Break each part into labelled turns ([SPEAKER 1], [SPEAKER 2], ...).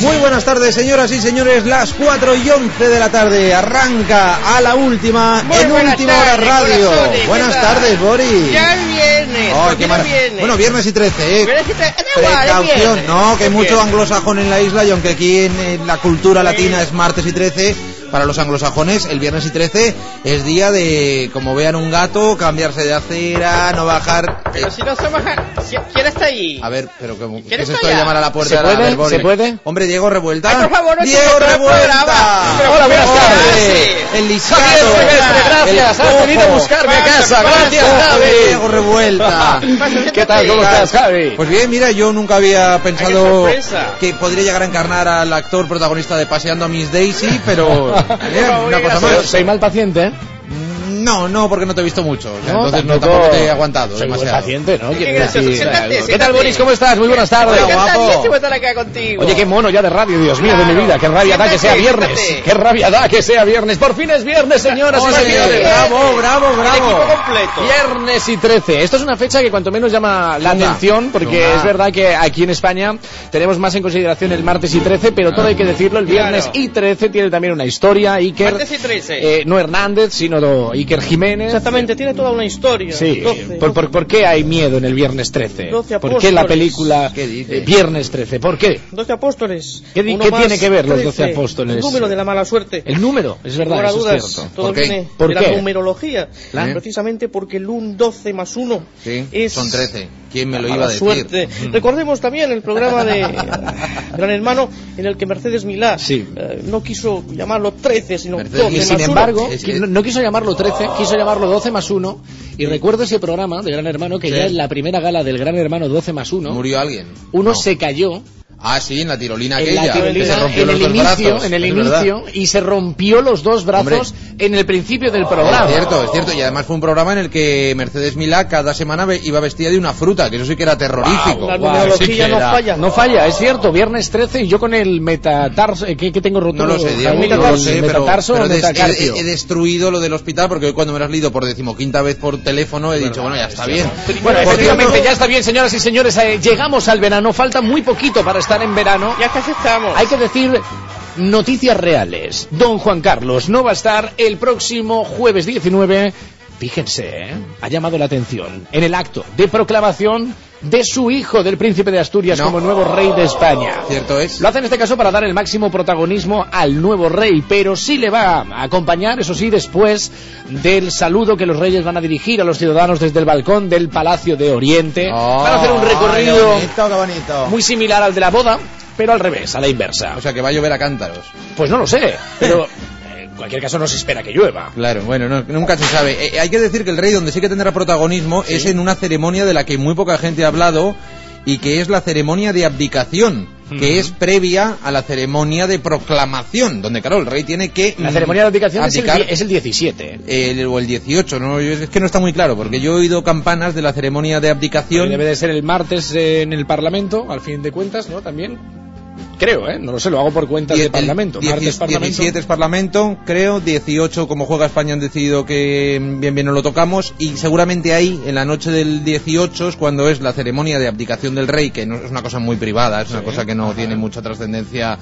[SPEAKER 1] Muy buenas tardes, señoras y señores. Las 4 y 11 de la tarde. Arranca a la última,
[SPEAKER 2] Muy
[SPEAKER 1] en última
[SPEAKER 2] tardes,
[SPEAKER 1] hora radio.
[SPEAKER 2] corazones, ¿qué
[SPEAKER 1] Buenas tardes, Boris.
[SPEAKER 2] Ya es viernes, ¿por
[SPEAKER 1] qué mara-
[SPEAKER 2] viernes?
[SPEAKER 1] Bueno, viernes y 13, ¿eh?
[SPEAKER 2] Pero es que te- da igual, es
[SPEAKER 1] Precaución,
[SPEAKER 2] viernes.
[SPEAKER 1] no, que hay mucho
[SPEAKER 2] viernes.
[SPEAKER 1] anglosajón en la isla y aunque aquí en, en la cultura latina es martes y 13, para los anglosajones el viernes y 13 es día de, como vean un gato, cambiarse de acera, no bajar...
[SPEAKER 2] Pero si no se baja, si- ¿quién está ahí?
[SPEAKER 1] A ver, pero ¿qué, ¿qué
[SPEAKER 2] ¿Quieres
[SPEAKER 1] es esto de llamar a la puerta?
[SPEAKER 3] ¿Se?
[SPEAKER 1] A
[SPEAKER 3] puede?
[SPEAKER 1] ver.
[SPEAKER 3] ¿Se puede?
[SPEAKER 1] Hombre, Diego Revuelta.
[SPEAKER 2] Ay, por favor, no
[SPEAKER 1] Diego Revuelta.
[SPEAKER 3] Hola, buenas
[SPEAKER 2] ¿cómo
[SPEAKER 3] tardes.
[SPEAKER 1] El
[SPEAKER 3] Silvestre, gracias,
[SPEAKER 1] El
[SPEAKER 3] has venido a buscarme a casa, gracias Javi.
[SPEAKER 1] Diego Revuelta.
[SPEAKER 3] ¿Qué tal? ¿Cómo estás, Javi?
[SPEAKER 1] Pues bien, mira, yo nunca había pensado que podría llegar a encarnar al actor protagonista de Paseando a Miss Daisy, pero eh, una cosa más.
[SPEAKER 3] soy mal paciente, ¿eh?
[SPEAKER 1] No, no, porque no te he visto mucho. o sea,
[SPEAKER 3] No,
[SPEAKER 1] entonces no,
[SPEAKER 3] tampoco-
[SPEAKER 1] tampoco te he aguantado demasiado.
[SPEAKER 3] paciente, ¿no?
[SPEAKER 2] Qué
[SPEAKER 3] Quiero
[SPEAKER 2] gracioso.
[SPEAKER 3] decir
[SPEAKER 2] Siéntate,
[SPEAKER 3] algo. ¿Qué
[SPEAKER 2] siéntate.
[SPEAKER 3] tal, Boris? ¿Cómo estás? Muy buenas tardes.
[SPEAKER 2] Oye,
[SPEAKER 1] guapo.
[SPEAKER 2] estar acá contigo.
[SPEAKER 3] Oye, qué mono ya de radio, Dios mío, de mi vida. Qué rabia da que sea viernes.
[SPEAKER 2] siéntate.
[SPEAKER 3] Qué rabia da que sea viernes. Por fin es viernes, señoras y señores.
[SPEAKER 1] bravo, bravo,
[SPEAKER 2] El
[SPEAKER 1] bravo.
[SPEAKER 2] equipo completo.
[SPEAKER 3] Viernes y 13. Esto es una fecha que cuanto menos llama la atención porque es verdad que aquí en España tenemos más en consideración el martes y 13, pero todo hay que decirlo, el viernes
[SPEAKER 2] Claro.
[SPEAKER 3] y 13 tiene también una historia. Iker,
[SPEAKER 2] Martes y 13.
[SPEAKER 3] eh, no Hernández, sino do- Iker Jiménez.
[SPEAKER 2] Exactamente, tiene toda una historia.
[SPEAKER 3] Sí,
[SPEAKER 2] 12,
[SPEAKER 3] ¿Por, por, por qué hay miedo en el Viernes 13?
[SPEAKER 2] 12
[SPEAKER 3] ¿Por qué la película
[SPEAKER 1] ¿Qué dice?
[SPEAKER 3] eh, Viernes 13? ¿Por qué?
[SPEAKER 2] 12 apóstoles.
[SPEAKER 3] ¿Qué qué tiene que ver los 12
[SPEAKER 2] 13.
[SPEAKER 3] apóstoles?
[SPEAKER 2] El número de la mala suerte.
[SPEAKER 3] El número, es verdad, eso
[SPEAKER 2] dudas,
[SPEAKER 3] es cierto.
[SPEAKER 2] todo
[SPEAKER 1] ¿Por qué?
[SPEAKER 2] viene
[SPEAKER 3] ¿Por
[SPEAKER 2] de
[SPEAKER 3] qué?
[SPEAKER 2] la numerología.
[SPEAKER 1] Claro.
[SPEAKER 2] Precisamente porque el 1, 12 más 1
[SPEAKER 1] Sí,
[SPEAKER 2] es
[SPEAKER 1] son 13. ¿Quién me lo iba a decir?
[SPEAKER 2] suerte. Recordemos también el programa de Gran Hermano en el que Mercedes Milá
[SPEAKER 3] Sí.
[SPEAKER 2] eh, no quiso llamarlo 13, sino
[SPEAKER 1] Mercedes
[SPEAKER 2] 12
[SPEAKER 3] Y sin
[SPEAKER 2] más
[SPEAKER 3] embargo,
[SPEAKER 1] Es
[SPEAKER 3] qui-
[SPEAKER 1] que-
[SPEAKER 3] no, no quiso llamarlo 13, quiso llamarlo 12 más 1. Y recuerdo ese programa de Gran Hermano que
[SPEAKER 1] Sí.
[SPEAKER 3] ya en la primera gala del Gran Hermano 12 más 1,
[SPEAKER 1] ¿Murió alguien?
[SPEAKER 3] uno
[SPEAKER 1] No.
[SPEAKER 3] se cayó
[SPEAKER 1] Ah, sí, en la tirolina
[SPEAKER 3] en
[SPEAKER 1] aquella.
[SPEAKER 3] la
[SPEAKER 1] que
[SPEAKER 3] tirolina,
[SPEAKER 1] se rompió
[SPEAKER 3] en
[SPEAKER 1] los
[SPEAKER 3] el
[SPEAKER 1] dos
[SPEAKER 3] inicio,
[SPEAKER 1] brazos.
[SPEAKER 3] en el inicio y se rompió los dos brazos en el principio del programa.
[SPEAKER 1] Es cierto, es cierto. Y además fue un programa en el que Mercedes Milá cada semana iba vestida de una fruta, que eso sí que era terrorífico.
[SPEAKER 2] La
[SPEAKER 3] Guau,
[SPEAKER 2] numerología
[SPEAKER 1] sí que
[SPEAKER 2] no
[SPEAKER 1] era-
[SPEAKER 2] falla.
[SPEAKER 3] No falla, es cierto, viernes 13 y yo con el metatarso, eh, ¿qué, qué tengo roto?
[SPEAKER 1] No lo sé, Diego,
[SPEAKER 3] Jaime,
[SPEAKER 1] no
[SPEAKER 3] con
[SPEAKER 1] lo
[SPEAKER 3] el
[SPEAKER 1] sé, pero,
[SPEAKER 3] metatarso
[SPEAKER 1] pero
[SPEAKER 3] o
[SPEAKER 1] des-
[SPEAKER 3] metacarpio.
[SPEAKER 1] he, he destruido lo del hospital porque hoy cuando me lo has leído por decimoquinta vez por teléfono he dicho, bueno, ya está bien.
[SPEAKER 3] Bueno, efectivamente, ya está bien, señoras y señores, eh, llegamos al verano, falta muy poquito para estar en verano.
[SPEAKER 2] Ya casi estamos.
[SPEAKER 3] Hay que decir noticias reales. Don Juan Carlos no va a estar el próximo jueves 19. Fíjense, ¿eh? ha llamado la atención en el acto de proclamación de su hijo del príncipe de Asturias
[SPEAKER 1] No.
[SPEAKER 3] como nuevo rey de España.
[SPEAKER 1] Cierto es.
[SPEAKER 3] Lo hace en este caso para dar el máximo protagonismo al nuevo rey, pero sí le va a acompañar, eso sí, después del saludo que los reyes van a dirigir a los ciudadanos desde el balcón del Palacio de Oriente.
[SPEAKER 1] Oh,
[SPEAKER 3] van a hacer un
[SPEAKER 1] qué
[SPEAKER 3] recorrido
[SPEAKER 1] bonito, qué bonito.
[SPEAKER 3] muy similar al de la boda, pero al revés, a la inversa.
[SPEAKER 1] O sea, que va a llover a cántaros.
[SPEAKER 3] Pues no lo sé, pero en cualquier caso no se espera que llueva.
[SPEAKER 1] Claro, bueno, no- nunca se sabe. Eh, hay que decir que el rey donde sí que tendrá protagonismo es en una ceremonia de la que muy poca gente ha hablado y que es la ceremonia de abdicación, que es previa a la ceremonia de proclamación, donde claro, el rey tiene que
[SPEAKER 3] La ceremonia de abdicación es el,
[SPEAKER 1] abdicar
[SPEAKER 3] die- es el 17.
[SPEAKER 1] el- o el 18, ¿no? Es que no está muy claro, porque yo he oído campanas de la ceremonia de abdicación.
[SPEAKER 3] Debe de ser el martes en el Parlamento, al fin de cuentas, ¿no? También. Creo, ¿eh? No lo sé, lo hago por cuentas
[SPEAKER 1] Die-
[SPEAKER 3] de Parlamento. Martes Parlamento.
[SPEAKER 1] 17 es Parlamento, creo, 18 como juega España han decidido que bien bien no lo tocamos y seguramente ahí, en la noche del 18 es cuando es la ceremonia de abdicación del rey, que no es una cosa muy privada, es una cosa que no tiene mucha trascendencia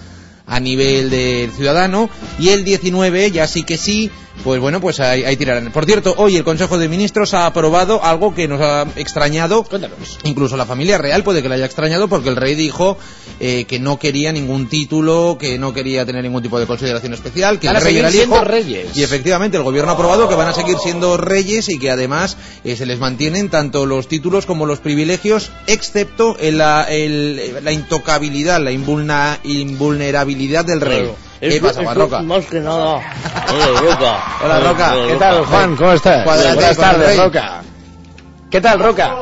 [SPEAKER 1] a nivel del ciudadano y el 19 ya sí que sí pues bueno pues ahí, ahí tirarán por cierto hoy el Consejo de Ministros ha aprobado algo que nos ha extrañado
[SPEAKER 3] Cuéntanos.
[SPEAKER 1] Incluso la familia real puede que le haya extrañado porque el rey dijo eh, que no quería ningún título, que no quería tener ningún tipo de consideración especial, que
[SPEAKER 3] Van
[SPEAKER 1] el rey era
[SPEAKER 3] siendo reyes.
[SPEAKER 1] Y efectivamente el gobierno ha aprobado que van a seguir siendo reyes y que además eh, se les mantienen tanto los títulos como los privilegios, excepto en la, el- la intocabilidad, la invulna- invulnerabilidad del rey.
[SPEAKER 2] Claro.
[SPEAKER 1] ¿Qué pasa, Roca?
[SPEAKER 4] Más que nada. Hola, Roca.
[SPEAKER 1] Hola, Roca.
[SPEAKER 3] ¿Qué tal, Juan? ¿Cómo estás?
[SPEAKER 1] Cuadrate
[SPEAKER 3] Buenas tardes. Roca. ¿Qué tal, Roca?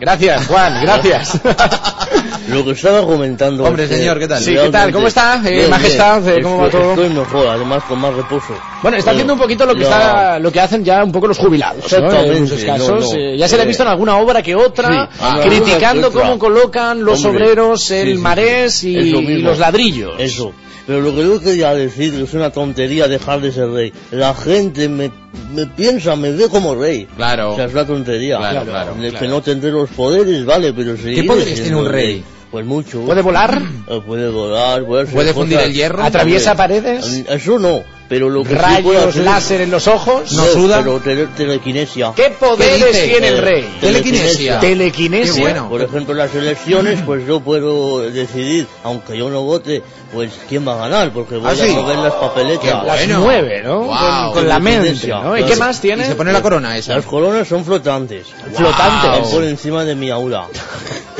[SPEAKER 3] Gracias, Juan, gracias.
[SPEAKER 4] Lo que estaba comentando.
[SPEAKER 1] Hombre,
[SPEAKER 4] es que
[SPEAKER 1] señor, ¿qué tal?
[SPEAKER 3] Sí, ¿qué tal? ¿Cómo está, eh,
[SPEAKER 4] Bien,
[SPEAKER 3] majestad?
[SPEAKER 4] bien.
[SPEAKER 3] Eh, ¿cómo va todo?
[SPEAKER 4] Estoy mejor, además con más reposo.
[SPEAKER 3] Bueno, está haciendo un poquito lo que
[SPEAKER 4] Ya.
[SPEAKER 3] está, lo que hacen ya un poco los jubilados, ¿no?
[SPEAKER 4] Exactamente,
[SPEAKER 3] En muchos
[SPEAKER 4] no,
[SPEAKER 3] casos.
[SPEAKER 4] no.
[SPEAKER 3] Eh, ya se le ha
[SPEAKER 4] Eh,
[SPEAKER 3] visto en alguna obra que otra,
[SPEAKER 4] sí,
[SPEAKER 1] ah,
[SPEAKER 3] criticando
[SPEAKER 4] que otra.
[SPEAKER 3] cómo colocan los
[SPEAKER 4] Hombre,
[SPEAKER 3] obreros el
[SPEAKER 4] sí, sí,
[SPEAKER 3] marés
[SPEAKER 4] sí.
[SPEAKER 3] y, y los ladrillos.
[SPEAKER 4] Eso. Pero lo que yo quería decir es una tontería dejar de ser rey. La gente me, me piensa, me ve como rey.
[SPEAKER 1] Claro.
[SPEAKER 4] O sea, es una tontería.
[SPEAKER 1] Claro, claro, claro.
[SPEAKER 4] Que no tendré los poderes, vale, pero seguiré
[SPEAKER 1] poderes
[SPEAKER 4] siendo
[SPEAKER 1] tiene un rey?
[SPEAKER 4] Pues mucho.
[SPEAKER 3] ¿Puede volar?
[SPEAKER 4] Eh, puede volar, puede hacer
[SPEAKER 1] ¿Puede fundir
[SPEAKER 4] cosas-
[SPEAKER 1] el hierro?
[SPEAKER 3] ¿Atraviesa paredes?
[SPEAKER 4] Eso no, pero lo que sí puede
[SPEAKER 3] ¿Rayos
[SPEAKER 4] hacer-
[SPEAKER 3] láser en los ojos?
[SPEAKER 1] No suda.
[SPEAKER 4] Pero tele- telequinesia.
[SPEAKER 3] ¿Qué poderes
[SPEAKER 1] dice?
[SPEAKER 3] tiene el rey?
[SPEAKER 1] Telequinesia.
[SPEAKER 3] Telequinesia.
[SPEAKER 1] Qué bueno.
[SPEAKER 4] Por ejemplo, en las elecciones, pues yo puedo decidir, aunque yo no vote, pues quién va a ganar, porque voy
[SPEAKER 1] ¿Ah, sí?
[SPEAKER 4] a mover las papeletas.
[SPEAKER 1] Qué
[SPEAKER 3] Las
[SPEAKER 1] Bueno.
[SPEAKER 3] mueve, ¿no?
[SPEAKER 1] Guau.
[SPEAKER 3] Con, con la mente,
[SPEAKER 4] Telequinesia.
[SPEAKER 3] ¿no? ¿Y qué más tiene?
[SPEAKER 1] Y se pone la corona esa.
[SPEAKER 4] Las coronas son flotantes.
[SPEAKER 3] Flotantes.
[SPEAKER 4] Van por encima de mi aula.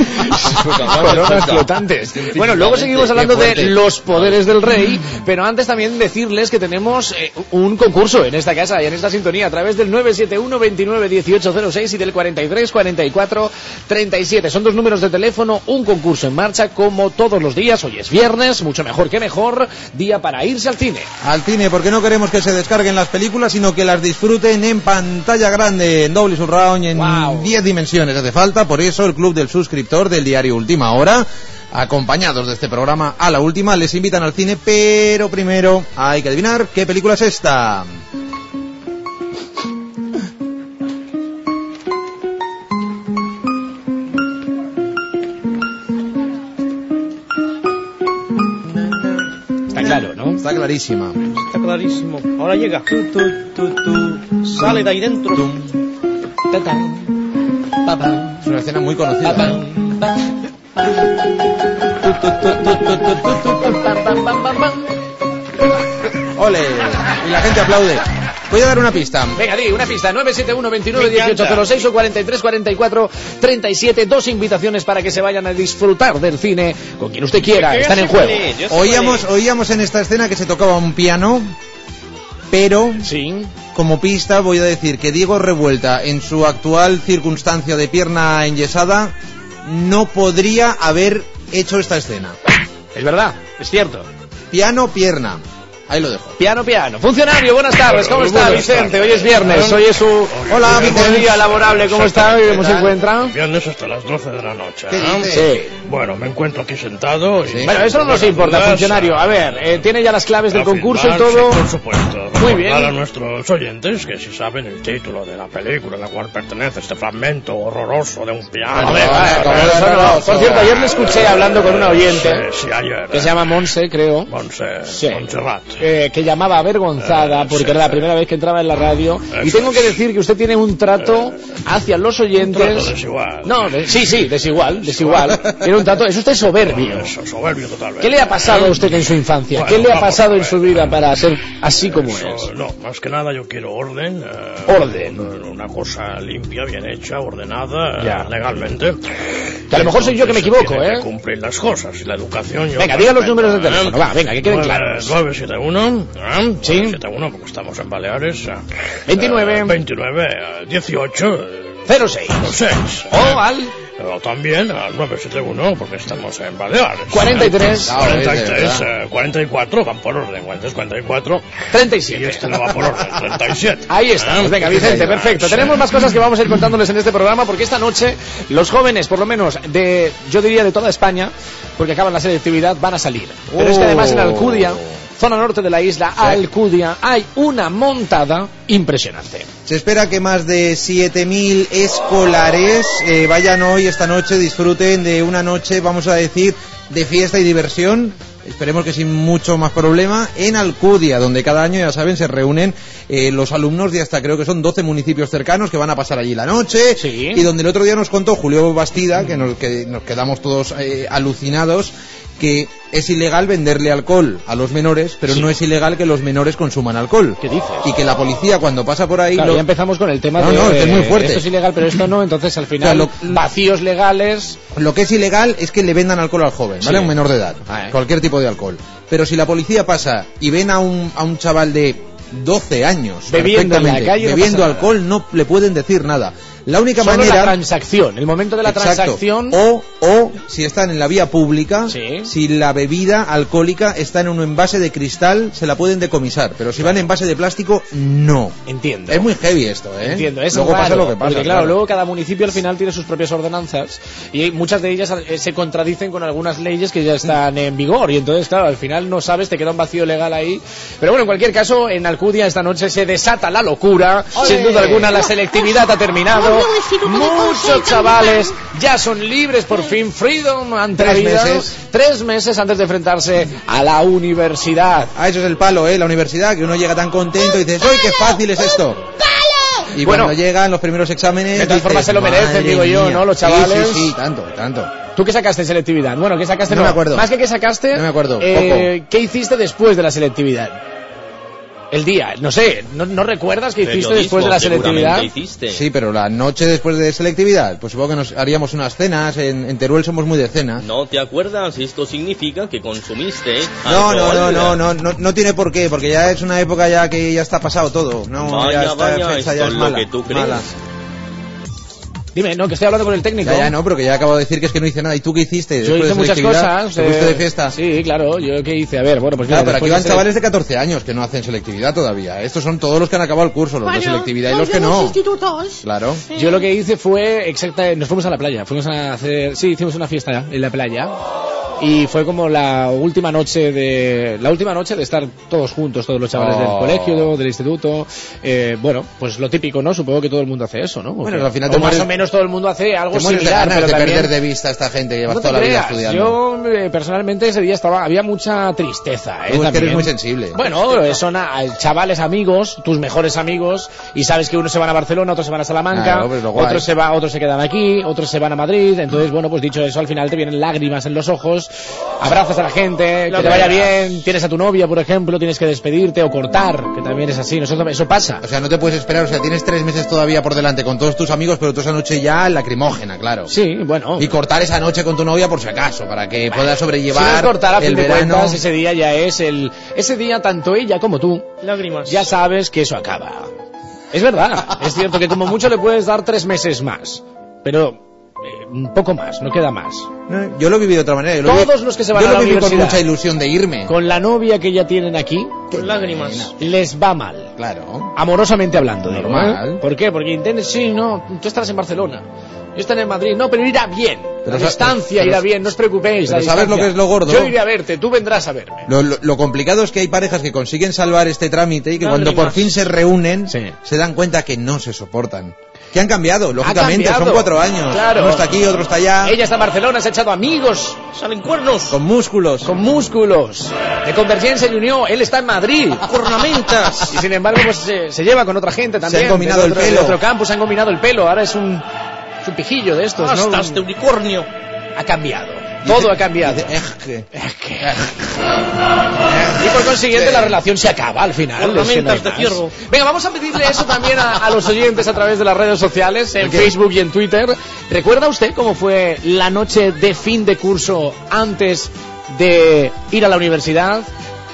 [SPEAKER 3] Coronas flotantes. Bueno, luego seguimos hablando de los poderes del rey, pero antes también decirles que tenemos eh, un concurso en esta casa y en esta sintonía a través del 971 29 1806 y del 43 44 37. Son dos números de teléfono, un concurso en marcha como todos los días. Hoy es viernes, mucho mejor que mejor, día para irse al cine.
[SPEAKER 1] Al cine, porque no queremos que se descarguen las películas, sino que las disfruten en pantalla grande, en doble surround, y en
[SPEAKER 3] Wow.
[SPEAKER 1] 10 dimensiones hace falta. Por eso el club del suscriptor del diario Última Hora, acompañados de este programa a la última, les invitan al cine, pero primero hay que adivinar qué película es esta.
[SPEAKER 3] Está claro, ¿no?
[SPEAKER 1] Está clarísima.
[SPEAKER 2] Está clarísimo. Ahora llega. Sale de ahí dentro.
[SPEAKER 1] Es una escena muy conocida. Ole, y la gente aplaude. Voy a dar una pista.
[SPEAKER 3] Venga, di, una pista, 971 29 1806 o 43 44 37, dos invitaciones para que se vayan a disfrutar del cine con quien usted quiera, están en juego.
[SPEAKER 1] Oíamos, oíamos en esta escena que se tocaba un piano, pero
[SPEAKER 3] Sí.
[SPEAKER 1] como pista voy a decir que Diego Revuelta, en su actual circunstancia de pierna enyesada, no podría haber hecho esta escena.
[SPEAKER 3] Es verdad, es cierto.
[SPEAKER 1] Piano, pierna. Ahí lo dejo.
[SPEAKER 3] Piano, piano. Funcionario, buenas tardes, ¿cómo está Vicente? Hoy es viernes, hoy es su
[SPEAKER 1] Hola, Vicente.
[SPEAKER 3] día laborable, ¿cómo está? ¿Cómo se
[SPEAKER 1] tal?
[SPEAKER 3] encuentra?
[SPEAKER 5] Viernes hasta las 12 de la noche.
[SPEAKER 1] ¿Qué
[SPEAKER 5] ¿no?
[SPEAKER 1] dice?
[SPEAKER 5] Bueno, me encuentro aquí sentado. Y
[SPEAKER 1] Sí.
[SPEAKER 3] Bueno, eso no nos importa, funcionario. A ver, eh, tiene ya las claves del concurso y todo.
[SPEAKER 5] sí, por supuesto.
[SPEAKER 3] Muy bien.
[SPEAKER 5] Recordar a nuestros oyentes que si saben el título de la película a la cual pertenece este fragmento horroroso de un piano. Eh, eh.
[SPEAKER 3] Por cierto, ayer le escuché hablando con una oyente
[SPEAKER 5] Sí, sí, ayer.
[SPEAKER 3] que se llama Monse, creo.
[SPEAKER 5] Monse,
[SPEAKER 3] Sí.
[SPEAKER 5] Montserrat.
[SPEAKER 3] Eh, que llamaba avergonzada
[SPEAKER 5] Eh,
[SPEAKER 3] porque era la primera vez que entraba en la radio y tengo que decir que usted tiene un trato hacia los oyentes
[SPEAKER 5] trato desigual.
[SPEAKER 3] no de- sí sí desigual desigual tiene un trato es usted soberbio
[SPEAKER 5] Eso, soberbio totalmente.
[SPEAKER 3] ¿qué le ha pasado a usted en su infancia?
[SPEAKER 5] Bueno,
[SPEAKER 3] ¿qué le ha pasado en su vida para ser así como
[SPEAKER 5] Eso,
[SPEAKER 3] es?
[SPEAKER 5] No, más que nada yo quiero orden. eh,
[SPEAKER 3] Orden.
[SPEAKER 5] Una cosa limpia, bien hecha, ordenada,
[SPEAKER 3] Ya.
[SPEAKER 5] legalmente.
[SPEAKER 3] Que a lo mejor soy yo que me equivoco, ¿eh?
[SPEAKER 5] cumplir las cosas y la educación. yo
[SPEAKER 3] Venga, diga los números de
[SPEAKER 5] ¿eh?
[SPEAKER 3] teléfono, va, venga, que queden claros.
[SPEAKER 5] 971, ¿eh?
[SPEAKER 3] Sí.
[SPEAKER 5] 971, porque estamos en Baleares. eh,
[SPEAKER 3] 29.
[SPEAKER 5] eh, 29, eh, 18, eh,
[SPEAKER 3] 06
[SPEAKER 5] 06.
[SPEAKER 3] o al
[SPEAKER 5] O también al 971, porque estamos en Baleares.
[SPEAKER 3] 43
[SPEAKER 1] Claro, es de
[SPEAKER 5] 43,
[SPEAKER 1] verdad.
[SPEAKER 5] eh, 44, van por orden, 43, 44. Y
[SPEAKER 3] 37
[SPEAKER 5] este no va por orden, 37.
[SPEAKER 3] Ahí estamos, venga Vicente, perfecto. Tenemos más cosas que vamos a ir contándoles en este programa porque esta noche los jóvenes, por lo menos de, yo diría de toda España, porque acaban la selectividad, van a salir. Pero es que además en Alcudia, zona norte de la isla, Alcudia, hay una montada impresionante.
[SPEAKER 1] Se espera que más de 7.000 escolares eh, vayan hoy, esta noche, disfruten de una noche, vamos a decir, de fiesta y diversión. Esperemos que sin mucho más problema, en Alcudia, donde cada año, ya saben, se reúnen eh, los alumnos de hasta creo que son 12 municipios cercanos que van a pasar allí la noche.
[SPEAKER 3] Sí.
[SPEAKER 1] Y donde el otro día nos contó Julio Bastida, que nos, que nos quedamos todos eh, alucinados, que es ilegal venderle alcohol a los menores, pero
[SPEAKER 3] Sí.
[SPEAKER 1] no es ilegal que los menores consuman alcohol.
[SPEAKER 3] ¿Qué dices?
[SPEAKER 1] Y que la policía cuando pasa por ahí...
[SPEAKER 3] Claro,
[SPEAKER 1] lo-
[SPEAKER 3] ya empezamos con el tema
[SPEAKER 1] No,
[SPEAKER 3] de
[SPEAKER 1] no, es muy fuerte.
[SPEAKER 3] esto es ilegal, pero esto no, entonces al final
[SPEAKER 1] O sea, lo-
[SPEAKER 3] vacíos legales.
[SPEAKER 1] Lo que es ilegal es que le vendan alcohol al joven, ¿vale?
[SPEAKER 3] Sí.
[SPEAKER 1] A un menor de edad.
[SPEAKER 3] Ah, ¿eh?
[SPEAKER 1] Cualquier tipo de alcohol. Pero si la policía pasa y ven a un, a un chaval de 12 años
[SPEAKER 3] Bebiendo en la
[SPEAKER 1] perfectamente,
[SPEAKER 3] calle, no
[SPEAKER 1] bebiendo
[SPEAKER 3] nada.
[SPEAKER 1] alcohol, no le pueden decir nada. La única
[SPEAKER 3] Solo
[SPEAKER 1] manera...
[SPEAKER 3] la transacción, el momento de la
[SPEAKER 1] Exacto.
[SPEAKER 3] transacción.
[SPEAKER 1] O, o si están en la vía pública,
[SPEAKER 3] Sí.
[SPEAKER 1] si la bebida alcohólica está en un envase de cristal, se la pueden decomisar. Pero si va en envase de plástico, no.
[SPEAKER 3] Entiendo.
[SPEAKER 1] Es muy heavy esto, ¿eh?
[SPEAKER 3] Entiendo, es
[SPEAKER 1] Luego
[SPEAKER 3] raro,
[SPEAKER 1] pasa lo que pasa.
[SPEAKER 3] porque claro, luego cada municipio al final tiene sus propias ordenanzas y muchas de ellas eh, se contradicen con algunas leyes que ya están en vigor y entonces claro, al final no sabes, te queda un vacío legal ahí. Pero bueno, en cualquier caso, en Alcudia esta noche se desata la locura, sin duda alguna la selectividad ha terminado, muchos chavales ya son libres por fin, freedom la
[SPEAKER 1] Tres meses.
[SPEAKER 3] tres meses antes de enfrentarse a la universidad.
[SPEAKER 1] Ah, eso es el palo, ¿eh? La universidad, que uno llega tan contento y dices, ¡ay, qué fácil es esto! Y
[SPEAKER 3] Bueno.
[SPEAKER 1] cuando llegan los primeros exámenes.
[SPEAKER 3] De todas formas se lo merecen,
[SPEAKER 1] "Madre
[SPEAKER 3] digo yo,
[SPEAKER 1] mía".
[SPEAKER 3] ¿no? Los
[SPEAKER 1] Sí,
[SPEAKER 3] chavales.
[SPEAKER 1] Sí, sí, tanto, tanto.
[SPEAKER 3] ¿Tú qué sacaste en selectividad? Bueno, ¿qué sacaste?
[SPEAKER 1] No me acuerdo.
[SPEAKER 3] Más que qué sacaste,
[SPEAKER 1] No me acuerdo,
[SPEAKER 3] eh, ¿qué hiciste después de la selectividad? El día, no sé, ¿no, no recuerdas qué hiciste después de la selectividad?
[SPEAKER 6] hiciste.
[SPEAKER 1] Sí, pero la noche después de selectividad, pues supongo que nos haríamos unas cenas. En, en Teruel somos muy de cenas.
[SPEAKER 6] ¿No te acuerdas? Esto significa que consumiste
[SPEAKER 1] No, no, no, no, no, no, no tiene por qué, porque ya es una época ya que ya está pasado todo. No,
[SPEAKER 6] Vaya,
[SPEAKER 1] ya está,
[SPEAKER 6] vaya,
[SPEAKER 1] fecha
[SPEAKER 6] esto
[SPEAKER 1] ya
[SPEAKER 6] es
[SPEAKER 1] es
[SPEAKER 6] lo
[SPEAKER 1] mala,
[SPEAKER 6] que tú crees.
[SPEAKER 1] mala.
[SPEAKER 3] Dime, no, que estoy hablando con el técnico.
[SPEAKER 1] Ya, ya, no, pero que ya acabo de decir que es que no hice nada. ¿Y tú qué hiciste?
[SPEAKER 3] Yo hice
[SPEAKER 1] de
[SPEAKER 3] muchas cosas.
[SPEAKER 1] ¿Te fuiste
[SPEAKER 3] eh,
[SPEAKER 1] de fiesta?
[SPEAKER 3] Sí, claro, yo qué hice. A ver, bueno, pues mira,
[SPEAKER 1] Claro, pero aquí van
[SPEAKER 3] de
[SPEAKER 1] chavales de 14 años que no hacen selectividad todavía. Estos son todos los que han acabado el curso, los de selectividad y los que no. Claro.
[SPEAKER 3] Yo lo que hice fue exacta, nos fuimos a la playa, fuimos a hacer, sí, hicimos una fiesta en la playa y fue como la última noche de la última noche de estar todos juntos, todos los chavales del
[SPEAKER 1] Oh.
[SPEAKER 3] colegio, del instituto, eh, bueno, pues lo típico, ¿no? Supongo que todo el mundo hace eso, ¿no? ¿O
[SPEAKER 1] Bueno, al final
[SPEAKER 3] O más o menos todo el mundo hace algo
[SPEAKER 1] Te mueres de
[SPEAKER 3] similar,
[SPEAKER 1] ganas
[SPEAKER 3] pero
[SPEAKER 1] de
[SPEAKER 3] también
[SPEAKER 1] perder de vista a esta gente que lleva
[SPEAKER 3] no
[SPEAKER 1] toda la vida estudiando.
[SPEAKER 3] yo eh, personalmente ese día estaba había mucha tristeza, ¿eh?
[SPEAKER 1] Que eres muy sensible.
[SPEAKER 3] Bueno, eh, son a- chavales amigos, tus mejores amigos, y sabes que unos se van a Barcelona, otros se van a Salamanca,
[SPEAKER 1] pues
[SPEAKER 3] otros se va, otros se quedan aquí, otros se van a Madrid. Entonces, bueno, pues dicho eso, al final te vienen lágrimas en los ojos, abrazas a la gente, que te vaya bien, tienes a tu novia, por ejemplo, tienes que despedirte o cortar, que también es así, nosotros eso pasa.
[SPEAKER 1] O sea, no te puedes esperar, o sea, tienes tres meses todavía por delante con todos tus amigos, pero tú esa noche ya lacrimógena, claro.
[SPEAKER 3] Sí, bueno.
[SPEAKER 1] Y cortar esa noche con tu novia por si acaso, para que puedas
[SPEAKER 3] si no es
[SPEAKER 1] sobrellevar
[SPEAKER 3] cortar a fin
[SPEAKER 1] el
[SPEAKER 3] de
[SPEAKER 1] verano.
[SPEAKER 3] cuentas, ese día ya es el, ese día tanto ella como tú
[SPEAKER 2] Lágrimas.
[SPEAKER 3] ya sabes que eso acaba. Es verdad, es cierto que como mucho le puedes dar tres meses más, pero eh, un poco más, no queda más.
[SPEAKER 1] No, Yo lo viví de otra manera. Yo lo
[SPEAKER 3] Todos
[SPEAKER 1] vi-
[SPEAKER 3] los que se van
[SPEAKER 1] yo
[SPEAKER 3] a
[SPEAKER 1] lo
[SPEAKER 3] la
[SPEAKER 1] viví con mucha ilusión de irme.
[SPEAKER 3] Con la novia que ya tienen aquí,
[SPEAKER 2] Con lágrimas.
[SPEAKER 3] les va mal.
[SPEAKER 1] Claro.
[SPEAKER 3] Amorosamente hablando, digo,
[SPEAKER 1] Normal.
[SPEAKER 3] ¿eh? ¿Por qué? Porque intentes, sí, no, tú estarás en Barcelona. Yo estaré en Madrid. No, pero irá bien.
[SPEAKER 1] Pero
[SPEAKER 3] la distancia
[SPEAKER 1] pero-
[SPEAKER 3] irá bien, no os preocupéis.
[SPEAKER 1] pero ¿sabes lo que es lo gordo?
[SPEAKER 3] Yo iré a verte, tú vendrás a verme.
[SPEAKER 1] Lo, lo- lo complicado es que hay parejas que consiguen salvar este trámite y que
[SPEAKER 2] Lágrimas.
[SPEAKER 1] cuando por fin se reúnen
[SPEAKER 3] Sí.
[SPEAKER 1] se dan cuenta que no se soportan. Que han cambiado, lógicamente,
[SPEAKER 3] cambiado.
[SPEAKER 1] son cuatro años.
[SPEAKER 3] Claro.
[SPEAKER 1] Uno está aquí, otro está allá.
[SPEAKER 3] Ella está en Barcelona, se ha echado amigos
[SPEAKER 2] Salen cuernos.
[SPEAKER 1] Con músculos.
[SPEAKER 3] con músculos. De Convergencia y Unión, él está en Madrid.
[SPEAKER 2] Cornamentas.
[SPEAKER 3] Y sin embargo, pues se, se lleva con otra gente también.
[SPEAKER 1] han combinado el pelo.
[SPEAKER 3] De otro campo, se han combinado el pelo. Ahora es un, es un pijillo de estos, ¿no?
[SPEAKER 2] Hasta este unicornio.
[SPEAKER 3] Ha cambiado. Todo ha cambiado.
[SPEAKER 1] Dice, "Eh, que-
[SPEAKER 3] Y por consiguiente la relación se acaba al final. Es que no. Venga, vamos a pedirle eso también a, a los oyentes a través de las redes sociales, en Facebook y en Twitter. ¿Recuerda usted cómo fue la noche de fin de curso antes de ir a la universidad?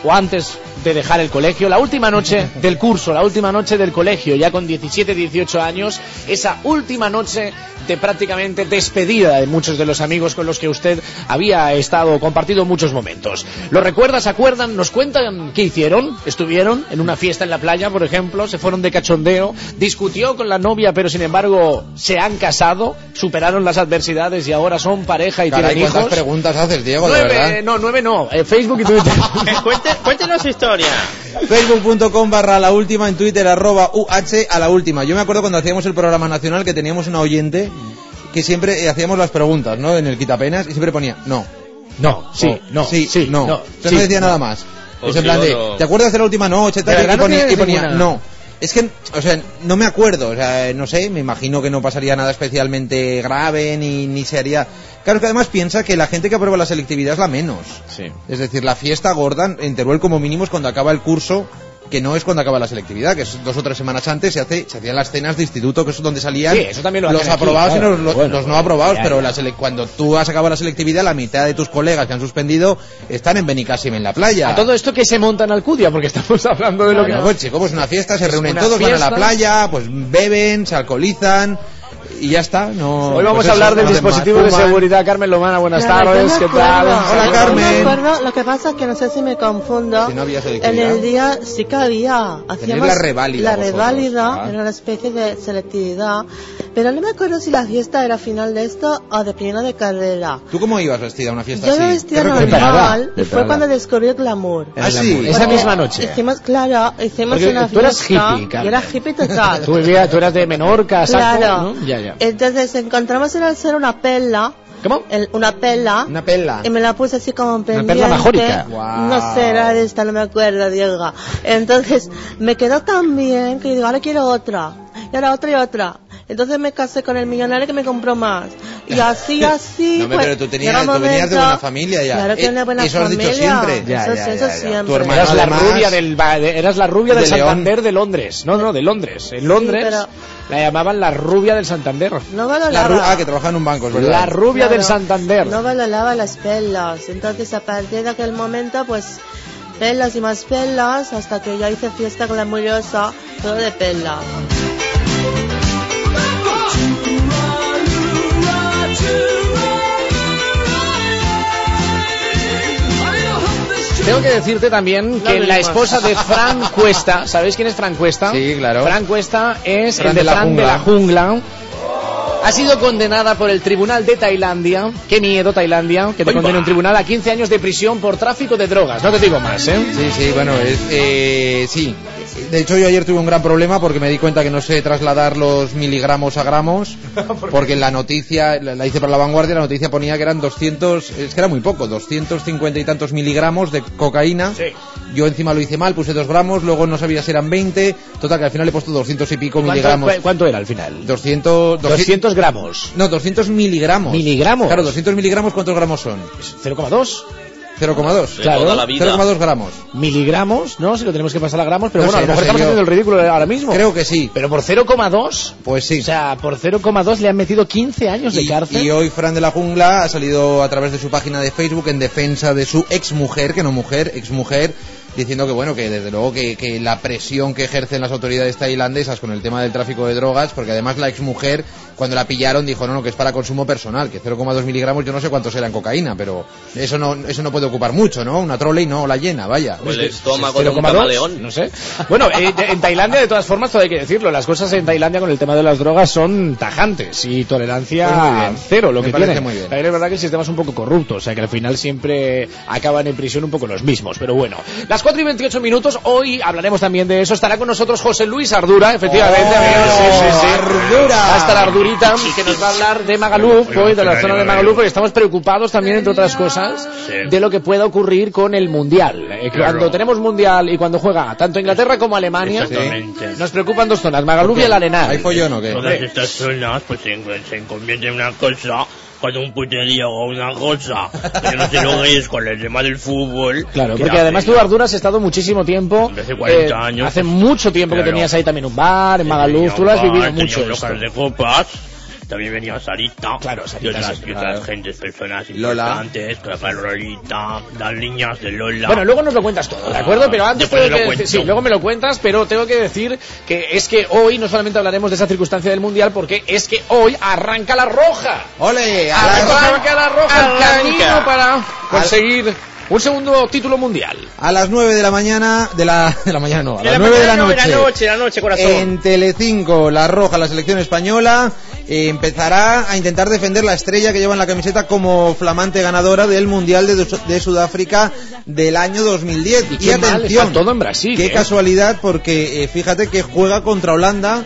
[SPEAKER 3] ¿O antes de dejar el colegio? La última noche del curso, la última noche del colegio, ya con 17, 18 años. Esa última noche de prácticamente despedida de muchos de los amigos con los que usted había estado compartido muchos momentos. ¿Lo recuerda? ¿Se acuerdan? ¿Nos cuentan qué hicieron? ¿Estuvieron en una fiesta en la playa, por ejemplo? ¿Se fueron de cachondeo? ¿Discutió con la novia, pero sin embargo se han casado? ¿Superaron las adversidades y ahora son pareja y
[SPEAKER 1] Caray,
[SPEAKER 3] tienen
[SPEAKER 1] ¿cuántas
[SPEAKER 3] hijos?
[SPEAKER 1] preguntas haces, Diego, de
[SPEAKER 3] Nueve,
[SPEAKER 1] verdad?
[SPEAKER 3] no, nueve no. Eh, Facebook y Twitter.
[SPEAKER 2] Cuéntenos historia.
[SPEAKER 1] Facebook.com barra a la última, en Twitter arroba UH a la última. Yo me acuerdo cuando hacíamos el programa nacional que teníamos una oyente que siempre eh, hacíamos las preguntas, ¿no? En el quitapenas y siempre ponía no.
[SPEAKER 3] no, sí,
[SPEAKER 1] o,
[SPEAKER 3] no,
[SPEAKER 1] sí,
[SPEAKER 3] sí,
[SPEAKER 1] no.
[SPEAKER 3] no. Sí,
[SPEAKER 1] no decía
[SPEAKER 3] no.
[SPEAKER 1] nada más.
[SPEAKER 6] O
[SPEAKER 1] Es en
[SPEAKER 6] sí
[SPEAKER 1] plan de,
[SPEAKER 6] no.
[SPEAKER 1] ¿te acuerdas de la última noche? Tal, y ponía, y ponía no. Es que, o sea, no me acuerdo, o sea, no sé, me imagino que no pasaría nada especialmente grave ni, ni se haría... Claro que además piensa que la gente que aprueba la selectividad es la menos.
[SPEAKER 3] Sí.
[SPEAKER 1] Es decir, la fiesta gorda en Teruel como mínimo es cuando acaba el curso, que no es cuando acaba la selectividad, que es dos o tres semanas antes, se, hace, se hacían las cenas de instituto, que es donde salían
[SPEAKER 3] Sí, eso también lo
[SPEAKER 1] los
[SPEAKER 3] aquí,
[SPEAKER 1] aprobados
[SPEAKER 3] claro.
[SPEAKER 1] y los, los-
[SPEAKER 3] Bueno,
[SPEAKER 1] los no
[SPEAKER 3] bueno,
[SPEAKER 1] aprobados,
[SPEAKER 3] ya,
[SPEAKER 1] pero
[SPEAKER 3] ya.
[SPEAKER 1] la sele- cuando tú has acabado la selectividad, la mitad de tus colegas que han suspendido están en Benicàssim en la playa.
[SPEAKER 3] A todo esto que se monta en Alcudia, porque estamos hablando de lo que...
[SPEAKER 1] Pues chico, pues una fiesta, se
[SPEAKER 3] Es
[SPEAKER 1] reúnen todos, van a
[SPEAKER 3] fiesta.
[SPEAKER 1] la playa, pues beben, se alcoholizan y ya está. No,
[SPEAKER 3] Hoy vamos
[SPEAKER 1] pues
[SPEAKER 3] a hablar
[SPEAKER 1] eso,
[SPEAKER 3] del
[SPEAKER 1] no
[SPEAKER 3] dispositivo de seguridad. Carmen Lomana, buenas
[SPEAKER 7] Claro,
[SPEAKER 3] tardes.
[SPEAKER 7] yo
[SPEAKER 3] ¿Qué tal?
[SPEAKER 1] Hola,
[SPEAKER 7] yo
[SPEAKER 1] Carmen.
[SPEAKER 7] me acuerdo, lo que pasa es que no sé si me confundo.
[SPEAKER 1] Si no había
[SPEAKER 7] en el día sí que había. Hacíamos
[SPEAKER 1] la reválida
[SPEAKER 7] La reválida
[SPEAKER 1] ah.
[SPEAKER 7] era una especie de selectividad. Pero no me acuerdo si la fiesta era final de esto o de pleno de carrera.
[SPEAKER 1] ¿Tú cómo ibas vestida a una fiesta
[SPEAKER 7] Yo
[SPEAKER 1] así? ¿Qué recuerdas?
[SPEAKER 7] normal y fue cuando descubrí el glamour.
[SPEAKER 1] Ah, sí.
[SPEAKER 3] Esa misma noche.
[SPEAKER 7] Hicimos, claro, hicimos
[SPEAKER 3] Porque
[SPEAKER 7] una
[SPEAKER 3] tú eras
[SPEAKER 7] fiesta.
[SPEAKER 3] hippie, Carmen.
[SPEAKER 7] Yo era hippie total.
[SPEAKER 3] Tú, vivías- tú eras de Menorca, Saco,
[SPEAKER 7] Claro.
[SPEAKER 3] ¿no? Ya, ya.
[SPEAKER 7] Entonces encontramos en el ser una pela.
[SPEAKER 3] ¿Cómo?
[SPEAKER 7] el- una pela.
[SPEAKER 1] Una pela.
[SPEAKER 7] Y me la puse así como
[SPEAKER 3] perla
[SPEAKER 7] pendiente.
[SPEAKER 3] majórica.
[SPEAKER 1] Guau.
[SPEAKER 7] No sé, era de esta, no me acuerdo, Diego. Entonces, me quedó tan bien que digo, ahora quiero otra. Y ahora otra y otra. Entonces me casé con el millonario que me compró más. Y así, así.
[SPEAKER 1] No,
[SPEAKER 7] pues,
[SPEAKER 1] pero tú tenías- tú venías de buena familia ya.
[SPEAKER 7] Claro que
[SPEAKER 1] Eh,
[SPEAKER 7] una buena
[SPEAKER 1] eso has dicho
[SPEAKER 7] familia.
[SPEAKER 1] siempre.
[SPEAKER 3] Ya,
[SPEAKER 7] eso
[SPEAKER 3] ya,
[SPEAKER 7] sí,
[SPEAKER 3] ya,
[SPEAKER 7] eso
[SPEAKER 3] ya.
[SPEAKER 7] siempre.
[SPEAKER 1] Tu hermano
[SPEAKER 3] Eras la rubia del, ba- de- eras la rubia
[SPEAKER 1] de
[SPEAKER 3] del
[SPEAKER 1] León.
[SPEAKER 3] Santander de Londres. No, no, de Londres. En Londres
[SPEAKER 7] pero-
[SPEAKER 3] la llamaban la rubia del Santander.
[SPEAKER 7] No
[SPEAKER 1] La
[SPEAKER 7] valoraba.
[SPEAKER 1] ru- ah, que trabajaba en un banco, es verdad.
[SPEAKER 3] La rubia
[SPEAKER 7] Claro,
[SPEAKER 3] del Santander.
[SPEAKER 7] No valoraba las pelas. Entonces, a partir de aquel momento, pues, pelas y más pelas, hasta que ya hice fiesta glamuriosa, todo de pela.
[SPEAKER 3] Tengo que decirte también que la esposa de Fran Cuesta, ¿sabéis quién es Fran Cuesta?
[SPEAKER 1] Sí, claro.
[SPEAKER 3] Fran Cuesta es
[SPEAKER 1] Fran
[SPEAKER 3] el de,
[SPEAKER 1] de la
[SPEAKER 3] Fran de
[SPEAKER 1] jungla.
[SPEAKER 3] la jungla. Ha sido condenada por el tribunal de Tailandia. Qué miedo, Tailandia, que te condene un tribunal a 15 años de prisión por tráfico de drogas. No te digo más, ¿eh?
[SPEAKER 1] Sí, sí, bueno, es, eh, sí. De hecho, yo ayer tuve un gran problema porque me di cuenta que no sé trasladar los miligramos a gramos, porque en la noticia, la, la hice para la vanguardia, la noticia ponía que eran 200, es que era muy poco, 250 y tantos miligramos de cocaína.
[SPEAKER 3] Sí.
[SPEAKER 1] Yo encima lo hice mal, puse 2 gramos, luego no sabía si eran 20, total que al final he puesto 200 y pico
[SPEAKER 3] ¿Cuánto,
[SPEAKER 1] miligramos.
[SPEAKER 3] cu- cuánto era al final?
[SPEAKER 1] 200,
[SPEAKER 3] 200 gramos.
[SPEAKER 1] No, 200 miligramos.
[SPEAKER 3] ¿Miligramos?
[SPEAKER 1] Claro, 200 miligramos, ¿cuántos gramos son?
[SPEAKER 3] 0,2
[SPEAKER 1] 0,2.
[SPEAKER 6] De
[SPEAKER 3] Claro.
[SPEAKER 6] toda la vida.
[SPEAKER 1] 0,2 gramos.
[SPEAKER 3] miligramos, ¿no? Si lo tenemos que pasar a gramos, pero
[SPEAKER 1] No
[SPEAKER 3] bueno,
[SPEAKER 1] sé,
[SPEAKER 3] a lo
[SPEAKER 1] no
[SPEAKER 3] mejor
[SPEAKER 1] sé,
[SPEAKER 3] estamos
[SPEAKER 1] yo-
[SPEAKER 3] haciendo el ridículo ahora mismo.
[SPEAKER 1] Creo que sí.
[SPEAKER 3] Pero por 0,2,
[SPEAKER 1] Pues sí.
[SPEAKER 3] o sea, por 0,2 le han metido 15 años de
[SPEAKER 1] Y,
[SPEAKER 3] cárcel.
[SPEAKER 1] y hoy Fran de la Jungla ha salido a través de su página de Facebook en defensa de su ex mujer, que no mujer, ex mujer, diciendo que bueno, que desde luego que, que la presión que ejercen las autoridades tailandesas con el tema del tráfico de drogas, porque además la ex mujer, cuando la pillaron, dijo no, no, que es para consumo personal, que 0,2 miligramos, yo no sé cuántos eran cocaína, pero eso no, eso no puede ocupar mucho, ¿no? Una trolley no, la llena, vaya.
[SPEAKER 6] O el estómago de un
[SPEAKER 3] 0,2,
[SPEAKER 6] camaleón.
[SPEAKER 3] No sé. Bueno, eh, en Tailandia, de todas formas, todo hay que decirlo. Las cosas en Tailandia con el tema de las drogas son tajantes y tolerancia
[SPEAKER 1] Pues muy bien.
[SPEAKER 3] cero, lo
[SPEAKER 1] Me
[SPEAKER 3] que
[SPEAKER 1] parece
[SPEAKER 3] tienen.
[SPEAKER 1] muy bien.
[SPEAKER 3] También es verdad que el sistema es un poco corrupto, o sea que al final siempre acaban en prisión un poco los mismos. Pero bueno, las 4 y 28 minutos, hoy hablaremos también de eso. Estará con nosotros José Luis Ardura, efectivamente.
[SPEAKER 1] ¡Oh,
[SPEAKER 3] amigos. Sí, sí, sí.
[SPEAKER 1] Ardura!
[SPEAKER 3] Va a estar Ardurita, que nos va a hablar de Magaluf, hoy, de la zona de Magaluf, porque estamos preocupados también, entre otras cosas,
[SPEAKER 5] Sí.
[SPEAKER 3] de lo que pueda ocurrir con el Mundial. Eh,
[SPEAKER 5] Claro.
[SPEAKER 3] Cuando tenemos Mundial y cuando juega tanto Inglaterra como Alemania,
[SPEAKER 5] Exactamente.
[SPEAKER 3] nos preocupan dos zonas, Magaluf y el Arenal.
[SPEAKER 1] ¿Hay follón o qué?
[SPEAKER 5] Todas estas zonas pues se, se convierten en una cosa cuando un puterío o una cosa que no te lo ves con el tema del fútbol.
[SPEAKER 3] Claro,
[SPEAKER 5] que
[SPEAKER 3] porque
[SPEAKER 5] hace-
[SPEAKER 3] además tú, Ardura, has estado muchísimo tiempo.
[SPEAKER 5] Desde 40
[SPEAKER 3] eh,
[SPEAKER 5] años,
[SPEAKER 3] Hace mucho tiempo que tenías ahí también un bar, en Magaluf. Tú lo has vivido mucho esto.
[SPEAKER 5] local de copas. También venía Sarita.
[SPEAKER 3] Claro,
[SPEAKER 5] y
[SPEAKER 3] Sarita,
[SPEAKER 5] otras, y
[SPEAKER 1] claro.
[SPEAKER 5] otras gentes, personas importantes, Lolita, las niñas de Lola.
[SPEAKER 3] Bueno, luego nos lo cuentas todo, ¿de acuerdo? Pero antes tengo que decir, sí, luego me lo cuentas, pero tengo que decir que es que hoy no solamente hablaremos de esa circunstancia del Mundial, porque es que hoy arranca la roja.
[SPEAKER 1] ¡Ole! a
[SPEAKER 3] Arranca la roja, el
[SPEAKER 5] Arranca.
[SPEAKER 3] camino para conseguir un segundo título mundial.
[SPEAKER 1] A las 9 de la mañana, de la, de la mañana no, a
[SPEAKER 2] De
[SPEAKER 1] las
[SPEAKER 2] la
[SPEAKER 1] 9 de la noche.
[SPEAKER 2] de la noche, la noche, corazón.
[SPEAKER 1] En Telecinco, La Roja, la selección española, eh, empezará a intentar defender la estrella que lleva en la camiseta como flamante ganadora del Mundial de, de Sudáfrica del año 2010.
[SPEAKER 3] Y mal
[SPEAKER 1] atención,
[SPEAKER 3] todo en Brasil,
[SPEAKER 1] qué
[SPEAKER 3] ¿eh?
[SPEAKER 1] casualidad porque eh, fíjate que juega contra Holanda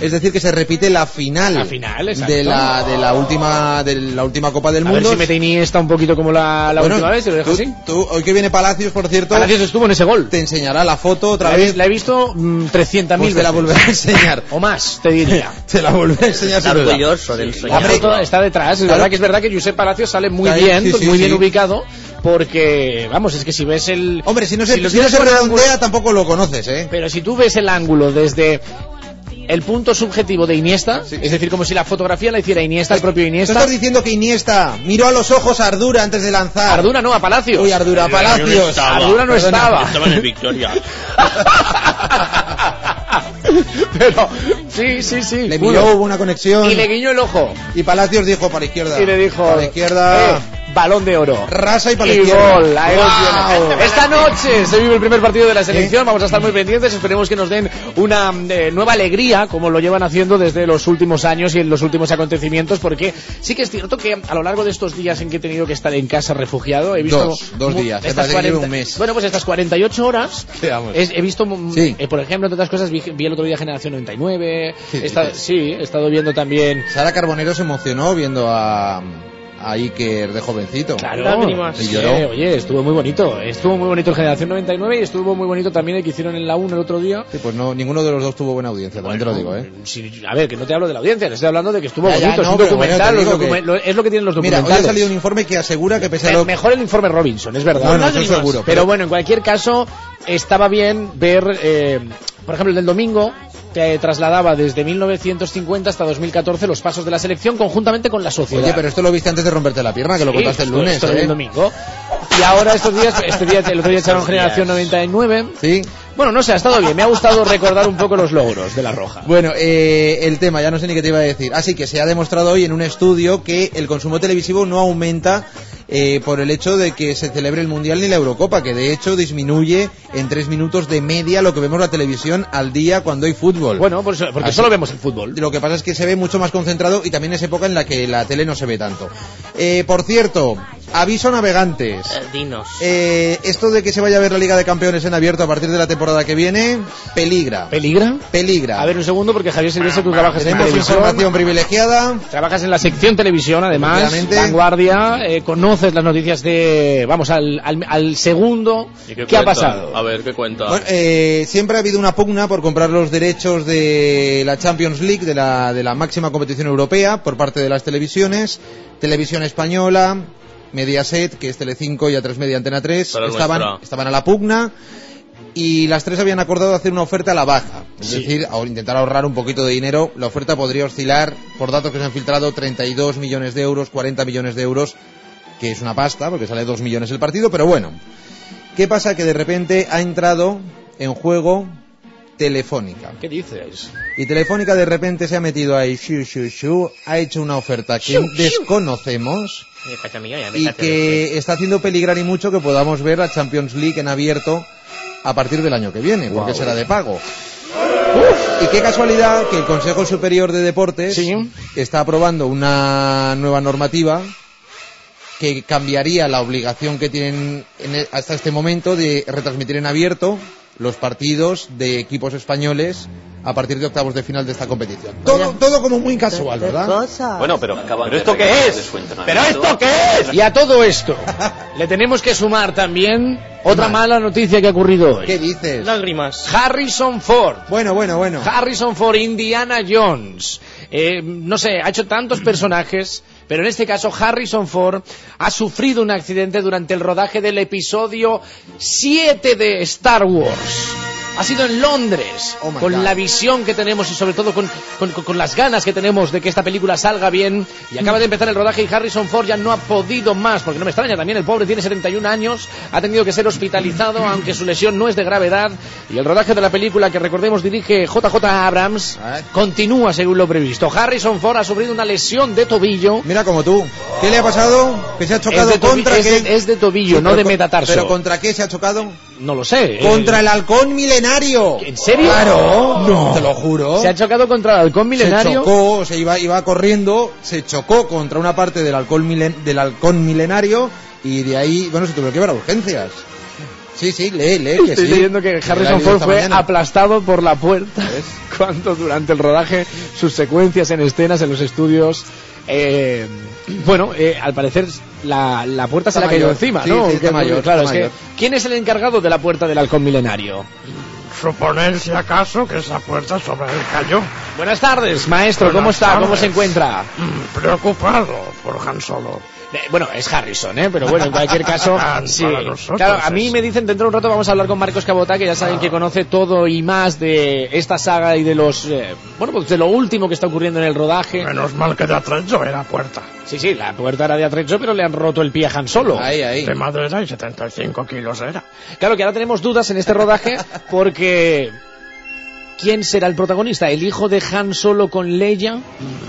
[SPEAKER 1] Es decir, que se repite la final,
[SPEAKER 3] La final, exacto.
[SPEAKER 1] de la de la última de la última Copa del
[SPEAKER 3] A ver
[SPEAKER 1] Mundo.
[SPEAKER 3] si mete Iniesta un poquito como la, la
[SPEAKER 1] Bueno,
[SPEAKER 3] última vez, y lo deja
[SPEAKER 1] tú-
[SPEAKER 3] así.
[SPEAKER 1] tú- hoy que viene Palacios, por cierto,
[SPEAKER 3] Palacios estuvo en ese gol.
[SPEAKER 1] te enseñará la foto otra
[SPEAKER 3] La he,
[SPEAKER 1] vez.
[SPEAKER 3] la he visto mm, 300.000
[SPEAKER 1] Pues te la volveré a enseñar.
[SPEAKER 3] O más, te diría.
[SPEAKER 1] Te la volveré a enseñar.
[SPEAKER 4] Está orgulloso de
[SPEAKER 3] La
[SPEAKER 4] enseñarlo.
[SPEAKER 3] foto está detrás. Es
[SPEAKER 1] Claro.
[SPEAKER 3] verdad que es verdad que Josep Palacios sale muy
[SPEAKER 1] Claro,
[SPEAKER 3] bien,
[SPEAKER 1] sí, sí,
[SPEAKER 3] muy bien
[SPEAKER 1] sí.
[SPEAKER 3] ubicado, porque, vamos, es que si ves el...
[SPEAKER 1] Hombre, si no se,
[SPEAKER 3] lo
[SPEAKER 1] si no se redondea,
[SPEAKER 3] ángulo-
[SPEAKER 1] tampoco lo conoces, ¿eh?
[SPEAKER 3] Pero si tú ves el ángulo desde el punto subjetivo de Iniesta, es decir, como si la fotografía la hiciera Iniesta, el propio
[SPEAKER 1] Tú
[SPEAKER 3] Iniesta.
[SPEAKER 1] estás diciendo que Iniesta miró a los ojos a Ardura antes de lanzar.
[SPEAKER 3] Ardura no, a Palacios.
[SPEAKER 1] Uy, Ardura,
[SPEAKER 5] no
[SPEAKER 1] Palacios.
[SPEAKER 5] estaba.
[SPEAKER 3] Ardura no
[SPEAKER 1] Perdona.
[SPEAKER 3] estaba.
[SPEAKER 5] Estaba en el Victoria.
[SPEAKER 3] Pero, sí, sí, sí.
[SPEAKER 1] Le miró, hubo una conexión.
[SPEAKER 3] Y le guiñó el ojo.
[SPEAKER 1] Y Palacios dijo para la izquierda.
[SPEAKER 3] Y le dijo,
[SPEAKER 1] Para la izquierda.
[SPEAKER 3] "Eh, balón de oro.
[SPEAKER 1] Rasa y para la
[SPEAKER 3] Y
[SPEAKER 1] izquierda.
[SPEAKER 3] gol, ahí lo
[SPEAKER 1] ¡Guau!
[SPEAKER 3] tiene. Esta noche se vive el primer partido de la selección,
[SPEAKER 1] ¿Eh?
[SPEAKER 3] vamos a estar muy pendientes, esperemos que nos den una eh, nueva alegría, como lo llevan haciendo desde los últimos años y en los últimos acontecimientos, porque sí que es cierto que a lo largo de estos días en que he tenido que estar en casa refugiado, he visto...
[SPEAKER 1] Dos, dos días,
[SPEAKER 3] estas
[SPEAKER 1] me parece que lleva un mes.
[SPEAKER 3] Bueno, pues estas 48 horas,
[SPEAKER 1] Sí,
[SPEAKER 3] he visto,
[SPEAKER 1] Sí.
[SPEAKER 3] eh, por ejemplo, entre otras cosas, vi, vi el otro día Generación 99,
[SPEAKER 1] Sí,
[SPEAKER 3] he estado- sí, he estado viendo también...
[SPEAKER 1] Sara Carbonero se emocionó viendo a, a Iker de jovencito.
[SPEAKER 3] Claro.
[SPEAKER 1] Y
[SPEAKER 3] oye, estuvo muy bonito. Estuvo muy bonito el Generación 99 y estuvo muy bonito también el que hicieron en la 1 el otro día.
[SPEAKER 1] Sí, pues no, ninguno de los dos tuvo buena audiencia, también te lo digo, ¿eh?
[SPEAKER 3] Sí, a ver, que no te hablo de la audiencia, te estoy hablando de que estuvo
[SPEAKER 1] Ya, ya,
[SPEAKER 3] bonito.
[SPEAKER 1] no,
[SPEAKER 3] es un
[SPEAKER 1] pero bueno,
[SPEAKER 3] documental,
[SPEAKER 1] que-
[SPEAKER 3] lo- es lo que tienen los
[SPEAKER 1] Mira, hoy
[SPEAKER 3] documentales.
[SPEAKER 1] ha salido un informe que asegura que pese a lo
[SPEAKER 3] Mejor el informe Robinson, es verdad.
[SPEAKER 1] No, no, eso seguro.
[SPEAKER 3] Pero bueno, en cualquier caso, estaba bien ver, eh, por ejemplo, el del domingo, que trasladaba desde 1950 hasta 2014 los pasos de la selección conjuntamente con la sociedad.
[SPEAKER 1] Oye, pero esto lo viste antes de romperte la pierna, que lo contaste el lunes,
[SPEAKER 3] esto vi
[SPEAKER 1] ¿eh?
[SPEAKER 3] el domingo. Y ahora estos días, este día, el otro día echaron Generación 99.
[SPEAKER 1] Sí.
[SPEAKER 3] Bueno, no sé, ha estado bien. Me ha gustado recordar un poco los logros de la Roja.
[SPEAKER 1] Bueno, eh, el tema, ya no sé ni qué te iba a decir. Así que se ha demostrado hoy en un estudio que el consumo televisivo no aumenta eh, por el hecho de que se celebre el Mundial ni la Eurocopa, que de hecho disminuye en tres minutos de media lo que vemos la televisión al día cuando hay fútbol.
[SPEAKER 3] Bueno, pues, porque
[SPEAKER 1] Así-
[SPEAKER 3] solo vemos el fútbol.
[SPEAKER 1] Lo que pasa es que se ve mucho más concentrado y también es época en la que la tele no se ve tanto. Eh, por cierto, aviso navegantes.
[SPEAKER 4] Eh, dinos.
[SPEAKER 1] Eh, esto de que se vaya a ver la Liga de Campeones en abierto a partir de la temporada que viene, peligra.
[SPEAKER 3] ¿Peligra?
[SPEAKER 1] Peligra.
[SPEAKER 3] A ver un segundo, porque Javier Silvestre, tú trabajas en
[SPEAKER 1] Tenemos
[SPEAKER 3] televisión.
[SPEAKER 1] información privilegiada.
[SPEAKER 3] Trabajas en la sección televisión, además, vanguardia, eh, conoces las noticias de, vamos, al, al, al segundo.
[SPEAKER 6] ¿Y
[SPEAKER 3] ¿Qué,
[SPEAKER 6] qué
[SPEAKER 3] ha pasado?
[SPEAKER 6] A ver, ¿qué cuenta?
[SPEAKER 1] Bueno, eh, siempre ha habido una pugna por comprar los derechos de la Champions League, de la, de la máxima competición europea, por parte de las televisiones. Televisión Española, Mediaset, que es Telecinco y A3 Media Antena 3,
[SPEAKER 6] Para
[SPEAKER 1] estaban,
[SPEAKER 6] nuestra.
[SPEAKER 1] estaban a la pugna. Y las tres habían acordado hacer una oferta a la baja. Es
[SPEAKER 3] Sí.
[SPEAKER 1] decir, a intentar ahorrar un poquito de dinero. La oferta podría oscilar, por datos que se han filtrado, 32 millones de euros, 40 millones de euros, que es una pasta, porque sale 2 millones el partido, pero bueno. ¿Qué pasa? Que de repente ha entrado en juego Telefónica.
[SPEAKER 3] ¿Qué dices?
[SPEAKER 1] Y Telefónica de repente se ha metido ahí, shu, shu, shu, ha hecho una oferta que desconocemos y que está haciendo peligrar y mucho que podamos ver la Champions League en abierto a partir del año que viene, porque será de pago. Y qué casualidad que el Consejo Superior de Deportes
[SPEAKER 3] Sí.
[SPEAKER 1] está aprobando una nueva normativa que cambiaría la obligación que tienen en hasta este momento de retransmitir en abierto los partidos de equipos españoles a partir de octavos de final de esta competición. Todo, todo como muy casual,
[SPEAKER 7] ¿Qué
[SPEAKER 1] ¿verdad?
[SPEAKER 7] cosa?
[SPEAKER 5] Bueno, pero, ¿pero esto qué es? ¿Pero esto qué es?
[SPEAKER 3] Y a todo esto, le tenemos que sumar también otra mala noticia que ha ocurrido hoy.
[SPEAKER 1] ¿Qué dices?
[SPEAKER 2] Lágrimas.
[SPEAKER 3] Harrison Ford.
[SPEAKER 1] Bueno, bueno, bueno.
[SPEAKER 3] Harrison Ford, Indiana Jones. Eh, no sé, ha hecho tantos personajes, pero en este caso Harrison Ford ha sufrido un accidente durante el rodaje del episodio 7 de Star Wars. Ha sido en Londres,
[SPEAKER 1] Oh
[SPEAKER 3] con
[SPEAKER 1] God.
[SPEAKER 3] la visión que tenemos y sobre todo con, con- con las ganas que tenemos de que esta película salga bien. Y acaba de empezar el rodaje y Harrison Ford ya no ha podido más, porque no me extraña también, el pobre tiene 71 años, ha tenido que ser hospitalizado, aunque su lesión no es de gravedad. Y el rodaje de la película, que recordemos dirige JJ Abrams,
[SPEAKER 1] Ah.
[SPEAKER 3] continúa según lo previsto. Harrison Ford ha sufrido una lesión de tobillo.
[SPEAKER 1] Mira como tú. ¿Qué le ha pasado? ¿Que se ha chocado contra
[SPEAKER 3] es
[SPEAKER 1] qué?
[SPEAKER 3] es de tobillo,
[SPEAKER 1] Sí,
[SPEAKER 3] no de metatarso.
[SPEAKER 1] ¿Pero contra qué se ha chocado?
[SPEAKER 3] No lo sé.
[SPEAKER 1] Contra
[SPEAKER 3] eh,
[SPEAKER 1] el halcón milenario.
[SPEAKER 3] ¿En serio?
[SPEAKER 1] Claro.
[SPEAKER 3] No.
[SPEAKER 1] Te lo juro.
[SPEAKER 3] Se ha chocado contra el halcón
[SPEAKER 1] Se
[SPEAKER 3] milenario.
[SPEAKER 1] chocó, o sea, iba, iba corriendo, se chocó contra una parte del halcón, milen- del halcón milenario y de ahí, bueno, se tuvo que llevar a urgencias. Sí, sí, lee, lee, que
[SPEAKER 3] Estoy
[SPEAKER 1] sí.
[SPEAKER 3] leyendo que Harrison Ford fue
[SPEAKER 1] mañana.
[SPEAKER 3] aplastado por la puerta cuando durante el rodaje sus secuencias en escenas en los estudios eh, bueno, eh, al parecer la, la puerta se le ha caído encima,
[SPEAKER 1] Sí,
[SPEAKER 3] ¿no?
[SPEAKER 1] sí, está mayor,
[SPEAKER 3] claro,
[SPEAKER 1] está
[SPEAKER 3] es que. ¿quién es el encargado de la puerta del halcón milenario?
[SPEAKER 5] Suponer si acaso que esa puerta sobre él cayó.
[SPEAKER 3] Buenas tardes, maestro, ¿cómo
[SPEAKER 5] Buenas
[SPEAKER 3] está? ¿Cómo
[SPEAKER 5] tardes.
[SPEAKER 3] se encuentra?
[SPEAKER 5] Mm, Preocupado por Han Solo.
[SPEAKER 3] Eh, bueno, es Harrison, ¿eh? Pero bueno, en cualquier caso, sí.
[SPEAKER 5] nosotros
[SPEAKER 3] Claro, a mí me dicen dentro de un rato vamos a hablar con Marcos Cabota, que ya saben que conoce todo y más de esta saga y de los, eh, bueno, pues de lo último que está ocurriendo en el rodaje.
[SPEAKER 5] Menos mal que de atrecho era puerta.
[SPEAKER 3] Sí, sí, la puerta era de atrecho, pero le han roto el pie a Han Solo.
[SPEAKER 1] Ahí, ahí.
[SPEAKER 5] De madera y 75 kilos era.
[SPEAKER 3] Claro que ahora tenemos dudas en este rodaje porque ¿quién será el protagonista? ¿El hijo de Han Solo con Leia?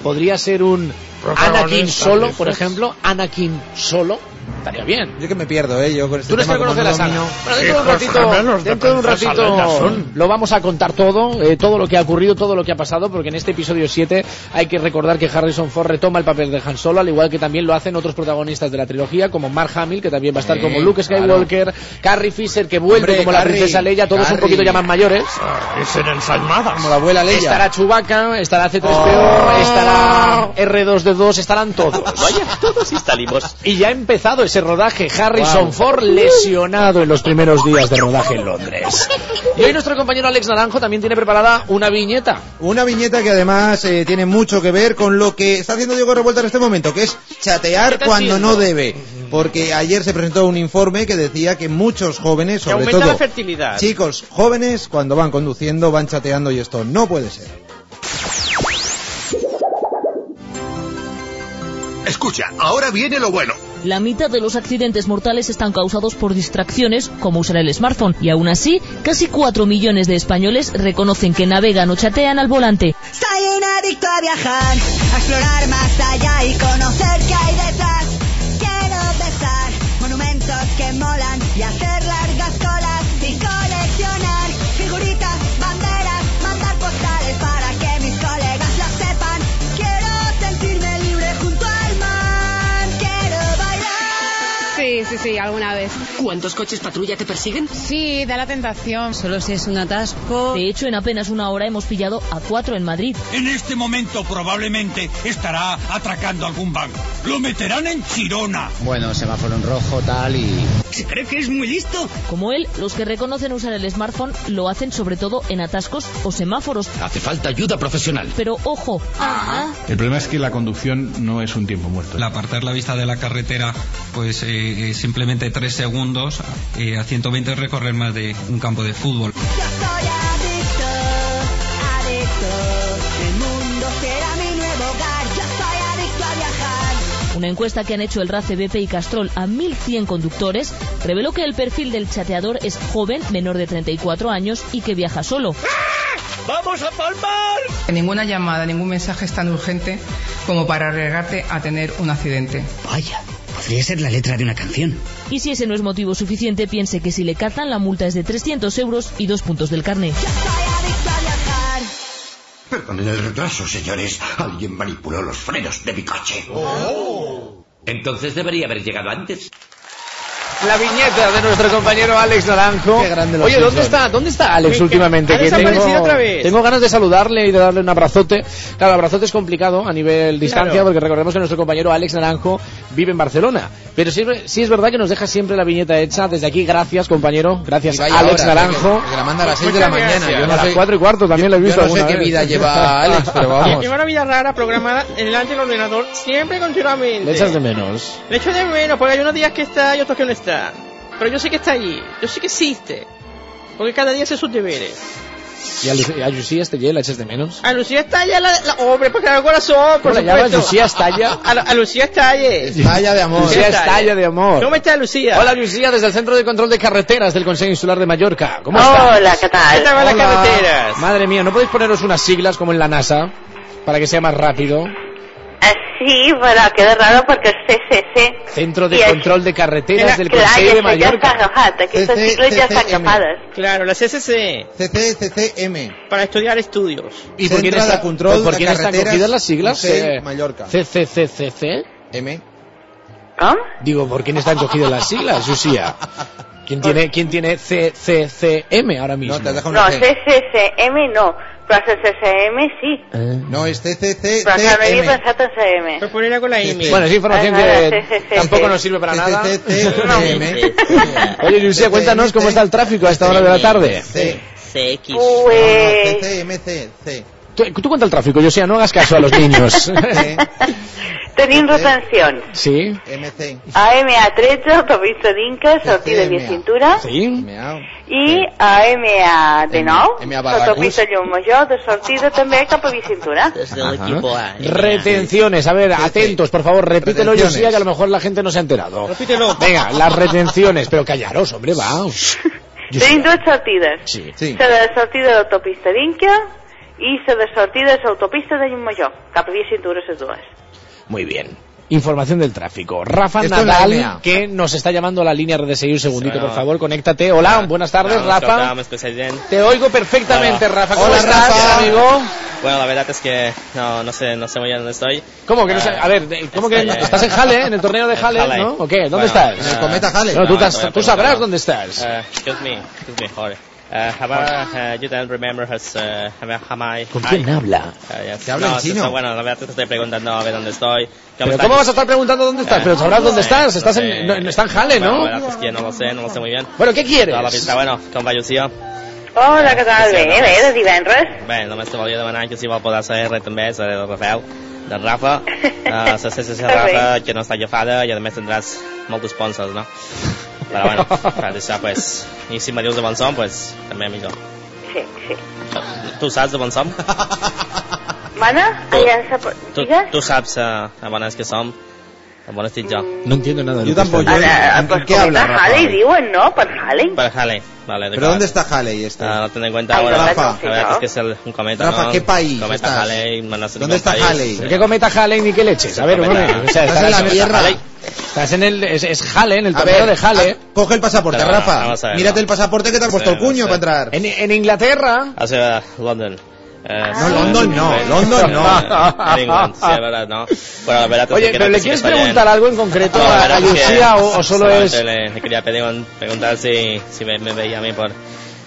[SPEAKER 3] ¿Podría ser un Anakin Solo, por ejemplo? Anakin Solo. Estaría bien.
[SPEAKER 1] Yo que me pierdo, ¿eh? Yo con este
[SPEAKER 3] Tú eres que
[SPEAKER 1] tema como
[SPEAKER 3] conoce
[SPEAKER 1] no
[SPEAKER 3] la
[SPEAKER 1] domino-
[SPEAKER 3] Bueno, dentro de un ratito, dentro de un ratito lo vamos a contar todo, eh, todo lo que ha ocurrido, todo lo que ha pasado, porque en este episodio 7 hay que recordar que Harrison Ford retoma el papel de Han Solo, al igual que también lo hacen otros protagonistas de la trilogía, como Mark Hamill, que también va a estar
[SPEAKER 1] Sí,
[SPEAKER 3] como Luke
[SPEAKER 1] claro.
[SPEAKER 3] Skywalker, Carrie Fisher, que vuelve
[SPEAKER 1] Hombre,
[SPEAKER 3] como la
[SPEAKER 1] Carrie,
[SPEAKER 3] princesa Leia, todos un
[SPEAKER 1] Carrie.
[SPEAKER 3] poquito ya más mayores.
[SPEAKER 5] Ah, y sin ensalmadas.
[SPEAKER 1] Como la abuela Leia.
[SPEAKER 3] Estará Chewbacca, estará C3PO,
[SPEAKER 1] Oh.
[SPEAKER 3] estará R2D2, estarán todos.
[SPEAKER 6] Vaya, todos instalimos.
[SPEAKER 3] Y ya ha empezado ese rodaje. Harrison
[SPEAKER 1] Wow.
[SPEAKER 3] Ford lesionado en los primeros días de rodaje en Londres. Y hoy nuestro compañero Alex Naranjo también tiene preparada una viñeta.
[SPEAKER 1] Una viñeta que además eh, tiene mucho que ver con lo que está haciendo Diego Revuelta en este momento, que es chatear cuando
[SPEAKER 2] haciendo?
[SPEAKER 1] no debe. Porque ayer se presentó un informe que decía que muchos jóvenes,
[SPEAKER 2] Que
[SPEAKER 1] sobre
[SPEAKER 2] aumenta
[SPEAKER 1] todo
[SPEAKER 2] la fertilidad.
[SPEAKER 1] chicos jóvenes, cuando van conduciendo, van chateando y esto no puede ser.
[SPEAKER 8] Escucha, ahora viene lo bueno.
[SPEAKER 9] La mitad de los accidentes mortales están causados por distracciones, como usar el smartphone, y aún así, casi 4 millones de españoles reconocen que navegan o chatean al volante.
[SPEAKER 10] Soy un adicto a viajar, a explorar más allá y conocer qué hay detrás. Quiero besar monumentos que molan y hacer largas colas
[SPEAKER 11] Sí, alguna vez.
[SPEAKER 12] ¿Cuántos coches patrulla te persiguen?
[SPEAKER 11] Sí, da la tentación.
[SPEAKER 10] Solo si es un atasco.
[SPEAKER 9] De hecho, en apenas una hora hemos pillado a cuatro en Madrid.
[SPEAKER 8] En este momento probablemente estará atracando algún banco. Lo meterán en Chirona.
[SPEAKER 13] Bueno, semáforo en rojo, tal y...
[SPEAKER 12] Se cree que es muy listo.
[SPEAKER 9] Como él, los que reconocen usar el smartphone lo hacen sobre todo en atascos o semáforos.
[SPEAKER 13] Hace falta ayuda profesional.
[SPEAKER 9] Pero ojo,
[SPEAKER 14] El problema es que la conducción no es un tiempo muerto.
[SPEAKER 15] Al apartar la vista de la carretera, pues eh, eh, simplemente tres segundos, eh, a 120 recorrer más de un campo de fútbol.
[SPEAKER 10] Yo soy adicto, adicto. El mundo será mi nuevo hogar. Yo soy adicto a viajar.
[SPEAKER 9] Una encuesta que han hecho el RACE BP y Castrol a 1.100 conductores reveló que el perfil del chateador es joven, menor de 34 años y que viaja solo.
[SPEAKER 5] ¡Vamos a palmar!
[SPEAKER 11] Ninguna llamada, ningún mensaje es tan urgente como para arriesgarte a tener un accidente.
[SPEAKER 12] Vaya, podría ser la letra de una canción.
[SPEAKER 9] Y si ese no es motivo suficiente, piense que si le cazan la multa es de 300 euros y dos puntos del
[SPEAKER 10] viajar.
[SPEAKER 8] Perdonen el retraso, señores. Alguien manipuló los frenos de mi coche.
[SPEAKER 6] Entonces debería haber llegado antes.
[SPEAKER 3] La viñeta de nuestro compañero Alex Naranjo.
[SPEAKER 1] Qué grande los
[SPEAKER 3] Oye, ¿dónde
[SPEAKER 1] Simpson.
[SPEAKER 3] está? ¿Dónde está Alex
[SPEAKER 2] Venga,
[SPEAKER 3] últimamente? Que tengo,
[SPEAKER 2] otra vez.
[SPEAKER 3] tengo ganas de saludarle y de darle un abrazote. Claro, el abrazote es complicado a nivel distancia
[SPEAKER 2] Claro.
[SPEAKER 3] porque recordemos que nuestro compañero Alex Naranjo vive en Barcelona. Pero sí, sí es verdad que nos deja siempre la viñeta hecha. Desde aquí, gracias compañero. Gracias
[SPEAKER 1] vaya
[SPEAKER 3] Alex
[SPEAKER 1] hora,
[SPEAKER 3] Naranjo.
[SPEAKER 1] que- que la manda a las 6 de la mañana. Yo no
[SPEAKER 3] a las
[SPEAKER 1] sé,
[SPEAKER 3] cuatro y cuarto también lo he
[SPEAKER 1] yo
[SPEAKER 3] visto
[SPEAKER 1] no sé qué
[SPEAKER 3] vez.
[SPEAKER 1] vida lleva Alex, pero vamos.
[SPEAKER 2] Lleva una vida rara programada delante del ordenador, siempre continuamente.
[SPEAKER 3] Le echas de menos.
[SPEAKER 2] Le echo de menos, porque hay unos días que está y otros que no está. Pero yo sé que está allí, yo sé que existe. Porque cada día hace sus deberes.
[SPEAKER 3] ¿Y a, Lu- a Lucía Estelle la echas de menos?
[SPEAKER 2] A Lucía Estalla, la, la, hombre, porque el corazón, por
[SPEAKER 3] ¿Cómo la llamas?
[SPEAKER 2] supuesto.
[SPEAKER 3] ¿Lucía Estalla?
[SPEAKER 2] A, a Lucía Estalle.
[SPEAKER 1] Estalla de amor.
[SPEAKER 3] Lucía Estalla de amor.
[SPEAKER 2] ¿Cómo está Lucía?
[SPEAKER 3] Hola Lucía, desde el Centro de Control de Carreteras del Consejo Insular de Mallorca. ¿Cómo estás?
[SPEAKER 7] Hola, ¿qué tal?
[SPEAKER 2] ¿Qué tal van las carreteras?
[SPEAKER 3] Madre mía, ¿no podéis poneros unas siglas como en la NASA? Para que sea más rápido.
[SPEAKER 7] Eh, sí, bueno, queda raro porque es CCC.
[SPEAKER 3] Centro de Control de Carreteras del Consejo de Mallorca.
[SPEAKER 7] agafat, aquestes
[SPEAKER 1] CC,
[SPEAKER 7] sigles ja estan
[SPEAKER 1] CCM.
[SPEAKER 7] agafades.
[SPEAKER 2] Claro, la CCC,
[SPEAKER 1] CC, CCM.
[SPEAKER 2] para estudiar estudios.
[SPEAKER 3] ¿Y por quién, está,
[SPEAKER 1] Control
[SPEAKER 3] por quién están cogidas las siglas? Eh,
[SPEAKER 1] Mallorca.
[SPEAKER 3] CCCCC.
[SPEAKER 1] M.
[SPEAKER 7] Com?
[SPEAKER 3] Digo, ¿por quién están cogidas las siglas, Lucía? ¿Quién tiene, quién tiene CCCM ahora mismo?
[SPEAKER 1] No, te has dejado
[SPEAKER 16] No,
[SPEAKER 1] una C.
[SPEAKER 16] CCCM no, la CCM sí.
[SPEAKER 1] No, es CCC.
[SPEAKER 16] Pensat en CM.
[SPEAKER 2] Pues ponerla con la M.
[SPEAKER 3] Bueno, es información que tampoco nos sirve para nada. Oye, Lucía, cuéntanos cómo está el tráfico a esta hora de la tarde.
[SPEAKER 1] C.
[SPEAKER 17] CX.
[SPEAKER 16] Pues...
[SPEAKER 1] CCMC. C.
[SPEAKER 3] Tú, tú cuenta el tráfico, Lucía, no hagas caso a los niños.
[SPEAKER 16] Tenim retencions.
[SPEAKER 3] sí,
[SPEAKER 1] MC.
[SPEAKER 16] AMA13, autopista d'Inca, sortida de Cintura.
[SPEAKER 3] sí.
[SPEAKER 16] I AMA19,
[SPEAKER 1] MA Barracús.
[SPEAKER 16] autopista Llumajor, de sortida també cap a Vicintura.
[SPEAKER 17] Desde el equipo A.
[SPEAKER 3] Retenciones, a ver, atentos, por favor, repítelo,
[SPEAKER 1] Retenciones.
[SPEAKER 3] Lucía, que a lo mejor la gente no se ha enterado.
[SPEAKER 2] Repítelo.
[SPEAKER 3] Venga, las retenciones, pero callaros, hombre, va.
[SPEAKER 16] Tenim dues sortides.
[SPEAKER 3] Sí.
[SPEAKER 1] Sí.
[SPEAKER 16] La de sortida d'autopista d'Inca i la de sortida de l'autopista de Llumajor, cap a Vicintura, les dues.
[SPEAKER 3] Muy bien. Información del tráfico. Rafa
[SPEAKER 1] Esto
[SPEAKER 3] Nadal, que nos está llamando a la línea RDSI. Un segundito, por favor, conéctate. Hola, buenas tardes, Rafa.
[SPEAKER 5] que.
[SPEAKER 3] Te oigo perfectamente,
[SPEAKER 5] Hola.
[SPEAKER 3] Rafa. ¿Cómo
[SPEAKER 1] Hola,
[SPEAKER 3] estás,
[SPEAKER 1] Rafa.
[SPEAKER 3] amigo?
[SPEAKER 5] Bueno, la verdad es que no, no sé, no sé muy bien dónde estoy.
[SPEAKER 3] ¿Cómo que no sé? A ver, de- ¿cómo que
[SPEAKER 5] Estoy, eh,
[SPEAKER 3] estás en Halle, en el torneo de Halle,
[SPEAKER 5] Halle.
[SPEAKER 3] no? ¿O qué? ¿Dónde
[SPEAKER 5] Bueno,
[SPEAKER 3] estás?
[SPEAKER 1] En el
[SPEAKER 5] eh,
[SPEAKER 1] cometa Halle.
[SPEAKER 3] No, tú,
[SPEAKER 5] no,
[SPEAKER 3] te has-
[SPEAKER 5] todavía
[SPEAKER 3] tú
[SPEAKER 5] no,
[SPEAKER 3] sabrás dónde estás.
[SPEAKER 5] Uh, excuse me, excuse me, sorry. Uh, uh, you don't remember his, uh, I-
[SPEAKER 3] ¿Con
[SPEAKER 5] I-
[SPEAKER 3] quién habla?
[SPEAKER 5] Uh, yes.
[SPEAKER 1] ¿Te habla en
[SPEAKER 5] no,
[SPEAKER 1] chino?
[SPEAKER 5] está- bueno, la verdad te estoy preguntando a ver dónde estoy.
[SPEAKER 3] ¿Pero cómo vas a estar preguntando dónde estás? Pero sabrás dónde estás. Estás en,
[SPEAKER 5] Eh,
[SPEAKER 3] no, está en Halle,
[SPEAKER 5] Bueno,
[SPEAKER 3] ¿no?
[SPEAKER 5] la verdad es que no lo sé, no lo sé muy bien.
[SPEAKER 3] Bueno, ¿qué quieres?
[SPEAKER 5] Toda la vista, bueno, com va Llucia?
[SPEAKER 16] Hola, què tal? Bé, bé, de divendres.
[SPEAKER 5] Bé, només te volia demanar que si vol poder saber res també, saber del Rafael, del Rafa, uh, la CCC Rafa, que no està agafada i a més tindràs molts sponsors, no? Però bueno, per això, pues, i si me dius de bon som, pues, també millor.
[SPEAKER 16] Sí, sí.
[SPEAKER 5] Tu saps de bon som?
[SPEAKER 16] Mana.
[SPEAKER 5] Tu,
[SPEAKER 16] Digues?
[SPEAKER 5] tu saps uh, a bones que som, a bones estic jo.
[SPEAKER 3] No entiendo nada. de
[SPEAKER 1] Yo
[SPEAKER 3] lo que
[SPEAKER 1] tampoco.
[SPEAKER 3] estás-
[SPEAKER 1] Yo-
[SPEAKER 16] Ara,
[SPEAKER 1] ¿en
[SPEAKER 16] pues
[SPEAKER 1] qué habla,
[SPEAKER 16] cometa
[SPEAKER 1] Rafa?
[SPEAKER 16] Halley, diuen, no? Per Halley.
[SPEAKER 5] Per Halley, vale,
[SPEAKER 1] ¿Pero dónde está Halley este?
[SPEAKER 5] Ah, no ten en cuenta
[SPEAKER 16] Ay,
[SPEAKER 5] ahora.
[SPEAKER 1] Rafa.
[SPEAKER 5] La verdad es que es el, un cometa,
[SPEAKER 1] Rafa,
[SPEAKER 5] ¿no?
[SPEAKER 1] ¿qué país
[SPEAKER 5] Cometa
[SPEAKER 1] estás?
[SPEAKER 5] Halley, no sé
[SPEAKER 1] ¿Dónde
[SPEAKER 5] ningún
[SPEAKER 1] está
[SPEAKER 5] país.
[SPEAKER 1] Halley?
[SPEAKER 3] ¿Qué cometa Halle ni qué leches? A ver,
[SPEAKER 5] Cometa.
[SPEAKER 3] hombre, o sea,
[SPEAKER 1] Estás en la
[SPEAKER 3] el-
[SPEAKER 1] tierra.
[SPEAKER 5] Halley.
[SPEAKER 3] Estás en el... Es, es Halle, en el
[SPEAKER 1] A
[SPEAKER 3] torneo
[SPEAKER 1] ver,
[SPEAKER 3] de Halle.
[SPEAKER 1] ah, coge el pasaporte,
[SPEAKER 5] Pero,
[SPEAKER 1] Rafa.
[SPEAKER 5] vamos a ver,
[SPEAKER 1] Mírate
[SPEAKER 5] no.
[SPEAKER 1] el pasaporte que te has
[SPEAKER 5] No
[SPEAKER 1] puesto
[SPEAKER 5] sé,
[SPEAKER 1] el cuño
[SPEAKER 5] no sé.
[SPEAKER 1] para entrar.
[SPEAKER 3] En, en Inglaterra...
[SPEAKER 5] Hacia London. Eh,
[SPEAKER 1] No, London no, London no.
[SPEAKER 5] En England, sí, es verdad, no. Bueno, la verdad es
[SPEAKER 3] Oye,
[SPEAKER 5] que
[SPEAKER 3] pero
[SPEAKER 5] no
[SPEAKER 3] ¿le quieres preguntar algo en concreto
[SPEAKER 5] No,
[SPEAKER 3] a, Lucía o, o solo es...?
[SPEAKER 5] Le, le quería pedir, preguntar si, si me, me veía a mí por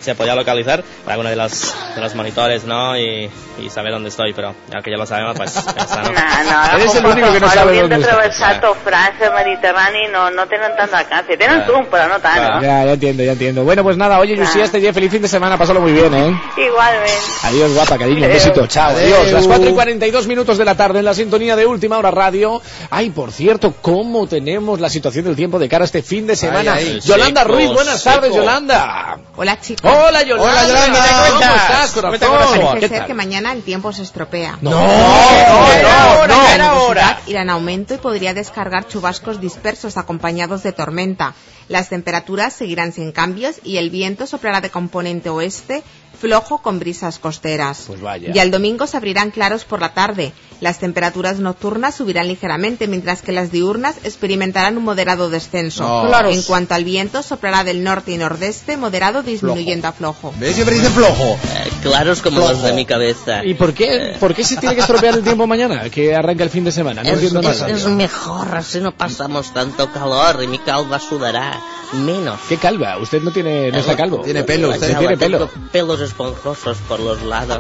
[SPEAKER 5] se podía localizar alguno de los, de los monitores, ¿no? Y, y saber dónde estoy, pero ya que ya lo sabemos, pues está, ¿no?
[SPEAKER 16] No, no,
[SPEAKER 3] Eres el único que no sabe dónde
[SPEAKER 16] travessar tot França, Mediterrani, no, no tenen tant alcance. Tenen
[SPEAKER 5] Claro.
[SPEAKER 16] zoom, però no tant, no?
[SPEAKER 3] Ya, ya entiendo, ya entiendo. Bueno, pues nada, oye, Lucía, este día feliz fin de semana, pásalo muy bien, ¿eh?
[SPEAKER 16] Igualment.
[SPEAKER 3] Adiós, guapa, cariño, un besito, chao,
[SPEAKER 1] Adeu.
[SPEAKER 3] adiós. Las 4 y 42 minutos de la tarde en la sintonía de Última Hora Radio. Ay, por cierto, ¿cómo tenemos la situación del tiempo de cara a este fin de semana?
[SPEAKER 1] Ay, ay.
[SPEAKER 3] Yolanda
[SPEAKER 5] Seco,
[SPEAKER 3] Ruiz, buenas
[SPEAKER 5] seco.
[SPEAKER 3] tardes, Yolanda.
[SPEAKER 18] Hola chicos.
[SPEAKER 3] Hola, Yolanda.
[SPEAKER 1] Hola, Yolanda.
[SPEAKER 3] ¿Qué
[SPEAKER 1] ¿Cómo
[SPEAKER 2] estás?
[SPEAKER 3] corazón?
[SPEAKER 18] Parece
[SPEAKER 3] ¿Qué
[SPEAKER 18] ser que mañana el tiempo se estropea.
[SPEAKER 3] No,
[SPEAKER 18] La
[SPEAKER 3] no, no, no.
[SPEAKER 18] nubosidad irá en aumento y podría descargar chubascos dispersos acompañados de tormenta. Las temperaturas seguirán sin cambios y el viento soplará de componente oeste flojo con brisas costeras.
[SPEAKER 3] Pues vaya.
[SPEAKER 18] Y al domingo se abrirán claros por la tarde. Las temperaturas nocturnas subirán ligeramente, mientras que las diurnas experimentarán un moderado descenso.
[SPEAKER 1] No. Claros.
[SPEAKER 18] En cuanto al viento, soplará del norte y nordeste, moderado disminuyendo a flojo.
[SPEAKER 1] ¿Ves? Siempre dice flojo.
[SPEAKER 17] Eh, claros como
[SPEAKER 1] Flojo.
[SPEAKER 17] los de mi cabeza.
[SPEAKER 3] ¿Y por qué, por qué se tiene que estropear el tiempo mañana? Que arranca el fin de semana. No
[SPEAKER 17] es,
[SPEAKER 3] entiendo
[SPEAKER 17] es-
[SPEAKER 3] nada.
[SPEAKER 17] es mejor, así no pasamos tanto calor y mi calva sudará menos.
[SPEAKER 3] ¿Qué calva? Usted no tiene, no está calvo.
[SPEAKER 1] Tiene pelo, usted
[SPEAKER 17] calva,
[SPEAKER 3] tiene pelo.
[SPEAKER 17] pelos esponjosos por los lados.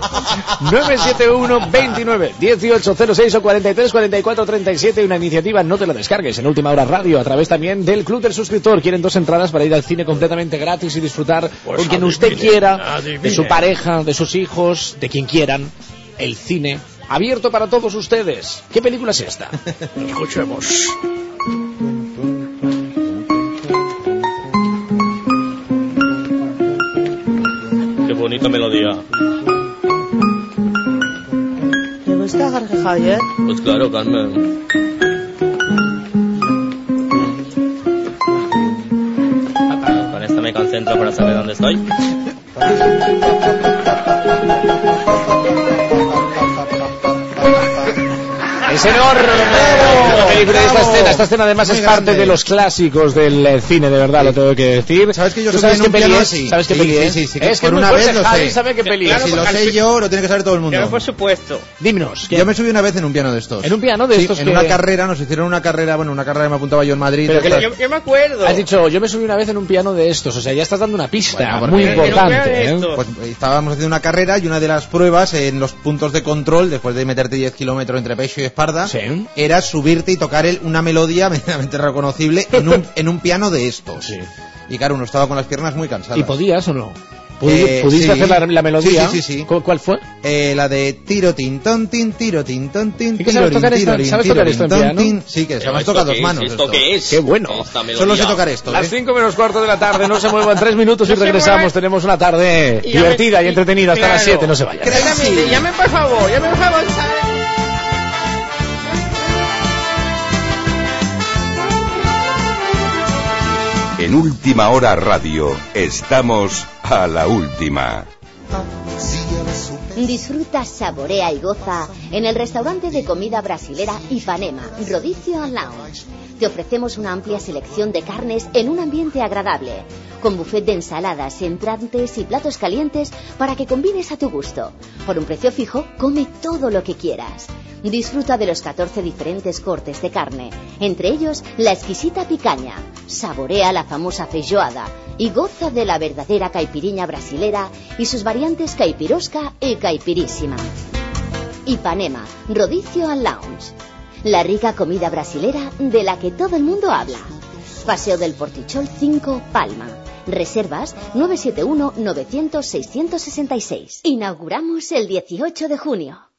[SPEAKER 3] 971 29 1806 o 43 44 37 una iniciativa no te la descargues en Última Hora Radio a través también del Club del Suscriptor quieren dos entradas para ir al cine completamente gratis y disfrutar con quien usted quiera de su pareja de sus hijos de quien quieran el cine abierto para todos ustedes ¿qué película es esta? escuchemos
[SPEAKER 5] bonita melodía.
[SPEAKER 7] ¿Te gusta Jorge Javier?
[SPEAKER 5] Pues claro, Carmen. Con esta me concentro para saber dónde estoy.
[SPEAKER 3] Es enorme. La película de esta escena, esta escena además
[SPEAKER 1] Muy
[SPEAKER 3] es parte
[SPEAKER 1] grande.
[SPEAKER 3] de los clásicos del eh, cine, de verdad, lo tengo que decir.
[SPEAKER 1] ¿Sabes que yo
[SPEAKER 3] ¿Tú
[SPEAKER 1] subí
[SPEAKER 3] sabes qué peli es? ¿Sabes qué peli es?
[SPEAKER 1] sí, sí, que
[SPEAKER 3] es que
[SPEAKER 1] por una vez lo sé.
[SPEAKER 3] sabe qué peli es.
[SPEAKER 1] si lo sé yo, lo tiene que saber todo el mundo.
[SPEAKER 2] Claro, por supuesto.
[SPEAKER 3] Dímnos.
[SPEAKER 1] Yo me subí una vez en un piano de estos.
[SPEAKER 3] ¿En un piano de
[SPEAKER 1] Sí,
[SPEAKER 3] estos
[SPEAKER 1] en una carrera, nos hicieron una carrera, bueno, una carrera que me apuntaba yo en Madrid.
[SPEAKER 2] Yo, me acuerdo.
[SPEAKER 3] Has dicho, yo me subí una vez en un piano de estos, o sea, ya estás dando una pista
[SPEAKER 1] Bueno,
[SPEAKER 3] muy importante. ¿eh?
[SPEAKER 1] Pues eh, estábamos haciendo una carrera y una de las pruebas en los puntos de control, después de meterte 10 kilómetros entre pecho y espalda,
[SPEAKER 3] Sí.
[SPEAKER 1] era subirte y tocar el- una melodía medianamente reconocible en un, en un piano de estos.
[SPEAKER 3] Sí.
[SPEAKER 1] Y claro, uno estaba con las piernas muy cansadas.
[SPEAKER 3] ¿Y podías o no? ¿Pudi-
[SPEAKER 1] Eh,
[SPEAKER 3] ¿Pudiste
[SPEAKER 1] sí.
[SPEAKER 3] hacer la, la melodía?
[SPEAKER 1] Sí, sí, sí, sí.
[SPEAKER 3] ¿Cu- ¿Cuál fue?
[SPEAKER 1] Eh, la de tiro tin ton tin tiro tin ton tin
[SPEAKER 3] ¿Y qué sabes
[SPEAKER 1] tiro,
[SPEAKER 3] tocar
[SPEAKER 1] tin,
[SPEAKER 3] esto-
[SPEAKER 1] tiro,
[SPEAKER 3] sabes tocar
[SPEAKER 1] tiro,
[SPEAKER 3] esto en piano?
[SPEAKER 1] Sí, que se me toca dos manos.
[SPEAKER 5] ¿Esto qué es?
[SPEAKER 3] Qué bueno.
[SPEAKER 1] Solo sé tocar esto.
[SPEAKER 3] Las
[SPEAKER 1] ¿eh?
[SPEAKER 3] 5 menos cuarto de la tarde, no se muevan tres minutos y regresamos. Tenemos una tarde divertida y entretenida hasta las 7, no se vayan.
[SPEAKER 2] Llamen por favor, llamen por favor.
[SPEAKER 19] En Última Hora Radio, estamos a la última.
[SPEAKER 20] Disfruta, saborea y goza en el restaurante de comida brasilera Ipanema, Rodicio Lounge. Te ofrecemos una amplia selección de carnes en un ambiente agradable, con buffet de ensaladas, entrantes y platos calientes para que combines a tu gusto. Por un precio fijo, come todo lo que quieras. Disfruta de los 14 diferentes cortes de carne, entre ellos la exquisita picaña. Saborea la famosa feijoada y goza de la verdadera caipiriña brasilera y sus variantes caipirosca y caipirísima. Ipanema, Rodicio and Lounge. La rica comida brasilera de la que todo el mundo habla. Paseo del Portichol 5, Palma. Reservas 971-900-666. Inauguramos el 18 de junio.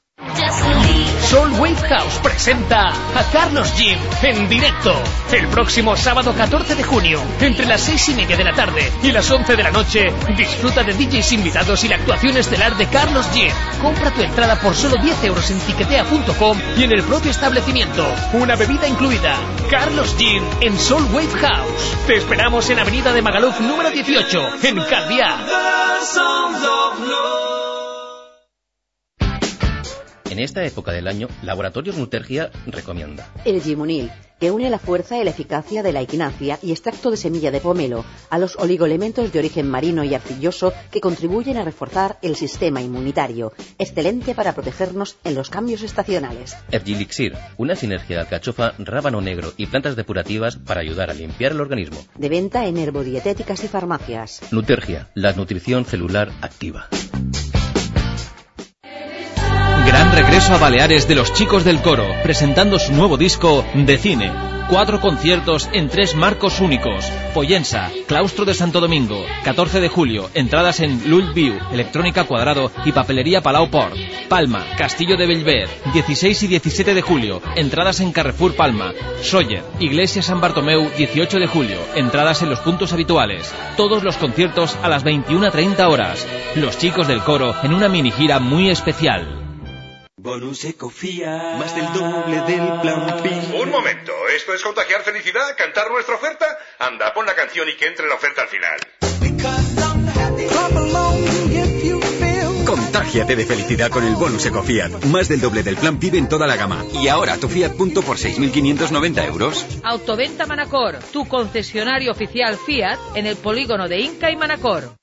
[SPEAKER 21] Soul Wave House presenta a Carlos Jim en directo el próximo sábado 14 de junio entre las 6 y media de la tarde y las 11 de la noche. Disfruta de DJs invitados y la actuación estelar de Carlos Jim. Compra tu entrada por solo 10 euros en tiquetea.com y en el propio establecimiento. Una bebida incluida. Carlos Jim en Soul Wave House. Te esperamos en Avenida de Magaluf número 18 en Calviá.
[SPEAKER 22] En esta época del año, Laboratorios Nutergia recomienda
[SPEAKER 23] El Gimunil, que une la fuerza y la eficacia de la equinacia y extracto de semilla de pomelo a los oligoelementos de origen marino y arcilloso que contribuyen a reforzar el sistema inmunitario, excelente para protegernos en los cambios estacionales.
[SPEAKER 22] Ergilixir, una sinergia de alcachofa, rábano negro y plantas depurativas para ayudar a limpiar el organismo.
[SPEAKER 23] De venta en herbodietéticas y farmacias.
[SPEAKER 22] Nutergia, la nutrición celular activa.
[SPEAKER 24] Regreso a Baleares de los chicos del coro, presentando su nuevo disco de cine. Cuatro conciertos en tres marcos únicos. Pollensa, Claustro de Santo Domingo, 14 de julio, entradas en Lul View, Electrónica Cuadrado y Papelería Palau Port. Palma, Castillo de Bellver, 16 y 17 de julio, entradas en Carrefour Palma. Sawyer, Iglesia San Bartomeu, 18 de julio, entradas en los puntos habituales. Todos los conciertos a las 21.30 horas. Los chicos del coro en una mini gira muy especial.
[SPEAKER 25] Bonus Ecofía, más del doble del plan PIB.
[SPEAKER 26] Un momento, ¿esto es contagiar felicidad? ¿Cantar nuestra oferta? Anda, pon la canción y que entre la oferta al final.
[SPEAKER 27] Contágiate de felicidad con el bonus Ecofiat. Más del doble del plan PIB en toda la gama. Y ahora tu Fiat Punto por 6.590 euros.
[SPEAKER 28] Autoventa Manacor, tu concesionario oficial Fiat en el polígono de Inca y Manacor.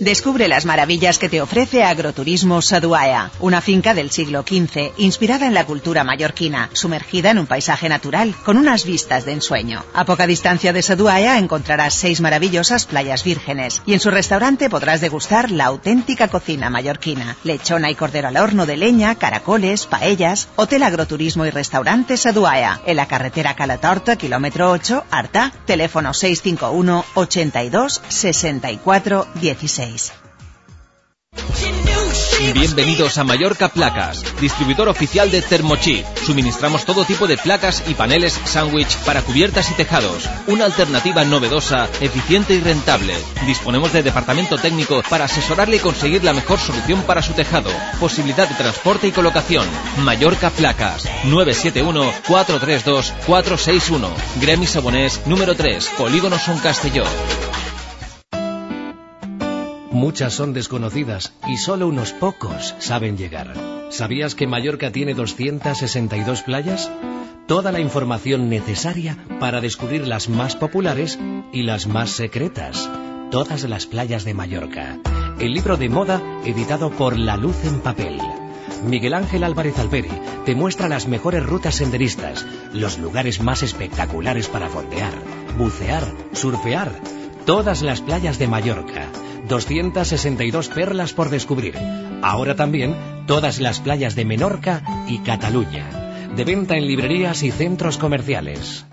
[SPEAKER 29] Descubre las maravillas que te ofrece Agroturismo Saduaya, una finca del siglo XV inspirada en la cultura mallorquina, sumergida en un paisaje natural con unas vistas de ensueño. A poca distancia de Saduaya encontrarás seis maravillosas playas vírgenes y en su restaurante podrás degustar la auténtica cocina mallorquina, lechona y cordero al horno de leña, caracoles, paellas, Hotel Agroturismo y Restaurante Saduaya, en la carretera Calatorta, kilómetro 8, Arta, teléfono 651 82 64 16.
[SPEAKER 24] Bienvenidos a Mallorca Placas, distribuidor oficial de Thermochi. Suministramos todo tipo de placas y paneles sándwich para cubiertas y tejados. Una alternativa novedosa, eficiente y rentable. Disponemos de departamento técnico para asesorarle y conseguir la mejor solución para su tejado. Posibilidad de transporte y colocación. Mallorca Placas. 971-432-461. Gremi Sabonés, número 3, Polígono Son Castelló.
[SPEAKER 30] Muchas son desconocidas y solo unos pocos saben llegar. ¿Sabías que Mallorca tiene 262 playas? Toda la información necesaria para descubrir las más populares y las más secretas. Todas las playas de Mallorca. El libro de moda editado por La Luz en Papel. Miguel Ángel Álvarez Alberi te muestra las mejores rutas senderistas, los lugares más espectaculares para fondear, bucear, surfear. Todas las playas de Mallorca. 262 perlas por descubrir. Ahora también todas las playas de Menorca y Cataluña. De venta en librerías y centros comerciales.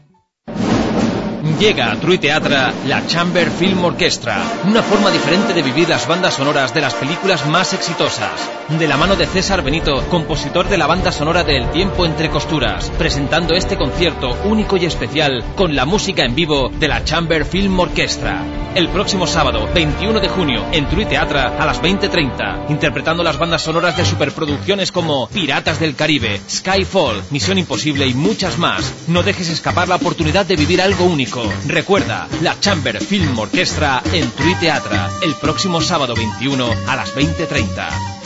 [SPEAKER 24] Llega a True Teatra la Chamber Film Orchestra, una forma diferente de vivir las bandas sonoras de las películas más exitosas. De la mano de César Benito, compositor de la banda sonora de El tiempo entre costuras, presentando este concierto único y especial con la música en vivo de la Chamber Film Orchestra. El próximo sábado, 21 de junio, en True Teatra a las 20.30, interpretando las bandas sonoras de superproducciones como Piratas del Caribe, Skyfall, Misión Imposible y muchas más. No dejes escapar la oportunidad de vivir algo único. Recuerda, la Chamber Film Orchestra en Teatra, el próximo sábado 21 a las 20.30.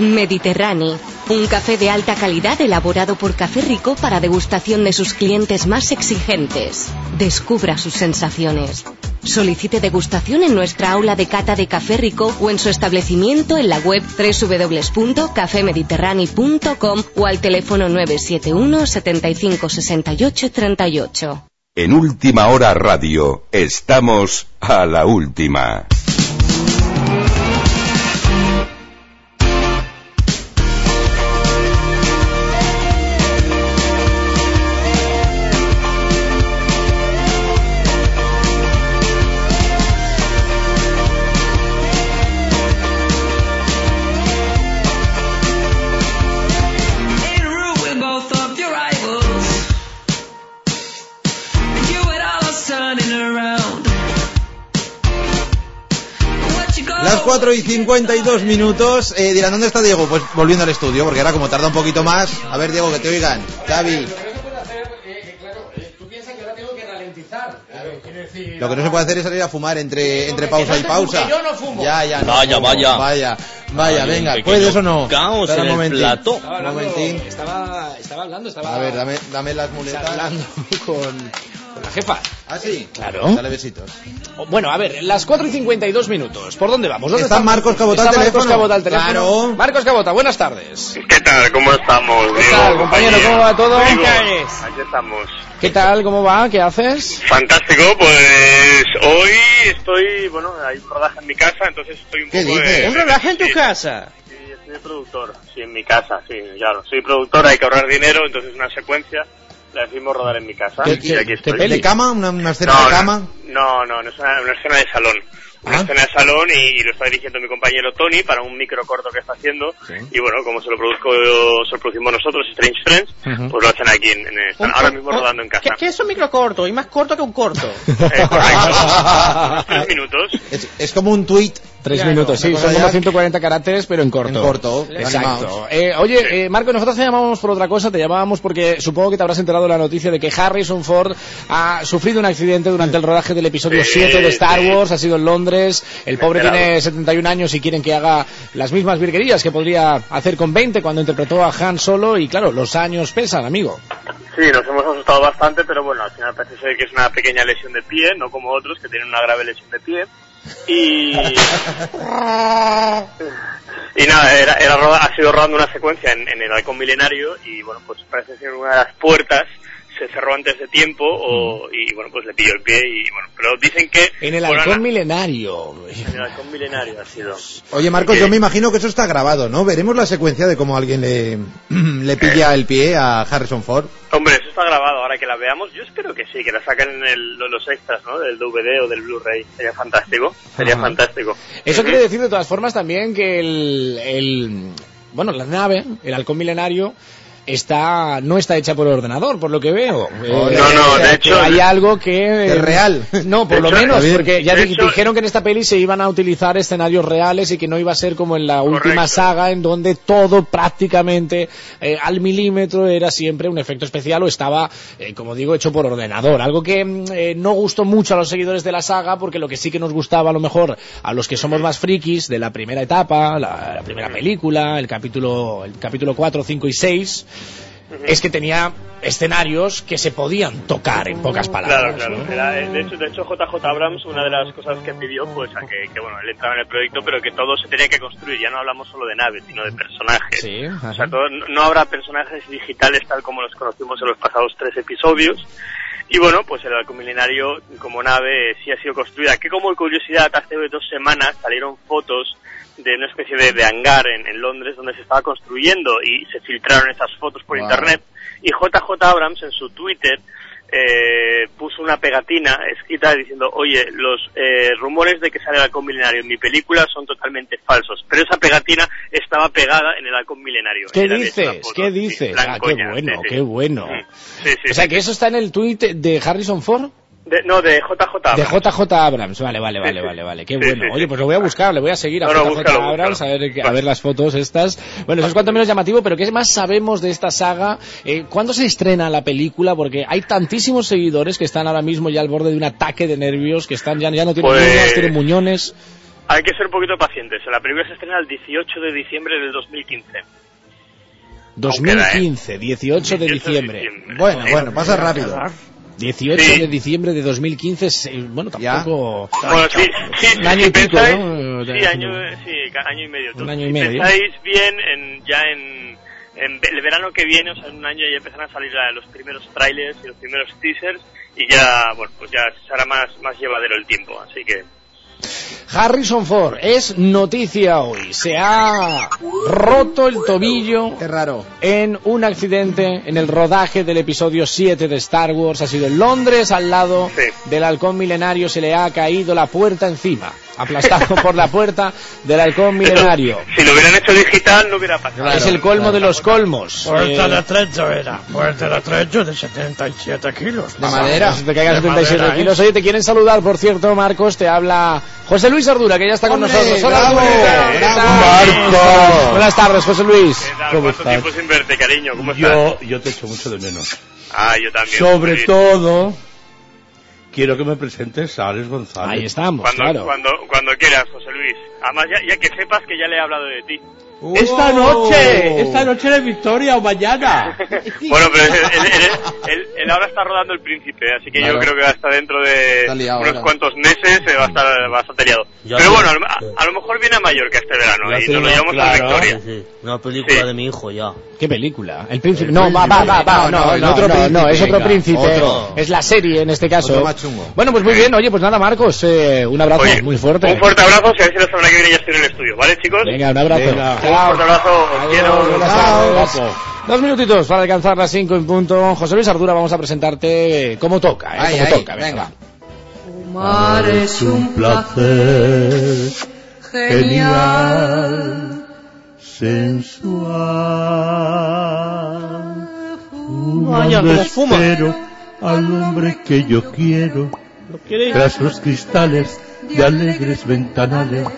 [SPEAKER 31] Mediterráneo, un café de alta calidad elaborado por Café Rico para degustación de sus clientes más exigentes. Descubra sus sensaciones. Solicite degustación en nuestra aula de cata de Café Rico o en su establecimiento en la web www.cafemediterrani.com o al teléfono 971 75 68 38.
[SPEAKER 19] En Última Hora Radio, estamos a la última.
[SPEAKER 1] 4 y 52 minutos. Eh, dirán, ¿dónde está Diego? Pues volviendo al estudio, porque ahora como tarda un poquito más. A ver, Diego, que te oigan. Xavi.
[SPEAKER 3] Quiero decir,
[SPEAKER 1] Lo que no se puede hacer es salir a fumar entre, entre pausa y pausa.
[SPEAKER 3] yo no fumo.
[SPEAKER 1] Ya, ya, no
[SPEAKER 5] Vaya,
[SPEAKER 1] fumo.
[SPEAKER 5] vaya.
[SPEAKER 1] Vaya, vaya,
[SPEAKER 5] un
[SPEAKER 1] venga, ¿puedes o no?
[SPEAKER 5] caos
[SPEAKER 1] Espera
[SPEAKER 5] en
[SPEAKER 1] un
[SPEAKER 5] el
[SPEAKER 1] momentín.
[SPEAKER 5] plató.
[SPEAKER 3] Estaba hablando, estaba, estaba hablando, estaba
[SPEAKER 1] A ver, dame, dame las muletas.
[SPEAKER 3] hablando con, con la jefa.
[SPEAKER 1] ¿Ah, sí?
[SPEAKER 3] Claro.
[SPEAKER 1] Dale besitos.
[SPEAKER 3] Bueno, a ver, las 4 y 52 minutos. ¿Por dónde vamos? ¿Dónde
[SPEAKER 1] Está Marcos Cabota
[SPEAKER 3] Está
[SPEAKER 1] al
[SPEAKER 3] Marcos
[SPEAKER 1] teléfono.
[SPEAKER 3] Cabota al teléfono.
[SPEAKER 1] Claro.
[SPEAKER 3] Marcos Cabota, buenas tardes.
[SPEAKER 32] ¿Qué tal? ¿Cómo estamos?
[SPEAKER 3] ¿Qué
[SPEAKER 32] Diego,
[SPEAKER 3] tal, compañero?
[SPEAKER 32] compañía?
[SPEAKER 3] ¿Cómo va todo?
[SPEAKER 32] Diego. Aquí estamos.
[SPEAKER 3] ¿Qué tal? ¿Cómo va? ¿Qué haces?
[SPEAKER 32] Fantástico, pues hoy estoy, bueno, hay un rodaje en mi casa, entonces estoy un
[SPEAKER 1] ¿Qué
[SPEAKER 32] poco...
[SPEAKER 1] dices?
[SPEAKER 32] de-
[SPEAKER 2] ¿Un rodaje en tu
[SPEAKER 32] sí,
[SPEAKER 2] casa?
[SPEAKER 32] Sí, estoy de productor, sí, en mi casa, sí, claro. Soy productor, hay que ahorrar dinero, entonces una secuencia la decimos rodar en mi casa.
[SPEAKER 1] ¿Qué-
[SPEAKER 32] y aquí estoy.
[SPEAKER 1] ¿De cama? ¿Una, una escena
[SPEAKER 32] No,
[SPEAKER 1] de cama?
[SPEAKER 32] No, no, no es una, una escena de salón.
[SPEAKER 1] Ah.
[SPEAKER 32] escena de salón y, y lo está dirigiendo mi compañero Tony para un micro corto que está haciendo. Y bueno, como se lo produzco, se lo producimos nosotros, Strange Friends,
[SPEAKER 2] Ujú.
[SPEAKER 32] pues lo hacen aquí en, en- ahora mismo rodando en casa.
[SPEAKER 2] ¿Qué, qué es un micro corto? Y más corto que un corto.
[SPEAKER 32] Eh, correcto. Tres minutos.
[SPEAKER 1] Es, es como un tweet.
[SPEAKER 3] Tres
[SPEAKER 2] Claro,
[SPEAKER 3] minutos, sí, son como
[SPEAKER 1] ya-
[SPEAKER 3] 140 caracteres, pero en corto.
[SPEAKER 1] En corto,
[SPEAKER 3] Exacto. Eh, oye, eh, Marco, nosotros te llamábamos por otra cosa, te llamábamos porque supongo que te habrás enterado de la noticia de que Harrison Ford ha sufrido un accidente durante el rodaje del episodio
[SPEAKER 32] Sí,
[SPEAKER 3] 7 de Star
[SPEAKER 32] sí.
[SPEAKER 3] Wars, ha sido en Londres, el
[SPEAKER 32] Me he
[SPEAKER 3] pobre
[SPEAKER 32] enterado.
[SPEAKER 3] tiene 71 años y quieren que haga las mismas virguerías que podría hacer con 20 cuando interpretó a Han Solo y claro, los años pesan, amigo.
[SPEAKER 32] Sí, nos hemos asustado bastante, pero bueno, al final parece ser que es una pequeña lesión de pie, no como otros que tienen una grave lesión de pie. Y, y nada, era, era ha sido rodando una secuencia en, en el halcón milenario y bueno, pues parece ser una de las puertas se cerró antes de tiempo o, y bueno, pues le pilló el pie y bueno, pero dicen que...
[SPEAKER 3] En el
[SPEAKER 32] bueno,
[SPEAKER 3] halcón
[SPEAKER 32] na-
[SPEAKER 3] milenario.
[SPEAKER 32] En el halcón milenario ha sido.
[SPEAKER 1] Oye, Marcos,
[SPEAKER 32] Que-
[SPEAKER 1] yo me imagino que eso está grabado, ¿no? Veremos la secuencia de cómo alguien le, le pilla el pie a Harrison Ford.
[SPEAKER 32] Hombre, eso está grabado, ahora que la veamos, yo espero que sí, que la saquen en el- lo- los extras, ¿no? Del DVD o del Blu-ray, sería fantástico, sería
[SPEAKER 3] Ajá.
[SPEAKER 32] fantástico.
[SPEAKER 3] Eso quiere decir de todas formas también que el, el- bueno, la nave, el halcón milenario, está no está hecha por ordenador, por lo que veo. Eh,
[SPEAKER 32] no, no, de hecho-
[SPEAKER 3] hay algo que
[SPEAKER 1] Es real.
[SPEAKER 3] No, por lo
[SPEAKER 32] hecho,
[SPEAKER 3] menos, porque ya
[SPEAKER 32] hecho-
[SPEAKER 3] dijeron que en esta peli se iban a utilizar escenarios reales y que no iba a ser como en la última saga en donde todo prácticamente eh, al milímetro era siempre un efecto especial o estaba, eh, como digo, hecho por ordenador. Algo que mm, eh, no gustó mucho a los seguidores de la saga porque lo que sí que nos gustaba a lo mejor a los que somos más frikis de la primera etapa, la, la primera película, el capítulo, el capítulo 4, 5 y 6, es que tenía escenarios que se podían tocar en pocas palabras.
[SPEAKER 32] Claro, claro.
[SPEAKER 3] ¿no?
[SPEAKER 32] Era, eh, de, hecho, de hecho, JJ Abrams, una de las cosas que pidió, pues, a que, que, bueno, él entraba en el proyecto, pero que todo se tenía que construir. Ya no hablamos solo de naves, sino de personajes.
[SPEAKER 3] Sí,
[SPEAKER 32] O sea, todo- no habrá personajes digitales tal como los conocimos en los pasados tres episodios. Y bueno, pues el halcón milenario como nave sí ha sido construida. Que como curiosidad, hace dos semanas salieron fotos de una especie de, de hangar en, en Londres donde se estaba construyendo y se filtraron esas fotos por
[SPEAKER 1] Wow.
[SPEAKER 32] internet. Y JJ Abrams en su Twitter eh, puso una pegatina escrita diciendo, oye, los eh, rumores de que sale el halcón milenario en mi película son totalmente falsos. Pero esa pegatina estaba pegada en el halcón milenario.
[SPEAKER 3] ¿Qué dices?
[SPEAKER 32] foto,
[SPEAKER 3] ¿Qué dices? Ah, qué bueno,
[SPEAKER 32] sí, sí.
[SPEAKER 3] qué bueno. O sea, que eso está en el tweet de Harrison Ford.
[SPEAKER 32] De- no, de JJ
[SPEAKER 3] De
[SPEAKER 32] Abrams.
[SPEAKER 3] JJ Abrams, vale, vale, vale,
[SPEAKER 32] Sí, sí.
[SPEAKER 3] vale, vale, qué
[SPEAKER 32] Sí,
[SPEAKER 3] bueno.
[SPEAKER 32] sí,
[SPEAKER 3] Oye, pues lo voy a buscar, le voy a seguir a
[SPEAKER 32] No, no,
[SPEAKER 3] JJ
[SPEAKER 32] búscalo,
[SPEAKER 3] Abrams
[SPEAKER 32] búscalo.
[SPEAKER 3] a ver, a ver las fotos estas. Bueno, eso es cuanto menos llamativo, pero ¿qué más sabemos de esta saga? Eh, ¿Cuándo se estrena la película? Porque hay tantísimos seguidores que están ahora mismo ya al borde de un ataque de nervios, que están ya, ya no tienen
[SPEAKER 32] Pues-
[SPEAKER 3] niñas, tienen muñones.
[SPEAKER 32] Hay que ser un poquito pacientes. La película se estrena el 18 de diciembre del 2015.
[SPEAKER 3] 2015, 18 de
[SPEAKER 32] 18 de
[SPEAKER 3] diciembre.
[SPEAKER 32] diciembre.
[SPEAKER 1] Bueno, bueno, pasa rápido.
[SPEAKER 3] 18
[SPEAKER 32] Sí.
[SPEAKER 3] de diciembre de 2015, es, eh, bueno, tampoco...
[SPEAKER 32] Bueno, sí, sí,
[SPEAKER 3] Un año
[SPEAKER 32] si
[SPEAKER 3] y pico,
[SPEAKER 32] pensáis-
[SPEAKER 3] ¿no?
[SPEAKER 32] Sí, año, sí, ca- año y medio.
[SPEAKER 3] Un año y
[SPEAKER 32] Si
[SPEAKER 3] medio.
[SPEAKER 32] pensáis bien, en, ya en, en el verano que viene, o sea, en un año ya empezarán a salir los primeros trailers y los primeros teasers y ya, bueno, pues ya será más, más llevadero el tiempo, así que...
[SPEAKER 3] Harrison Ford es noticia hoy. Se ha roto el tobillo.
[SPEAKER 1] Qué raro.
[SPEAKER 3] En un accidente en el rodaje del episodio 7 de Star Wars. Ha sido en Londres, al lado del halcón milenario. Se le ha caído la puerta encima. Aplastado por la puerta del halcón milenario.
[SPEAKER 32] Si lo hubieran hecho digital no hubiera pasado.
[SPEAKER 3] es el colmo de los colmos.
[SPEAKER 2] Puerta
[SPEAKER 3] Eh,
[SPEAKER 2] de trecho era. Puerta de trecho de 77 kilos.
[SPEAKER 3] De madera. Se te caigan
[SPEAKER 2] De
[SPEAKER 3] 77
[SPEAKER 2] madera, ¿eh?
[SPEAKER 3] kilos. Oye, te quieren saludar, por cierto, Marcos. Te habla José Luis Ardura, que ya está con
[SPEAKER 1] ¡Hombre,
[SPEAKER 3] nosotros. Hola,
[SPEAKER 1] bravo, bravo!
[SPEAKER 3] Marcos. Buenas tardes, José Luis.
[SPEAKER 32] ¿Qué tal?
[SPEAKER 33] ¿Cómo
[SPEAKER 32] ¿Cuánto
[SPEAKER 33] estás?
[SPEAKER 32] tiempo sin verte, cariño? ¿Cómo
[SPEAKER 33] Yo,
[SPEAKER 32] estás?
[SPEAKER 33] yo te echo mucho de menos.
[SPEAKER 32] Ah, yo también.
[SPEAKER 33] Sobre todo, quiero que me presentes a Alex González.
[SPEAKER 3] Ahí estamos,
[SPEAKER 32] Cuando,
[SPEAKER 3] claro.
[SPEAKER 32] cuando, cuando quieras, José Luis. Además, ya, ya que sepas que ya le he hablado de ti.
[SPEAKER 33] ¡Esta noche! ¡Esta noche de Victoria o mañana!
[SPEAKER 32] Bueno, pero él, él- él- él- él ahora está rodando El Príncipe, así que
[SPEAKER 33] Claro.
[SPEAKER 32] yo creo que hasta dentro de
[SPEAKER 33] liado
[SPEAKER 32] unos
[SPEAKER 33] ahora.
[SPEAKER 32] cuantos meses eh, va a estar bastante liado.
[SPEAKER 17] Ya
[SPEAKER 32] Pero bueno, a lo, a lo mejor viene a Mallorca este verano
[SPEAKER 17] Ya
[SPEAKER 32] y
[SPEAKER 17] sé,
[SPEAKER 32] nos lo llevamos a
[SPEAKER 17] claro.
[SPEAKER 32] Victoria.
[SPEAKER 17] Sí, sí. Una película de mi hijo ya.
[SPEAKER 3] ¿Qué película? El príncipe. No, va, va, va, va.
[SPEAKER 1] No,
[SPEAKER 3] No,
[SPEAKER 1] no, el
[SPEAKER 3] no,
[SPEAKER 1] otro
[SPEAKER 3] no,
[SPEAKER 1] príncipe,
[SPEAKER 3] no, es otro
[SPEAKER 1] venga,
[SPEAKER 3] príncipe.
[SPEAKER 1] otro.
[SPEAKER 3] Es la serie en este caso.
[SPEAKER 1] Otro más chungo.
[SPEAKER 3] Bueno, pues muy bien. Oye, pues nada, Marcos, eh, un abrazo
[SPEAKER 32] Oye,
[SPEAKER 3] muy fuerte.
[SPEAKER 32] Un fuerte abrazo y a ver si la semana que viene ya estoy en el estudio, ¿vale, chicos?
[SPEAKER 3] Venga, un abrazo.
[SPEAKER 33] Venga.
[SPEAKER 32] Un fuerte abrazo, os quiero.
[SPEAKER 3] Dos minutitos para alcanzar las cinco en punto. José Luis Ardura, vamos a presentarte como toca, ¿eh?
[SPEAKER 1] Ahí,
[SPEAKER 3] como
[SPEAKER 1] ahí,
[SPEAKER 3] toca.
[SPEAKER 1] venga.
[SPEAKER 33] Mar es un placer genial, sensual.
[SPEAKER 2] Vaya, cómo fuma.
[SPEAKER 33] espero al hombre que yo quiero, tras los cristales de alegres ventanales.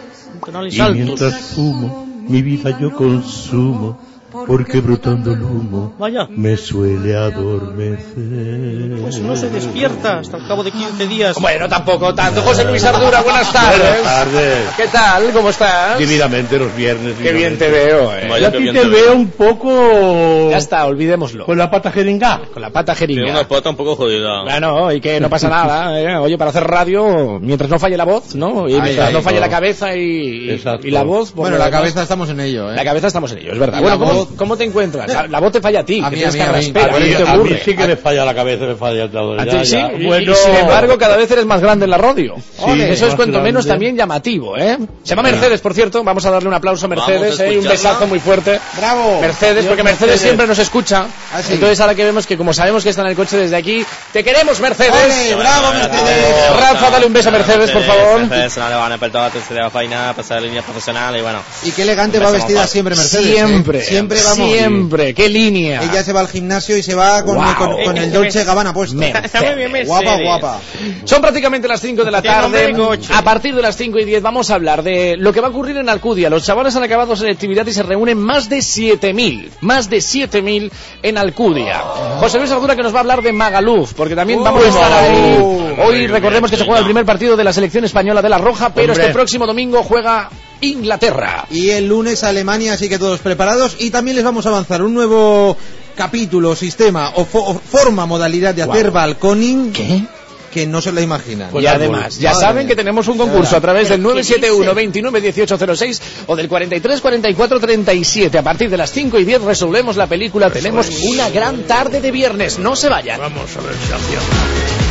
[SPEAKER 33] Y mientras fumo, mi vida yo consumo, porque brotando el humo
[SPEAKER 2] Vaya.
[SPEAKER 33] me suele adormecer.
[SPEAKER 2] Pues no se despierta hasta el cabo de 15 días.
[SPEAKER 3] Bueno, tampoco tanto. José Luis Ardura, buenas tardes.
[SPEAKER 33] Buenas tardes.
[SPEAKER 3] ¿Qué tal? ¿Cómo estás?
[SPEAKER 33] Divinamente los viernes.
[SPEAKER 3] Qué bien te veo, eh.
[SPEAKER 33] Yo aquí te veo un poco...
[SPEAKER 3] Ya está, olvidémoslo.
[SPEAKER 33] Con la pata jeringa.
[SPEAKER 3] Con la pata
[SPEAKER 5] Tiene
[SPEAKER 3] jeringa.
[SPEAKER 5] una pata un poco jodida.
[SPEAKER 3] Bueno, y que no pasa nada. ¿eh? Oye, para hacer radio, mientras no falle la voz, ¿no? Y mientras
[SPEAKER 1] ahí,
[SPEAKER 3] no falle
[SPEAKER 33] no.
[SPEAKER 3] la cabeza y, y la voz. por
[SPEAKER 1] Bueno, la cabeza estamos en ello, ¿eh?
[SPEAKER 3] La cabeza estamos en ello, es verdad.
[SPEAKER 1] Y
[SPEAKER 3] Bueno,
[SPEAKER 1] la
[SPEAKER 3] ¿cómo, te encuentras? La, la voz te falla a ti,
[SPEAKER 1] A
[SPEAKER 3] que
[SPEAKER 1] mí,
[SPEAKER 3] tienes
[SPEAKER 1] a mí, a mí.
[SPEAKER 3] carraspera,
[SPEAKER 33] A mí,
[SPEAKER 3] que te
[SPEAKER 33] a mí
[SPEAKER 3] ocurre.
[SPEAKER 33] sí que me falla la cabeza, me falla todo.
[SPEAKER 3] A
[SPEAKER 33] Ya,
[SPEAKER 3] ti sí,
[SPEAKER 33] ya.
[SPEAKER 3] y-
[SPEAKER 33] Bueno,
[SPEAKER 3] y, sin embargo cada vez eres más grande en la radio.
[SPEAKER 33] Ole,
[SPEAKER 3] Eso es cuanto menos también llamativo, ¿eh? Se llama Mercedes, por cierto. Vamos a darle un aplauso a Mercedes,
[SPEAKER 5] a
[SPEAKER 3] ¿eh? y un besazo muy fuerte.
[SPEAKER 1] ¡Bravo!
[SPEAKER 3] Mercedes, porque Mercedes siempre nos escucha.
[SPEAKER 1] Ah, sí.
[SPEAKER 3] Entonces ahora que vemos que como sabemos que está en el coche desde aquí, te queremos Mercedes.
[SPEAKER 1] ¡Ole, bravo, Mercedes!
[SPEAKER 3] Rafa, dale un beso a Mercedes, por favor.
[SPEAKER 5] Mercedes, una bona per tot, la seva feina, passar la línia professional i bueno...
[SPEAKER 1] Y qué elegante va vestida siempre Mercedes. ¿eh?
[SPEAKER 3] Siempre.
[SPEAKER 1] Siempre siempre, vamos.
[SPEAKER 3] Siempre, qué línea.
[SPEAKER 1] Ella se va al gimnasio y se va con,
[SPEAKER 3] Guau.
[SPEAKER 1] con- con el Dolce Gabbana puesto.
[SPEAKER 2] Está muy bien Mercedes.
[SPEAKER 1] Guapa, guapa.
[SPEAKER 3] Son prácticamente las 5 de la tarde. A partir de las 5 y 10 vamos a hablar de lo que va a ocurrir en Alcudia. Los chavales han acabado selectividad y se reúnen más de 7.000. Más de 7.000 en Alcudia. José Luis Ardura que nos va a hablar de Magaluf, porque también
[SPEAKER 1] Oh.
[SPEAKER 3] vamos a estar ahí. Hoy recordemos que se juega el primer partido de la selección española de la Roja, pero
[SPEAKER 1] Hombre.
[SPEAKER 3] este próximo domingo juega Inglaterra.
[SPEAKER 1] Y el lunes Alemania, así que todos preparados. Y también les vamos a avanzar un nuevo capítulo, sistema o, fo- o forma, modalidad de hacer
[SPEAKER 3] Guau.
[SPEAKER 1] balconing.
[SPEAKER 3] ¿Qué?
[SPEAKER 1] Que no se la imaginan.
[SPEAKER 3] y además, ya
[SPEAKER 1] Madre
[SPEAKER 3] saben
[SPEAKER 1] mía.
[SPEAKER 3] que tenemos un concurso a través del 971 29 1806 o del 43 44 37. A partir de las 5 y 10 resolvemos la película. Tenemos una gran tarde de viernes. No se vayan.
[SPEAKER 34] Vamos a ver si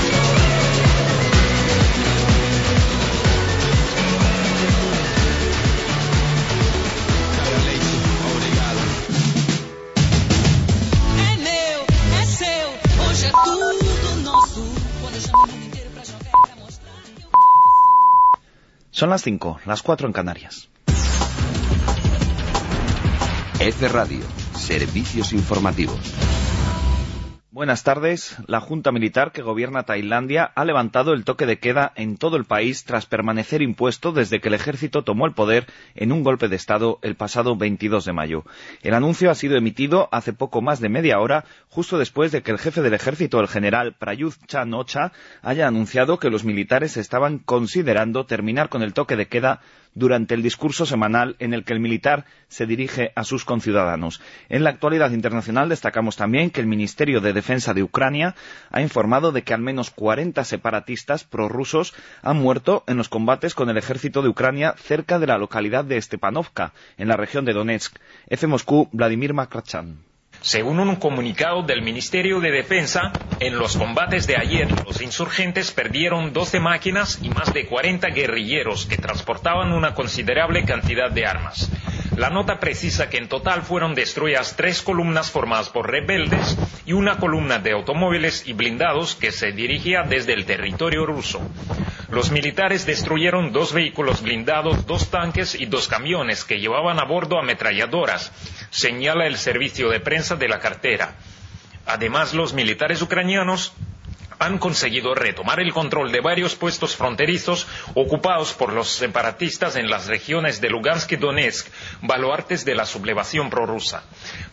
[SPEAKER 35] Son las 5, las 4 en Canarias.
[SPEAKER 19] F Radio, servicios informativos.
[SPEAKER 35] Buenas tardes. La Junta Militar que gobierna Tailandia ha levantado el toque de queda en todo el país tras permanecer impuesto desde que el ejército tomó el poder en un golpe de Estado el pasado 22 de mayo. El anuncio ha sido emitido hace poco más de media hora, justo después de que el jefe del ejército, el general Prayuth Chan Ocha, haya anunciado que los militares estaban considerando terminar con el toque de queda durante el discurso semanal en el que el militar se dirige a sus conciudadanos. En la actualidad internacional destacamos también que el Ministerio de Defensa de Ucrania ha informado de que al menos 40 separatistas prorrusos han muerto en los combates con el ejército de Ucrania cerca de la localidad de Stepanovka, en la región de Donetsk. F. Moscú, Vladimir Makrachan.
[SPEAKER 36] Según un comunicado del Ministerio de Defensa, en los combates de ayer los insurgentes perdieron 12 máquinas y más de 40 guerrilleros que transportaban una considerable cantidad de armas. La nota precisa que en total fueron destruidas tres columnas formadas por rebeldes y una columna de automóviles y blindados que se dirigía desde el territorio ruso. Los militares destruyeron dos vehículos blindados, dos tanques y dos camiones que llevaban a bordo ametralladoras, señala el servicio de prensa de la cartera. Además, los militares ucranianos han conseguido retomar el control de varios puestos fronterizos ocupados por los separatistas en las regiones de Lugansk y Donetsk, baluartes de la sublevación prorrusa.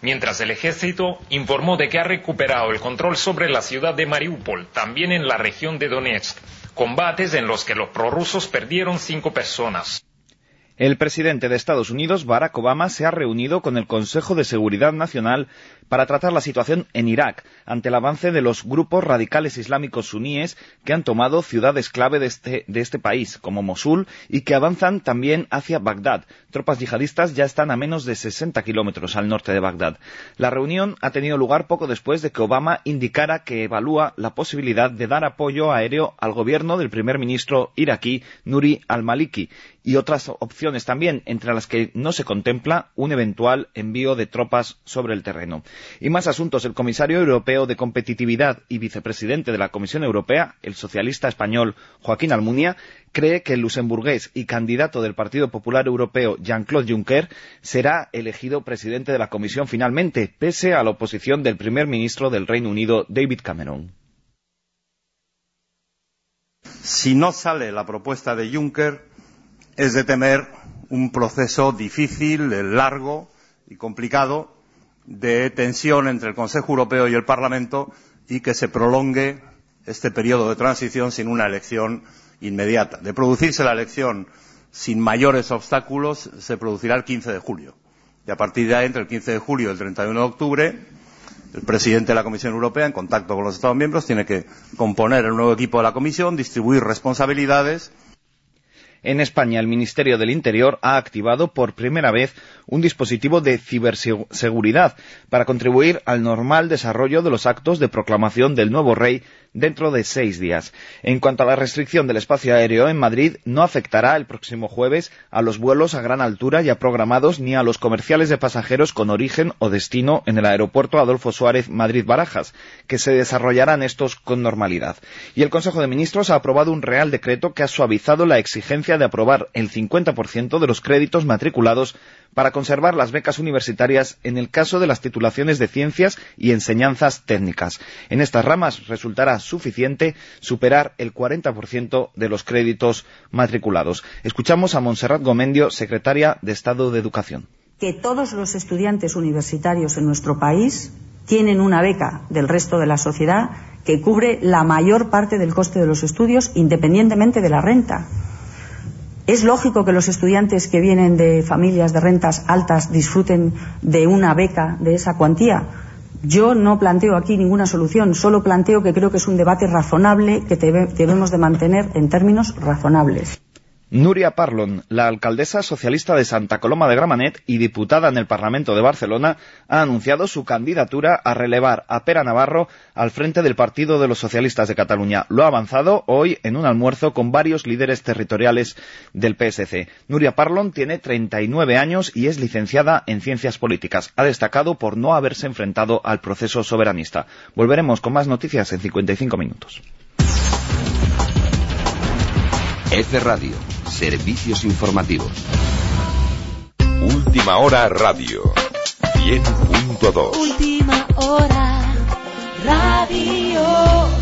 [SPEAKER 36] Mientras el ejército informó de que ha recuperado el control sobre la ciudad de Mariupol, también en la región de Donetsk, combates en los que los prorrusos perdieron cinco personas.
[SPEAKER 35] El presidente de Estados Unidos, Barack Obama, se ha reunido con el Consejo de Seguridad Nacional para tratar la situación en Irak ante el avance de los grupos radicales islámicos suníes que han tomado ciudades clave de este, este país, como Mosul, y que avanzan también hacia Bagdad. Tropas yihadistas ya están a menos de 60 kilómetros al norte de Bagdad. La reunión ha tenido lugar poco después de que Obama indicara que evalúa la posibilidad de dar apoyo aéreo al gobierno del primer ministro iraquí Nuri al-Maliki y otras opciones también, entre las que no se contempla un eventual envío de tropas sobre el terreno. Y más asuntos. El comisario europeo de competitividad y vicepresidente de la Comisión Europea, el socialista español Joaquín Almunia, cree que el luxemburgués y candidato del Partido Popular Europeo Jean-Claude Juncker será elegido presidente de la Comisión finalmente, pese a la oposición del primer ministro del Reino Unido, David Cameron.
[SPEAKER 37] Si no sale la propuesta de Juncker, es de temer un proceso difícil, largo y complicado de tensión entre el Consejo Europeo y el Parlamento y que se prolongue este periodo de transición sin una elección inmediata. De producirse la elección sin mayores obstáculos, se producirá el 15 de julio. Y a partir de ahí, entre el 15 de julio y el 31 de octubre, el presidente de la Comisión Europea, en contacto con los Estados miembros, tiene que componer el nuevo equipo de la Comisión, distribuir responsabilidades
[SPEAKER 35] En España, el Ministerio del Interior ha activado por primera vez un dispositivo de ciberseguridad para contribuir al normal desarrollo de los actos de proclamación del nuevo rey dentro de seis días. En cuanto a la restricción del espacio aéreo en Madrid, no afectará el próximo jueves a los vuelos a gran altura ya programados ni a los comerciales de pasajeros con origen o destino en el aeropuerto Adolfo Suárez Madrid-Barajas, que se desarrollarán estos con normalidad. Y el Consejo de Ministros ha aprobado un Real Decreto que ha suavizado la exigencia de aprobar el 50% de los créditos matriculados para conservar las becas universitarias en el caso de las titulaciones de ciencias y enseñanzas técnicas. En estas ramas resultará suficiente superar el 40% de los créditos matriculados. Escuchamos a Montserrat Gomendio, secretaria de Estado de Educación.
[SPEAKER 38] Que todos los estudiantes universitarios en nuestro país tienen una beca del resto de la sociedad que cubre la mayor parte del coste de los estudios independientemente de la renta. Es lógico que los estudiantes que vienen de familias de rentas altas disfruten de una beca de esa cuantía. Yo no planteo aquí ninguna solución, solo planteo que creo que es un debate razonable que debemos de mantener en términos razonables.
[SPEAKER 35] Nuria Parlon, la alcaldesa socialista de Santa Coloma de Gramenet y diputada en el Parlamento de Barcelona, ha anunciado su candidatura a relevar a Pera Navarro al frente del Partido de los Socialistas de Cataluña. Lo ha avanzado hoy en un almuerzo con varios líderes territoriales del PSC. Nuria Parlon tiene 39 años y es licenciada en Ciencias Políticas. Ha destacado por no haberse enfrentado al proceso soberanista. Volveremos con más noticias en 55 minutos.
[SPEAKER 19] F Radio, servicios informativos. Última hora radio. 100.2.
[SPEAKER 39] Última hora radio.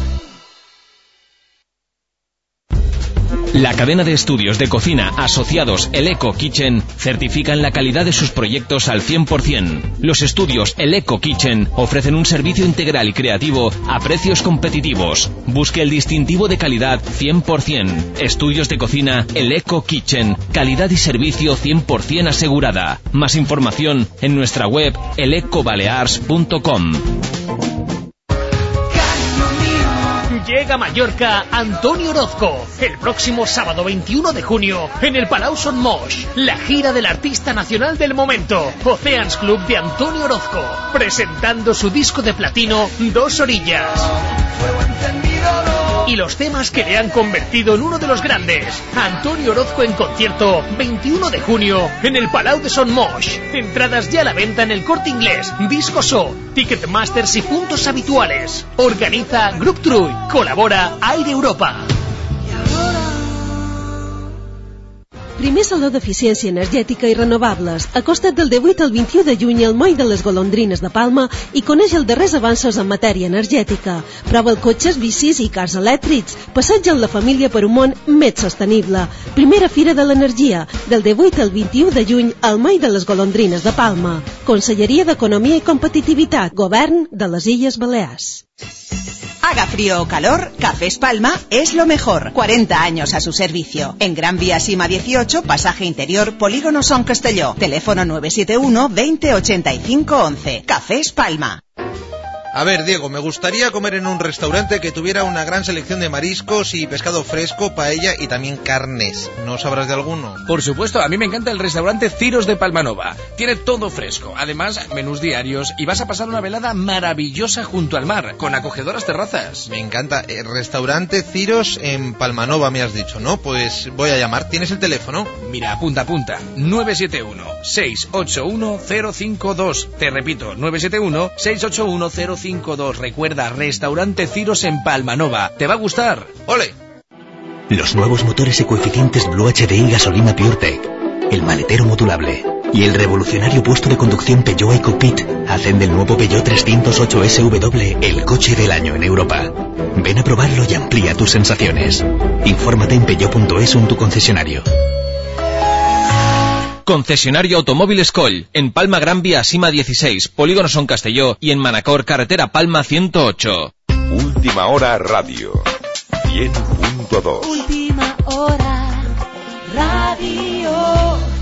[SPEAKER 24] La cadena de estudios de cocina asociados El Eco Kitchen certifican la calidad de sus proyectos al 100%. Los estudios El Eco Kitchen ofrecen un servicio integral y creativo a precios competitivos. Busque el distintivo de calidad 100%. Estudios de cocina El Eco Kitchen. Calidad y servicio 100% asegurada. Más información en nuestra web elecobalears.com.
[SPEAKER 21] Llega a Mallorca Antonio Orozco el próximo sábado 21 de junio en el Palau Son Moix, la gira del artista nacional del momento, Oceans Club de Antonio Orozco, presentando su disco de platino Dos Orillas y los temas que le han convertido en uno de los grandes. Antonio Orozco en concierto, 21 de junio, en el Palau de Son Moix. Entradas ya a la venta en el corte inglés, Disco So, Ticketmasters y puntos habituales. Organiza Group True, colabora Aire Europa.
[SPEAKER 40] Primer Saló d'Eficiència Energètica i Renovables, a del 18 al 21 de juny al Moll de les Golondrines de Palma i coneix els darrers avanços en matèria energètica. Prova el cotxes, bicis i cars elèctrics. Passatge amb la família per un món més sostenible. Primera Fira de l'Energia, del 18 al 21 de juny al Moll de les Golondrines de Palma. Conselleria d'Economia i Competitivitat, Govern de les Illes Balears.
[SPEAKER 29] Haga frío o calor, Cafés Palma es lo mejor. 40 años a su servicio. En Gran Vía Sima 18, pasaje interior, Polígono Son Castelló. Teléfono 971 20 85 11. Cafés Palma.
[SPEAKER 1] A ver, Diego, me gustaría comer en un restaurante que tuviera una gran selección de mariscos y pescado fresco, paella y también carnes. ¿No sabrás de alguno?
[SPEAKER 3] Por supuesto, a mí me encanta el restaurante Ciros de Palmanova. Tiene todo fresco, además menús diarios y vas a pasar una velada maravillosa junto al mar, con acogedoras terrazas.
[SPEAKER 1] Me encanta. El restaurante Ciros en Palmanova me has dicho, ¿no? Pues voy a llamar. ¿Tienes el teléfono?
[SPEAKER 3] Mira, apunta, apunta. 971-681-052. Te repito, 971-681-052. Recuerda, restaurante Ciros en Palmanova. ¿Te va a gustar?
[SPEAKER 1] ¡Ole!
[SPEAKER 41] Los nuevos motores y coeficientes Blue HDI gasolina PureTech, el maletero modulable y el revolucionario puesto de conducción Peugeot EcoPit hacen del nuevo Peugeot 308 SW el coche del año en Europa. Ven a probarlo y amplía tus sensaciones. Infórmate en peugeot.es en tu concesionario.
[SPEAKER 24] Concesionario Automóviles Coll, en Palma Gran Vía Sima 16, Polígono Son Castelló y en Manacor Carretera Palma 108.
[SPEAKER 19] Última hora radio. 100.2.
[SPEAKER 39] Última hora radio.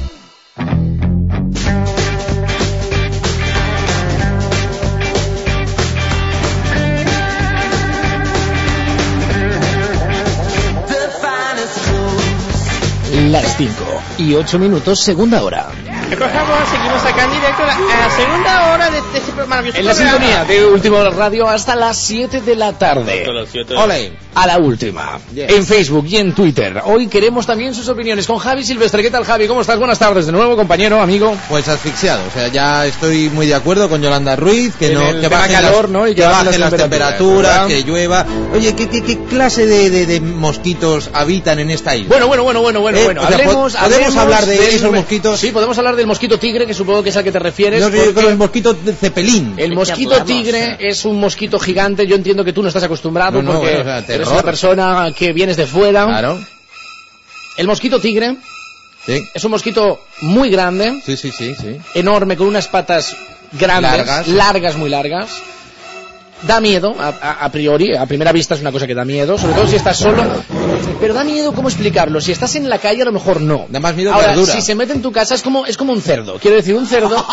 [SPEAKER 3] Las 5 y 8 minutos, segunda hora.
[SPEAKER 2] Recojamos, seguimos acá en directo a la, a la segunda hora de, de este maravilloso
[SPEAKER 3] En la
[SPEAKER 2] programa.
[SPEAKER 3] sintonía de Último Radio hasta las 7 de la tarde.
[SPEAKER 5] Hasta las siete.
[SPEAKER 3] Ole. A la última. En Facebook y en Twitter. Hoy queremos también sus opiniones con Javi Silvestre. ¿Qué tal, Javi? ¿Cómo estás? Buenas tardes de nuevo, compañero, amigo.
[SPEAKER 1] Pues asfixiado, o sea, ya estoy muy de acuerdo con Yolanda Ruiz, que
[SPEAKER 3] En
[SPEAKER 1] no que bajen
[SPEAKER 3] calor,
[SPEAKER 1] las,
[SPEAKER 3] ¿no? Y
[SPEAKER 1] que bajen las
[SPEAKER 3] temperaturas,
[SPEAKER 1] temperaturas, que llueva. Oye, ¿qué, qué, qué clase de, de- de mosquitos habitan en esta isla?
[SPEAKER 3] Bueno, bueno, bueno, bueno, bueno,
[SPEAKER 1] Eh,
[SPEAKER 3] bueno.
[SPEAKER 1] o sea, ¿podemos
[SPEAKER 3] hablemos
[SPEAKER 1] hablar de
[SPEAKER 3] del-
[SPEAKER 1] esos mosquitos?
[SPEAKER 3] Sí, podemos hablar del mosquito tigre, que supongo que es al que te refieres.
[SPEAKER 1] No, yo creo el mosquito de cepelín.
[SPEAKER 3] El
[SPEAKER 1] ¿De qué
[SPEAKER 3] mosquito
[SPEAKER 1] hablamos?
[SPEAKER 3] tigre es un mosquito gigante. Yo entiendo que tú no estás acostumbrado
[SPEAKER 1] No, no,
[SPEAKER 3] porque
[SPEAKER 1] o sea,
[SPEAKER 3] eres una persona que vienes de fuera.
[SPEAKER 1] Claro.
[SPEAKER 3] El mosquito tigre
[SPEAKER 1] Sí.
[SPEAKER 3] es un mosquito muy grande,
[SPEAKER 1] Sí, sí, sí, sí.
[SPEAKER 3] enorme, con unas patas grandes,
[SPEAKER 1] Largas.
[SPEAKER 3] largas, muy largas. Da miedo, a, a- a priori, a primera vista es una cosa que da miedo, sobre todo si estás solo. Pero da miedo, ¿cómo explicarlo? Si estás en la calle, a lo mejor no.
[SPEAKER 1] Da más miedo
[SPEAKER 3] Ahora,
[SPEAKER 1] verdura.
[SPEAKER 3] si se mete en tu casa, es como, es como un cerdo. Quiero decir, un cerdo.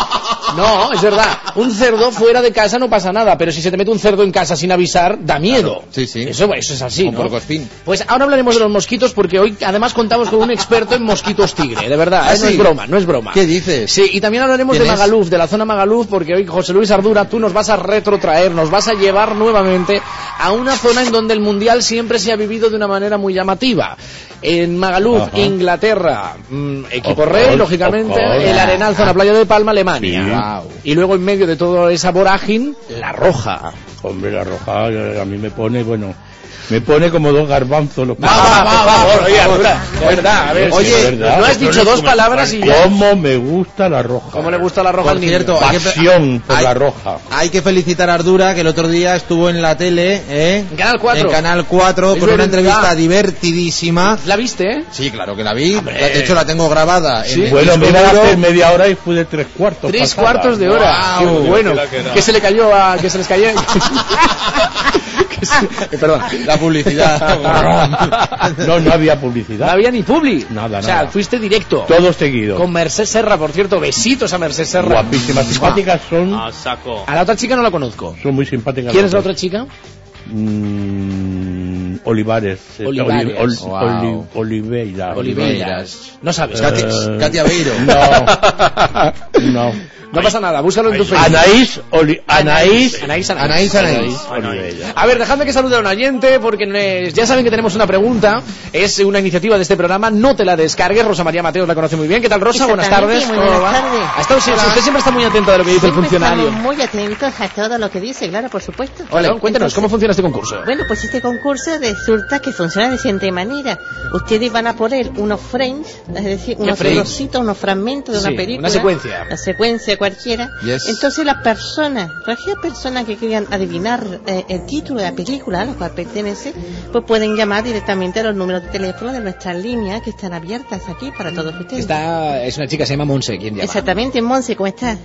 [SPEAKER 3] No, es verdad. Un cerdo fuera de casa no pasa nada, pero si se te mete un cerdo en casa sin avisar, da miedo.
[SPEAKER 1] Sí, sí.
[SPEAKER 3] Eso, eso es así, ¿no?
[SPEAKER 1] porcospín.
[SPEAKER 3] Pues ahora hablaremos de los mosquitos porque hoy además contamos con un experto en mosquitos tigre, de verdad,
[SPEAKER 1] ¿Ah,
[SPEAKER 3] ¿eh? no es broma, no es broma.
[SPEAKER 1] ¿Qué dices?
[SPEAKER 3] Sí, y también hablaremos de. Magaluf, de la zona Magaluf, porque hoy José Luis Ardura, tú nos vas a retrotraer, nos vas a llevar nuevamente a una zona en donde el Mundial siempre se ha vivido de una manera muy llamativa. En Magaluf,
[SPEAKER 33] Ajá.
[SPEAKER 3] Inglaterra, mm, equipo
[SPEAKER 33] Of
[SPEAKER 3] rey,
[SPEAKER 33] course,
[SPEAKER 3] lógicamente, el Arenal, zona Playa de Palma, Alemania.
[SPEAKER 33] Sí.
[SPEAKER 1] Wow.
[SPEAKER 3] Y luego en medio de toda esa vorágine, la roja.
[SPEAKER 33] Hombre, la roja eh, a mí me pone, bueno, me pone como dos garbanzos. Los
[SPEAKER 3] Va, va, va, oye, Ardura, de verdad, a ver, oye, no has dicho dos palabras y ya.
[SPEAKER 33] ¿Cómo me gusta la roja?
[SPEAKER 3] ¿Cómo le gusta la roja
[SPEAKER 1] Por
[SPEAKER 3] al niño?
[SPEAKER 1] cierto, hay que-
[SPEAKER 33] Pasión por
[SPEAKER 1] hay-
[SPEAKER 33] la roja.
[SPEAKER 1] Hay que felicitar a Ardura, que el otro día estuvo en la tele, ¿eh?
[SPEAKER 3] En Canal 4.
[SPEAKER 1] En Canal 4,
[SPEAKER 3] Es
[SPEAKER 1] con una entrevista divertidísima.
[SPEAKER 3] ¿La viste, eh?
[SPEAKER 1] Sí, claro que la vi. De hecho, la tengo grabada.
[SPEAKER 3] Sí.
[SPEAKER 1] En
[SPEAKER 33] Bueno, me iba a hacer media hora y fue de tres cuartos.
[SPEAKER 3] Tres
[SPEAKER 33] pasada.
[SPEAKER 3] cuartos de hora.
[SPEAKER 1] Guau.
[SPEAKER 3] Qué bueno.
[SPEAKER 33] Que que
[SPEAKER 3] se le cayó a... Que se les cayó... Que se- Perdón.
[SPEAKER 1] La publicidad.
[SPEAKER 33] no, no había publicidad.
[SPEAKER 3] No había ni publi.
[SPEAKER 33] Nada,
[SPEAKER 3] O sea,
[SPEAKER 33] nada.
[SPEAKER 3] fuiste directo.
[SPEAKER 33] Todo seguido.
[SPEAKER 3] Con Merced Serra, por cierto. Besitos a Merced Serra.
[SPEAKER 33] Guapísimas, simpáticas son.
[SPEAKER 5] A saco.
[SPEAKER 3] A la otra chica no la conozco.
[SPEAKER 33] Son muy simpáticas.
[SPEAKER 3] ¿Quién es la otra chica?
[SPEAKER 33] Mm, Olivares. eh,
[SPEAKER 3] Olivares.
[SPEAKER 33] Oli- Ol-
[SPEAKER 1] Wow.
[SPEAKER 33] Oli- Oliveira.
[SPEAKER 3] Oliveiras. No sabes.
[SPEAKER 1] Katia,
[SPEAKER 33] Eh,
[SPEAKER 1] Katia Beiro.
[SPEAKER 33] No. no.
[SPEAKER 3] No pasa nada, búscalo en tu Facebook.
[SPEAKER 33] Anaís, Oli- Anaís,
[SPEAKER 3] Anaís,
[SPEAKER 1] Anaís.
[SPEAKER 3] A ver, dejadme que salude a un oyente, porque ya saben que tenemos una pregunta. Es una iniciativa de este programa. No te la descargues. Rosa María Mateos la conoce muy bien. ¿Qué tal, Rosa? Buenas tardes.
[SPEAKER 42] Muy
[SPEAKER 3] ¿Cómo
[SPEAKER 42] buenas tardes.
[SPEAKER 3] Estado- usted siempre está muy atento a lo que dice el funcionario.
[SPEAKER 42] estamos muy atentos a todo lo que dice, claro, por supuesto.
[SPEAKER 3] Hola, cuéntanos,
[SPEAKER 42] Entonces,
[SPEAKER 3] ¿cómo funciona este concurso?
[SPEAKER 42] Bueno, pues este concurso resulta que funciona de siguiente manera. Ustedes van a poner unos frames, es decir, unos trocitos, unos fragmentos de
[SPEAKER 3] Sí,
[SPEAKER 42] una película.
[SPEAKER 3] una secuencia.
[SPEAKER 42] Una secuencia cualquiera.
[SPEAKER 1] Yes.
[SPEAKER 42] Entonces las personas, cualquier persona que quieran adivinar eh, el título de la película a la cual pertenece, pues pueden llamar directamente a los números de teléfono de nuestras líneas que están abiertas aquí para todos ustedes.
[SPEAKER 3] Esta es una chica, se llama Monse, ¿quién llama?
[SPEAKER 42] Exactamente, Monse, ¿cómo estás?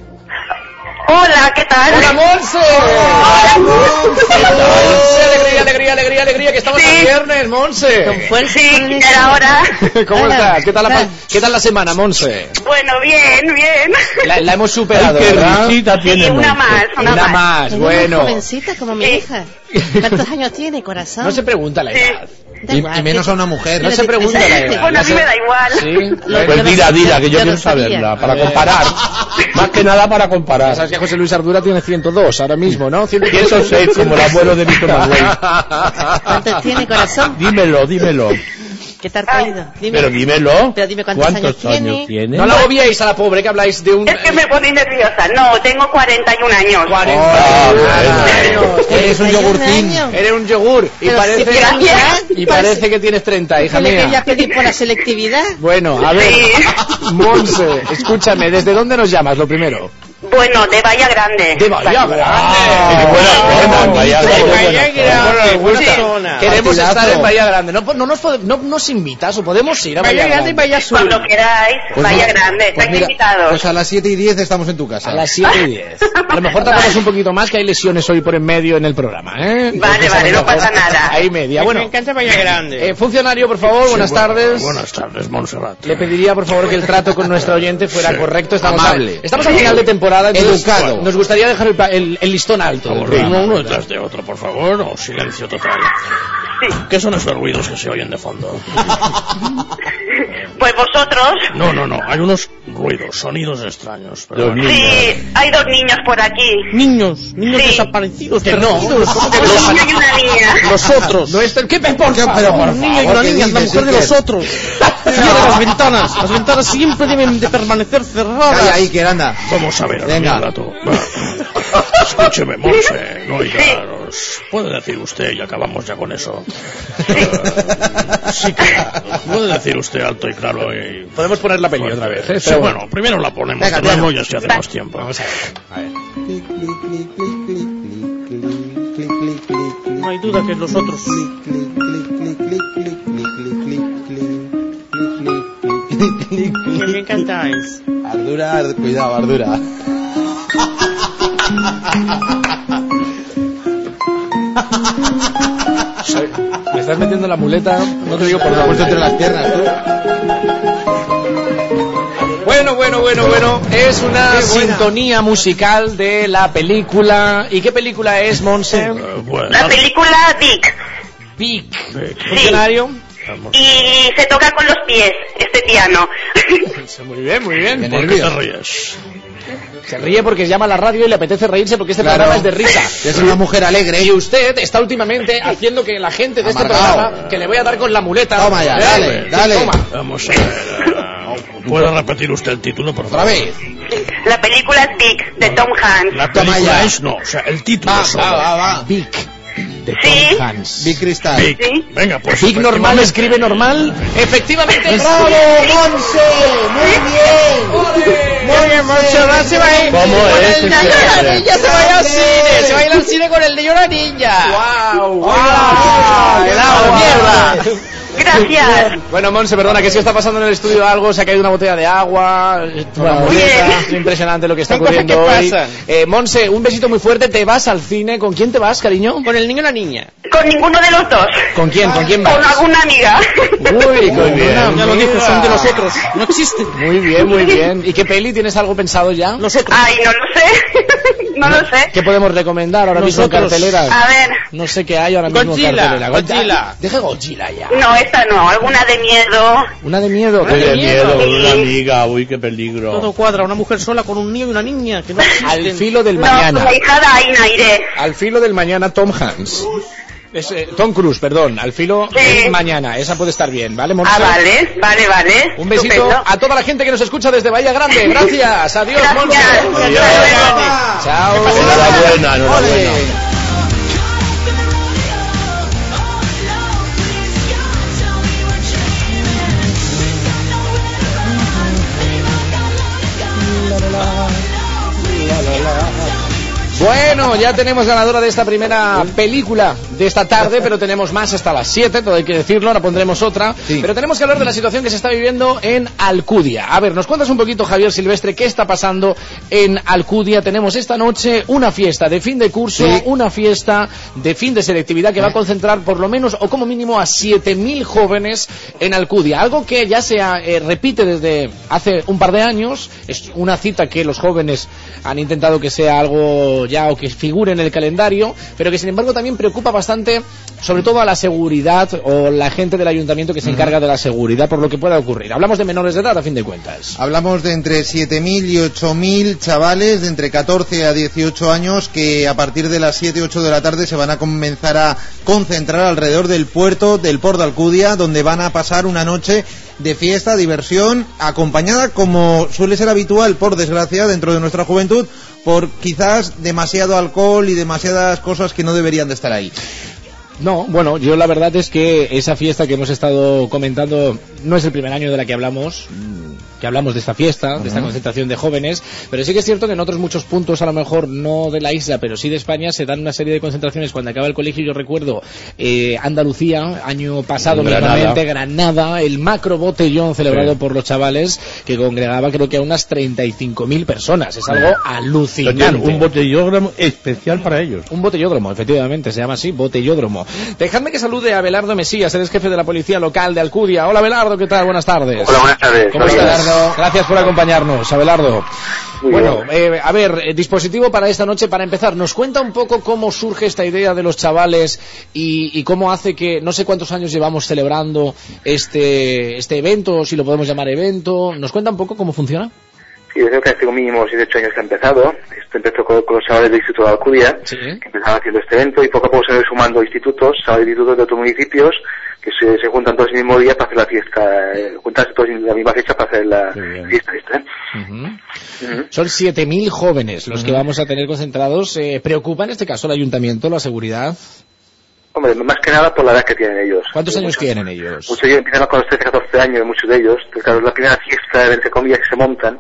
[SPEAKER 43] Hola, ¿qué tal?
[SPEAKER 3] ¡Hola, Monse!
[SPEAKER 43] Hola,
[SPEAKER 3] Monse! ¡Alegría, alegría, alegría, alegría! ¡Que estamos
[SPEAKER 43] Sí.
[SPEAKER 3] el viernes, Monse!
[SPEAKER 42] Con fuerza.
[SPEAKER 43] Sí, era hora.
[SPEAKER 3] ¿Cómo
[SPEAKER 42] Hola.
[SPEAKER 3] estás? ¿Qué tal la. ¿qué tal la semana, Monse?
[SPEAKER 43] Bueno, bien, bien.
[SPEAKER 3] La, la hemos superado,
[SPEAKER 33] Ay, qué
[SPEAKER 3] ¿verdad?
[SPEAKER 33] risita tiene
[SPEAKER 43] Sí, una más, una,
[SPEAKER 3] Una
[SPEAKER 43] más.
[SPEAKER 3] más,
[SPEAKER 42] Es una
[SPEAKER 3] bueno.
[SPEAKER 42] jovencita como mi
[SPEAKER 43] Sí.
[SPEAKER 42] hija. ¿Cuántos años tiene, corazón?
[SPEAKER 3] No se pregunta la edad.
[SPEAKER 42] Da
[SPEAKER 1] Y, y menos a una mujer.
[SPEAKER 3] No se pregunta la edad.
[SPEAKER 43] Bueno, a mí me da igual.
[SPEAKER 3] Sí.
[SPEAKER 42] Lo-
[SPEAKER 33] Pues dila, dila, que yo quiero
[SPEAKER 42] sabía.
[SPEAKER 33] saberla, para
[SPEAKER 3] ver.
[SPEAKER 33] comparar. Más que nada para comparar.
[SPEAKER 3] Que José Luis Ardura tiene 102 ahora mismo, ¿no? 102.
[SPEAKER 33] 106, como el abuelo de Víctor Manuel.
[SPEAKER 42] ¿Cuántos tiene, corazón?
[SPEAKER 33] Dímelo, dímelo.
[SPEAKER 42] ¿Qué tal te ha ido? Dime.
[SPEAKER 33] Pero dímelo.
[SPEAKER 42] Pero dime cuántos años tiene.
[SPEAKER 33] tiene.
[SPEAKER 3] No la obviéis a la pobre que habláis de un...
[SPEAKER 43] Es que me ponéis nerviosa. No, tengo 41 años.
[SPEAKER 3] 40
[SPEAKER 33] Ah,
[SPEAKER 3] años.
[SPEAKER 1] Eres un
[SPEAKER 42] 41
[SPEAKER 1] yogurcín.
[SPEAKER 42] años.
[SPEAKER 3] Eres un yogur y parece,
[SPEAKER 42] si
[SPEAKER 3] y parece que tienes 30, hija
[SPEAKER 42] ¿Qué le quería
[SPEAKER 3] mía.
[SPEAKER 42] pedir por la selectividad?
[SPEAKER 3] Bueno, a ver,
[SPEAKER 43] Sí.
[SPEAKER 3] Monse, escúchame, ¿desde dónde nos llamas lo primero?
[SPEAKER 43] Bueno, de Bahía Grande.
[SPEAKER 3] De Bahía Grande. Queremos estar en Bahía Grande. No, no, nos, no nos invitas o podemos ir a Bahía,
[SPEAKER 2] Bahía Grande y Bahía Sur.
[SPEAKER 43] Cuando queráis,
[SPEAKER 1] Pues
[SPEAKER 43] Bahía Grande.
[SPEAKER 1] pues
[SPEAKER 43] Estáis
[SPEAKER 1] mira,
[SPEAKER 43] invitados.
[SPEAKER 1] Pues a las 7 y 10 estamos en tu casa.
[SPEAKER 3] A las 7 y 10. A lo mejor tardamos un poquito más que hay lesiones hoy por en medio en el programa, ¿eh?
[SPEAKER 43] Vale, vale, no pasa nada.
[SPEAKER 3] Ahí media.
[SPEAKER 2] Me
[SPEAKER 3] Bueno,
[SPEAKER 2] encanta Bahía Grande.
[SPEAKER 3] eh, funcionario, por favor, buenas tardes.
[SPEAKER 33] Buenas tardes, Montserrat.
[SPEAKER 3] Le pediría, por favor, que el trato con nuestro oyente fuera correcto. Estamos,
[SPEAKER 1] Amable.
[SPEAKER 3] A, estamos al final de temporada. Entonces
[SPEAKER 1] Educado.
[SPEAKER 3] Nos gustaría dejar el, el- el listón alto. del programa.
[SPEAKER 34] Uno, uno detrás de otro, por favor, o silencio total. ¿Qué son esos ruidos que se oyen de fondo?
[SPEAKER 43] Pues vosotros.
[SPEAKER 34] No, no, no, hay unos ruidos, sonidos extraños. Pero bueno.
[SPEAKER 43] Sí, hay dos niños por aquí.
[SPEAKER 2] Niños, niños
[SPEAKER 43] Sí.
[SPEAKER 2] desaparecidos,
[SPEAKER 34] Que no.
[SPEAKER 2] perdidos. ¿Cómo que
[SPEAKER 43] Un
[SPEAKER 2] los-
[SPEAKER 43] niño y una niña.
[SPEAKER 2] Los otros.
[SPEAKER 3] No está el que por
[SPEAKER 1] ¿Qué? Pero por
[SPEAKER 2] Un niño y
[SPEAKER 1] favor,
[SPEAKER 2] una
[SPEAKER 1] ¿qué
[SPEAKER 2] niña, la mujer de
[SPEAKER 1] Iker?
[SPEAKER 2] Cierra las ventanas. Las ventanas siempre deben de permanecer cerradas.
[SPEAKER 1] Calla, Iker, anda.
[SPEAKER 34] Vamos a ver,
[SPEAKER 1] Venga.
[SPEAKER 34] Va. Escúcheme, Monse, no oigaros. Puede decir usted, y acabamos ya con eso. Eh, sí que puede decir usted alto y claro. Y...
[SPEAKER 3] Podemos poner la peli otra vez, ¿eh?
[SPEAKER 34] Sí,
[SPEAKER 3] Pero
[SPEAKER 34] bueno, primero la ponemos
[SPEAKER 1] Venga,
[SPEAKER 34] de nuevo
[SPEAKER 1] tira.
[SPEAKER 34] y así hacemos tiempo.
[SPEAKER 3] Vamos a ver. A ver.
[SPEAKER 2] No hay duda que Que me encantáis.
[SPEAKER 1] Ardura, ar- cuidado, Ardura.
[SPEAKER 3] Soy- Me estás metiendo la muleta, no te digo por
[SPEAKER 1] he puesto entre las piernas, tú.
[SPEAKER 3] Bueno, bueno, bueno, bueno. Es una sintonía musical de la película. ¿Y qué película es, Monse?
[SPEAKER 34] Eh, bueno,
[SPEAKER 43] La película Dick.
[SPEAKER 3] Big. Funcionario.
[SPEAKER 34] Vamos.
[SPEAKER 43] Y se toca con los pies, este piano.
[SPEAKER 3] Muy bien, muy bien.
[SPEAKER 34] ¿Por qué te
[SPEAKER 1] nervios.
[SPEAKER 34] ríes?
[SPEAKER 3] Se ríe porque llama a la radio y le apetece reírse porque este
[SPEAKER 1] Claro.
[SPEAKER 3] programa es de risa.
[SPEAKER 1] Es una mujer alegre.
[SPEAKER 3] Y usted está últimamente haciendo que la gente de este programa, que le voy a dar con la muleta.
[SPEAKER 1] Toma ya,
[SPEAKER 3] ¿eh?
[SPEAKER 1] dale,
[SPEAKER 3] Sí,
[SPEAKER 1] dale.
[SPEAKER 3] toma.
[SPEAKER 34] Vamos a ver. ¿Puede repetir usted el título, por
[SPEAKER 1] Otra
[SPEAKER 34] favor?
[SPEAKER 1] vez.
[SPEAKER 43] La película es Dick, de Tom Hanks.
[SPEAKER 34] La
[SPEAKER 1] Toma
[SPEAKER 34] película
[SPEAKER 1] ya.
[SPEAKER 34] es, no, o sea, el título
[SPEAKER 1] Va,
[SPEAKER 34] solo.
[SPEAKER 1] va, va, va.
[SPEAKER 3] Big. De
[SPEAKER 43] Sí.
[SPEAKER 3] Tom Hanks.
[SPEAKER 1] Big Cristal.
[SPEAKER 34] Big.
[SPEAKER 43] Sí.
[SPEAKER 34] Venga, pues.
[SPEAKER 3] Big normal escribe normal. Efectivamente.
[SPEAKER 1] ¡Bravo, Monse! ¡Muy bien!
[SPEAKER 2] Muy bien, Moncho, ahora se va a ir.
[SPEAKER 34] ¿Cómo
[SPEAKER 2] con
[SPEAKER 34] es
[SPEAKER 2] el de
[SPEAKER 34] ese
[SPEAKER 2] Llora
[SPEAKER 34] hombre?
[SPEAKER 2] Ninja, se va a ir al cine. Se va a ir al cine con el de Llora Ninja.
[SPEAKER 3] ¡Wow! ¡Wow!
[SPEAKER 2] ¡El agua, mierda!
[SPEAKER 43] Gracias.
[SPEAKER 3] Bueno, Monse, perdona, que si está pasando en el estudio algo, se ha caído una botella de agua, una
[SPEAKER 43] Muy
[SPEAKER 3] muleta,
[SPEAKER 43] bien.
[SPEAKER 3] es impresionante lo que está ocurriendo
[SPEAKER 2] que
[SPEAKER 3] hoy. Eh, Monse, un besito muy fuerte, te vas al cine, ¿con quién te vas, cariño?
[SPEAKER 2] Con el niño y la niña.
[SPEAKER 43] Con ninguno de los dos.
[SPEAKER 3] ¿Con quién? ¿Con quién
[SPEAKER 43] Con
[SPEAKER 3] vas?
[SPEAKER 43] alguna amiga.
[SPEAKER 3] Uy, con
[SPEAKER 34] bien.
[SPEAKER 3] una
[SPEAKER 2] Ya lo dijo, son de los otros. No existe.
[SPEAKER 3] Muy bien, muy bien. ¿Y qué peli tienes algo pensado ya?
[SPEAKER 2] Los otros.
[SPEAKER 43] Ay, no lo sé. no lo sé.
[SPEAKER 3] ¿Qué podemos recomendar ahora mismo en
[SPEAKER 2] Nosotros.
[SPEAKER 3] carteleras?
[SPEAKER 43] A ver.
[SPEAKER 3] No sé qué hay ahora mismo
[SPEAKER 2] Godzilla,
[SPEAKER 3] en cartelera.
[SPEAKER 2] Godzilla.
[SPEAKER 3] Deja Godzilla ya.
[SPEAKER 43] No, esta no. Alguna de miedo.
[SPEAKER 3] Una de miedo.
[SPEAKER 2] Una de miedo.
[SPEAKER 34] miedo, una amiga, uy, qué peligro.
[SPEAKER 2] Todo cuadra, una mujer sola con un niño y una niña que no
[SPEAKER 3] Al filo del
[SPEAKER 43] No,
[SPEAKER 3] mañana.
[SPEAKER 43] la hijada Aina iré.
[SPEAKER 3] Al filo del mañana, Tom Hanks. Es, eh, Tom Cruise, perdón. Al filo
[SPEAKER 43] Sí.
[SPEAKER 3] del mañana. Esa puede estar bien, ¿vale?
[SPEAKER 43] Ah, vale, vale, vale.
[SPEAKER 3] Un besito
[SPEAKER 43] Estupendo.
[SPEAKER 3] a toda la gente que nos escucha desde Bahía Grande. Gracias. Adiós. Chao.
[SPEAKER 34] Enhorabuena, enhorabuena.
[SPEAKER 3] Bueno, ya tenemos ganadora de esta primera película de esta tarde, pero tenemos más hasta las 7, todo hay que decirlo, ahora pondremos otra.
[SPEAKER 1] Sí.
[SPEAKER 3] Pero tenemos que hablar de la situación que se está viviendo en Alcudia. A ver, nos cuentas un poquito, Javier Silvestre, qué está pasando en Alcudia. Tenemos esta noche una fiesta de fin de curso,
[SPEAKER 1] Sí.
[SPEAKER 3] una fiesta de fin de selectividad que va a concentrar por lo menos o como mínimo a 7.000 jóvenes en Alcudia. Algo que ya se eh, repite desde hace un par de años. Es una cita que los jóvenes han intentado que sea algo ya o que figure en el calendario, pero que sin embargo también preocupa bastante, sobre todo a la seguridad o la gente del ayuntamiento que se encarga de la seguridad por lo que pueda ocurrir. Hablamos de menores de edad a fin de cuentas.
[SPEAKER 1] Hablamos de entre 7.000 y 8.000 chavales de entre 14 a 18 años que a partir de las 7 8 de la tarde se van a comenzar a concentrar alrededor del puerto del Port de Alcudia, donde van a pasar una noche de fiesta, diversión, acompañada como suele ser habitual, por desgracia, dentro de nuestra juventud, por quizás demasiado alcohol y demasiadas cosas que no deberían de estar ahí.
[SPEAKER 3] No, bueno, yo la verdad es que esa fiesta que hemos estado comentando no es el primer año de la que hablamos, que hablamos de esta fiesta, de esta concentración de jóvenes, pero sí que es cierto que en otros muchos puntos, a lo mejor no de la isla, pero sí de España, se dan una serie de concentraciones cuando acaba el colegio. Yo recuerdo eh, Andalucía, año pasado
[SPEAKER 34] Granada.
[SPEAKER 3] Granada, el macro botellón celebrado
[SPEAKER 34] Sí.
[SPEAKER 3] por los chavales que congregaba creo que a unas 35.000 personas. Es algo alucinante.
[SPEAKER 33] Un botellógramo especial para ellos.
[SPEAKER 3] Un botellódromo, efectivamente, se llama así, botellódromo. Dejadme que salude a Belardo Mesías, eres jefe de la policía local de Alcudia. Hola Belardo, ¿qué tal? Buenas tardes.
[SPEAKER 44] Hola, buenas tardes.
[SPEAKER 3] ¿Cómo estás? Bueno, gracias por acompañarnos, Abelardo. bueno, eh, a ver, eh, dispositivo para esta noche, para empezar, nos cuenta un poco cómo surge esta idea de los chavales y, y cómo hace que, no sé cuántos años llevamos celebrando este, este evento, si lo podemos llamar evento. ¿Nos cuenta un poco cómo funciona?
[SPEAKER 44] Sí, yo creo que hace un mínimo 18 años que ha empezado. Esto empezó con, con los chavales del Instituto de Alcudia, que empezaban haciendo este evento y poco a poco se han ido sumando institutos, chavales de institutos de otros municipios que se, se juntan todos el mismo día para hacer la fiesta, eh, juntarse todos en la misma fecha para hacer la fiesta esta. ¿eh?
[SPEAKER 3] Son 7.000 jóvenes los que vamos a tener concentrados. Eh, ¿Preocupa en este caso el ayuntamiento la seguridad?
[SPEAKER 44] Hombre, más que nada por la edad que tienen ellos.
[SPEAKER 3] ¿Cuántos años tienen ellos?
[SPEAKER 44] Muchos ellos empiezan con los 13, 14 años, muchos de ellos. Entonces, claro, es la primera fiesta, entre comillas, que se montan.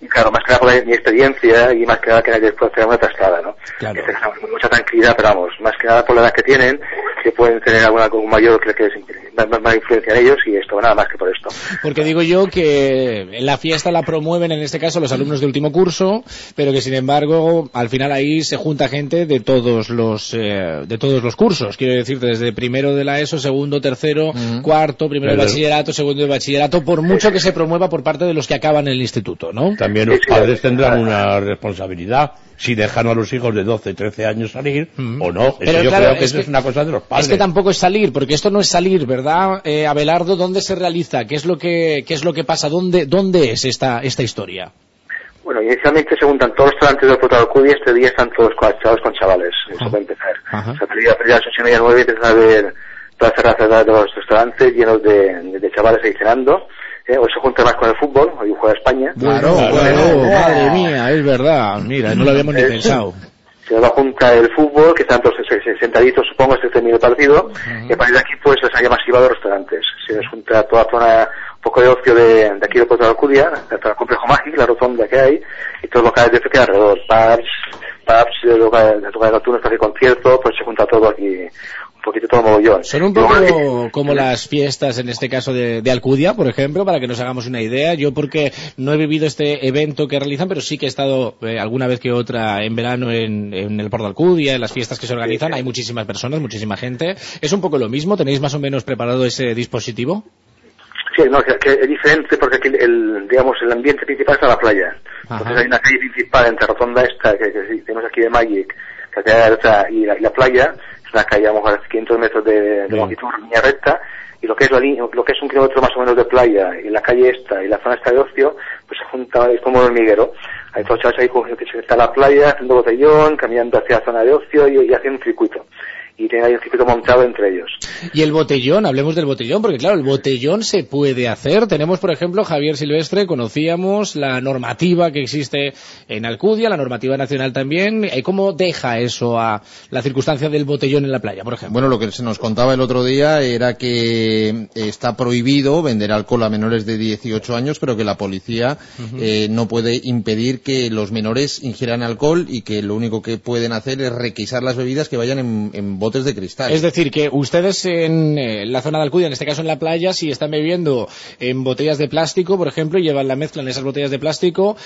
[SPEAKER 44] Y claro, más que nada por la- mi experiencia y más que nada que nadie puede hacer una trastada, ¿no?
[SPEAKER 3] Claro.
[SPEAKER 44] Que tengan mucha tranquilidad, pero vamos, más que nada por la edad que tienen, que pueden tener alguna algún mayor que, que les más, más- más influencia en ellos y esto, nada más que por esto.
[SPEAKER 3] Porque digo yo que la fiesta la promueven en este caso los alumnos de último curso, pero que sin embargo al final ahí se junta gente de todos los eh, de todos los cursos. Quiero decir desde primero de la ESO, segundo, tercero, cuarto, primero de bachillerato, segundo de bachillerato, por mucho que se promueva por parte de los que acaban el instituto, ¿no?
[SPEAKER 33] También los padres tendrán una responsabilidad si dejan a los hijos de 12, 13 años salir o no. Eso
[SPEAKER 3] Pero
[SPEAKER 33] yo
[SPEAKER 3] claro,
[SPEAKER 33] creo que
[SPEAKER 3] es
[SPEAKER 33] eso
[SPEAKER 3] que-
[SPEAKER 33] es una cosa de los padres.
[SPEAKER 3] Es que tampoco es salir, porque esto no es salir, ¿verdad? Eh, Abelardo, ¿dónde se realiza? ¿Qué es lo que, qué es lo que pasa? ¿Dónde, dónde es esta, esta historia?
[SPEAKER 44] Bueno, inicialmente se juntan todos los restaurantes del de Alcudia, este día están todos con, chavales con chavales, eso para empezar. O sea, a partir de las ocho y media, nueve empiezan a ver todas las terrazas de los restaurantes llenos de, de- de chavales ahí cenando. ¿eh? Hoy se junta más con el fútbol, hoy juega España.
[SPEAKER 3] Claro, claro, madre mía, es verdad. Mira, no lo habíamos ni pensado.
[SPEAKER 44] Se va a juntar el fútbol, que están todos se- se- sentaditos, supongo, hasta que termine el partido, y a partir de aquí pues les haya masiva los restaurantes. Se les junta toda la zona, un poco de ocio de, de aquí de Puerto de Alcudia, hasta el complejo mágico, la rotonda que hay, y todos los locales de que hay alrededor, pubs, pubs, eh, locales locales nocturnos para conciertos, pues se junta todo aquí, un poquito todo mogollón.
[SPEAKER 3] Son un poco como las fiestas, en este caso de, de Alcudia, por ejemplo, para que nos hagamos una idea. Yo porque no he vivido este evento que realizan, pero sí que he estado eh, alguna vez que otra en verano en, en el Port de Alcudia, en las fiestas que se organizan. Hay muchísimas personas, muchísima gente. ¿Es un poco lo mismo? ¿Tenéis más o menos preparado ese dispositivo?
[SPEAKER 44] Sí, no, que, que es diferente porque aquí el, digamos, el ambiente principal está la playa. Entonces hay una calle principal entre la rotonda esta que, tenemos aquí de Magic, que acá está, y, la, y la playa, es una calle a lo mejor a 500 metros de, de longitud, línea recta, y lo que es la línea, lo que es un kilómetro más o menos de playa, y la calle esta, y la zona esta de ocio, pues se junta, es como un hormiguero. Hay todos chavales ahí que se está en la playa, haciendo botellón, caminando hacia la zona de ocio y, y haciendo un circuito. Y ahí un circuito montado entre ellos.
[SPEAKER 3] Y el botellón, hablemos del botellón, porque claro, el botellón se puede hacer. Tenemos, por ejemplo, Javier Silvestre, conocíamos la normativa que existe en Alcudia, la normativa nacional también. Eh, ¿Cómo deja eso a la circunstancia del botellón en la playa, por ejemplo?
[SPEAKER 1] Bueno, lo que se nos contaba el otro día era que eh, está prohibido vender alcohol a menores de 18 años, pero que la policía eh, no puede impedir que los menores ingieran alcohol y que lo único que pueden hacer es requisar las bebidas que vayan en, en
[SPEAKER 3] Es decir, que ustedes en eh, la zona de Alcudia, en este caso en la playa, si están bebiendo en botellas de plástico, por ejemplo, y llevan la mezcla en esas botellas de plástico,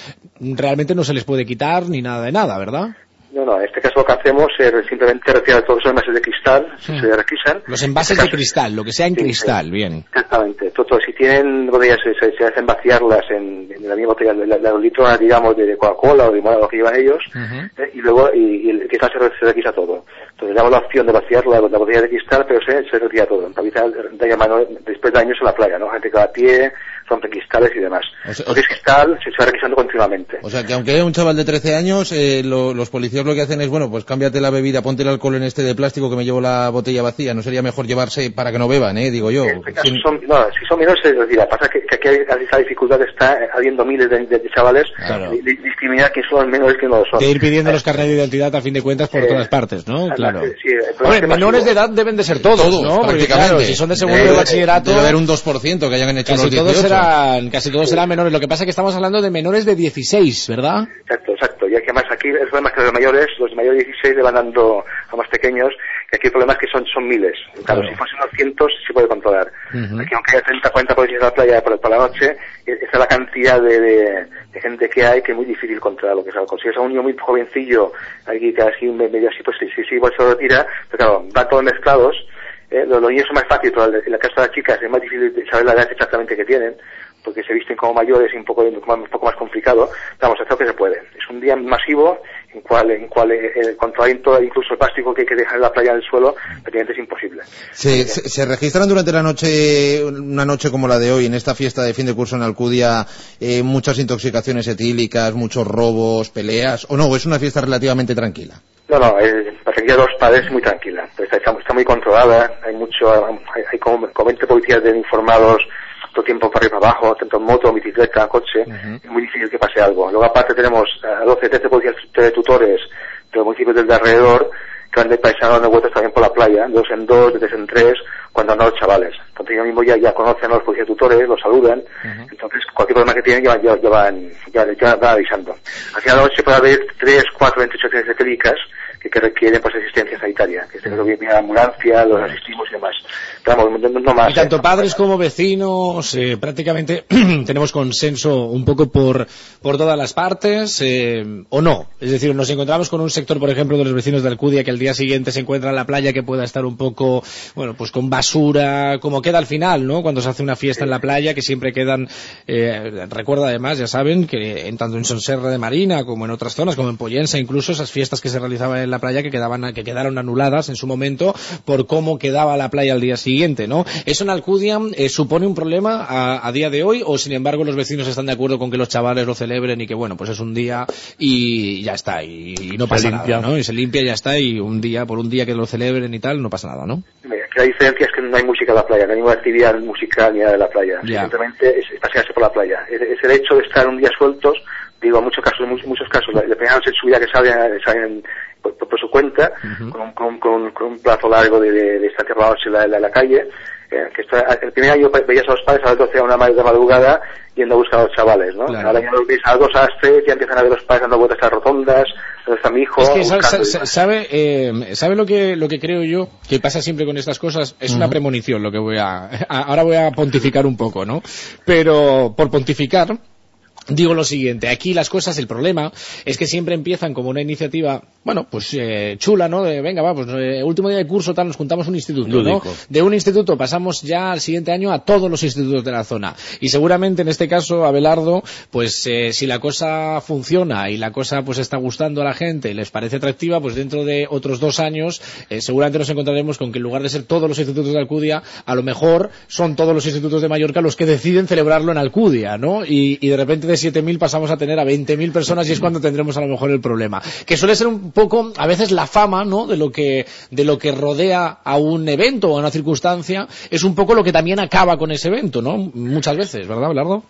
[SPEAKER 3] realmente no se les puede quitar ni nada de nada, ¿verdad?
[SPEAKER 44] No, no, en este caso lo que hacemos es simplemente retirar todos los envases de cristal, si se requisan.
[SPEAKER 3] Los envases de cristal, lo que sea en cristal, bien.
[SPEAKER 44] Exactamente. Todo, si tienen botellas, se, hacen vaciarlas en, en la misma botella, la, la, litro, digamos, de, Coca-Cola o de limonada, lo que llevan ellos, eh, y luego, y, y el cristal se, se requisa todo. Entonces damos la opción de vaciar la, la botella de cristal, pero se, se retira todo, para evitar daño mano- después daños en la playa, ¿no? Gente que va a pie, rompe cristales y demás. Porque es cristal, se, va requisando continuamente.
[SPEAKER 1] O sea, que aunque haya un chaval de 13 años, eh, lo- los policías lo que hacen es, bueno, pues cámbiate la bebida, ponte el alcohol en este de plástico que me llevo la botella vacía. No sería mejor llevarse para que no beban, eh, digo yo.
[SPEAKER 44] Si son, no, si son menores se retira. Pasa que, que aquí hay, esa dificultad está eh, habiendo miles de, de- de chavales di- di- discriminar que son menores que no lo son.
[SPEAKER 3] De ir pidiendo los carnets de identidad a fin de cuentas por
[SPEAKER 44] Eh,
[SPEAKER 3] todas partes, ¿no? Claro.
[SPEAKER 44] Sí, el
[SPEAKER 3] Hombre,
[SPEAKER 44] es que
[SPEAKER 3] menores de edad deben de ser todos,
[SPEAKER 1] Todos,
[SPEAKER 3] ¿no? Porque claro, si son de segundo de
[SPEAKER 1] Debe-
[SPEAKER 3] bachillerato...
[SPEAKER 1] debe haber un 2% que hayan hecho los
[SPEAKER 3] todos
[SPEAKER 1] 18.
[SPEAKER 3] Serán, casi todos serán menores. Lo que pasa es que estamos hablando de menores de 16, ¿verdad?
[SPEAKER 44] Exacto, exacto. Y que más aquí el problema es que los mayores, los mayores de 16 le van dando a más pequeños, y aquí el problema es que son, son miles. Claro, si fuesen unos cientos se puede controlar. Aquí aunque haya 30, 40 policías en la playa por, por la noche, e- esa es la cantidad de, de- de gente que hay que es muy difícil controlar lo que es alcohol. Si es a un niño muy jovencillo, aquí que así me- medio así, pues sí, sí, sí, igual se lo retira, pero claro, van todos mezclados, eh, los, niños son más fáciles, pero en la casa de las chicas es más difícil saber la edad exactamente que tienen, porque se visten como mayores y un poco, un poco más complicado, vamos, es lo que se puede. Es un día masivo en cual, en cual eh, eh, controlar todo, incluso el plástico que hay que dejar en la playa del suelo, prácticamente es imposible.
[SPEAKER 1] Se, se- se registran durante la noche, una noche como la de hoy, en esta fiesta de fin de curso en Alcudia, eh, muchas intoxicaciones etílicas, muchos robos, peleas, o no, es una fiesta relativamente tranquila.
[SPEAKER 44] No, no, eh, la Feria de los Padres es muy tranquila, pues está, está muy controlada, hay mucho, hay, hay como, como 20 policías de informados todo el tiempo para arriba para abajo, tanto en moto, bicicleta, coche, es muy difícil que pase algo. Luego aparte tenemos a 12, 13 policías de tutores de los municipios del de alrededor que van de paisano dando vueltas también por la playa, de dos en dos, de tres en tres, cuando andan los chavales. Entonces ellos mismos ya, ya conocen a los policías tutores, los saludan, entonces cualquier problema que tienen ya, ya, ya van, ya, ya van avisando. Al final de la noche puede haber tres, cuatro, 28 acciones etílicas que, que requieren pues asistencia sanitaria, que es lo que viene la ambulancia, los asistimos y demás. Pero vamos, no, no más.
[SPEAKER 3] Y tanto
[SPEAKER 44] ¿eh?
[SPEAKER 3] padres como vecinos, eh, prácticamente tenemos consenso un poco por, por todas las partes, eh, o no. Es decir, nos encontramos con un sector, por ejemplo, de los vecinos de Alcudia que al día siguiente se encuentra en la playa que pueda estar un poco, bueno, pues con basura, como queda al final, ¿no? Cuando se hace una fiesta en la playa, que siempre quedan, eh, recuerda además, ya saben, que en tanto en Sonserra de Marina como en otras zonas, como en Pollensa, incluso esas fiestas que se realizaban en la playa que quedaban, que quedaron anuladas en su momento por cómo quedaba la playa al día siguiente, ¿no? ¿Eso en Alcudia eh, supone un problema a, a día de hoy o sin embargo los vecinos están de acuerdo con que los chavales lo celebren y que bueno, pues es un día y ya está y, y no
[SPEAKER 33] Se
[SPEAKER 3] pasa
[SPEAKER 33] limpia.
[SPEAKER 3] nada, ¿no? Y se limpia y ya está y un día, por un día que lo celebren y tal, no pasa nada, ¿no?
[SPEAKER 44] Mira, que la diferencia es que no hay música en la playa, no hay ninguna actividad musical ni nada de la playa.
[SPEAKER 3] Ya.
[SPEAKER 44] Simplemente es, es pasearse por la playa. Es, es el hecho de estar un día sueltos, digo, en muchos casos, en muchos, muchos casos, la, la primera noche de su vida que salen, salen por, por- su cuenta, con, un, con, con- con un plazo largo de, de, de estar cerrados en la, la- la calle. eh, que está- el primer año veías a los padres a las 12 a una de madrugada yendo a buscar a los chavales, ¿no?
[SPEAKER 3] Claro.
[SPEAKER 44] Ahora ya los ves a las 2 a las 3, ya empiezan a ver los padres dando vueltas a las rotondas, donde está mi hijo,
[SPEAKER 3] Es que sa-
[SPEAKER 44] buscando
[SPEAKER 3] sa-
[SPEAKER 44] y demás.
[SPEAKER 3] sabe, eh, sabe lo que lo que creo yo que pasa siempre con estas cosas es una
[SPEAKER 1] Ujú.
[SPEAKER 3] premonición lo que voy a, a- ahora voy a pontificar un poco, ¿no? Pero por pontificar Digo lo siguiente, aquí las cosas, el problema es que siempre empiezan como una iniciativa, bueno, pues eh, chula, ¿no? De, venga, va, pues eh, último día de curso, tal, nos juntamos un instituto, ¿no? De un instituto pasamos ya al siguiente año a todos los institutos de la zona. Y seguramente en este caso, Abelardo, pues eh, si la cosa funciona y la cosa pues está gustando a la gente y les parece atractiva, pues dentro de otros dos años eh, seguramente nos encontraremos con que en lugar de ser todos los institutos de Alcudia, a lo mejor son todos los institutos de Mallorca los que deciden celebrarlo en Alcudia, ¿no? Y, y de repente de 7.000 pasamos a tener a 20.000 personas y es cuando tendremos a lo mejor el problema. Que suele ser un poco, a veces la fama, ¿no? De lo que, de lo que rodea a un evento o a una circunstancia, es un poco lo que también acaba con ese evento, ¿no? Muchas veces, ¿verdad, Belardo?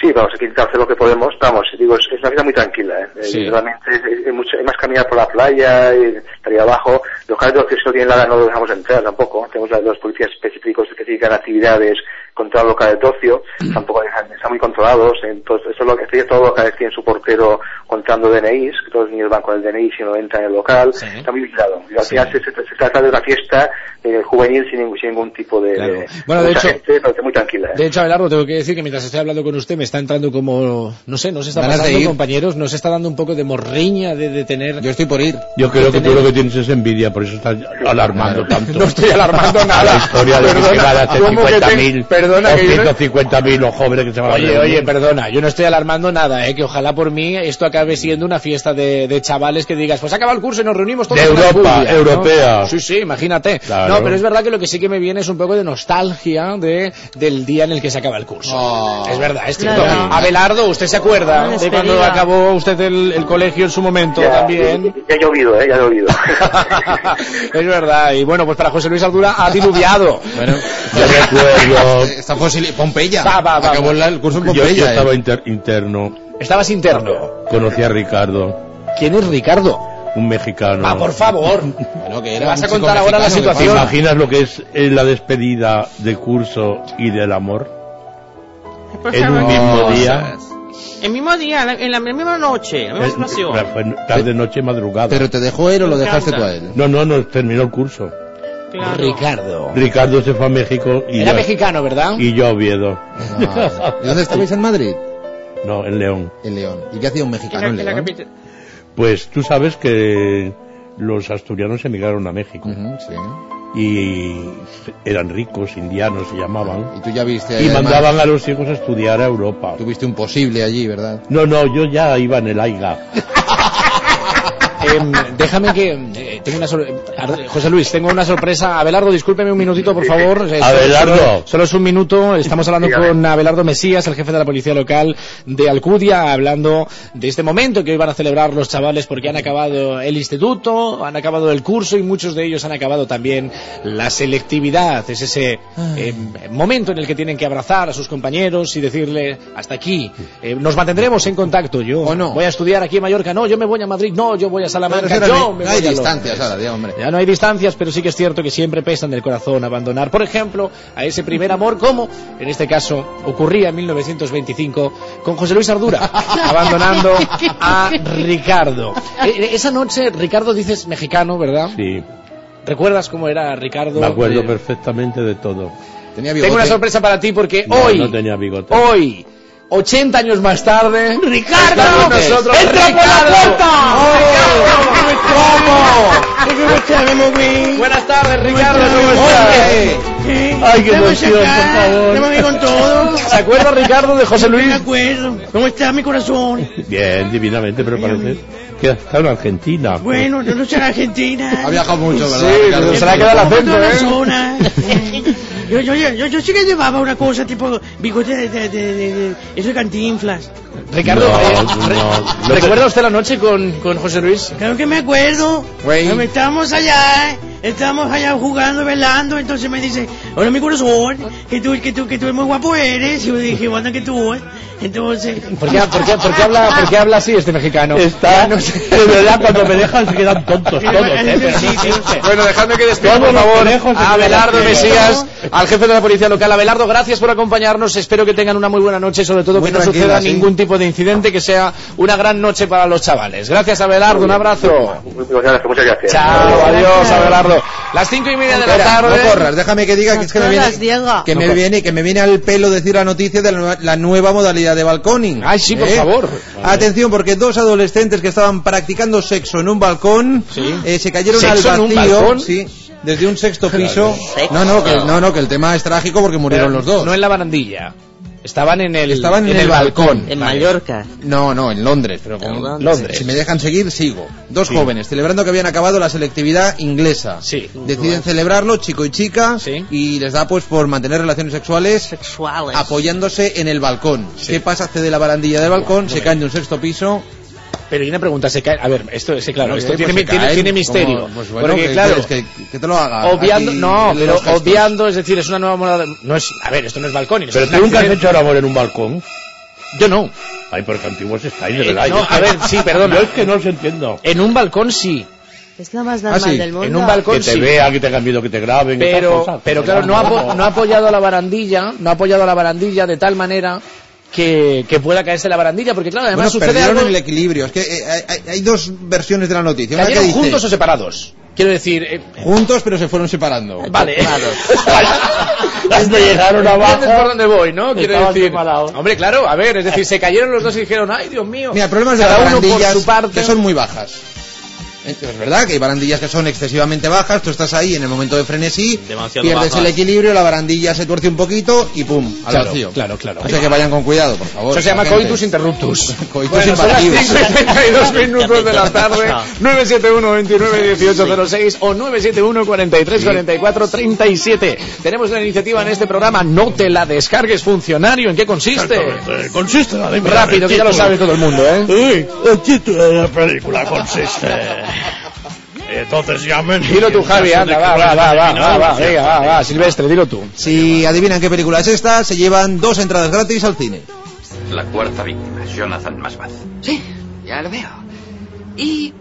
[SPEAKER 44] Sí, vamos, aquí hacer lo que podemos. Vamos, digo, es, una vida muy tranquila. ¿eh? Eh,
[SPEAKER 3] Sí.
[SPEAKER 44] Realmente es, es- es mucho, es más caminar por la playa, y estar ahí abajo. Los ocio si no tienen nada no los dejamos entrar tampoco. Tenemos los policías específicos que se dedican a actividades contra los locales de ocio. Tampoco dejan, están muy controlados. Entonces, eso es lo que estoy, todos los locales tienen su portero contando DNIs. que Todos los niños van con el DNI si no entran en el local. Está muy vigilado. Y al final se, se- se trata de una fiesta eh, juvenil sin ningún, sin ningún tipo de... de-
[SPEAKER 3] Bueno, de
[SPEAKER 44] mucha
[SPEAKER 3] hecho-
[SPEAKER 44] gente, pero muy tranquila. ¿eh?
[SPEAKER 3] De hecho, Abelardo, tengo que decir que mientras estoy hablando con usted me está entrando como, no sé, nos está pasando,
[SPEAKER 1] ir.
[SPEAKER 3] compañeros, nos está dando un poco de morriña de, de tener...
[SPEAKER 1] Yo estoy por ir.
[SPEAKER 33] Yo creo que tú lo que tienes es envidia, por eso estás alarmando tanto.
[SPEAKER 3] No estoy alarmando nada.
[SPEAKER 33] La historia de que
[SPEAKER 3] Perdona,
[SPEAKER 33] se van a hacer
[SPEAKER 3] ¿cómo que te-
[SPEAKER 33] 50.000
[SPEAKER 3] perdona, que yo no-
[SPEAKER 33] 150.000 los jóvenes que se van a
[SPEAKER 3] Oye, oye, perdona, yo no estoy alarmando nada, ¿eh? que ojalá por mí esto acabe siendo una fiesta de, de chavales que digas, pues acaba el curso y nos reunimos todos
[SPEAKER 33] De
[SPEAKER 3] en
[SPEAKER 33] Europa,
[SPEAKER 3] Alcudia, ¿no?
[SPEAKER 33] europea.
[SPEAKER 3] Sí, sí, imagínate.
[SPEAKER 33] Claro.
[SPEAKER 3] No, pero es verdad que lo que sí que me viene es un poco de nostalgia de, del día en el que se acaba el curso.
[SPEAKER 1] Oh.
[SPEAKER 3] Es verdad, es cierto.
[SPEAKER 42] Claro.
[SPEAKER 3] Abelardo, ¿usted se acuerda
[SPEAKER 42] Una
[SPEAKER 3] de cuando acabó usted el, el colegio en su momento
[SPEAKER 44] Ya,
[SPEAKER 3] también?
[SPEAKER 44] Ya ha llovido, ¿eh? Ya ha llovido.
[SPEAKER 3] es verdad, y bueno, pues para José Luis Aldura ha diluviado.
[SPEAKER 1] Bueno,
[SPEAKER 33] Yo recuerdo...
[SPEAKER 1] está fosili- Pompeya.
[SPEAKER 3] Va, va, va,
[SPEAKER 1] Acabó
[SPEAKER 3] va.
[SPEAKER 1] la- el curso en
[SPEAKER 33] Yo,
[SPEAKER 1] Pompeya.
[SPEAKER 33] yo
[SPEAKER 1] ¿eh?
[SPEAKER 33] estaba inter- interno,
[SPEAKER 3] Estabas interno.
[SPEAKER 33] conocí a Ricardo,
[SPEAKER 3] ¿Quién es Ricardo?
[SPEAKER 33] un mexicano.
[SPEAKER 3] Ah, por favor.
[SPEAKER 1] Bueno, que
[SPEAKER 3] ¿Me
[SPEAKER 1] era
[SPEAKER 3] vas a contar ahora la
[SPEAKER 1] mexicano,
[SPEAKER 33] ¿Te
[SPEAKER 3] situación?
[SPEAKER 33] imaginas lo que es eh, la despedida de curso y del amor?
[SPEAKER 2] Por
[SPEAKER 33] En un mismo día.
[SPEAKER 2] El mismo día, en la misma noche, la misma
[SPEAKER 33] Eh,
[SPEAKER 2] situación.
[SPEAKER 33] tarde, noche, madrugada.
[SPEAKER 1] ¿Pero te dejó él o lo dejaste tú a él?
[SPEAKER 33] No, no, no, terminó el curso.
[SPEAKER 2] Claro.
[SPEAKER 3] Ricardo.
[SPEAKER 33] Ricardo se fue a México y,
[SPEAKER 3] Era
[SPEAKER 33] yo,
[SPEAKER 3] mexicano, ¿verdad?
[SPEAKER 33] y yo a Oviedo.
[SPEAKER 1] Ah. ¿Y dónde estabais en Madrid?
[SPEAKER 33] No, en León.
[SPEAKER 1] En León. ¿Y qué hacía un mexicano en
[SPEAKER 2] en la
[SPEAKER 1] León?
[SPEAKER 2] capital.
[SPEAKER 33] Pues tú sabes que los asturianos emigraron a México.
[SPEAKER 1] Sí.
[SPEAKER 33] y eran ricos, indianos se llamaban.
[SPEAKER 1] Y tú ya viste
[SPEAKER 33] Y
[SPEAKER 1] ahí,
[SPEAKER 33] mandaban
[SPEAKER 1] además,
[SPEAKER 33] a los hijos a estudiar a Europa.
[SPEAKER 1] Tuviste un posible allí, ¿verdad?
[SPEAKER 33] No, no, yo ya iba en el AIGA.
[SPEAKER 3] Em, déjame que eh, tengo una sor- Ar- José Luis, tengo una sorpresa. Abelardo, discúlpeme un minutito, por favor. Eh, solo-
[SPEAKER 33] Abelardo.
[SPEAKER 3] Solo, solo es un minuto. Estamos hablando
[SPEAKER 33] Dígame.
[SPEAKER 3] con Abelardo Mesías, el jefe de la policía local de Alcudia, hablando de este momento que hoy van a celebrar los chavales porque han acabado el instituto, han acabado el curso y muchos de ellos han acabado también la selectividad. Es ese em, momento en el que tienen que abrazar a sus compañeros y decirle hasta aquí. Eh, nos mantendremos en contacto. Yo voy a estudiar aquí en Mallorca. No, yo me voy a Madrid. No, yo voy a Salamanca.
[SPEAKER 1] Pero,
[SPEAKER 3] yo
[SPEAKER 1] no
[SPEAKER 3] me
[SPEAKER 1] hay
[SPEAKER 3] voy a Lo-
[SPEAKER 1] distancias ahora, ya, hombre.
[SPEAKER 3] ya no hay distancias, pero sí que es cierto que siempre pesa en el corazón abandonar, por ejemplo, a ese primer amor, como en este caso ocurría en 1925 con José Luis Ardura, abandonando a Ricardo. Eh, eh, esa noche, Ricardo dices mexicano, ¿verdad?
[SPEAKER 33] Sí,
[SPEAKER 3] ¿Recuerdas cómo era Ricardo?
[SPEAKER 33] me acuerdo
[SPEAKER 3] Eh,
[SPEAKER 33] perfectamente de todo.
[SPEAKER 1] Tenía
[SPEAKER 3] Tengo una sorpresa para ti porque
[SPEAKER 33] No,
[SPEAKER 3] hoy,
[SPEAKER 33] no tenía bigote.
[SPEAKER 3] hoy, 80 años más tarde,
[SPEAKER 21] ¡Ricardo!
[SPEAKER 3] nosotros
[SPEAKER 21] ¡Entra por la
[SPEAKER 3] Ricardo.
[SPEAKER 21] puerta!
[SPEAKER 3] ¿Cómo? Buenas tardes, Ricardo, ¿cómo estás?
[SPEAKER 33] Ay, qué emoción, por favor.
[SPEAKER 21] Estamos aquí con todo.
[SPEAKER 3] ¿Se acuerda Ricardo de José Luis?
[SPEAKER 21] Me acuerdo. ¿Cómo está mi corazón?
[SPEAKER 33] Bien, divinamente, pero parece que está en Argentina.
[SPEAKER 21] Bueno, yo no soy argentina.
[SPEAKER 1] Ha viajado mucho, ¿verdad?
[SPEAKER 33] Sí,
[SPEAKER 1] Ricardo?
[SPEAKER 33] pero se le ha quedado el acento, ¿eh?
[SPEAKER 21] zona. Yo, yo, yo, yo, yo sí que llevaba una cosa tipo bigote de, de, de, de- de- eso de cantinflas.
[SPEAKER 3] Ricardo,
[SPEAKER 33] No,
[SPEAKER 3] eh,
[SPEAKER 33] no,
[SPEAKER 3] re-
[SPEAKER 33] no.
[SPEAKER 3] ¿recuerda usted la noche con, con José Luis?
[SPEAKER 21] Claro que me acuerdo.
[SPEAKER 3] Güey.
[SPEAKER 21] Cuando Estábamos allá, estábamos allá jugando, velando, entonces me dice, hola mi corazón, que tú, que tú, que tú muy guapo eres. Y yo dije, bueno, que tú, eh. entonces...
[SPEAKER 3] ¿Por qué, por qué- por qué habla, por qué habla así este mexicano?
[SPEAKER 33] Está, de verdad, cuando me dejan se quedan tontos todos. ¿eh? Pero sí, sí, sí.
[SPEAKER 3] Bueno, dejadme que despido, por favor, a Abelardo
[SPEAKER 33] quedan
[SPEAKER 3] Mesías, al jefe de la policía local. Abelardo, gracias por acompañarnos. Espero que tengan una muy buena noche, sobre todo
[SPEAKER 1] Muy
[SPEAKER 3] que no suceda
[SPEAKER 1] sí.
[SPEAKER 3] ningún tipo de incidente, que sea una gran noche para los chavales. Gracias, Abelardo, un abrazo.
[SPEAKER 44] Muchas gracias, muchas gracias.
[SPEAKER 3] Chao, adiós, Abelardo. Las cinco y media de la
[SPEAKER 1] Espera,
[SPEAKER 3] tarde.
[SPEAKER 1] no corras, déjame que diga que es que me viene,
[SPEAKER 42] Diego.
[SPEAKER 1] que
[SPEAKER 3] No
[SPEAKER 1] me
[SPEAKER 3] corras.
[SPEAKER 1] viene, que me viene al pelo decir la noticia de la, nueva- la nueva modalidad de balconing.
[SPEAKER 3] Ay, sí, por
[SPEAKER 1] ¿Eh?
[SPEAKER 3] favor.
[SPEAKER 1] Atención, porque dos adolescentes que estaban practicando sexo en un balcón eh, se cayeron al
[SPEAKER 3] ¿Sexo en un
[SPEAKER 1] vacío.
[SPEAKER 3] balcón?
[SPEAKER 1] Sí, desde un sexto piso. No, no, que, no, no, que el tema es trágico porque murieron los dos.
[SPEAKER 3] No en la barandilla. Estaban en el,
[SPEAKER 1] Estaban en, el, balcón.
[SPEAKER 42] En
[SPEAKER 1] Vale.
[SPEAKER 42] Mallorca.
[SPEAKER 1] No, no, en Londres, pero con
[SPEAKER 42] Londres.
[SPEAKER 1] Londres. Si me dejan seguir, sigo. Dos
[SPEAKER 3] Sí.
[SPEAKER 1] jóvenes celebrando que habían acabado la selectividad inglesa.
[SPEAKER 3] Sí.
[SPEAKER 1] Deciden celebrarlo, chico y chica,
[SPEAKER 3] Sí.
[SPEAKER 1] y les da pues por mantener relaciones sexuales
[SPEAKER 42] Sexuales.
[SPEAKER 1] apoyándose en el balcón. ¿Qué pasa? Accede la barandilla del balcón, se caen de un sexto piso.
[SPEAKER 3] Pero y una pregunta, se cae. A ver, esto, sí, claro,
[SPEAKER 1] No,
[SPEAKER 3] esto
[SPEAKER 1] pues
[SPEAKER 3] tiene,
[SPEAKER 1] se
[SPEAKER 3] tiene- tiene misterio.
[SPEAKER 1] como- pues bueno,
[SPEAKER 3] porque,
[SPEAKER 1] que-
[SPEAKER 3] claro,
[SPEAKER 1] es que, que te lo haga.
[SPEAKER 3] obviando,
[SPEAKER 1] aquí
[SPEAKER 3] no, pero obviando, es decir, es una nueva moda. No es, a ver, esto no es balcón.
[SPEAKER 33] Pero tú nunca has hecho el amor en un balcón.
[SPEAKER 3] Yo no.
[SPEAKER 33] Ay, porque antiguos estáis, de
[SPEAKER 3] Eh,
[SPEAKER 33] verdad.
[SPEAKER 3] no,
[SPEAKER 33] es que-
[SPEAKER 3] a ver, sí, perdona.
[SPEAKER 33] Yo es que no os entiendo.
[SPEAKER 3] En un balcón sí,
[SPEAKER 42] Es lo más normal
[SPEAKER 1] sí,
[SPEAKER 42] del mundo.
[SPEAKER 3] en un balcón
[SPEAKER 33] Que te
[SPEAKER 3] sí.
[SPEAKER 33] vean, que tengan miedo, que te graben.
[SPEAKER 3] pero,
[SPEAKER 33] cosas.
[SPEAKER 3] pero claro, no ha, no ha apoyado a la barandilla, no ha apoyado a la barandilla de tal manera que, que pueda caerse la barandilla, porque claro, además
[SPEAKER 1] Bueno,
[SPEAKER 3] sucede algo.
[SPEAKER 1] el equilibrio. Es que eh, hay, hay- dos versiones de la noticia. Una que
[SPEAKER 3] ¿Cayeron
[SPEAKER 1] dice,
[SPEAKER 3] juntos o separados? Quiero decir, eh,
[SPEAKER 1] juntos, pero se fueron separando.
[SPEAKER 3] vale.
[SPEAKER 33] Cuando llegaron abajo.
[SPEAKER 3] ¿Entiendes por dónde voy, no? Quiero
[SPEAKER 33] estaban
[SPEAKER 3] decir,
[SPEAKER 33] separados.
[SPEAKER 3] hombre, claro, a ver, es decir, se cayeron los dos y dijeron, ay, Dios mío.
[SPEAKER 1] Mira, el problema es de las barandillas
[SPEAKER 3] su parte.
[SPEAKER 1] que son muy bajas. Es verdad que hay barandillas que son excesivamente bajas, tú estás ahí en el momento de frenesí,
[SPEAKER 5] Demasiado
[SPEAKER 1] pierdes
[SPEAKER 5] bajas.
[SPEAKER 1] el equilibrio, la barandilla se tuerce un poquito y pum, al
[SPEAKER 3] Claro,
[SPEAKER 1] vacío.
[SPEAKER 3] claro, claro.
[SPEAKER 1] O sea que vayan con cuidado, por favor.
[SPEAKER 3] Eso se llama
[SPEAKER 1] la gente.
[SPEAKER 3] coitus interruptus.
[SPEAKER 1] Coitus
[SPEAKER 3] Bueno, son las
[SPEAKER 1] invasivos.
[SPEAKER 3] 5 y 32 minutos de la tarde. 971 29 1806 o 971 43 44 37. Tenemos una iniciativa en este programa. No te la descargues, funcionario. ¿En qué consiste?
[SPEAKER 34] Consiste la dime
[SPEAKER 3] Rápido, que ya lo sabe todo el mundo, ¿eh?
[SPEAKER 34] Sí, el título de la película consiste. Entonces llamen.
[SPEAKER 3] Dilo tú, Javi, anda, va, va, va, va, va, va, venga, va, va, Silvestre, dilo tú.
[SPEAKER 1] Si adivinan qué película es esta, se llevan dos entradas gratis al cine.
[SPEAKER 45] La cuarta víctima, Jonathan Masbaz.
[SPEAKER 46] Sí, ya lo veo. ¿Y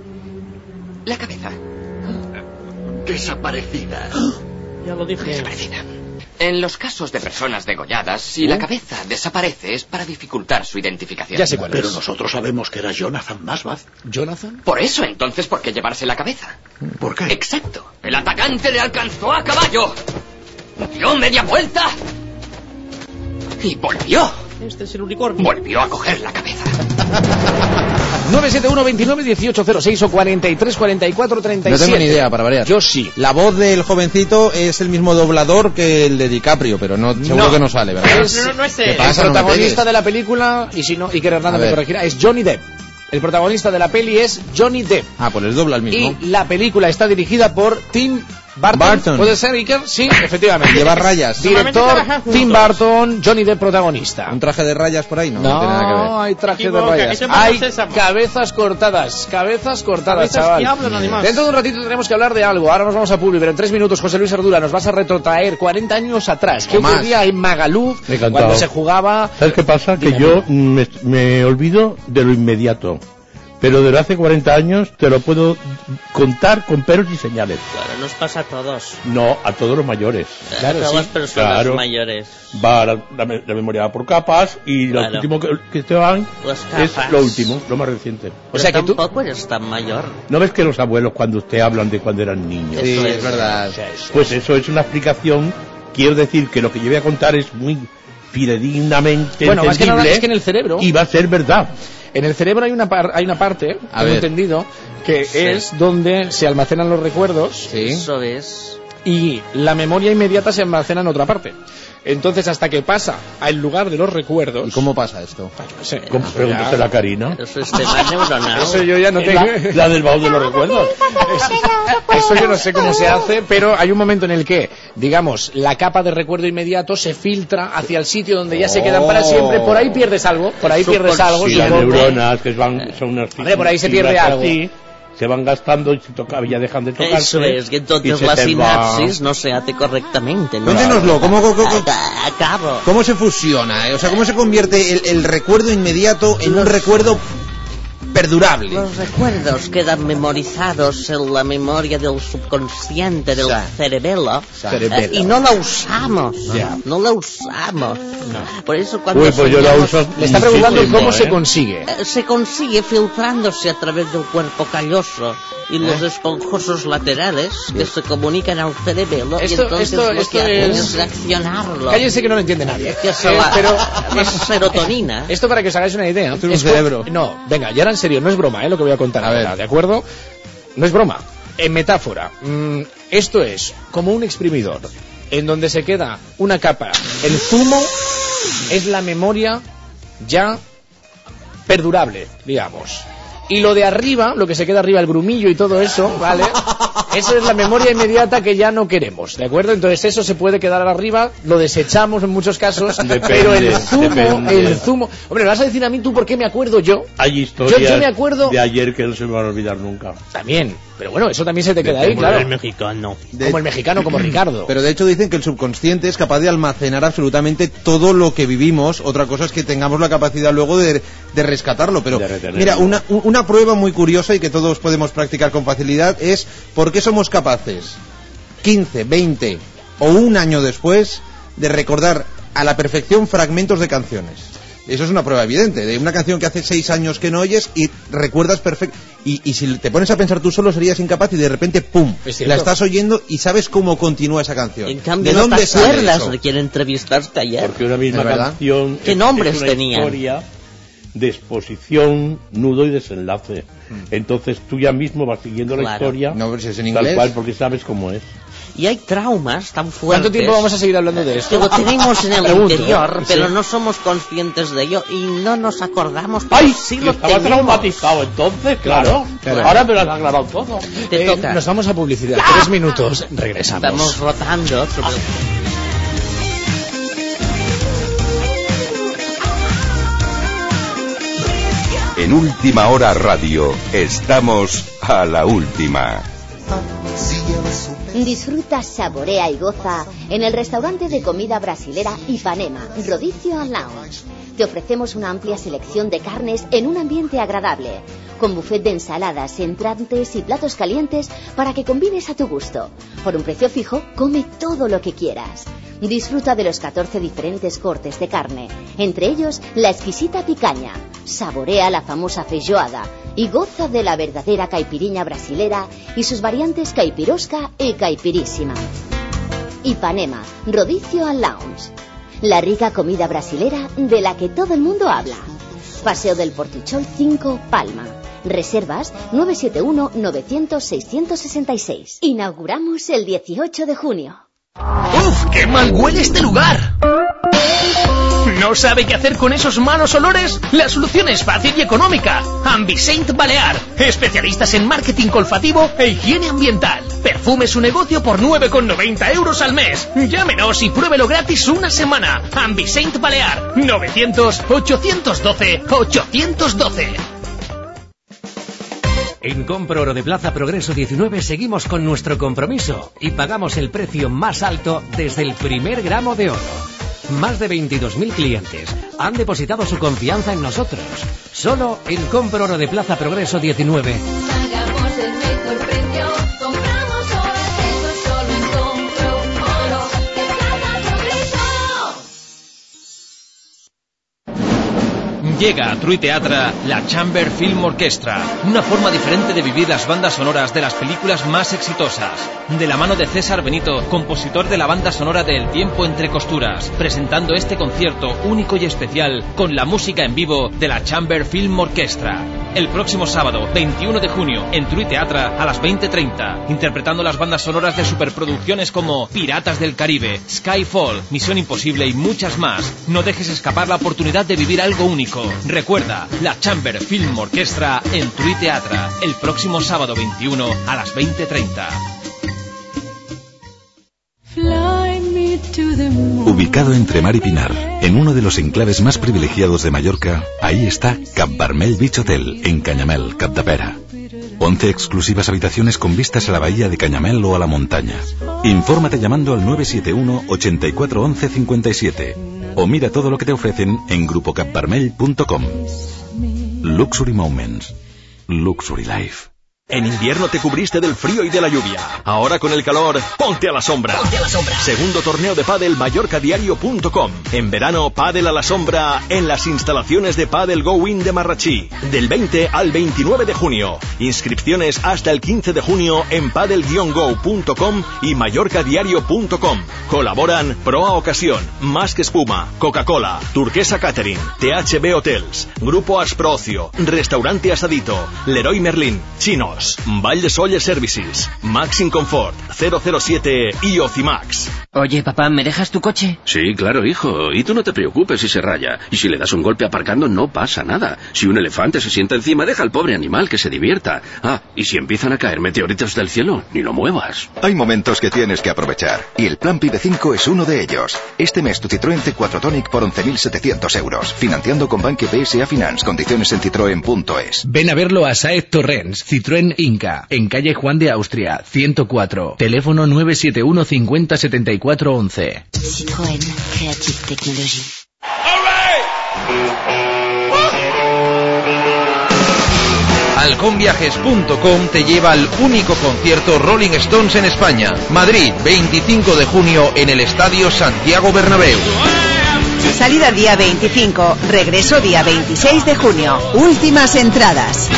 [SPEAKER 46] la cabeza?
[SPEAKER 45] Desaparecida.
[SPEAKER 2] Ya lo dije.
[SPEAKER 46] Desaparecida. En los casos de personas degolladas, si la cabeza desaparece es para dificultar su identificación.
[SPEAKER 3] Ya sé cuál
[SPEAKER 34] Pero
[SPEAKER 3] es.
[SPEAKER 34] nosotros sabemos que era Jonathan Masbaz.
[SPEAKER 3] ¿Jonathan?
[SPEAKER 46] Por eso, entonces, ¿por qué llevarse la cabeza?
[SPEAKER 34] ¿Por qué?
[SPEAKER 46] Exacto. El atacante le alcanzó a caballo. Dio media vuelta. Y volvió.
[SPEAKER 2] Este es el unicornio.
[SPEAKER 46] Volvió a coger la cabeza.
[SPEAKER 3] 971 29 1806 o 43 44 37.
[SPEAKER 1] No tengo ni idea, para variar.
[SPEAKER 3] Yo sí.
[SPEAKER 1] La voz del jovencito es el mismo doblador que el de DiCaprio, pero no, seguro
[SPEAKER 3] No.
[SPEAKER 1] que no sale, ¿verdad?
[SPEAKER 3] Es-
[SPEAKER 2] No, no, no es
[SPEAKER 1] ¿Qué
[SPEAKER 2] él.
[SPEAKER 1] pasa?
[SPEAKER 3] el protagonista de la película, y si no, Iker
[SPEAKER 1] A
[SPEAKER 3] Hernández me corregirá, es Johnny Depp. El protagonista de la peli es Johnny Depp.
[SPEAKER 1] Ah, pues les dobla el mismo.
[SPEAKER 3] Y la película está dirigida por Tim Burton.
[SPEAKER 1] Barton.
[SPEAKER 3] ¿Puede ser, Iker? Sí, efectivamente.
[SPEAKER 1] Lleva rayas.
[SPEAKER 3] Director. Tim Burton, Johnny Depp protagonista.
[SPEAKER 1] ¿Un traje de rayas por ahí? No, no,
[SPEAKER 3] No,
[SPEAKER 1] tiene nada que ver.
[SPEAKER 3] hay traje de rayas. Hay cabezas cortadas, cabezas cortadas,
[SPEAKER 2] Cabezas
[SPEAKER 3] chaval.
[SPEAKER 2] que.
[SPEAKER 3] Dentro de un ratito tenemos que hablar de algo. Ahora nos vamos a Publi, pero en tres minutos, José Luis Ardura, nos vas a retrotraer 40 años atrás. ¿Qué ocurría en Magaluf cuando se jugaba?
[SPEAKER 33] ¿Sabes qué pasa? Que
[SPEAKER 3] Dime,
[SPEAKER 33] yo me, me olvido de lo inmediato. Pero de lo hace 40 años te lo puedo contar con peros y señales.
[SPEAKER 5] Claro, nos pasa a todos.
[SPEAKER 33] No, a todos los mayores.
[SPEAKER 5] a todas las personas
[SPEAKER 33] Claro.
[SPEAKER 5] mayores.
[SPEAKER 33] Va la, la me- la memoria va por capas y lo
[SPEAKER 5] Claro.
[SPEAKER 33] último que, que te van
[SPEAKER 5] Las
[SPEAKER 33] es lo último, lo más reciente.
[SPEAKER 5] O
[SPEAKER 3] O sea que tú-
[SPEAKER 5] tampoco eres tan mayor.
[SPEAKER 33] ¿No ves que los abuelos cuando usted hablan de cuando eran niños?
[SPEAKER 1] Sí,
[SPEAKER 5] Eso
[SPEAKER 1] es
[SPEAKER 5] es.
[SPEAKER 1] verdad.
[SPEAKER 33] Pues eso es una explicación. Quiero decir que lo que yo voy a contar es muy fidedignamente
[SPEAKER 3] Bueno, más que nada
[SPEAKER 33] entendible
[SPEAKER 3] es que en el cerebro,
[SPEAKER 33] y va a ser verdad.
[SPEAKER 3] En el cerebro hay una, par- hay una parte,
[SPEAKER 1] A
[SPEAKER 3] tengo
[SPEAKER 1] ver.
[SPEAKER 3] entendido, que es donde se almacenan los recuerdos
[SPEAKER 1] Sí.
[SPEAKER 5] Eso es.
[SPEAKER 3] Y la memoria inmediata se almacena en otra parte. Entonces, hasta que pasa al lugar de los recuerdos.
[SPEAKER 1] ¿Y cómo pasa esto?
[SPEAKER 3] sé,
[SPEAKER 33] ¿Cómo la Karina?
[SPEAKER 5] Eso es tema neuronal.
[SPEAKER 3] Eso yo ya no tengo.
[SPEAKER 33] La, la del baúl de los recuerdos.
[SPEAKER 3] Eso yo no sé cómo se hace, pero hay un momento en el que, digamos, la capa de recuerdo inmediato se filtra hacia el sitio donde ya se quedan para siempre. Por ahí pierdes algo, por ahí pierdes algo.
[SPEAKER 33] Y las neuronas que van, son unas
[SPEAKER 3] Hombre, por ahí se pierde algo.
[SPEAKER 33] así, se van gastando y se toca, ya dejan de tocarse.
[SPEAKER 5] Eso es, que
[SPEAKER 33] y
[SPEAKER 5] entonces la sinapsis
[SPEAKER 33] va.
[SPEAKER 5] no se hace correctamente. ¿no?
[SPEAKER 1] Cuéntenoslo, ¿cómo, cómo, cómo- cómo se fusiona? eh? O sea, ¿cómo se convierte el, el recuerdo inmediato en un recuerdo perdurable?
[SPEAKER 5] Los recuerdos quedan memorizados en la memoria del subconsciente, del
[SPEAKER 1] Sa-
[SPEAKER 5] cerebelo, eh, y no la usamos.
[SPEAKER 33] Ya.
[SPEAKER 5] No la usamos. Por eso cuando
[SPEAKER 33] Uy, pues yo la
[SPEAKER 5] soñamos,
[SPEAKER 33] uso
[SPEAKER 3] Le está preguntando cómo se
[SPEAKER 33] ¿eh?
[SPEAKER 3] consigue.
[SPEAKER 5] eh, se consigue filtrándose a través del cuerpo calloso y los esponjosos laterales que se comunican al cerebelo
[SPEAKER 3] Esto-
[SPEAKER 5] y entonces
[SPEAKER 3] esto-
[SPEAKER 5] lo
[SPEAKER 3] esto
[SPEAKER 5] que
[SPEAKER 3] es-
[SPEAKER 5] es reaccionarlo.
[SPEAKER 3] Cállense que no lo entiende nadie.
[SPEAKER 5] Que se
[SPEAKER 3] Eh,
[SPEAKER 5] la-
[SPEAKER 3] pero
[SPEAKER 5] la serotonina.
[SPEAKER 3] Esto para que os hagáis una idea.
[SPEAKER 1] Es un cerebro.
[SPEAKER 3] No, venga, ya era en serio, no es broma, ¿eh? Lo que voy a contar
[SPEAKER 1] A
[SPEAKER 3] ahora,
[SPEAKER 1] ver.
[SPEAKER 3] ¿de acuerdo? No es broma. En metáfora, mm, esto es como un exprimidor en donde se queda una capa. El zumo es la memoria ya perdurable, digamos. Y lo de arriba, lo que se queda arriba, el grumillo y todo eso, ¿vale? Esa es la memoria inmediata que ya no queremos, ¿de acuerdo? Entonces eso se puede quedar arriba, lo desechamos en muchos casos,
[SPEAKER 33] Depende,
[SPEAKER 3] pero el zumo,
[SPEAKER 33] depende.
[SPEAKER 3] el zumo... Hombre, ¿me vas a decir a mí tú por qué me acuerdo yo?
[SPEAKER 33] Hay historias
[SPEAKER 3] Yo- yo me acuerdo-
[SPEAKER 33] de ayer que no se me van a olvidar nunca.
[SPEAKER 3] También, pero bueno, eso también se te queda ahí,
[SPEAKER 34] Como
[SPEAKER 3] claro.
[SPEAKER 34] el mexicano.
[SPEAKER 1] De-
[SPEAKER 3] Como el mexicano, como Ricardo.
[SPEAKER 1] Pero de hecho dicen que el subconsciente es capaz de almacenar absolutamente todo lo que vivimos. Otra cosa es que tengamos la capacidad luego de, de rescatarlo. Pero
[SPEAKER 33] De
[SPEAKER 1] mira, una, una prueba muy curiosa y que todos podemos practicar con facilidad es por qué somos capaces 15, 20 o un año después de recordar a la perfección fragmentos de canciones. Eso es una prueba evidente, de una canción que hace seis años que no oyes y recuerdas perfecto. Y, y si te pones a pensar tú solo serías incapaz y de repente, ¡pum!,
[SPEAKER 3] Es
[SPEAKER 1] la estás oyendo y sabes cómo continúa esa canción.
[SPEAKER 5] En cambio,
[SPEAKER 1] ¿De
[SPEAKER 5] no
[SPEAKER 1] dónde
[SPEAKER 5] te
[SPEAKER 1] sale
[SPEAKER 5] acuerdas
[SPEAKER 1] eso?
[SPEAKER 5] de quién entrevistaste ayer.
[SPEAKER 33] Porque una misma canción
[SPEAKER 5] ¿Qué
[SPEAKER 33] es-
[SPEAKER 5] nombres
[SPEAKER 33] historia de exposición, nudo y desenlace. Entonces tú ya mismo vas siguiendo la
[SPEAKER 5] Claro.
[SPEAKER 33] historia
[SPEAKER 1] No, pero si es en
[SPEAKER 33] tal cual porque sabes cómo es.
[SPEAKER 5] Y hay traumas tan fuertes.
[SPEAKER 3] ¿Cuánto tiempo vamos a seguir hablando de
[SPEAKER 5] que
[SPEAKER 3] esto?
[SPEAKER 5] lo tenemos en el
[SPEAKER 3] Pregunto,
[SPEAKER 5] interior, pero
[SPEAKER 3] Sí.
[SPEAKER 5] no somos conscientes de ello y no nos acordamos.
[SPEAKER 33] ¡Ay!
[SPEAKER 5] sí lo
[SPEAKER 33] estaba
[SPEAKER 5] tenemos.
[SPEAKER 33] traumatizado entonces, claro.
[SPEAKER 3] claro.
[SPEAKER 33] Ahora me lo has aclarado todo.
[SPEAKER 5] Te
[SPEAKER 3] Eh,
[SPEAKER 5] toca.
[SPEAKER 3] nos vamos a publicidad. Tres minutos. Regresamos.
[SPEAKER 5] Estamos rotando. sobre-
[SPEAKER 19] En Última Hora Radio estamos a la última.
[SPEAKER 20] Disfruta, saborea y goza en el restaurante de comida brasilera Ipanema, Rodicio Lounge. Te ofrecemos una amplia selección de carnes en un ambiente agradable, con buffet de ensaladas, entrantes y platos calientes para que combines a tu gusto. Por un precio fijo, come todo lo que quieras. Disfruta de los 14 diferentes cortes de carne, entre ellos la exquisita picaña. Saborea la famosa feijoada y goza de la verdadera caipiriña brasilera y sus variantes caipirosca y caipirísima. Ipanema, Rodicio and Lounge. La rica comida brasilera de la que todo el mundo habla. Paseo del Portichol 5, Palma. Reservas 971-900-666. Inauguramos el 18 de junio.
[SPEAKER 21] ¡Uf! ¡Qué mal huele este lugar! ¿No sabe qué hacer con esos malos olores? La solución es fácil y económica. Ambisaint Balear, especialistas en marketing olfativo e higiene ambiental. Perfume su negocio por 9,90 euros al mes. Llámenos y pruébelo gratis una semana. Ambisaint Balear, 900-812-812.
[SPEAKER 30] En Compro Oro de Plaza Progreso 19 seguimos con nuestro compromiso y pagamos el precio más alto desde el primer gramo de oro. Más de 22.000 clientes han depositado su confianza en nosotros. Solo en Compro Oro de Plaza Progreso 19.
[SPEAKER 24] Llega a True Teatra la Chamber Film Orchestra, una forma diferente de vivir las bandas sonoras de las películas más exitosas. De la mano de César Benito, compositor de la banda sonora de El tiempo entre costuras, presentando este concierto único y especial con la música en vivo de la Chamber Film Orchestra. El próximo sábado, 21 de junio, en True Teatra a las 20.30, interpretando las bandas sonoras de superproducciones como Piratas del Caribe, Skyfall, Misión Imposible y muchas más. No dejes escapar la oportunidad de vivir algo único. Recuerda, la Chamber Film Orchestra en True Teatra, el próximo sábado 21 a las 20.30.
[SPEAKER 19] Ubicado entre Mar y Pinar, en uno de los enclaves más privilegiados de Mallorca, ahí está Cap Barmel Beach Hotel, en Cañamel, Capdepera. 11 exclusivas habitaciones con vistas a la bahía de Cañamel o a la montaña. Infórmate llamando al 971 84 11 57 o mira todo lo que te ofrecen en grupocapbarmel.com. Luxury Moments. Luxury Life.
[SPEAKER 27] En invierno te cubriste del frío y de la lluvia. Ahora con el calor, ponte a la sombra. Segundo torneo de pádel mallorcadiario.com. En verano, pádel a la sombra en las instalaciones de Padel Go In de Marrachí. Del 20 al 29 de junio. Inscripciones hasta el 15 de junio en padel-go.com y mallorcadiario.com. Colaboran Proa Ocasión, Más que Espuma, Coca-Cola, Turquesa Catering, THB Hotels, Grupo Asprocio, Restaurante Asadito, Leroy Merlin, Chinos, Valle Solle Services, Maxim Comfort, 007 y Ocimax.
[SPEAKER 47] Oye, papá, ¿me dejas tu coche?
[SPEAKER 48] Sí, claro, hijo. Y tú no te preocupes si se raya. Y si le das un golpe aparcando, no pasa nada. Si un elefante se sienta encima, deja al pobre animal que se divierta. Ah, y si empiezan a caer meteoritos del cielo, ni lo muevas.
[SPEAKER 49] Hay momentos que tienes que aprovechar, y el plan PIB 5 es uno de ellos. Este mes tu Citroën C4 Tonic por 11.700 euros, financiando con Banque PSA Finance, condiciones en citroen.es.
[SPEAKER 50] Ven a verlo a Saez Torrens, Citroën Inca, en calle Juan de Austria, 104. Teléfono 971 50 74 11.
[SPEAKER 20] Citroën Creative Technology.
[SPEAKER 1] Halconviajes.com te lleva al único concierto Rolling Stones en España. Madrid, 25 de junio en el Estadio Santiago Bernabéu.
[SPEAKER 29] Salida día 25, regreso día 26 de junio. Últimas entradas.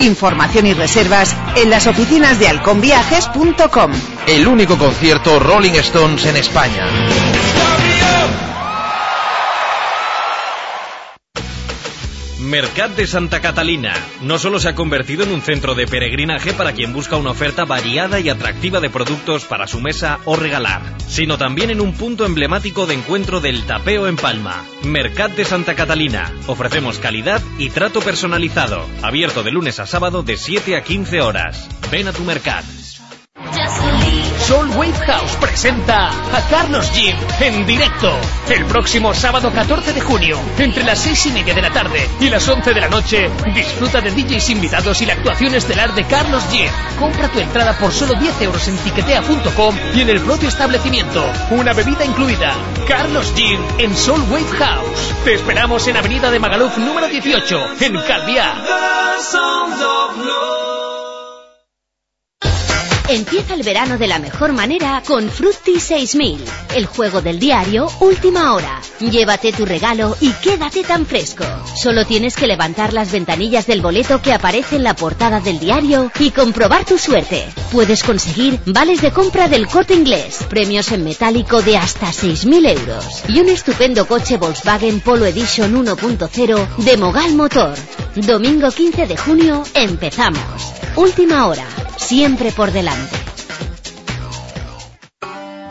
[SPEAKER 29] Información y reservas en las oficinas de halconviajes.com.
[SPEAKER 1] El único concierto Rolling Stones en España.
[SPEAKER 24] Mercat de Santa Catalina no solo se ha convertido en un centro de peregrinaje para quien busca una oferta variada y atractiva de productos para su mesa o regalar, sino también en un punto emblemático de encuentro del tapeo en Palma. Mercat de Santa Catalina. Ofrecemos calidad y trato personalizado. Abierto de lunes a sábado de 7 a 15 horas. Ven a tu Mercat.
[SPEAKER 21] Soul Wave House presenta a Carlos Jim en directo el próximo sábado 14 de junio entre las 6 y media de la tarde y las 11 de la noche. Disfruta de DJs invitados y la actuación estelar de Carlos Jim. Compra tu entrada por solo 10 euros en tiquetea.com y en el propio establecimiento. Una bebida incluida. Carlos Jim en Soul Wave House. Te esperamos en Avenida de Magaluf número 18 en Calviá.
[SPEAKER 20] Empieza el verano de la mejor manera con Frutti 6000, el juego del diario Última Hora. Llévate tu regalo y quédate tan fresco. Solo tienes que levantar las ventanillas del boleto que aparece en la portada del diario y comprobar tu suerte. Puedes conseguir vales de compra del corte inglés, premios en metálico de hasta 6.000 euros y un estupendo coche Volkswagen Polo Edition 1.0 de Mogal Motor. Domingo 15 de junio empezamos. Última hora, siempre por delante.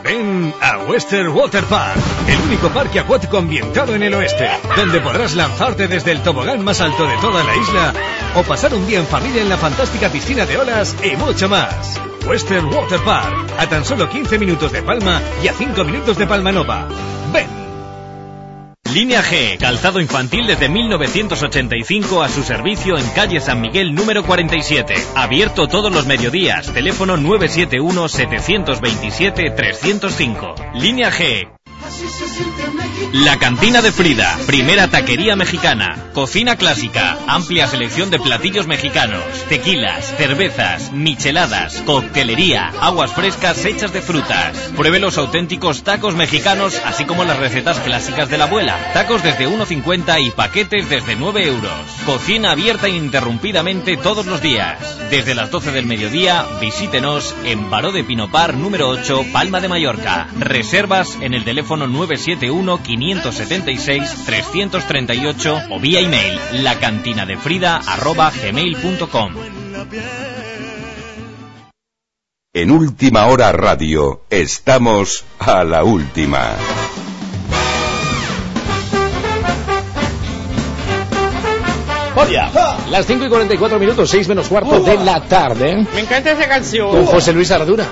[SPEAKER 51] Ven a Western Water Park, el único parque acuático ambientado en el oeste, donde podrás lanzarte desde el tobogán más alto de toda la isla o pasar un día en familia en la fantástica piscina de olas y mucho más. Western Water Park, a tan solo 15 minutos de Palma y a 5 minutos de Palma Nova. Ven.
[SPEAKER 24] Línea G, calzado infantil desde 1985 a su servicio en calle San Miguel número 47. Abierto todos los mediodías. Teléfono 971-727-305. Línea G. La Cantina de Frida, primera taquería mexicana, cocina clásica, amplia selección de platillos mexicanos, tequilas, cervezas, micheladas, coctelería, aguas frescas hechas de frutas. Pruebe los auténticos tacos mexicanos, así como las recetas clásicas de la abuela. Tacos desde 1,50 y paquetes desde 9 euros. Cocina abierta ininterrumpidamente todos los días. Desde las 12 del mediodía, visítenos en Baró de Pinopar número 8, Palma de Mallorca. Reservas en el teléfono 971-576-338 o vía email lacantinadefrida.gmail.com
[SPEAKER 19] En Última Hora Radio estamos a la última.
[SPEAKER 3] Oye, las 5 y 44 minutos, 6 menos cuarto de la tarde,
[SPEAKER 2] Me encanta esa canción.
[SPEAKER 3] con José Luis Ardura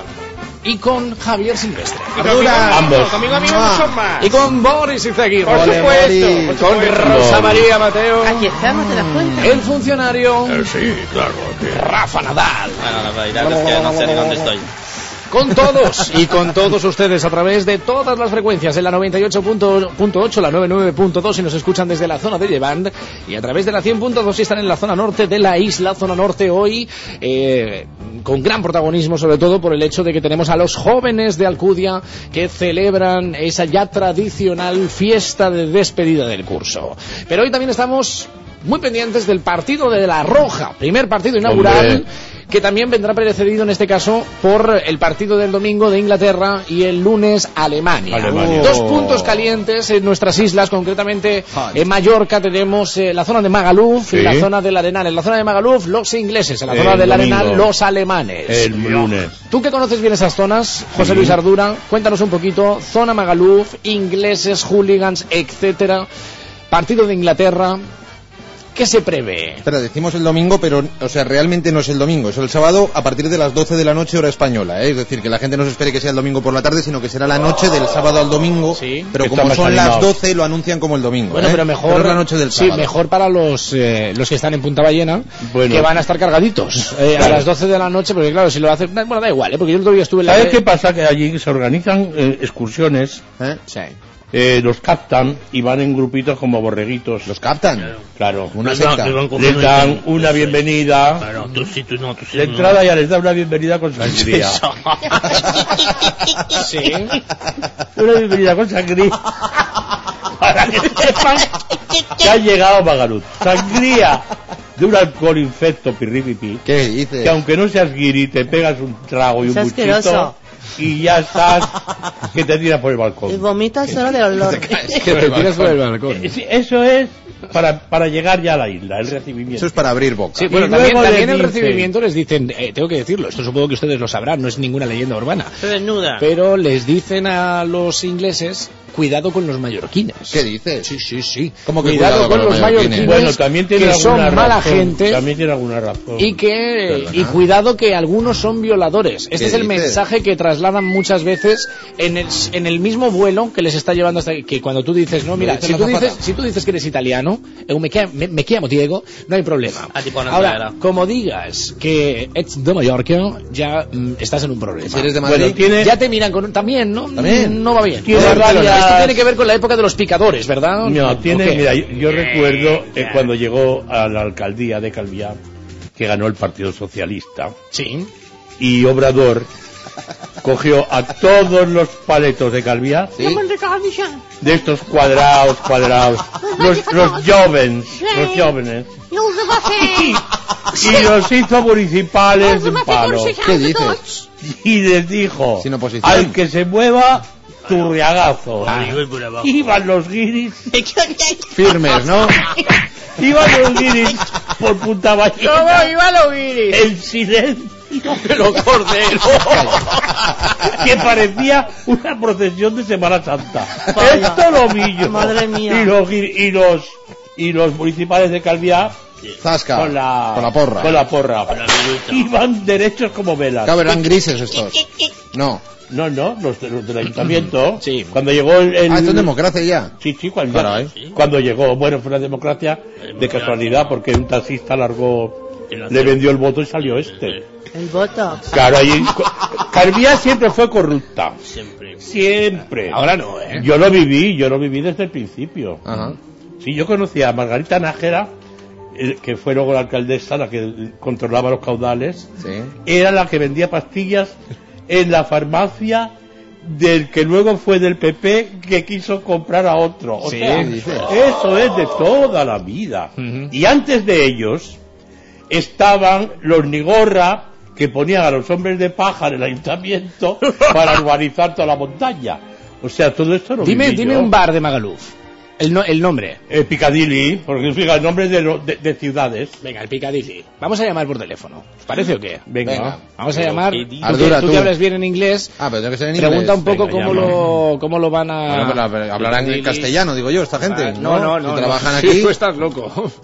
[SPEAKER 3] y con Javier Silvestre.
[SPEAKER 2] Y conmigo,
[SPEAKER 3] ambos.
[SPEAKER 2] Conmigo a mí muchos más.
[SPEAKER 3] Y con Boris Izaguirre.
[SPEAKER 2] Por supuesto, por
[SPEAKER 3] Con
[SPEAKER 2] supuesto.
[SPEAKER 3] Rosa María Mateo.
[SPEAKER 42] Aquí estamos, te das cuenta.
[SPEAKER 3] El funcionario.
[SPEAKER 33] sí, claro.
[SPEAKER 3] Rafa Nadal.
[SPEAKER 5] Bueno, la verdad es que no sé ni dónde estoy.
[SPEAKER 3] Con todos y con todos ustedes a través de todas las frecuencias en la 98.8, la 99.2 si nos escuchan desde la zona de Levant y a través de la 100.2 si están en la zona norte de la isla, zona norte hoy eh, con gran protagonismo sobre todo por el hecho de que tenemos a los jóvenes de Alcudia que celebran esa ya tradicional fiesta de despedida del curso. Pero hoy también estamos muy pendientes del partido de La Roja, primer partido inaugural. Que también vendrá precedido en este caso por el partido del domingo de Inglaterra y el lunes Alemania.
[SPEAKER 33] Alemania.
[SPEAKER 3] Dos puntos calientes en nuestras islas, concretamente en Mallorca tenemos eh, la zona de Magaluf y la zona del Arenal. En la zona de Magaluf los ingleses, en la
[SPEAKER 33] El
[SPEAKER 3] zona del
[SPEAKER 33] domingo.
[SPEAKER 3] Arenal los alemanes.
[SPEAKER 33] El lunes.
[SPEAKER 3] Tú que conoces bien esas zonas, José
[SPEAKER 33] Sí.
[SPEAKER 3] Luis Ardura, cuéntanos un poquito, zona Magaluf, ingleses, hooligans, etcétera, partido de Inglaterra, ¿qué se prevé?
[SPEAKER 1] Espera, decimos el domingo, pero, o sea, realmente no es el domingo, es el sábado a partir de las 12 de la noche hora española, ¿eh? Es decir, que la gente no se espere que sea el domingo por la tarde, sino que será la noche del sábado al domingo, pero
[SPEAKER 33] Está
[SPEAKER 1] como son las
[SPEAKER 33] animado.
[SPEAKER 1] 12 lo anuncian como el domingo,
[SPEAKER 3] Bueno,
[SPEAKER 1] ¿eh?
[SPEAKER 3] pero mejor
[SPEAKER 1] es la noche del
[SPEAKER 3] sí,
[SPEAKER 1] sábado.
[SPEAKER 3] mejor para los eh, los que están en Punta Ballena,
[SPEAKER 33] Bueno.
[SPEAKER 3] que van a estar cargaditos eh, a
[SPEAKER 33] Claro.
[SPEAKER 3] las 12 de la noche, porque claro, si lo hacen, bueno, da igual, ¿eh? porque yo el otro día estuve en la
[SPEAKER 33] ¿Sabes qué pasa? Que allí se organizan eh, excursiones,
[SPEAKER 3] Sí.
[SPEAKER 33] Eh, los captan y van en grupitos como borreguitos.
[SPEAKER 1] ¿Los captan?
[SPEAKER 33] Claro.
[SPEAKER 1] Una
[SPEAKER 33] Les
[SPEAKER 1] secta.
[SPEAKER 33] dan-
[SPEAKER 1] Les
[SPEAKER 33] Les
[SPEAKER 1] dan
[SPEAKER 33] dan una bienvenida.
[SPEAKER 52] Claro, tú sí, tú no, tú sí.
[SPEAKER 33] De
[SPEAKER 52] no.
[SPEAKER 33] entrada ya les da una bienvenida con sangría.
[SPEAKER 3] Sí.
[SPEAKER 33] Una bienvenida con sangría. Para que sepan que ha llegado a Magaluz. Sangría de un alcohol infecto pirripipi.
[SPEAKER 1] ¿Qué dices?
[SPEAKER 33] Que aunque no seas guiri, te pegas un trago y un buchito
[SPEAKER 42] asqueroso.
[SPEAKER 33] Y ya estás que te tiras por el
[SPEAKER 42] Y
[SPEAKER 33] balcón.
[SPEAKER 42] vomita solo de olor.
[SPEAKER 3] Que te tiras por el balcón.
[SPEAKER 33] Eso es para, para llegar ya a la isla, el recibimiento.
[SPEAKER 1] Eso es para abrir boca.
[SPEAKER 3] Sí,
[SPEAKER 33] Y
[SPEAKER 3] bueno, también, también el
[SPEAKER 33] dice-
[SPEAKER 3] recibimiento les dicen, eh, tengo que decirlo, esto supongo que ustedes lo sabrán, no es ninguna leyenda urbana,
[SPEAKER 2] Se desnuda.
[SPEAKER 3] pero les dicen a los ingleses, cuidado con los mallorquines.
[SPEAKER 1] ¿Qué dices?
[SPEAKER 3] Sí, sí, sí.
[SPEAKER 1] ¿Cómo que
[SPEAKER 3] cuidado, con los mallorquines,
[SPEAKER 33] Bueno, también tiene
[SPEAKER 3] que
[SPEAKER 33] alguna
[SPEAKER 3] son mala
[SPEAKER 33] razón,
[SPEAKER 3] gente
[SPEAKER 33] También tiene alguna razón.
[SPEAKER 3] y que
[SPEAKER 1] Perdona.
[SPEAKER 3] y cuidado que algunos son violadores. Este
[SPEAKER 1] ¿Qué
[SPEAKER 3] es el
[SPEAKER 1] dices?
[SPEAKER 3] mensaje que trasladan muchas veces en el, en el mismo vuelo que les está llevando hasta que cuando tú dices, no, mira, si tú dices, si tú dices que eres italiano, eh, me, quia- me, me llamo Diego, no hay problema. Ahora, como digas que eres de Mallorca, ya mm, estás en un problema.
[SPEAKER 1] Si eres de Madrid,
[SPEAKER 33] Bueno, tiene-
[SPEAKER 3] Ya te miran con un- también, ¿no?
[SPEAKER 1] También.
[SPEAKER 3] No va bien.
[SPEAKER 33] Tiene
[SPEAKER 3] No tiene que ver con la época de los picadores, ¿verdad?
[SPEAKER 33] No, tiene, mira, yo, yo recuerdo eh, cuando llegó a la alcaldía de Calviá, que ganó el Partido Socialista,
[SPEAKER 3] Sí.
[SPEAKER 33] y Obrador cogió a todos los paletos de Calviá, de estos cuadrados, cuadrados, los, los jóvenes, los jóvenes, y los hizo municipales de palo.
[SPEAKER 1] ¿Qué dices?
[SPEAKER 33] Y les dijo,
[SPEAKER 1] Sin oposición.
[SPEAKER 33] al que se mueva, turriagazo. Iban los guiris
[SPEAKER 1] Firmes, ¿no?
[SPEAKER 33] Iban los guiris por Punta Ballena.
[SPEAKER 2] ¿Cómo iban los guiris?
[SPEAKER 33] El silencio de los corderos. que parecía una procesión de Semana Santa. Esto lo vi yo.
[SPEAKER 2] Madre mía.
[SPEAKER 33] Y los, y los, y los municipales de Calviá
[SPEAKER 1] Zasca.
[SPEAKER 33] con la,
[SPEAKER 1] Con la porra.
[SPEAKER 33] Con la porra. Iban derechos como velas.
[SPEAKER 1] Claro, eran grises estos. No.
[SPEAKER 33] No, no, los, de- los del ayuntamiento. Cuando llegó el. el-
[SPEAKER 1] Ah, esto es democracia ya.
[SPEAKER 33] Sí, sí, cuando,
[SPEAKER 1] Caray.
[SPEAKER 33] cuando llegó. Bueno, fue una democracia de casualidad porque un taxista largó. Le vendió el voto y salió este.
[SPEAKER 42] El voto.
[SPEAKER 33] Claro, ahí. Calvía siempre fue corrupta.
[SPEAKER 3] Siempre.
[SPEAKER 33] Siempre.
[SPEAKER 3] Ahora no, ¿eh?
[SPEAKER 33] Yo lo viví, yo lo viví desde el principio.
[SPEAKER 1] Ajá.
[SPEAKER 33] Sí, yo conocía a Margarita Nájera, eh, que fue luego la alcaldesa, la que controlaba los caudales.
[SPEAKER 1] Sí.
[SPEAKER 33] Era la que vendía pastillas en la farmacia del que luego fue del PP que quiso comprar a otro. O
[SPEAKER 3] Sí,
[SPEAKER 33] sea, eso es de toda la vida. Y antes de ellos estaban los Nigorra que ponían a los hombres de paja en el ayuntamiento para urbanizar toda la montaña. O sea, todo esto lo
[SPEAKER 3] Dime, dime
[SPEAKER 33] yo.
[SPEAKER 3] un bar de Magaluf. El, no- el nombre.
[SPEAKER 33] Eh, Piccadilly, porque fíjate, el nombre de, lo- de, de ciudades.
[SPEAKER 3] Venga, el Piccadilly. Vamos a llamar por teléfono. ¿Os parece o qué?
[SPEAKER 33] Venga.
[SPEAKER 3] Vamos a llamar. Tú, que-
[SPEAKER 1] Ardura,
[SPEAKER 3] tú
[SPEAKER 1] tú.
[SPEAKER 3] que hablas bien en inglés.
[SPEAKER 1] Ah, pero tiene que ser en
[SPEAKER 3] Pregunta un poco
[SPEAKER 1] Venga,
[SPEAKER 3] cómo
[SPEAKER 1] llama.
[SPEAKER 3] lo, cómo lo van a.
[SPEAKER 1] Bueno, pero, pero hablarán en
[SPEAKER 3] Piccadilly.
[SPEAKER 1] castellano, digo yo, esta gente.
[SPEAKER 3] Ah, No, no, no.
[SPEAKER 1] Si
[SPEAKER 3] no.
[SPEAKER 1] trabajan aquí,
[SPEAKER 3] tú estás loco.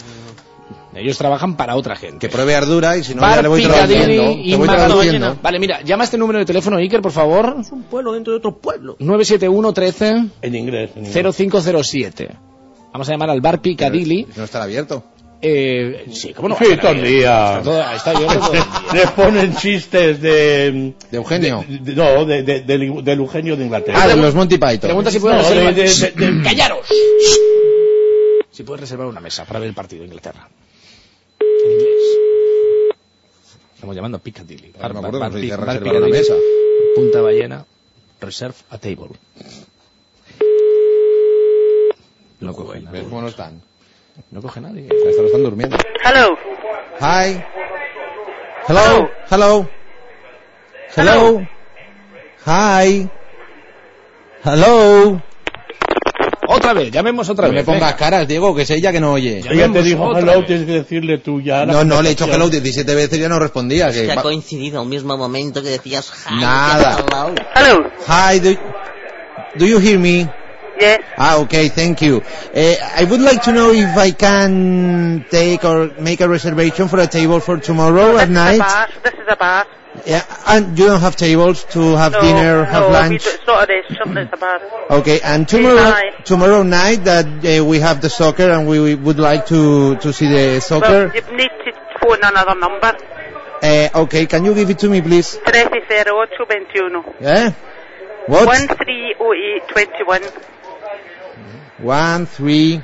[SPEAKER 3] Ellos trabajan para otra gente.
[SPEAKER 1] que pruebe Ardura y si no,
[SPEAKER 3] Bar
[SPEAKER 1] ya le voy traduciendo.
[SPEAKER 3] y
[SPEAKER 1] Te voy traduciendo.
[SPEAKER 3] Vale, mira, llama este número de teléfono, Iker, por favor.
[SPEAKER 2] Es un pueblo dentro de otro pueblo.
[SPEAKER 3] 971 13
[SPEAKER 33] En inglés. En inglés.
[SPEAKER 3] 0507. Vamos a llamar al bar Piccadilly.
[SPEAKER 1] No estará abierto.
[SPEAKER 3] Eh, sí, ¿cómo no?
[SPEAKER 33] Sí, todo el día.
[SPEAKER 3] Está, todo- está abierto todo el día.
[SPEAKER 33] Les ponen chistes de...
[SPEAKER 1] ¿De Eugenio?
[SPEAKER 33] de- de- no, de, de- del- del Eugenio de Inglaterra.
[SPEAKER 1] Ah, de los Monty Python.
[SPEAKER 3] Pregunta si puedes
[SPEAKER 33] No,
[SPEAKER 3] reservar.
[SPEAKER 33] de- de- de- de-
[SPEAKER 3] ¡Callaros! Si puedes reservar una mesa para ver el partido de Inglaterra. En inglés. Estamos llamando a Piccadilly.
[SPEAKER 1] Ah, no me acuerdo dice
[SPEAKER 3] Bar
[SPEAKER 1] reservar
[SPEAKER 3] Piccadilly.
[SPEAKER 1] una mesa.
[SPEAKER 3] Punta Ballena. Reserve a table. No coge
[SPEAKER 1] ¿Ves
[SPEAKER 3] nadie.
[SPEAKER 1] cómo no están?
[SPEAKER 3] No coge nadie.
[SPEAKER 1] Están, están durmiendo.
[SPEAKER 53] Hello.
[SPEAKER 1] Hi. Hello. Hello. Hello. Hi. Hello.
[SPEAKER 3] Otra vez, llamemos otra
[SPEAKER 1] No me
[SPEAKER 3] vez.
[SPEAKER 1] pongas
[SPEAKER 3] venga.
[SPEAKER 1] caras, Diego, que es ella que no oye.
[SPEAKER 33] Ella te dijo hello,
[SPEAKER 3] vez.
[SPEAKER 33] tienes que decirle tú ya.
[SPEAKER 1] No, no, le he dicho hello 17 veces y ya no respondía.
[SPEAKER 42] Que
[SPEAKER 1] Que
[SPEAKER 42] ha
[SPEAKER 1] va-
[SPEAKER 42] coincidido al mismo momento que decías hi,
[SPEAKER 1] Nada.
[SPEAKER 42] hello.
[SPEAKER 53] Hello.
[SPEAKER 1] Hi, do, do you hear me?
[SPEAKER 53] Yes.
[SPEAKER 1] Ah, okay, thank you. Uh, I would like to know if I can take or make a reservation for a table for tomorrow at
[SPEAKER 53] This is a
[SPEAKER 1] night.
[SPEAKER 53] bar. This is a bar.
[SPEAKER 1] Yeah, and you don't have tables to have
[SPEAKER 53] no,
[SPEAKER 1] dinner, have
[SPEAKER 53] no,
[SPEAKER 1] lunch.
[SPEAKER 53] do- it's not a restaurant. It's a bar.
[SPEAKER 1] Okay, and tomorrow,
[SPEAKER 53] night.
[SPEAKER 1] tomorrow night that uh, we have the soccer and we, we would like to to see the soccer.
[SPEAKER 53] Well, you need to phone another number.
[SPEAKER 1] Uh, okay, can you give it to me, please?
[SPEAKER 53] 130821.
[SPEAKER 1] Yeah. What?
[SPEAKER 53] 130821.
[SPEAKER 1] One three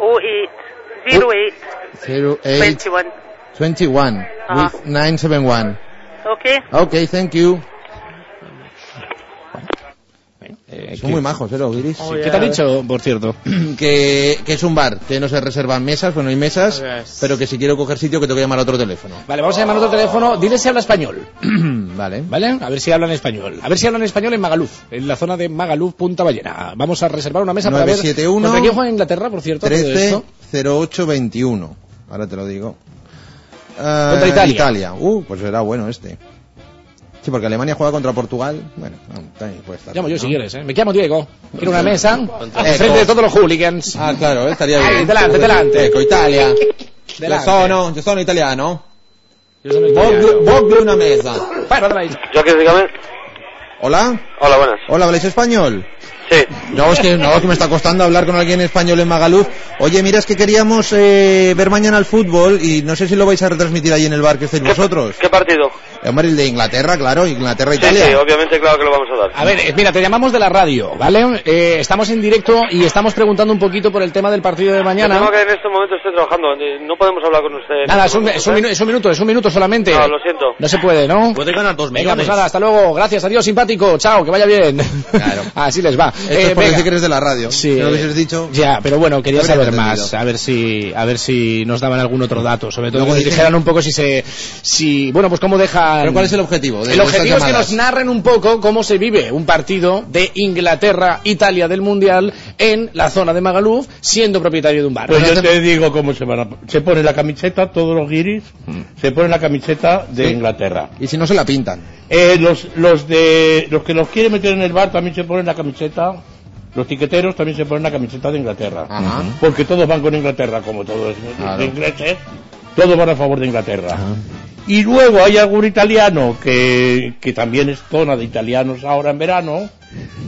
[SPEAKER 53] 08 08
[SPEAKER 1] zero eight
[SPEAKER 53] 21.
[SPEAKER 1] twenty one
[SPEAKER 53] Uh-huh.
[SPEAKER 1] with nine seven one.
[SPEAKER 53] Okay?
[SPEAKER 1] Okay, thank you.
[SPEAKER 3] Eh,
[SPEAKER 1] Son
[SPEAKER 3] ¿qué-
[SPEAKER 1] muy majos, ¿eh, los guiris?
[SPEAKER 3] ¿Qué te ha dicho, por cierto?
[SPEAKER 1] que, que es un bar, que no se reservan mesas, bueno, hay mesas,
[SPEAKER 3] Yes.
[SPEAKER 1] pero que si quiero coger sitio que tengo que llamar a otro teléfono.
[SPEAKER 3] Vale, vamos a llamar a otro teléfono. Dile si habla español.
[SPEAKER 1] vale.
[SPEAKER 3] ¿Vale? A ver si hablan español. A ver si hablan español en Magaluf, en la zona de Magaluf, Punta Ballena. Vamos a reservar una mesa para ver.
[SPEAKER 1] 971
[SPEAKER 3] ¿Contra quién juega Inglaterra, por cierto? todo
[SPEAKER 1] 13
[SPEAKER 3] esto?
[SPEAKER 1] 08 21. Ahora te lo digo. Ah,
[SPEAKER 3] Contra Italia.
[SPEAKER 1] Uh, pues será bueno este. Sí, porque Alemania juega contra Portugal. Bueno, puede estar.
[SPEAKER 3] Llamo yo
[SPEAKER 1] ¿no?
[SPEAKER 3] si quieres, ¿eh? Me llamo Diego. Quiero una mesa
[SPEAKER 1] Eco.
[SPEAKER 3] enfrente de todos los hooligans.
[SPEAKER 1] Ah, claro, eh, estaría
[SPEAKER 3] Ahí,
[SPEAKER 1] bien.
[SPEAKER 3] delante, delante.
[SPEAKER 1] Ecco, Italia.
[SPEAKER 3] Delante.
[SPEAKER 1] Io sono, io sono italiano.
[SPEAKER 3] Yo soy italiano.
[SPEAKER 1] Voglio, una mesa.
[SPEAKER 3] Ahí.
[SPEAKER 52] Yo que dígame.
[SPEAKER 1] Hola.
[SPEAKER 52] Hola, buenas.
[SPEAKER 1] Hola, ¿habláis español?
[SPEAKER 52] Sí.
[SPEAKER 1] No, es que, no, es que me está costando hablar con alguien en español en Magaluf. Oye, mira, es que queríamos eh, ver mañana el fútbol y no sé si lo vais a retransmitir ahí en el bar que estáis vosotros.
[SPEAKER 52] ¿Qué partido?
[SPEAKER 1] Hombre, el de Inglaterra, claro,
[SPEAKER 52] Sí,
[SPEAKER 1] Inglaterra-Italia.
[SPEAKER 52] sí, obviamente, claro que lo vamos a dar.
[SPEAKER 3] A ver, eh, mira, te llamamos de la radio, ¿vale? Eh, estamos en directo y estamos preguntando un poquito por el tema del partido de mañana.
[SPEAKER 52] temo que en este momento estoy trabajando, eh, no podemos hablar con usted.
[SPEAKER 3] Nada, es
[SPEAKER 52] este
[SPEAKER 3] un,
[SPEAKER 52] momento,
[SPEAKER 3] es, un
[SPEAKER 52] ¿eh?
[SPEAKER 3] es un minuto, es un minuto solamente.
[SPEAKER 52] No, lo siento.
[SPEAKER 3] No se puede, ¿no?
[SPEAKER 2] Puede ganar dos
[SPEAKER 3] Venga, pues
[SPEAKER 2] millones.
[SPEAKER 3] nada, hasta luego. Gracias, adiós, simpático. Chao, que vaya bien. Así les va.
[SPEAKER 1] Esto es por decir que eres de la radio.
[SPEAKER 3] Sí.
[SPEAKER 1] Lo hubieses dicho...
[SPEAKER 3] Ya, pero bueno, quería saber
[SPEAKER 1] entendido.
[SPEAKER 3] más, a ver si a ver si nos daban algún otro dato, sobre todo
[SPEAKER 1] Luego
[SPEAKER 3] que nos dijeran un poco si se si bueno, pues cómo
[SPEAKER 1] ¿Pero cuál es el objetivo de-
[SPEAKER 3] El objetivo es que nos narren un poco cómo se vive un partido de Inglaterra Italia del Mundial en la zona de Magaluf, siendo propietario de un bar.
[SPEAKER 33] Pues yo te digo cómo se van a... Se pone la camiseta, todos los guiris, se pone la camiseta de
[SPEAKER 1] Sí.
[SPEAKER 33] Inglaterra.
[SPEAKER 1] Y si no se la pintan.
[SPEAKER 33] Eh, los, los de los que los quieren meter en el bar también se ponen la camiseta. Los tiqueteros también se ponen la camiseta de Inglaterra.
[SPEAKER 1] Ajá.
[SPEAKER 33] Porque todos van con Inglaterra, como todos
[SPEAKER 1] Claro.
[SPEAKER 33] los ingleses. Todos van a favor de Inglaterra. Y luego hay algún italiano que, que también es zona de italianos ahora en verano,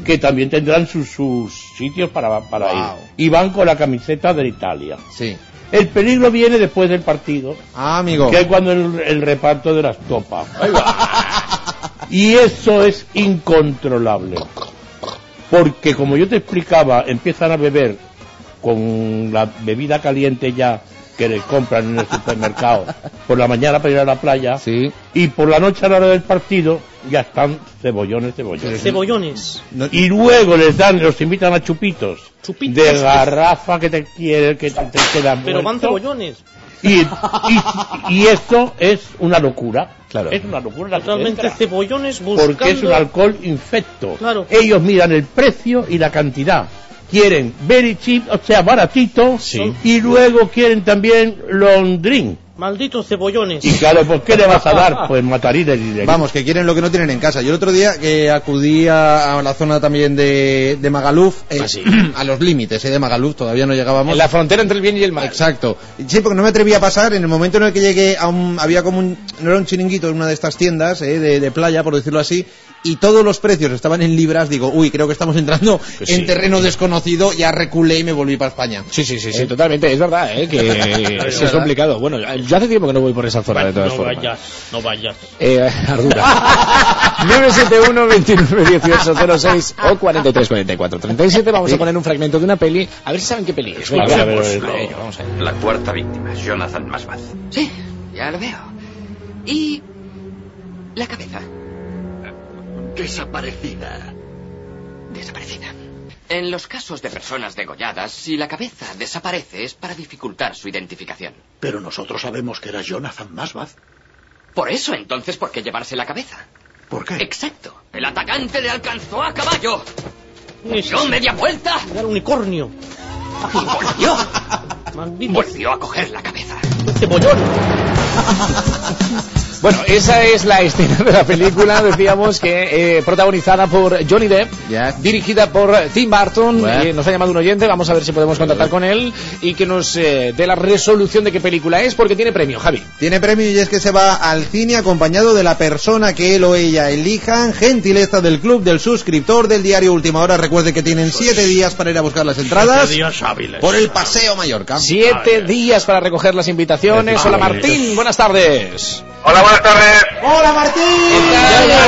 [SPEAKER 33] que también tendrán sus, sus sitios para, para ir. Y van con la camiseta de Italia.
[SPEAKER 1] Sí.
[SPEAKER 33] El peligro viene después del partido.
[SPEAKER 1] Ah, amigo.
[SPEAKER 33] Que es cuando el, el reparto de las topas. Y eso es incontrolable. Porque como yo te explicaba, empiezan a beber con la bebida caliente ya que les compran en el supermercado por la mañana para ir a la playa y por la noche a la hora del partido ya están cebollones, cebollones.
[SPEAKER 2] Cebollones.
[SPEAKER 33] Y luego les dan, los invitan a chupitos, de garrafa que te quieren, que te, te quedan
[SPEAKER 2] Pero van
[SPEAKER 33] muerto.
[SPEAKER 2] cebollones.
[SPEAKER 33] Y, y, y esto es una locura.
[SPEAKER 3] Claro.
[SPEAKER 33] Es una locura.
[SPEAKER 2] Totalmente
[SPEAKER 33] entra.
[SPEAKER 2] cebollones buscando...
[SPEAKER 33] Porque es un alcohol infecto.
[SPEAKER 2] Claro.
[SPEAKER 33] Ellos miran el precio y la cantidad. Quieren very cheap, o sea, baratito. Y luego quieren también long drink.
[SPEAKER 2] Malditos cebollones.
[SPEAKER 33] Y claro, pues ¿qué le vas a dar? Pues matarines y de-
[SPEAKER 1] Vamos, que quieren lo que no tienen en casa. Yo el otro día que acudí a, a la zona también de, de Magaluf, eh, a los límites eh, de Magaluf, todavía no llegábamos.
[SPEAKER 3] En la frontera entre el bien y el mal.
[SPEAKER 1] Exacto. Sí, porque no me atreví a pasar. En el momento en el que llegué a un. Había como un. No era un chiringuito, en una de estas tiendas eh, de, de playa, por decirlo así. Y todos los precios estaban en libras. Digo, uy, creo que estamos entrando
[SPEAKER 3] Que sí.
[SPEAKER 1] en terreno desconocido. Ya reculé y me volví para España.
[SPEAKER 3] Sí, sí, sí, sí, totalmente, es verdad, ¿eh? que
[SPEAKER 1] Es
[SPEAKER 3] sí es complicado. Bueno, yo hace tiempo que no voy por esa zona de todas
[SPEAKER 2] no
[SPEAKER 3] formas.
[SPEAKER 2] vayas, no vayas.
[SPEAKER 3] Eh, Ardura. 971 29 18 06 o 43 44 37. Vamos a poner un fragmento de una peli. A ver si saben qué peli es.
[SPEAKER 34] A ver, a ver, a ver.
[SPEAKER 3] Vamos a.
[SPEAKER 34] La cuarta víctima, Jonathan Masbaz.
[SPEAKER 47] Sí, ya lo veo. ¿Y la cabeza?
[SPEAKER 34] Desaparecida.
[SPEAKER 47] Desaparecida. En los casos de personas degolladas, si la cabeza desaparece es para dificultar su identificación.
[SPEAKER 54] Pero nosotros sabemos que era Jonathan Masbaz.
[SPEAKER 47] Por eso, entonces, ¿por qué llevarse la cabeza?
[SPEAKER 54] ¿Por qué?
[SPEAKER 47] Exacto. El atacante le alcanzó a caballo. ¡Dio media vuelta!
[SPEAKER 2] Era un unicornio.
[SPEAKER 47] Y volvió.
[SPEAKER 2] Maldito
[SPEAKER 47] Volvió a coger la cabeza.
[SPEAKER 2] cebollón.
[SPEAKER 3] Bueno, esa es la escena de la película, decíamos que eh, protagonizada por Johnny Depp, dirigida por Tim Burton.
[SPEAKER 1] Bueno.
[SPEAKER 3] Eh, nos ha llamado un oyente, vamos a ver si podemos contactar con él y que nos eh, dé la resolución de qué película es, porque tiene premio, Javi.
[SPEAKER 1] Tiene premio y es que se va al cine acompañado de la persona que él o ella elijan. Gentileza del club, del suscriptor del diario Última Hora. Recuerde que tienen siete días para ir a buscar las entradas.
[SPEAKER 54] Siete días hábiles.
[SPEAKER 1] Por el Paseo Mallorca.
[SPEAKER 3] Siete días para recoger las invitaciones. Hola Martín, buenas tardes.
[SPEAKER 55] Hola, buenas tardes.
[SPEAKER 1] Hola Martín.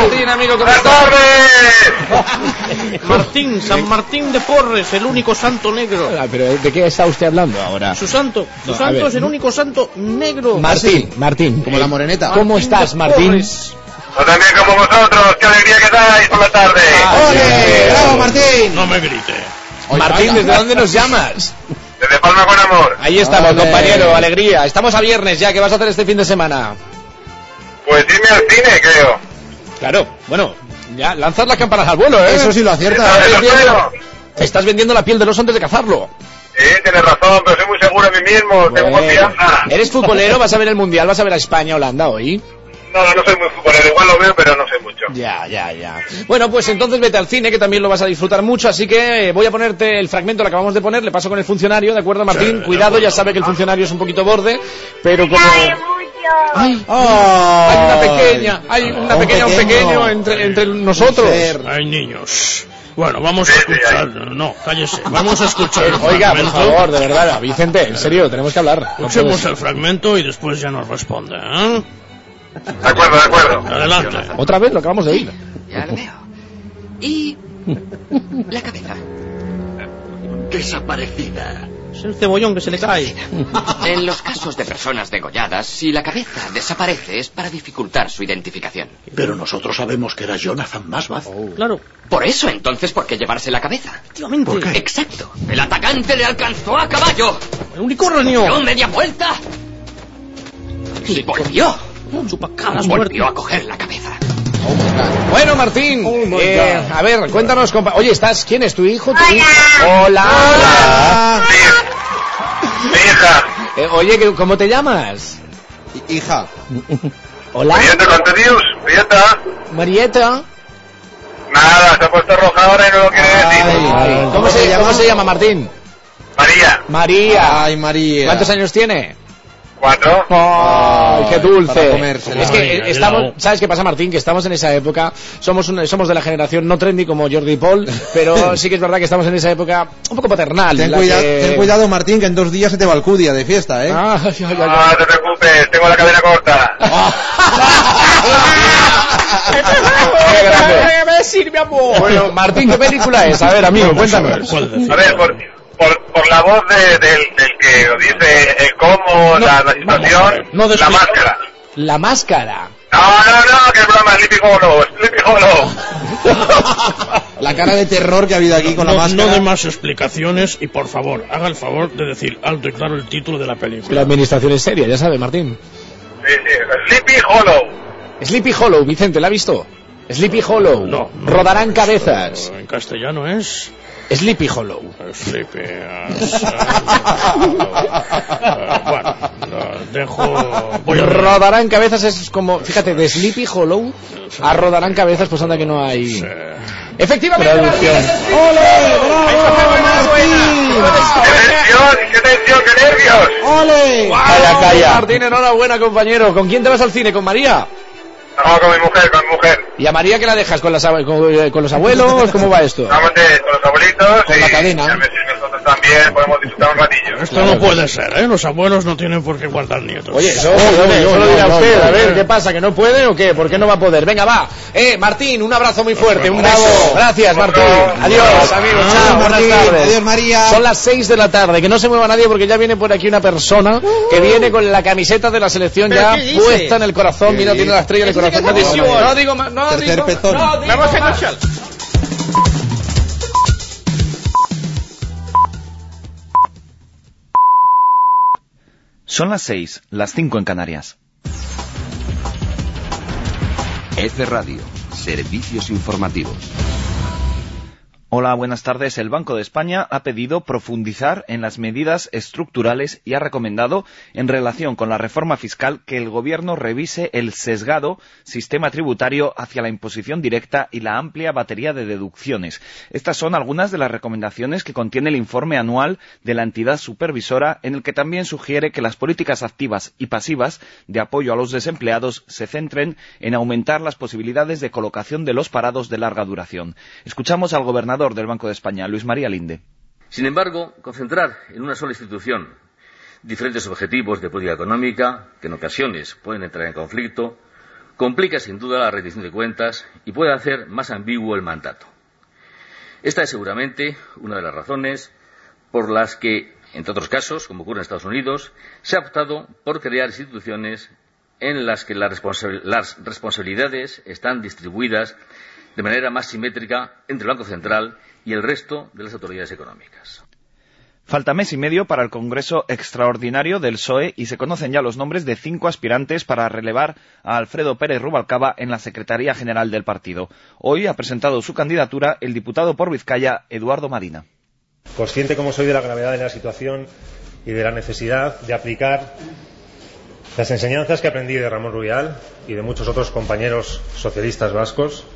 [SPEAKER 3] Martín, amigo, ¿cómo
[SPEAKER 55] Buenas
[SPEAKER 3] estás?
[SPEAKER 55] tardes.
[SPEAKER 2] Martín, San Martín de Porres, el único santo negro.
[SPEAKER 3] Ah, pero ¿de qué está usted hablando ahora?
[SPEAKER 2] Su santo, su
[SPEAKER 3] No, a
[SPEAKER 2] santo
[SPEAKER 3] ver.
[SPEAKER 2] es el único santo negro.
[SPEAKER 3] Martín, Martín.
[SPEAKER 1] Como la moreneta.
[SPEAKER 3] ¿Cómo
[SPEAKER 2] Martín
[SPEAKER 3] estás, Martín?
[SPEAKER 2] Porres.
[SPEAKER 55] Pues también como vosotros, qué alegría que dais por la tarde.
[SPEAKER 1] ¡Ole! ¡Bravo Martín!
[SPEAKER 54] No me grite.
[SPEAKER 3] Martín, ¿desde dónde nos llamas?
[SPEAKER 55] Desde Palma con amor.
[SPEAKER 3] Ahí estamos,
[SPEAKER 1] Ole.
[SPEAKER 3] compañero, alegría. Estamos a viernes ya, ¿qué vas a hacer este fin de semana?
[SPEAKER 55] Pues irme al cine, creo.
[SPEAKER 3] Claro, bueno, ya lanzas las campanas al vuelo, ¿eh?
[SPEAKER 1] Eso sí lo acierta.
[SPEAKER 3] Estás vendiendo,
[SPEAKER 55] espero.
[SPEAKER 3] estás vendiendo la piel del oso antes de cazarlo.
[SPEAKER 55] Sí, tienes razón, pero soy muy seguro de mí mismo, tengo confianza.
[SPEAKER 3] ¿Eres futbolero? ¿Vas a ver el Mundial? ¿Vas a ver a España, Holanda hoy?
[SPEAKER 55] No, no soy muy futbolero, igual lo veo, pero no sé mucho.
[SPEAKER 3] Ya, ya, ya. Bueno, pues entonces vete al cine, que también lo vas a disfrutar mucho, así que eh, voy a ponerte el fragmento, lo acabamos de poner, le paso con el funcionario, ¿de acuerdo, Martín? Cuidado, ya sabe que el funcionario es un poquito borde, pero como... ¡Ay! Hay una pequeña, hay una
[SPEAKER 1] Un
[SPEAKER 3] pequeña, un
[SPEAKER 1] pequeño.
[SPEAKER 3] pequeño entre, entre nosotros.
[SPEAKER 54] Ay, niños. Bueno, vamos a escuchar. No, cállese. Vamos a escuchar. el
[SPEAKER 3] Oiga, por favor, de verdad, Vicente, en serio, tenemos que hablar.
[SPEAKER 54] Escuchemos el fragmento y después ya nos responde. ¿eh?
[SPEAKER 55] De acuerdo, de acuerdo.
[SPEAKER 34] Adelante.
[SPEAKER 3] Otra vez lo acabamos de oír.
[SPEAKER 47] Ya lo veo. Y la cabeza.
[SPEAKER 2] Desaparecida. Es el cebollón que se le cae.
[SPEAKER 47] En los casos de personas degolladas, si la cabeza desaparece es para dificultar su identificación.
[SPEAKER 34] Pero nosotros sabemos que era Jonathan Masbaz.
[SPEAKER 2] Claro.
[SPEAKER 47] Por eso, entonces, ¿por qué llevarse la cabeza?
[SPEAKER 2] Efectivamente.
[SPEAKER 34] ¿Por qué?
[SPEAKER 47] Exacto. El atacante le alcanzó a caballo.
[SPEAKER 2] ¡El unicornio!
[SPEAKER 47] Dio media vuelta. Y volvió.
[SPEAKER 2] Chupacabras
[SPEAKER 47] Volvió
[SPEAKER 2] muerto.
[SPEAKER 47] a coger la cabeza.
[SPEAKER 3] Bueno, Martín,
[SPEAKER 2] my
[SPEAKER 3] eh, a ver, cuéntanos, compa. Oye, ¿estás? ¿Quién es tu hijo? ¿Tu hijo? Hola.
[SPEAKER 55] Mi hija.
[SPEAKER 3] Eh, oye, ¿qué- ¿cómo te llamas?
[SPEAKER 1] Hija.
[SPEAKER 3] Hola.
[SPEAKER 55] Marieta, ¿cuánto dios? Marieta.
[SPEAKER 3] Marieta.
[SPEAKER 55] Nada, se ha puesto roja ahora y no lo quiere decir.
[SPEAKER 3] Ay, ¿Cómo se, ¿Cómo se llama Martín?
[SPEAKER 55] María.
[SPEAKER 3] María.
[SPEAKER 1] Ay, María.
[SPEAKER 3] ¿Cuántos años tiene?
[SPEAKER 55] ¿Cuatro?
[SPEAKER 3] ¡Ay, qué dulce! Es que estamos. ¿sabes qué pasa, Martín? Que estamos en esa época, somos un- somos de la generación no trendy como Jordi Paul, pero sí que es verdad que estamos en esa época un poco paternal.
[SPEAKER 1] Ten,
[SPEAKER 3] en la
[SPEAKER 1] cuida-
[SPEAKER 3] que-
[SPEAKER 1] ten cuidado, Martín, que en dos días se te va el cudia de fiesta, ¿eh?
[SPEAKER 3] Ah, ay, ay, ay,
[SPEAKER 55] No
[SPEAKER 3] ay.
[SPEAKER 55] te preocupes, tengo la cadena corta.
[SPEAKER 3] Qué. Bueno, Martín, ¿qué película es? A ver, amigo, cuéntanos.
[SPEAKER 34] ¿Cuál decir?
[SPEAKER 55] A ver, por, por, la voz de- del, del que dice, el cómo, la, la situación,
[SPEAKER 34] no
[SPEAKER 55] la máscara.
[SPEAKER 3] La máscara.
[SPEAKER 55] No, no, no, que es broma, Sleepy Hollow, Sleepy Hollow.
[SPEAKER 1] La cara de terror que ha habido aquí con
[SPEAKER 34] no,
[SPEAKER 1] la máscara.
[SPEAKER 34] no de más explicaciones y por favor, haga el favor de decir alto y claro el título de la
[SPEAKER 3] La
[SPEAKER 34] película.
[SPEAKER 3] administración es seria, ya sabe, Martín.
[SPEAKER 55] Sí, sí, Sleepy Hollow.
[SPEAKER 3] Sleepy Hollow, Vicente, ¿la ha visto? Sleepy Hollow.
[SPEAKER 34] No, no.
[SPEAKER 3] Rodarán cabezas.
[SPEAKER 34] En castellano es
[SPEAKER 3] Sleepy Hollow.
[SPEAKER 34] Sleepy. ah, ah, bueno, lo dejo. Voy a.
[SPEAKER 3] Rodarán cabezas es como, fíjate, de Sleepy Hollow a rodarán cabezas, pues anda que no hay. Efectivamente,
[SPEAKER 34] Traducción.
[SPEAKER 55] ¡Qué tensión, qué tensión, qué nervios!
[SPEAKER 1] ¡Ole!
[SPEAKER 3] Calla, calla. Martín, enhorabuena, compañero. ¿Con quién te vas al cine? ¿Con María?
[SPEAKER 55] No, con mi mujer, con mi mujer.
[SPEAKER 3] ¿Y a María qué la dejas? ¿Con, las con, eh, con los abuelos? ¿Cómo va esto?
[SPEAKER 55] Vamos de- con los abuelitos
[SPEAKER 1] Con
[SPEAKER 55] y
[SPEAKER 1] la cadena.
[SPEAKER 55] nosotros también podemos disfrutar un ratillo.
[SPEAKER 34] Esto no puede ser, ¿eh? Los abuelos no tienen por qué guardar nietos.
[SPEAKER 3] Oye, eso,
[SPEAKER 34] no, no,
[SPEAKER 3] lo dirá
[SPEAKER 34] no,
[SPEAKER 3] usted.
[SPEAKER 34] no,
[SPEAKER 3] a ver,
[SPEAKER 34] no.
[SPEAKER 3] ¿qué pasa? ¿Que no puede o qué? ¿Por qué no va a poder? Venga, va. Eh, Martín, un abrazo muy fuerte, un
[SPEAKER 1] Bravo.
[SPEAKER 3] beso. Gracias, Martín. Adiós, amigos.
[SPEAKER 1] Adiós,
[SPEAKER 3] Chao, buenas tardes.
[SPEAKER 1] Adiós, María.
[SPEAKER 3] Son las 6 de la tarde. Que no se mueva nadie porque ya viene por aquí una persona que viene con la camiseta de la selección
[SPEAKER 2] ¿Pero
[SPEAKER 3] ya puesta en el corazón. Mira, tiene la estrella en el corazón. No digo, no más. No digo, no más.
[SPEAKER 35] Son las 6, las 5 en Canarias.
[SPEAKER 19] F Radio, servicios informativos.
[SPEAKER 35] Hola, buenas tardes. El Banco de España ha pedido profundizar en las medidas estructurales y ha recomendado, en relación con la reforma fiscal, que el Gobierno revise el sesgado sistema tributario hacia la imposición directa y la amplia batería de deducciones. Estas son algunas de las recomendaciones que contiene el informe anual de la entidad supervisora, en el que también sugiere que las políticas activas y pasivas de apoyo a los desempleados se centren en aumentar las posibilidades de colocación de los parados de larga duración. Escuchamos al gobernador Banco de España, Luis María Linde.
[SPEAKER 56] Sin embargo, concentrar en una sola institución diferentes objetivos de política económica, que en ocasiones pueden entrar en conflicto, complica sin duda la rendición de cuentas y puede hacer más ambiguo el mandato. Esta es seguramente una de las razones por las que, entre otros casos, como ocurre en Estados Unidos, se ha optado por crear instituciones en las que las, las responsabilidades están distribuidas de manera más simétrica entre el Banco Central y el resto de las autoridades económicas.
[SPEAKER 35] Falta mes y medio para el Congreso Extraordinario del PSOE y se conocen ya los nombres de cinco aspirantes para relevar a Alfredo Pérez Rubalcaba en la Secretaría General del partido. Hoy ha presentado su candidatura el diputado por Vizcaya, Eduardo Marina.
[SPEAKER 57] Consciente como soy de la gravedad de la situación y de la necesidad de aplicar las enseñanzas que aprendí de Ramón Rubial y de muchos otros compañeros socialistas vascos,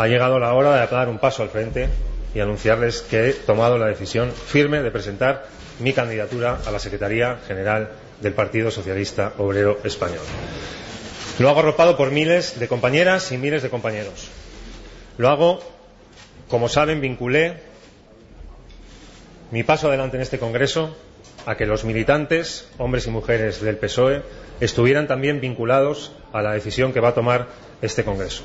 [SPEAKER 57] ha llegado la hora de dar un paso al frente y anunciarles que he tomado la decisión firme de presentar mi candidatura a la Secretaría General del Partido Socialista Obrero Español. Lo hago arropado por miles de compañeras y miles de compañeros. Lo hago, como saben, vinculé mi paso adelante en este Congreso a que los militantes, hombres y mujeres del PSOE, estuvieran también vinculados a la decisión que va a tomar este Congreso.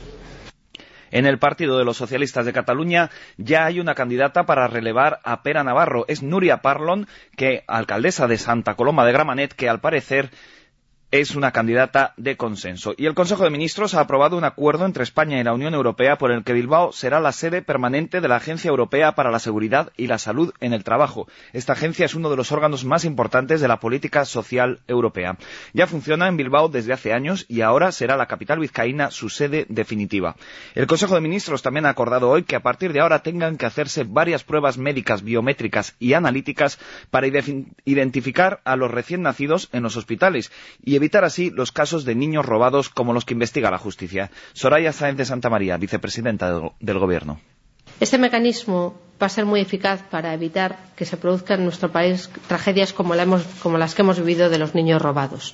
[SPEAKER 35] En el Partido de los Socialistas de Cataluña ya hay una candidata para relevar a Pera Navarro. Es Nuria Parlon, que alcaldesa de Santa Coloma de Gramanet, que al parecer es una candidata de consenso. Y el Consejo de Ministros ha aprobado un acuerdo entre España y la Unión Europea por el que Bilbao será la sede permanente de la Agencia Europea para la Seguridad y la Salud en el Trabajo. Esta agencia es uno de los órganos más importantes de la política social europea. Ya funciona en Bilbao desde hace años y ahora será la capital vizcaína su sede definitiva. El Consejo de Ministros también ha acordado hoy que a partir de ahora tengan que hacerse varias pruebas médicas, biométricas y analíticas para identificar a los recién nacidos en los hospitales y evitar así los casos de niños robados como los que investiga la justicia. Soraya Sáenz de Santa María, vicepresidenta del Gobierno.
[SPEAKER 58] Este mecanismo va a ser muy eficaz para evitar que se produzcan en nuestro país tragedias como, las que hemos vivido de los niños robados.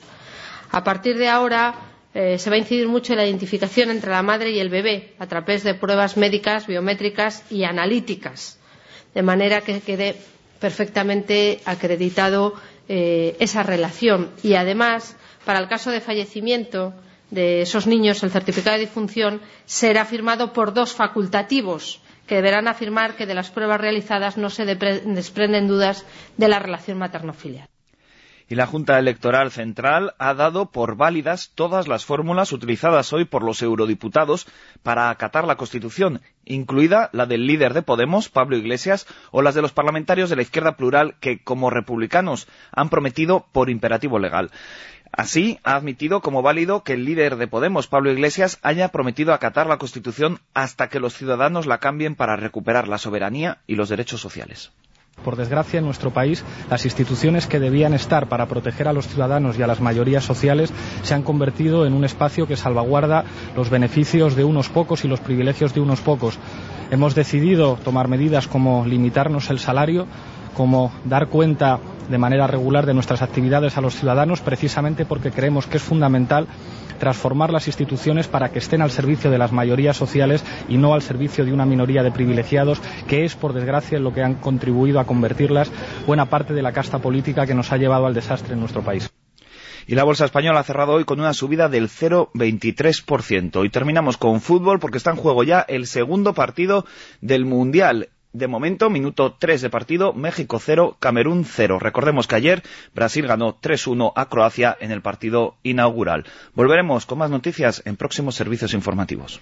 [SPEAKER 58] A partir de ahora eh, se va a incidir mucho en la identificación entre la madre y el bebé a través de pruebas médicas, biométricas y analíticas, de manera que quede perfectamente acreditado eh, esa relación. Y además para el caso de fallecimiento de esos niños, el certificado de difunción será firmado por dos facultativos que deberán afirmar que de las pruebas realizadas no se desprenden dudas de la relación materno-filial.
[SPEAKER 35] Y la Junta Electoral Central ha dado por válidas todas las fórmulas utilizadas hoy por los eurodiputados para acatar la Constitución, incluida la del líder de Podemos, Pablo Iglesias, o las de los parlamentarios de la izquierda plural que, como republicanos, han prometido por imperativo legal. Así, ha admitido como válido que el líder de Podemos, Pablo Iglesias, haya prometido acatar la Constitución hasta que los ciudadanos la cambien para recuperar la soberanía y los derechos sociales.
[SPEAKER 59] Por desgracia, en nuestro país, las instituciones que debían estar para proteger a los ciudadanos y a las mayorías sociales se han convertido en un espacio que salvaguarda los beneficios de unos pocos y los privilegios de unos pocos. Hemos decidido tomar medidas como limitarnos el salario, como dar cuenta de manera regular de nuestras actividades a los ciudadanos, precisamente porque creemos que es fundamental transformar las instituciones para que estén al servicio de las mayorías sociales y no al servicio de una minoría de privilegiados, que es, por desgracia, lo que han contribuido a convertirlas buena parte de la casta política que nos ha llevado al desastre en nuestro país.
[SPEAKER 35] Y la bolsa española ha cerrado hoy con una subida del 0,23%. Y terminamos con fútbol porque está en juego ya el segundo partido del Mundial. De momento, minuto 3 de partido, México 0, Camerún 0. Recordemos que ayer Brasil ganó 3-1 a Croacia en el partido inaugural. Volveremos con más noticias en próximos servicios informativos.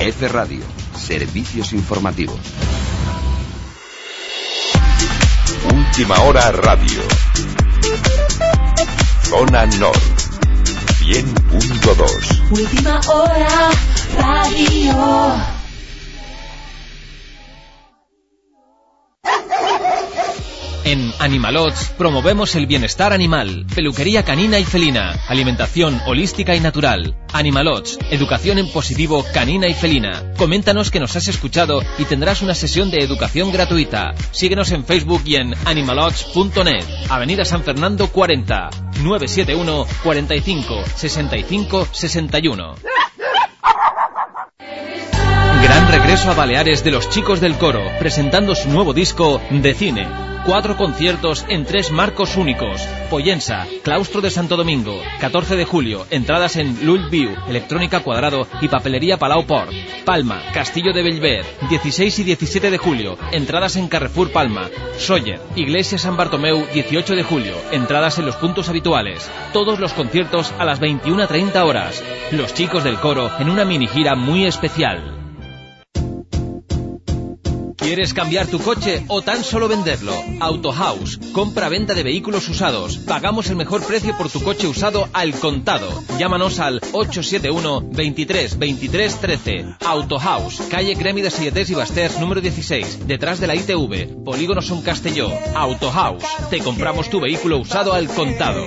[SPEAKER 19] F Radio, servicios informativos. Última hora radio. Zona Norte. 100.2.
[SPEAKER 60] Última hora radio.
[SPEAKER 24] En Animalots promovemos el bienestar animal, peluquería canina y felina, alimentación holística y natural. Animalots, educación en positivo canina y felina. Coméntanos que nos has escuchado y tendrás una sesión de educación gratuita. Síguenos en Facebook y en animalots.net. Avenida San Fernando 40, 971 45 65 61. Gran regreso a Baleares de los chicos del coro, presentando su nuevo disco de cine. Cuatro conciertos en tres marcos únicos. Poyensa, Claustro de Santo Domingo, 14 de julio, entradas en Lul Electrónica Cuadrado y Papelería Palau Port. Palma, Castillo de Bellver, 16 y 17 de julio, entradas en Carrefour Palma. Soller, Iglesia San Bartomeu, 18 de julio, entradas en los puntos habituales. Todos los conciertos a las 21.30 horas. Los chicos del coro en una mini gira muy especial. ¿Quieres cambiar tu coche o tan solo venderlo? Autohouse, compra-venta de vehículos usados. Pagamos el mejor precio por tu coche usado al contado. Llámanos al 871 23 23 13. Autohouse, calle Gremi de Silletés y Basters, número 16, detrás de la ITV, Polígono Son Castelló. Autohouse, te compramos tu vehículo usado al contado.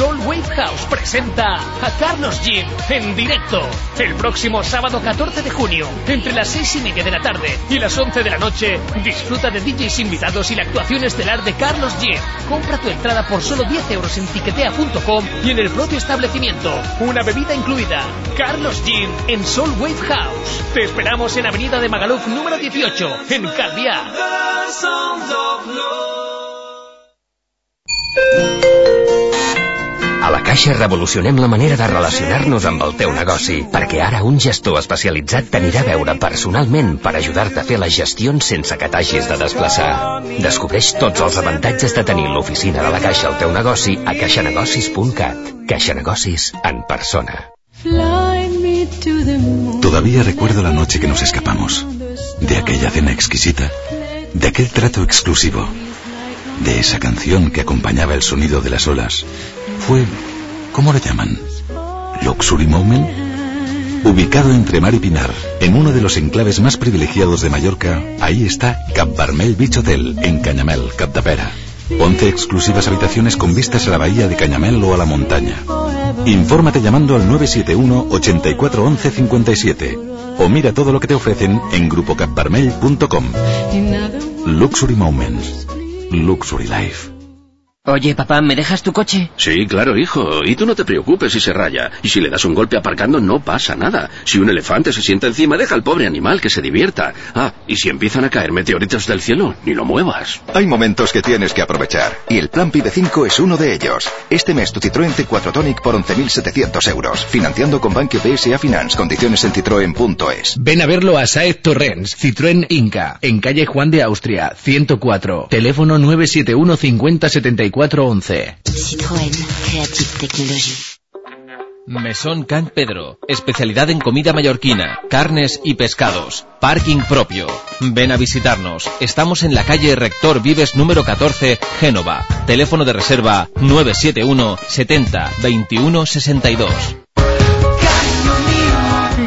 [SPEAKER 21] Soul Wave House presenta a Carlos Jim en directo el próximo sábado 14 de junio, entre las 6 y media de la tarde y las 11 de la noche. Disfruta de DJs invitados y la actuación estelar de Carlos Jim. Compra tu entrada por solo 10 euros en tiquetea.com y en el propio establecimiento. Una bebida incluida. Carlos Jim en Soul Wave House. Te esperamos en Avenida de Magaluf número 18, en Calviá.
[SPEAKER 47] Caixa revolucionem la manera de relacionar-nos amb el teu negoci, perquè ara un gestor especialitzat t'anirà a veure personalment per ajudar-te a fer les gestions sense que t'hagis de desplaçar. Descobreix tots els avantatges de tenir l'oficina de la Caixa al teu negoci a caixanegocis.cat. Caixa Negocis en persona.
[SPEAKER 61] Todavía recuerdo la noche que nos escapamos, de aquella cena exquisita, de aquel trato exclusivo, de esa canción que acompañaba el sonido de las olas. Fue, ¿cómo lo llaman? Luxury Moment. Ubicado entre Mar y Pinar, en uno de los enclaves más privilegiados de Mallorca, ahí está Cap Barmel Beach Hotel, en Cañamel, Capdepera. 11 exclusivas habitaciones con vistas a la bahía de Cañamel o a la montaña. Infórmate llamando al 971 84 11 57 o mira todo lo que te ofrecen en grupocapbarmel.com. Luxury Moments. Luxury Life.
[SPEAKER 62] Oye, papá, ¿me dejas tu coche? Sí, claro, hijo. Y tú no te preocupes si se raya. Y si le das un golpe aparcando, no pasa nada. Si un elefante se sienta encima, deja al pobre animal que se divierta. Ah, y si empiezan a caer meteoritos del cielo, ni lo muevas.
[SPEAKER 3] Hay momentos que tienes que aprovechar, y el plan PIB 5 es uno de ellos. Este mes tu Citroën C4 Tonic por 11.700 euros, financiando con Banco PSA Finance, condiciones en citroen.es.
[SPEAKER 21] Ven a verlo a Saez Torrens, Citroën Inca, en calle Juan de Austria, 104. Teléfono 971 50 74 11.
[SPEAKER 20] Citroën Creative Technology.
[SPEAKER 24] Mesón Can Pedro, especialidad en comida mallorquina, carnes y pescados, parking propio. Ven a visitarnos. Estamos en la calle Rector Vives número 14, Génova. Teléfono de reserva 971 70 21 62.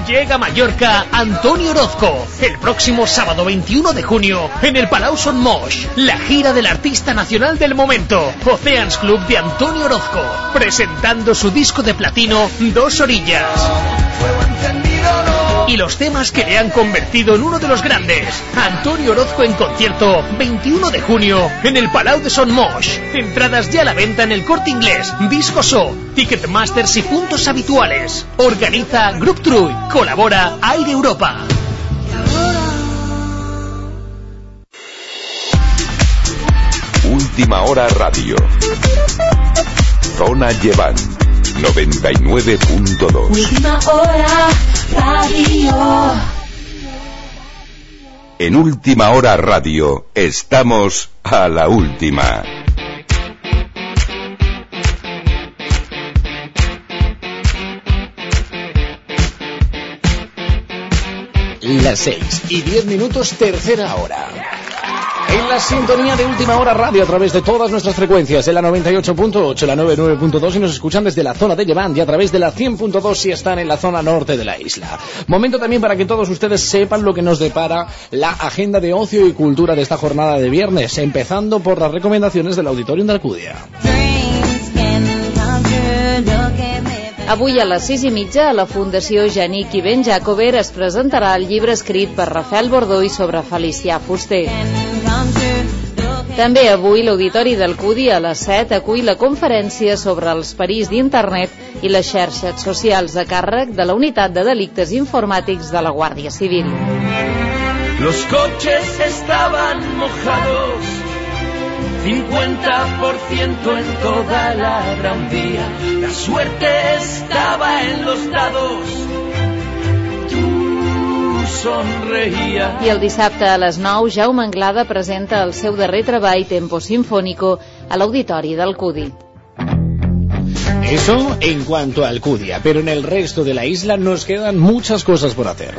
[SPEAKER 21] Llega a Mallorca Antonio Orozco el próximo sábado 21 de junio en el Palau Son Moix. La gira del artista nacional del momento, Oceans Club de Antonio Orozco, presentando su disco de platino Dos Orillas. Y los temas que le han convertido en uno de los grandes. Antonio Orozco en concierto 21 de junio en el Palau de Son Moix. Entradas ya a la venta en el Corte Inglés, Disco So, Ticketmasters y puntos habituales. Organiza Group True. Colabora Aire Europa.
[SPEAKER 19] Última hora radio. Zona Llevan 99.2.
[SPEAKER 20] Última hora radio.
[SPEAKER 19] En Última hora radio estamos a la última.
[SPEAKER 21] Las 6 y 10 minutos, tercera hora. En la sintonía de última hora radio a través de todas nuestras frecuencias, en la 98.8, la 99.2 y nos escuchan desde la zona de Levante a través de la 100.2 si están en la zona norte de la isla. Momento también para que todos ustedes sepan lo que nos depara la agenda de ocio y cultura de esta jornada de viernes, empezando por las recomendaciones del Auditorium de Alcudia.
[SPEAKER 63] Avui a les 6 i mitja a la Fundació Janik i Ben Jacober es el llibre escrit per Rafael Bordó i sobre Felicià Fuster. També avui l'Auditori del CUDI a les 7 acull la conferència sobre els perills d'Internet i les xarxes socials a càrrec de la Unitat de Delictes Informàtics de la Guàrdia Civil.
[SPEAKER 60] Los coches estaban mojados, 50% en toda la gran vía. La suerte estaba en los dados. Tú sonreías.
[SPEAKER 63] I el dissabte a les 9, Jaume Anglada presenta el seu darrer treball Tempo Sinfónico a l'Auditori del CUDI.
[SPEAKER 21] Eso en cuanto a Alcudia, pero en el resto de la isla nos quedan muchas cosas por hacer.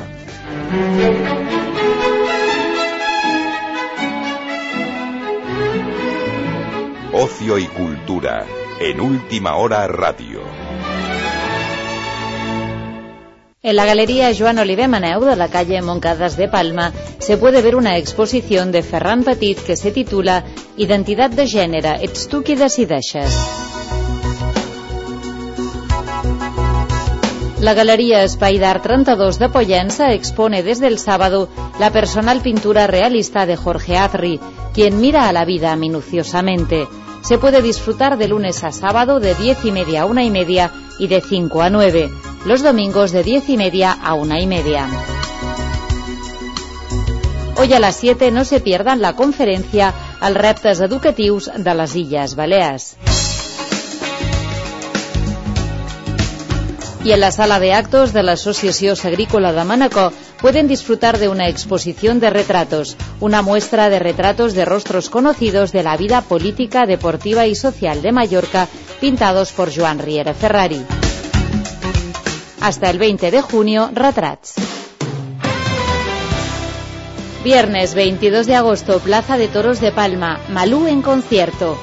[SPEAKER 19] Ocio y cultura en Última hora radio.
[SPEAKER 63] En la Galería Joan Oliver Maneu de la calle Moncadas de Palma se puede ver una exposición de Ferran Petit que se titula Identidad de gènere, ets tu qui decideixes. La Galería Espai d'Art 32 de Pollensa expone desde el sábado la personal pintura realista de Jorge Azri, quien mira a la vida minuciosamente. Se puede disfrutar de lunes a sábado de 10 y media a una y media y de 5 a 9, los domingos de 10 y media a una y media. Hoy a las 7 no se pierdan la conferencia al reptes educatius de les Illes Balears. Y en la sala de actos de la Asociación Agrícola de Manacor pueden disfrutar de una exposición de retratos, una muestra de retratos de rostros conocidos de la vida política, deportiva y social de Mallorca, pintados por Joan Riera Ferrari. Hasta el 20 de junio, Retrats. Viernes 22 de agosto, Plaza de Toros de Palma, Malú en concierto.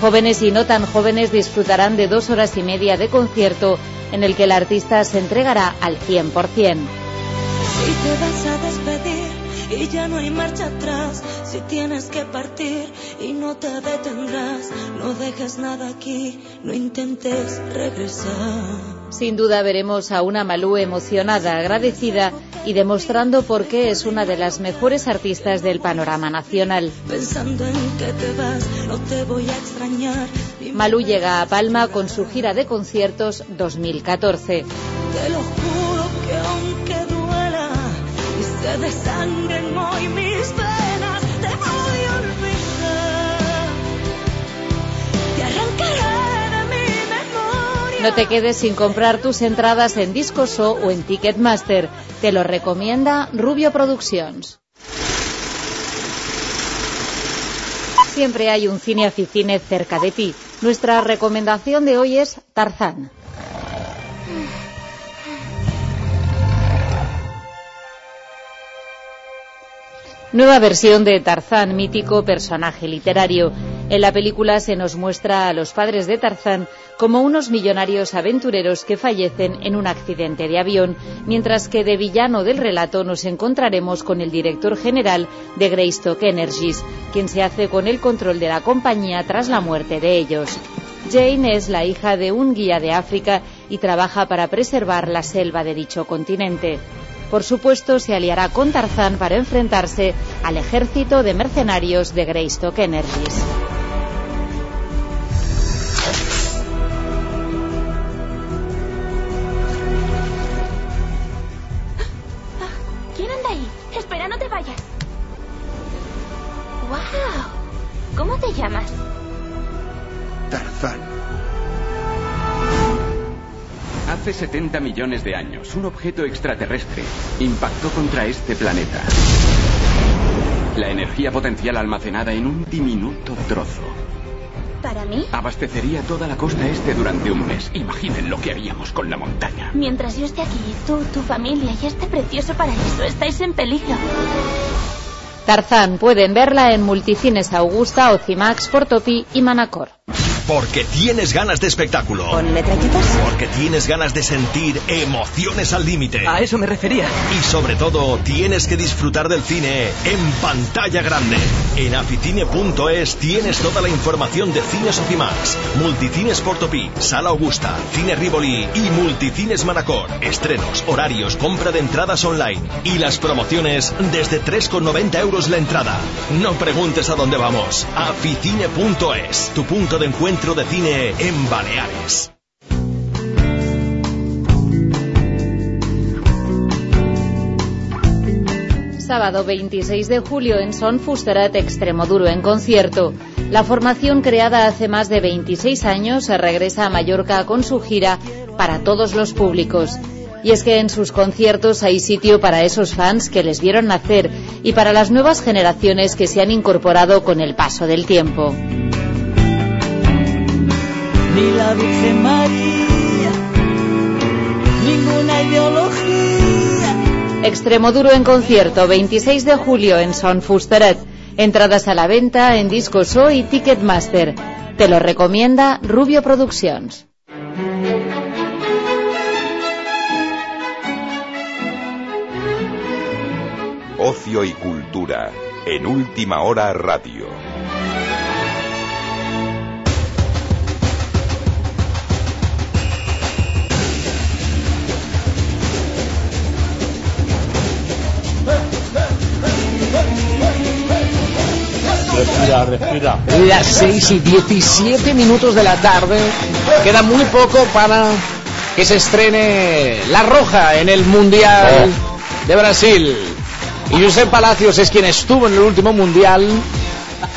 [SPEAKER 63] Jóvenes y no tan jóvenes disfrutarán de dos horas y media de concierto en el que el artista se entregará al 100%.
[SPEAKER 60] Si te vas a despedir y ya no hay marcha atrás, si tienes que partir y no te detendrás, no dejes nada aquí, no intentes regresar.
[SPEAKER 63] Sin duda veremos a una Malú emocionada, agradecida y demostrando por qué es una de las mejores artistas del panorama nacional.
[SPEAKER 60] Pensando en que te vas, no te voy a extrañar.
[SPEAKER 63] Malú llega a Palma con su gira de conciertos 2014.
[SPEAKER 60] Te lo juro que aunque duela y se desangren hoy mis venas, te voy
[SPEAKER 63] No te quedes sin comprar tus entradas en Discoso o en Ticketmaster. Te lo recomienda Rubio Productions. Siempre hay un cine aficine cerca de ti. Nuestra recomendación de hoy es Tarzán. Nueva versión de Tarzán, mítico personaje literario. En la película se nos muestra a los padres de Tarzán como unos millonarios aventureros que fallecen en un accidente de avión, mientras que de villano del relato nos encontraremos con el director general de Greystock Energies, quien se hace con el control de la compañía tras la muerte de ellos. Jane es la hija de un guía de África y trabaja para preservar la selva de dicho continente. Por supuesto, se aliará con Tarzán para enfrentarse al ejército de mercenarios de Greystock Energies.
[SPEAKER 64] ¿Quién anda ahí? Espera, no te vayas. ¡Wow! ¿Cómo te llamas?
[SPEAKER 65] Tarzán. Hace 70 millones de años, un objeto extraterrestre impactó contra este planeta. La energía potencial almacenada en un diminuto trozo
[SPEAKER 64] ¿Para mí?
[SPEAKER 65] abastecería toda la costa este durante un mes. Imaginen lo que haríamos con la montaña.
[SPEAKER 64] Mientras yo esté aquí, tú, tu familia y este precioso paraíso estáis en peligro.
[SPEAKER 63] Tarzán pueden verla en Multicines Augusta, Ocimax, Portopi y Manacor.
[SPEAKER 27] Porque tienes ganas de espectáculo.
[SPEAKER 64] ¿Con metralletas?
[SPEAKER 27] Porque tienes ganas de sentir emociones al límite.
[SPEAKER 66] A eso me refería.
[SPEAKER 27] Y sobre todo, tienes que disfrutar del cine en pantalla grande. En aficine.es tienes toda la información de Cines Ofimax, Multicines Portopí, Sala Augusta, Cine Rivoli y Multicines Manacor. Estrenos, horarios, compra de entradas online y las promociones desde 3,90 euros la entrada. No preguntes a dónde vamos. Aficine.es, tu punto de encuentro
[SPEAKER 63] Sábado 26 de julio en Son Fusterat Extremoduro en concierto. La formación creada hace más de 26 años se regresa a Mallorca con su gira para todos los públicos. Y es que en sus conciertos hay sitio para esos fans que les vieron nacer y para las nuevas generaciones que se han incorporado con el paso del tiempo.
[SPEAKER 60] Ni la Virgen María, ninguna ideología.
[SPEAKER 63] Extremoduro en concierto, 26 de julio en Son Fusteret. Entradas a la venta en Discoso y Ticketmaster. Te lo recomienda Rubio Productions.
[SPEAKER 67] Ocio y cultura en Última Hora Radio.
[SPEAKER 3] Respira, respira. Las 6 y 17 minutos de la tarde. Queda muy poco para que se estrene La Roja en el Mundial de Brasil. Y Josep Palacios es quien estuvo en el último Mundial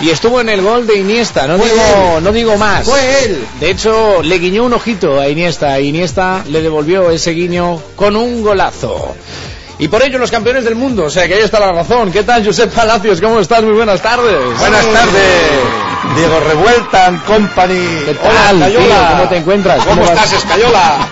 [SPEAKER 3] y estuvo en el gol de Iniesta. No, digo, no digo más.
[SPEAKER 68] Fue él.
[SPEAKER 3] De hecho, le guiñó un ojito a Iniesta. Iniesta le devolvió ese guiño con un golazo. Y por ello los campeones del mundo, o sea que ahí está la razón. ¿Qué tal, Josep Palacios? ¿Cómo estás? Muy buenas tardes.
[SPEAKER 66] Buenas tardes. Diego Revuelta and Company.
[SPEAKER 3] ¿Qué tal,
[SPEAKER 66] Hola,
[SPEAKER 3] tío? ¿Cómo te encuentras?
[SPEAKER 66] ¿Cómo, estás, Escayola?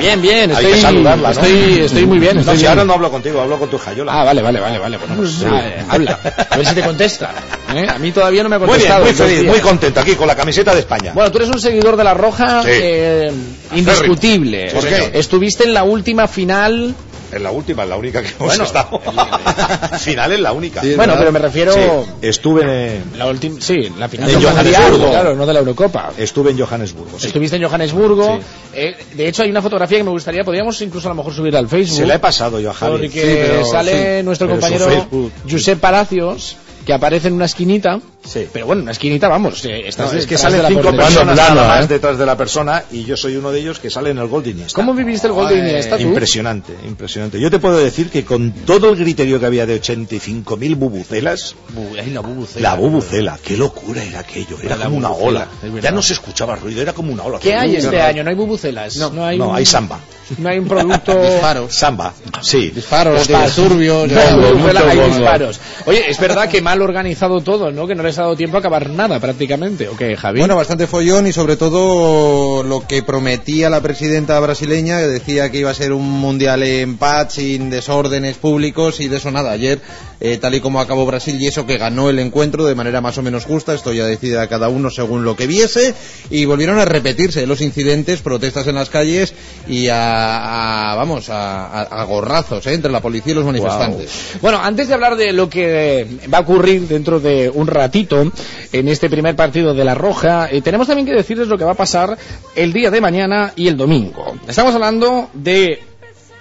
[SPEAKER 3] Bien, bien.
[SPEAKER 66] Hay
[SPEAKER 3] Estoy,
[SPEAKER 66] que saludarla, ¿no?
[SPEAKER 3] estoy, estoy muy bien.
[SPEAKER 66] No, si
[SPEAKER 3] bien.
[SPEAKER 66] ahora no hablo contigo, hablo con tu Escayola.
[SPEAKER 3] Ah, vale, vale, vale, vale. Bueno, pues
[SPEAKER 66] Sí.
[SPEAKER 3] habla. A ver si te contesta. ¿eh? A mí todavía no me ha
[SPEAKER 66] Muy bien,
[SPEAKER 3] contestado.
[SPEAKER 66] muy feliz, muy contento aquí con la camiseta de España.
[SPEAKER 3] Bueno, tú eres un seguidor de la Roja
[SPEAKER 66] Sí.
[SPEAKER 3] eh, indiscutible.
[SPEAKER 66] ¿Por qué?
[SPEAKER 3] Estuviste en la última final.
[SPEAKER 66] Es la última, es la única que hemos
[SPEAKER 3] Bueno.
[SPEAKER 66] estado. Final es la única.
[SPEAKER 3] Sí, bueno, pero me refiero.
[SPEAKER 66] Sí, estuve en,
[SPEAKER 3] La última, sí, la final
[SPEAKER 66] en Johannesburgo.
[SPEAKER 3] claro, no de la Eurocopa.
[SPEAKER 66] Estuve en Johannesburgo. sí.
[SPEAKER 3] Estuviste en Johannesburgo. eh, de hecho, hay una fotografía que me gustaría, podríamos incluso a lo mejor subir al Facebook.
[SPEAKER 66] Se la he pasado yo a Javi.
[SPEAKER 3] Porque
[SPEAKER 66] Sí, pero-
[SPEAKER 3] sale
[SPEAKER 66] sí,
[SPEAKER 3] nuestro
[SPEAKER 66] pero
[SPEAKER 3] compañero. Josep Palacios, que aparece en una esquinita.
[SPEAKER 66] Sí.
[SPEAKER 3] Pero bueno, una esquinita, vamos, eh, estás
[SPEAKER 66] No, es que salen cinco personas nada
[SPEAKER 3] Plano,
[SPEAKER 66] más
[SPEAKER 3] ¿eh?
[SPEAKER 66] detrás de la persona y yo soy uno de ellos que sale en el gol de Iniesta.
[SPEAKER 3] ¿Cómo viviste el gol de Iniesta tú?
[SPEAKER 66] Impresionante, impresionante. Yo te puedo decir que con todo el griterío que había de 85.000 bubucelas,
[SPEAKER 3] Bu- ay, la bubucela.
[SPEAKER 66] la bubucela, qué locura era aquello, era
[SPEAKER 3] La
[SPEAKER 66] como una
[SPEAKER 3] bubucela,
[SPEAKER 66] ola.
[SPEAKER 3] es verdad.
[SPEAKER 66] Ya no se escuchaba ruido, era como una ola.
[SPEAKER 3] ¿Qué hay este año? No hay bubucelas. No, hay,
[SPEAKER 66] No, hay samba.
[SPEAKER 3] No hay un producto.
[SPEAKER 68] Disparos.
[SPEAKER 66] Samba, sí.
[SPEAKER 68] Disparos, disturbios.
[SPEAKER 3] No hay disparos. Oye, es verdad que mal organizado todo, ¿no? Que no les ha dado tiempo a acabar nada prácticamente. ¿O qué, Javi?
[SPEAKER 68] Bueno, bastante follón y sobre todo lo que prometía la presidenta brasileña, que decía que iba a ser un mundial en paz, sin desórdenes públicos y de eso nada. Ayer, eh, tal y como acabó Brasil y eso que ganó el encuentro de manera más o menos justa, esto ya decide cada uno según lo que viese, y volvieron a repetirse los incidentes, protestas en las calles y a, a- vamos, a, a- gorrazos ¿eh? entre la policía y los manifestantes.
[SPEAKER 3] Bueno, antes de hablar de lo que va a ocurrir dentro de un ratito en este primer partido de La Roja, eh, tenemos también que decirles lo que va a pasar el día de mañana y el domingo. Estamos hablando de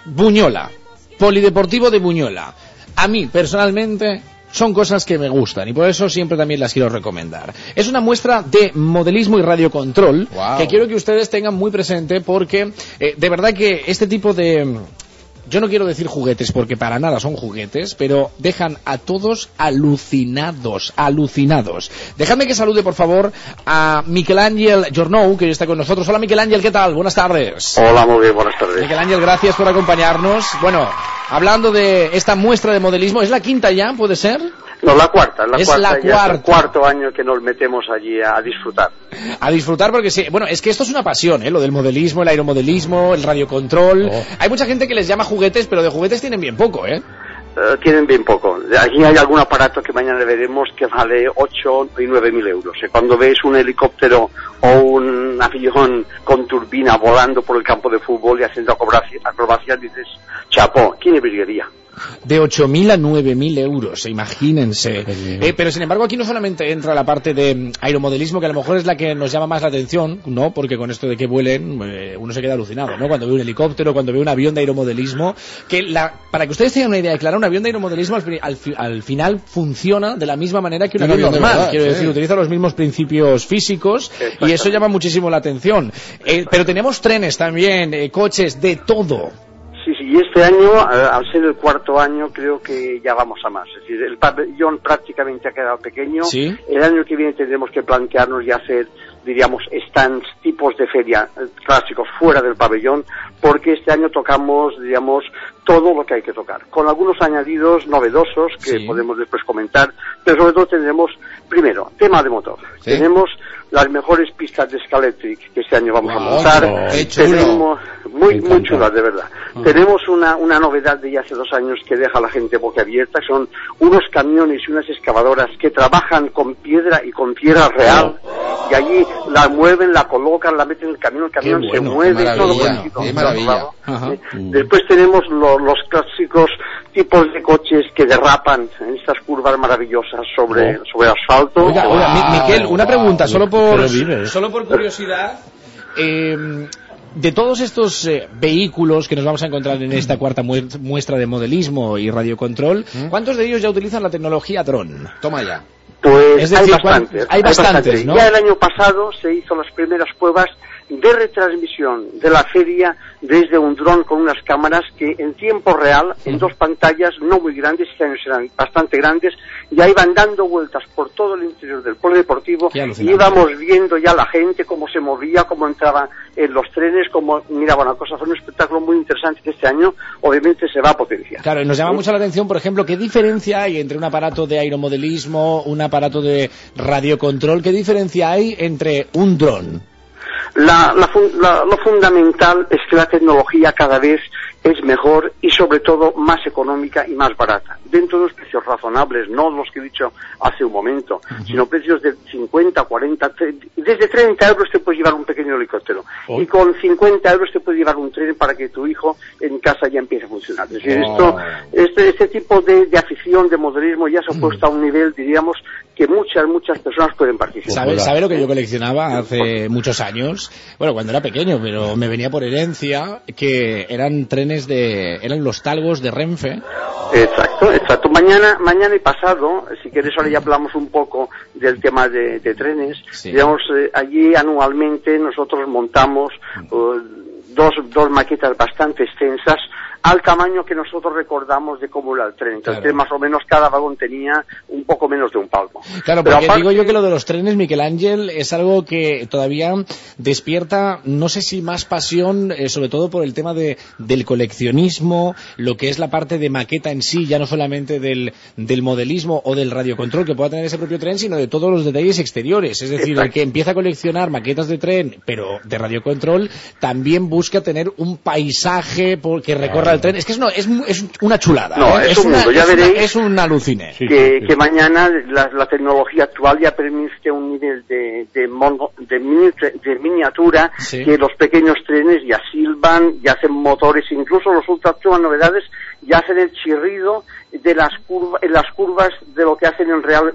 [SPEAKER 3] Buñola, Polideportivo de Buñola. A mí, personalmente, son cosas que me gustan y por eso siempre también las quiero recomendar. Es una muestra de modelismo y radiocontrol
[SPEAKER 68] Wow.
[SPEAKER 3] que quiero que ustedes tengan muy presente porque eh, de verdad que este tipo de yo no quiero decir juguetes porque para nada son juguetes, pero dejan a todos alucinados, alucinados. Dejadme que salude por favor a Miquel Ángel Jornou, que hoy está con nosotros. Hola Miquel Ángel, ¿qué tal? Buenas tardes.
[SPEAKER 69] Hola, muy bien, buenas tardes.
[SPEAKER 3] Miquel Ángel, gracias por acompañarnos. Bueno, hablando de esta muestra de modelismo, ¿es la quinta ya? ¿Puede ser?
[SPEAKER 69] No, la cuarta, la
[SPEAKER 3] Es
[SPEAKER 69] cuarta,
[SPEAKER 3] la
[SPEAKER 69] es el cuarto año que nos metemos allí a disfrutar.
[SPEAKER 3] A disfrutar porque sí. Bueno, es que esto es una pasión, ¿eh? Lo del modelismo, el aeromodelismo, el radiocontrol. Hay mucha gente que les llama juguetes, pero de juguetes tienen bien poco, ¿eh?
[SPEAKER 69] Eh, tienen bien poco. Aquí hay algún aparato que mañana veremos que vale 8 y 9 mil euros. Eh, Cuando ves un helicóptero o un avión con turbina volando por el campo de fútbol y haciendo acrobacias, acrobacias dices, chapó, ¿quién virguería?
[SPEAKER 3] De 8.000 a 9.000 euros, imagínense. Eh, pero sin embargo aquí no solamente entra la parte de mm, aeromodelismo, que a lo mejor es la que nos llama más la atención, ¿no? Porque con esto de que vuelen, eh, uno se queda alucinado, ¿no? Cuando ve un helicóptero, cuando ve un avión de aeromodelismo, que la, para que ustedes tengan una idea clara, un avión de aeromodelismo al, fi- al fi- al final funciona de la misma manera que un, avión,
[SPEAKER 68] de
[SPEAKER 3] normal.
[SPEAKER 68] verdad,
[SPEAKER 3] Quiero
[SPEAKER 68] sí.
[SPEAKER 3] decir, utiliza los mismos principios físicos y eso llama muchísimo la atención. Eh, pero tenemos trenes también, eh, coches, de todo.
[SPEAKER 69] Sí, sí, y este año, eh, al ser el cuarto año, creo que ya vamos a más. Es decir, el pabellón prácticamente ha quedado pequeño.
[SPEAKER 3] Sí.
[SPEAKER 69] El año que viene tendremos que plantearnos y hacer, diríamos, stands, tipos de feria eh, clásicos fuera del pabellón, porque este año tocamos, diríamos, todo lo que hay que tocar, con algunos añadidos novedosos que
[SPEAKER 3] Sí.
[SPEAKER 69] podemos después comentar, pero sobre todo tendremos, primero, tema de motor.
[SPEAKER 68] Sí.
[SPEAKER 69] Tenemos las mejores pistas de Scalectric que este año vamos a
[SPEAKER 68] Wow,
[SPEAKER 69] montar.
[SPEAKER 68] qué chulo.
[SPEAKER 69] Tenemos muy,
[SPEAKER 3] Me
[SPEAKER 69] muy
[SPEAKER 3] encanta.
[SPEAKER 69] chulas, de verdad. Tenemos una, una novedad de ya hace dos años que deja a la gente boquiabierta, son unos camiones y unas excavadoras que trabajan con piedra y con tierra real, y allí la mueven, la colocan, la meten en el camión, el camión
[SPEAKER 68] Qué
[SPEAKER 69] se
[SPEAKER 68] bueno,
[SPEAKER 69] mueve,
[SPEAKER 68] qué
[SPEAKER 69] todo bonito,
[SPEAKER 68] qué maravilla.
[SPEAKER 69] Eh, Después tenemos lo- los clásicos tipos de coches que derrapan en estas curvas maravillosas sobre, sobre asfalto.
[SPEAKER 3] Oiga, oiga, Mi- Miquel, una pregunta, solo por,
[SPEAKER 66] Vives.
[SPEAKER 3] solo por curiosidad. eh, de todos estos eh, vehículos que nos vamos a encontrar en esta cuarta muestra de modelismo y radiocontrol, ¿cuántos de ellos ya utilizan la tecnología dron?
[SPEAKER 68] Toma ya.
[SPEAKER 69] Pues
[SPEAKER 3] Es decir,
[SPEAKER 69] hay bastantes.
[SPEAKER 3] hay bastantes, ¿no?
[SPEAKER 69] Ya el año pasado se hizo las primeras pruebas de retransmisión de la feria desde un dron con unas cámaras que en tiempo real, en dos pantallas no muy grandes, este año serán bastante grandes, ya iban dando vueltas por todo el interior del polideportivo y íbamos viendo ya la gente, cómo se movía, cómo entraba en los trenes, cómo miraba una cosa. Fue un espectáculo muy interesante que este año obviamente se va a potenciar.
[SPEAKER 3] Claro, y nos llama mucho la atención, por ejemplo, qué diferencia hay entre un aparato de aeromodelismo, un aparato de radiocontrol, qué diferencia hay entre un dron.
[SPEAKER 69] La- la la- lo fundamental es que la tecnología cada vez es mejor y sobre todo más económica y más barata. Dentro de unos precios razonables, no los que he dicho hace un momento, sino precios de 50, 40, tre- desde 30 euros te puedes llevar un pequeño helicóptero. Y con 50 euros te puedes llevar un tren para que tu hijo en casa ya empiece a funcionar. Es decir, esto, este, este tipo de, de afición, de modelismo ya se ha puesto a un nivel, diríamos, que muchas, muchas personas pueden participar.
[SPEAKER 3] ¿Sabe, sabe lo que yo coleccionaba hace muchos años? Bueno, cuando era pequeño, pero me venía por herencia que eran trenes de... eran los talgos de Renfe.
[SPEAKER 69] Exacto, exacto. Mañana, mañana y pasado, si quieres ahora ya hablamos un poco del tema de, de trenes. Digamos, eh, allí anualmente nosotros montamos eh, dos, dos maquetas bastante extensas al tamaño que nosotros recordamos de cómo era el tren. Entonces,
[SPEAKER 3] Claro.
[SPEAKER 69] más o menos cada vagón tenía un poco menos de un palmo.
[SPEAKER 3] Claro,
[SPEAKER 69] Pero
[SPEAKER 3] porque
[SPEAKER 69] aparte-
[SPEAKER 3] digo yo que lo de los trenes, Miguel Ángel, es algo que todavía despierta, no sé si más pasión, eh, sobre todo por el tema de, del coleccionismo, lo que es la parte de maqueta en sí, ya no solamente del, del modelismo o del radiocontrol que pueda tener ese propio tren, sino de todos los detalles exteriores. Es decir, el que empieza a coleccionar maquetas de tren, pero de radiocontrol, también busca tener un paisaje por que recorra tren. Es que es, no, es, una chulada.
[SPEAKER 69] No,
[SPEAKER 3] ¿eh?
[SPEAKER 69] es un
[SPEAKER 3] una,
[SPEAKER 69] mundo, ya
[SPEAKER 3] es una-
[SPEAKER 69] veréis
[SPEAKER 3] es un alucine.
[SPEAKER 69] que, que mañana la, la tecnología actual ya permite un nivel de, de, mono- de mini- de miniatura
[SPEAKER 3] Sí.
[SPEAKER 69] que los pequeños trenes ya silban, ya hacen motores, incluso los últimas novedades ya hacen el chirrido de las curvas, en las curvas de lo que hacen en real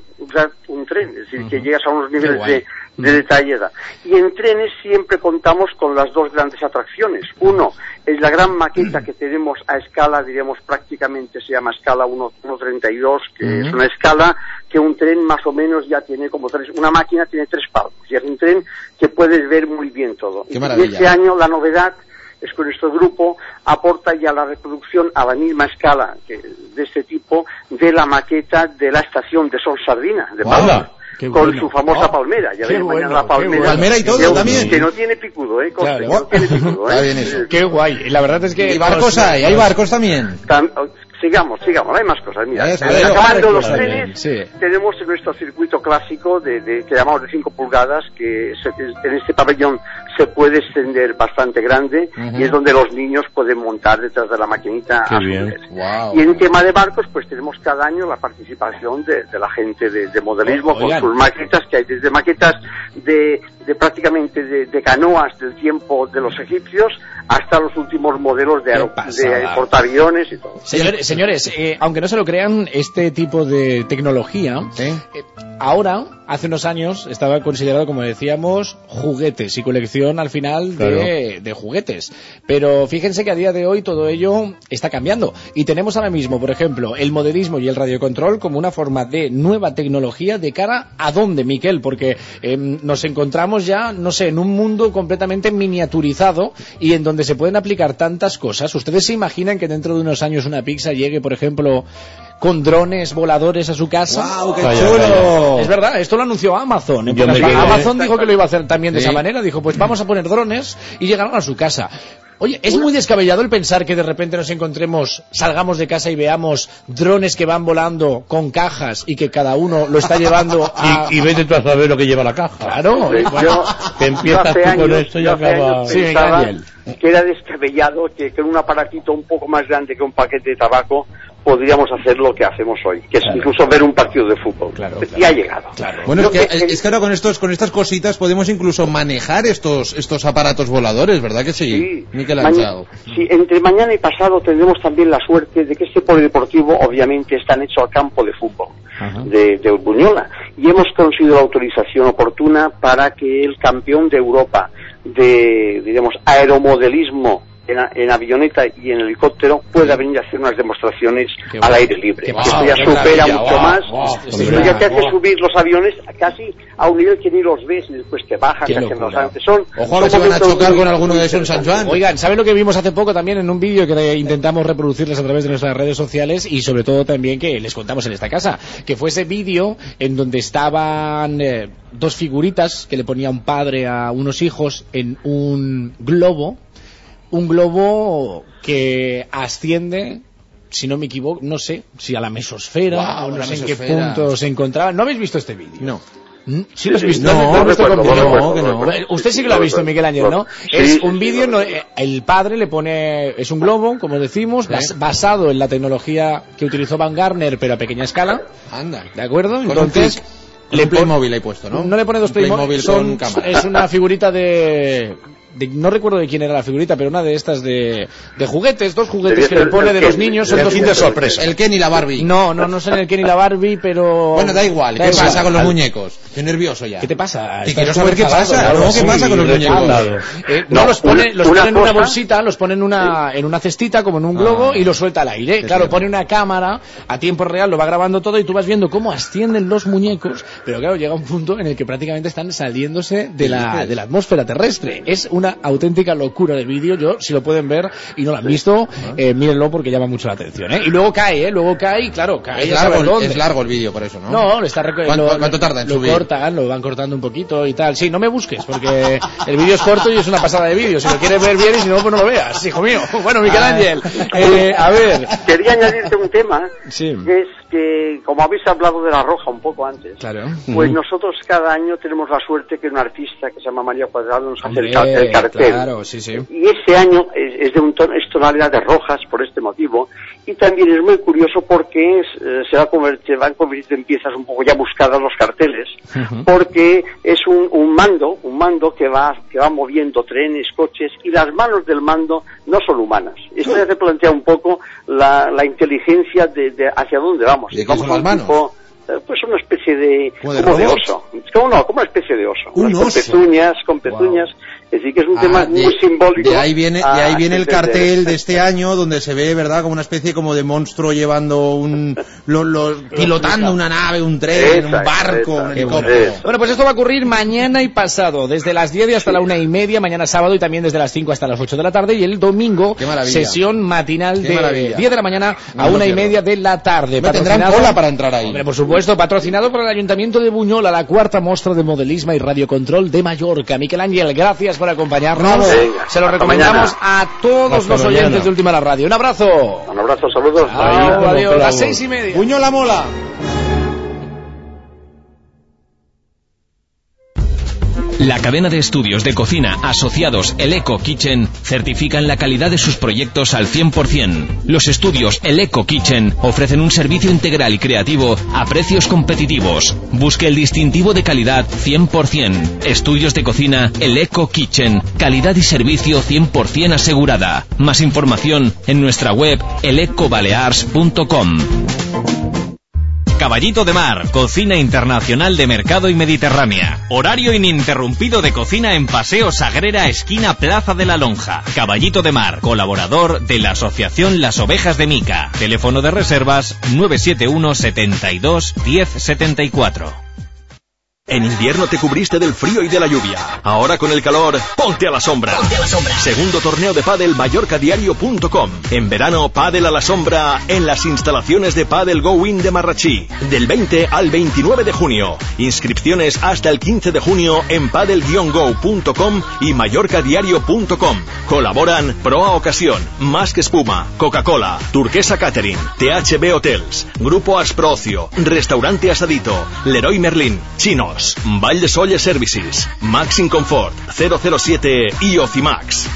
[SPEAKER 69] un tren, es decir, que llegas a unos niveles de, de detalle. Y en trenes siempre contamos con las dos grandes atracciones. Uno es la gran maqueta que tenemos a escala, diríamos prácticamente se llama escala 1 1.32, que es una escala que un tren más o menos ya tiene como tres, una máquina tiene tres palmos, y es un tren que puedes ver muy bien todo.
[SPEAKER 68] Qué
[SPEAKER 69] y este año la novedad es que nuestro grupo aporta ya la reproducción a la misma escala que- de este tipo de la maqueta de la estación de Sol Sardina de. Palma.
[SPEAKER 68] Qué
[SPEAKER 69] Con
[SPEAKER 68] bueno.
[SPEAKER 69] su famosa
[SPEAKER 68] Oh,
[SPEAKER 69] palmera, ya mañana
[SPEAKER 68] bueno,
[SPEAKER 69] la palmera.
[SPEAKER 68] bueno. Palmera y todo
[SPEAKER 69] que,
[SPEAKER 68] también.
[SPEAKER 69] Que no tiene picudo, ¿eh? Conste,
[SPEAKER 3] Claro.
[SPEAKER 69] que no tiene picudo, ¿eh?
[SPEAKER 68] Está bien eso.
[SPEAKER 3] Qué guay. La verdad es que...
[SPEAKER 68] Y barcos
[SPEAKER 3] nos-
[SPEAKER 68] hay, hay barcos también.
[SPEAKER 69] Tam- sigamos, sigamos, hay más cosas. Mira, eh, acabando los trenes,
[SPEAKER 3] sí.
[SPEAKER 69] tenemos nuestro circuito clásico de, de- que llamamos de 5 pulgadas, que se- en este pabellón se puede extender bastante grande y es donde los niños pueden montar detrás de la maquinita
[SPEAKER 66] Qué
[SPEAKER 69] a.
[SPEAKER 68] Wow.
[SPEAKER 69] Y en tema de barcos, pues tenemos cada año la participación de, de la gente de, de modelismo con sus maquetas, que hay desde maquetas de, de prácticamente de, de canoas del tiempo de los egipcios hasta los últimos modelos de, de portaaviones y todo.
[SPEAKER 3] Señores, señores eh, aunque no se lo crean, este tipo de tecnología, eh, ahora, hace unos años, estaba considerado, como decíamos, juguetes y colección al final de, de juguetes. Pero fíjense que a día de hoy todo ello está cambiando. Y tenemos ahora mismo, por ejemplo, el modelismo y el radiocontrol como una forma de nueva tecnología de cara a dónde, Miquel, porque eh, nos encontramos ya, no sé, en un mundo completamente miniaturizado y en donde se pueden aplicar tantas cosas. ¿Ustedes se imaginan que dentro de unos años una pizza llegue, por ejemplo, con drones voladores a su casa?
[SPEAKER 68] ¡Guau, qué chulo!
[SPEAKER 3] Es verdad, esto lo anunció Amazon. en
[SPEAKER 66] Yo me quedé-
[SPEAKER 3] Amazon dijo que lo iba a hacer también de esa manera. Dijo, pues vamos a poner drones y llegaron a su casa. Oye, es muy descabellado el pensar que de repente nos encontremos, salgamos de casa y veamos drones que van volando con cajas y que cada uno lo está llevando a...
[SPEAKER 66] Y, y vete tú a saber lo que lleva la caja.
[SPEAKER 3] Claro,
[SPEAKER 69] Yo-
[SPEAKER 3] bueno,
[SPEAKER 66] que empiezas tú con esto y acaba-
[SPEAKER 3] Sí,
[SPEAKER 69] que era descabellado que con un aparatito un poco más grande que un paquete de tabaco podríamos hacer lo que hacemos hoy, que es incluso ver un partido de fútbol.
[SPEAKER 3] Claro,
[SPEAKER 69] Y ha llegado.
[SPEAKER 68] Bueno, es que,
[SPEAKER 69] que-
[SPEAKER 68] es que ahora con estos, con estas cositas podemos incluso manejar estos, estos aparatos voladores, ¿verdad que sí?
[SPEAKER 69] Sí. Maña- entre mañana y pasado tendremos también la suerte de que este polideportivo obviamente está hecho al campo de fútbol de, de Buñola y hemos conseguido la autorización oportuna para que el campeón de Europa de, digamos, aeromodelismo en, a- en avioneta y en helicóptero pueda venir a hacer unas demostraciones al aire libre. Que Esto ya supera mucho más. Esto ya te hace subir los aviones casi a un nivel que ni los ves y después te bajan,
[SPEAKER 3] Qué
[SPEAKER 69] que hacen los. Son,
[SPEAKER 1] Ojo a ver si
[SPEAKER 69] son
[SPEAKER 1] van a chocar con alguno de esos en San Juan.
[SPEAKER 3] Oigan, ¿saben lo que vimos hace poco también en un vídeo que intentamos reproducirles a través de nuestras redes sociales y sobre todo también que les contamos en esta casa? Que fue ese vídeo en donde estaban eh, dos figuritas que le ponía un padre a unos hijos en un globo, un globo que asciende si no me equivoco, no sé si a la mesosfera o no sé en qué punto se encontraba. ¿No habéis visto este vídeo?
[SPEAKER 1] No.
[SPEAKER 3] Mm, ¿Sí lo has visto?
[SPEAKER 69] no.
[SPEAKER 3] Usted sí que lo ha visto, Miguel Ángel, ¿no?
[SPEAKER 69] Sí,
[SPEAKER 3] es un vídeo, no, el padre le pone, es un globo, como decimos, basado en la tecnología que utilizó Van Garner, pero a pequeña escala,
[SPEAKER 1] Anda.
[SPEAKER 3] ¿de acuerdo?
[SPEAKER 1] Con un
[SPEAKER 3] Entonces,
[SPEAKER 1] un Playmobil ahí puesto, ¿no?
[SPEAKER 3] no le pone dos
[SPEAKER 1] Playmobil
[SPEAKER 3] Playmobil, son-
[SPEAKER 1] con cámara.
[SPEAKER 3] es una figurita de, de- no recuerdo de quién era la figurita, pero una de estas de, de juguetes, dos juguetes que le pone de los niños, son dos
[SPEAKER 1] sorpresa. El Ken y la Barbie.
[SPEAKER 3] No, no, no son el Ken y la Barbie, pero...
[SPEAKER 1] Bueno, da igual.
[SPEAKER 3] Da
[SPEAKER 1] ¿Qué
[SPEAKER 3] igual.
[SPEAKER 1] pasa con los
[SPEAKER 3] Al-
[SPEAKER 1] muñecos? Estoy nervioso ya.
[SPEAKER 3] ¿Qué te pasa? Estás
[SPEAKER 1] quiero saber qué pasa.
[SPEAKER 3] claro,
[SPEAKER 1] ¿no? ¿Qué pasa con los muñecos?
[SPEAKER 3] Eh, no,
[SPEAKER 69] No,
[SPEAKER 3] los pone, los pone en una bolsita, los pone en una, en una cestita, como en un globo,
[SPEAKER 1] Ah.
[SPEAKER 3] y los suelta al aire. Claro, pone una cámara a tiempo real, lo va grabando todo, y tú vas viendo cómo ascienden los muñecos, pero claro, llega un punto en el que prácticamente están saliéndose de la, de la atmósfera terrestre. Es una auténtica locura de vídeo. Yo, si lo pueden ver y no lo han visto, eh, mírenlo porque llama mucho la atención. ¿eh? Y luego cae, ¿eh? Luego cae, y claro, cae.
[SPEAKER 1] Es largo, es largo el vídeo, por eso, ¿no?
[SPEAKER 3] No, le está
[SPEAKER 1] ¿Cuánto,
[SPEAKER 3] lo-
[SPEAKER 1] cuánto tarda en
[SPEAKER 3] lo
[SPEAKER 1] subir?
[SPEAKER 3] cortan, lo van cortando un poquito y tal. Sí, no me busques, porque el vídeo es corto y es una pasada de vídeo. Si lo quieres ver bien y si no, pues no lo veas, hijo mío. Bueno, Miguel
[SPEAKER 1] Ah.
[SPEAKER 3] Ángel, eh, a ver.
[SPEAKER 69] Quería añadirte un tema,
[SPEAKER 3] Sí.
[SPEAKER 69] que es que, como habéis hablado de la roja un poco antes,
[SPEAKER 3] Claro.
[SPEAKER 69] pues nosotros cada año tenemos la suerte que un artista que se llama María Cuadrado nos hace el, car- el cartel.
[SPEAKER 3] Claro, sí, sí.
[SPEAKER 69] Y este año es, es de un tono, es tonalidad de rojas por este motivo. Y también es muy curioso porque es, eh, se, va a convertir, van a convertir en piezas un poco ya buscadas los carteles, porque es un, un mando, un mando que va, que va moviendo trenes, coches, y las manos del mando no son humanas. Esto ya te plantea un poco la, la inteligencia de, de hacia dónde vamos.
[SPEAKER 1] ¿De
[SPEAKER 69] vamos
[SPEAKER 1] las
[SPEAKER 69] un
[SPEAKER 1] manos?
[SPEAKER 69] tipo, eh, pues una especie de,
[SPEAKER 1] ¿Como de
[SPEAKER 69] como de
[SPEAKER 1] robots?
[SPEAKER 69] oso. Como, no, como una especie de oso.
[SPEAKER 1] Un
[SPEAKER 69] con pezuñas, con pezuñas. Es decir, que es un
[SPEAKER 1] Ah,
[SPEAKER 69] tema
[SPEAKER 1] de-
[SPEAKER 69] muy simbólico.
[SPEAKER 1] De ahí viene, de ahí viene
[SPEAKER 69] a
[SPEAKER 1] el cartel de este año donde se ve, ¿verdad? Como una especie como de monstruo llevando un, lo- lo- pilotando una nave, un tren, un barco,
[SPEAKER 69] esa,
[SPEAKER 1] un helicóptero.
[SPEAKER 3] Bueno, pues esto va a ocurrir mañana y pasado, desde las 10 y hasta la una y media, mañana sábado y también desde las 5 hasta las 8 de la tarde y el domingo, sesión matinal
[SPEAKER 1] Qué
[SPEAKER 3] de
[SPEAKER 1] maravilla.
[SPEAKER 3] 10 de la mañana
[SPEAKER 1] No
[SPEAKER 3] a
[SPEAKER 1] lo
[SPEAKER 3] una y media de la tarde.
[SPEAKER 1] Me tendrán
[SPEAKER 3] Patrocinado-
[SPEAKER 1] cola para entrar ahí.
[SPEAKER 3] Hombre, por supuesto, patrocinado por el Ayuntamiento de Buñola, la cuarta muestra de modelismo y radiocontrol de Mallorca. Miquel Ángel, gracias por acompañarnos.
[SPEAKER 69] Venga,
[SPEAKER 3] Se lo recomendamos
[SPEAKER 69] mañana.
[SPEAKER 3] a todos
[SPEAKER 1] Hasta
[SPEAKER 3] los
[SPEAKER 1] mañana.
[SPEAKER 3] oyentes de Última la Radio. Un abrazo.
[SPEAKER 69] Un abrazo, saludos.
[SPEAKER 3] Adiós, adiós. Las seis y media.
[SPEAKER 1] Puño la mola.
[SPEAKER 24] La cadena de estudios de cocina asociados El Eco Kitchen certifican la calidad de sus proyectos al 100%. Los estudios El Eco Kitchen ofrecen un servicio integral y creativo a precios competitivos. Busque el distintivo de calidad 100%. Estudios de cocina El Eco Kitchen. Calidad y servicio 100% asegurada. Más información en nuestra web elecobalears.com.
[SPEAKER 70] Caballito de Mar, cocina internacional de mercado y mediterránea. Horario ininterrumpido de cocina en Paseo Sagrera, esquina Plaza de la Lonja. Caballito de Mar, colaborador de la Asociación Las Ovejas de Mica. Teléfono de reservas 971 72 1074.
[SPEAKER 27] En invierno te cubriste del frío y de la lluvia. Ahora con el calor, ponte a la sombra. Segundo torneo de pádel mallorcadiario.com. En verano, pádel a la sombra en las instalaciones de Padel Go In de Marrachí. Del 20 al 29 de junio. Inscripciones hasta el 15 de junio en padel-go.com y mallorcadiario.com. Colaboran Proa Ocasión, Más que Espuma, Coca-Cola, Turquesa Catering, THB Hotels, Grupo Asprocio, Restaurante Asadito, Leroy Merlin, De Solle Services, Maxim Comfort, 007 y Ocimax.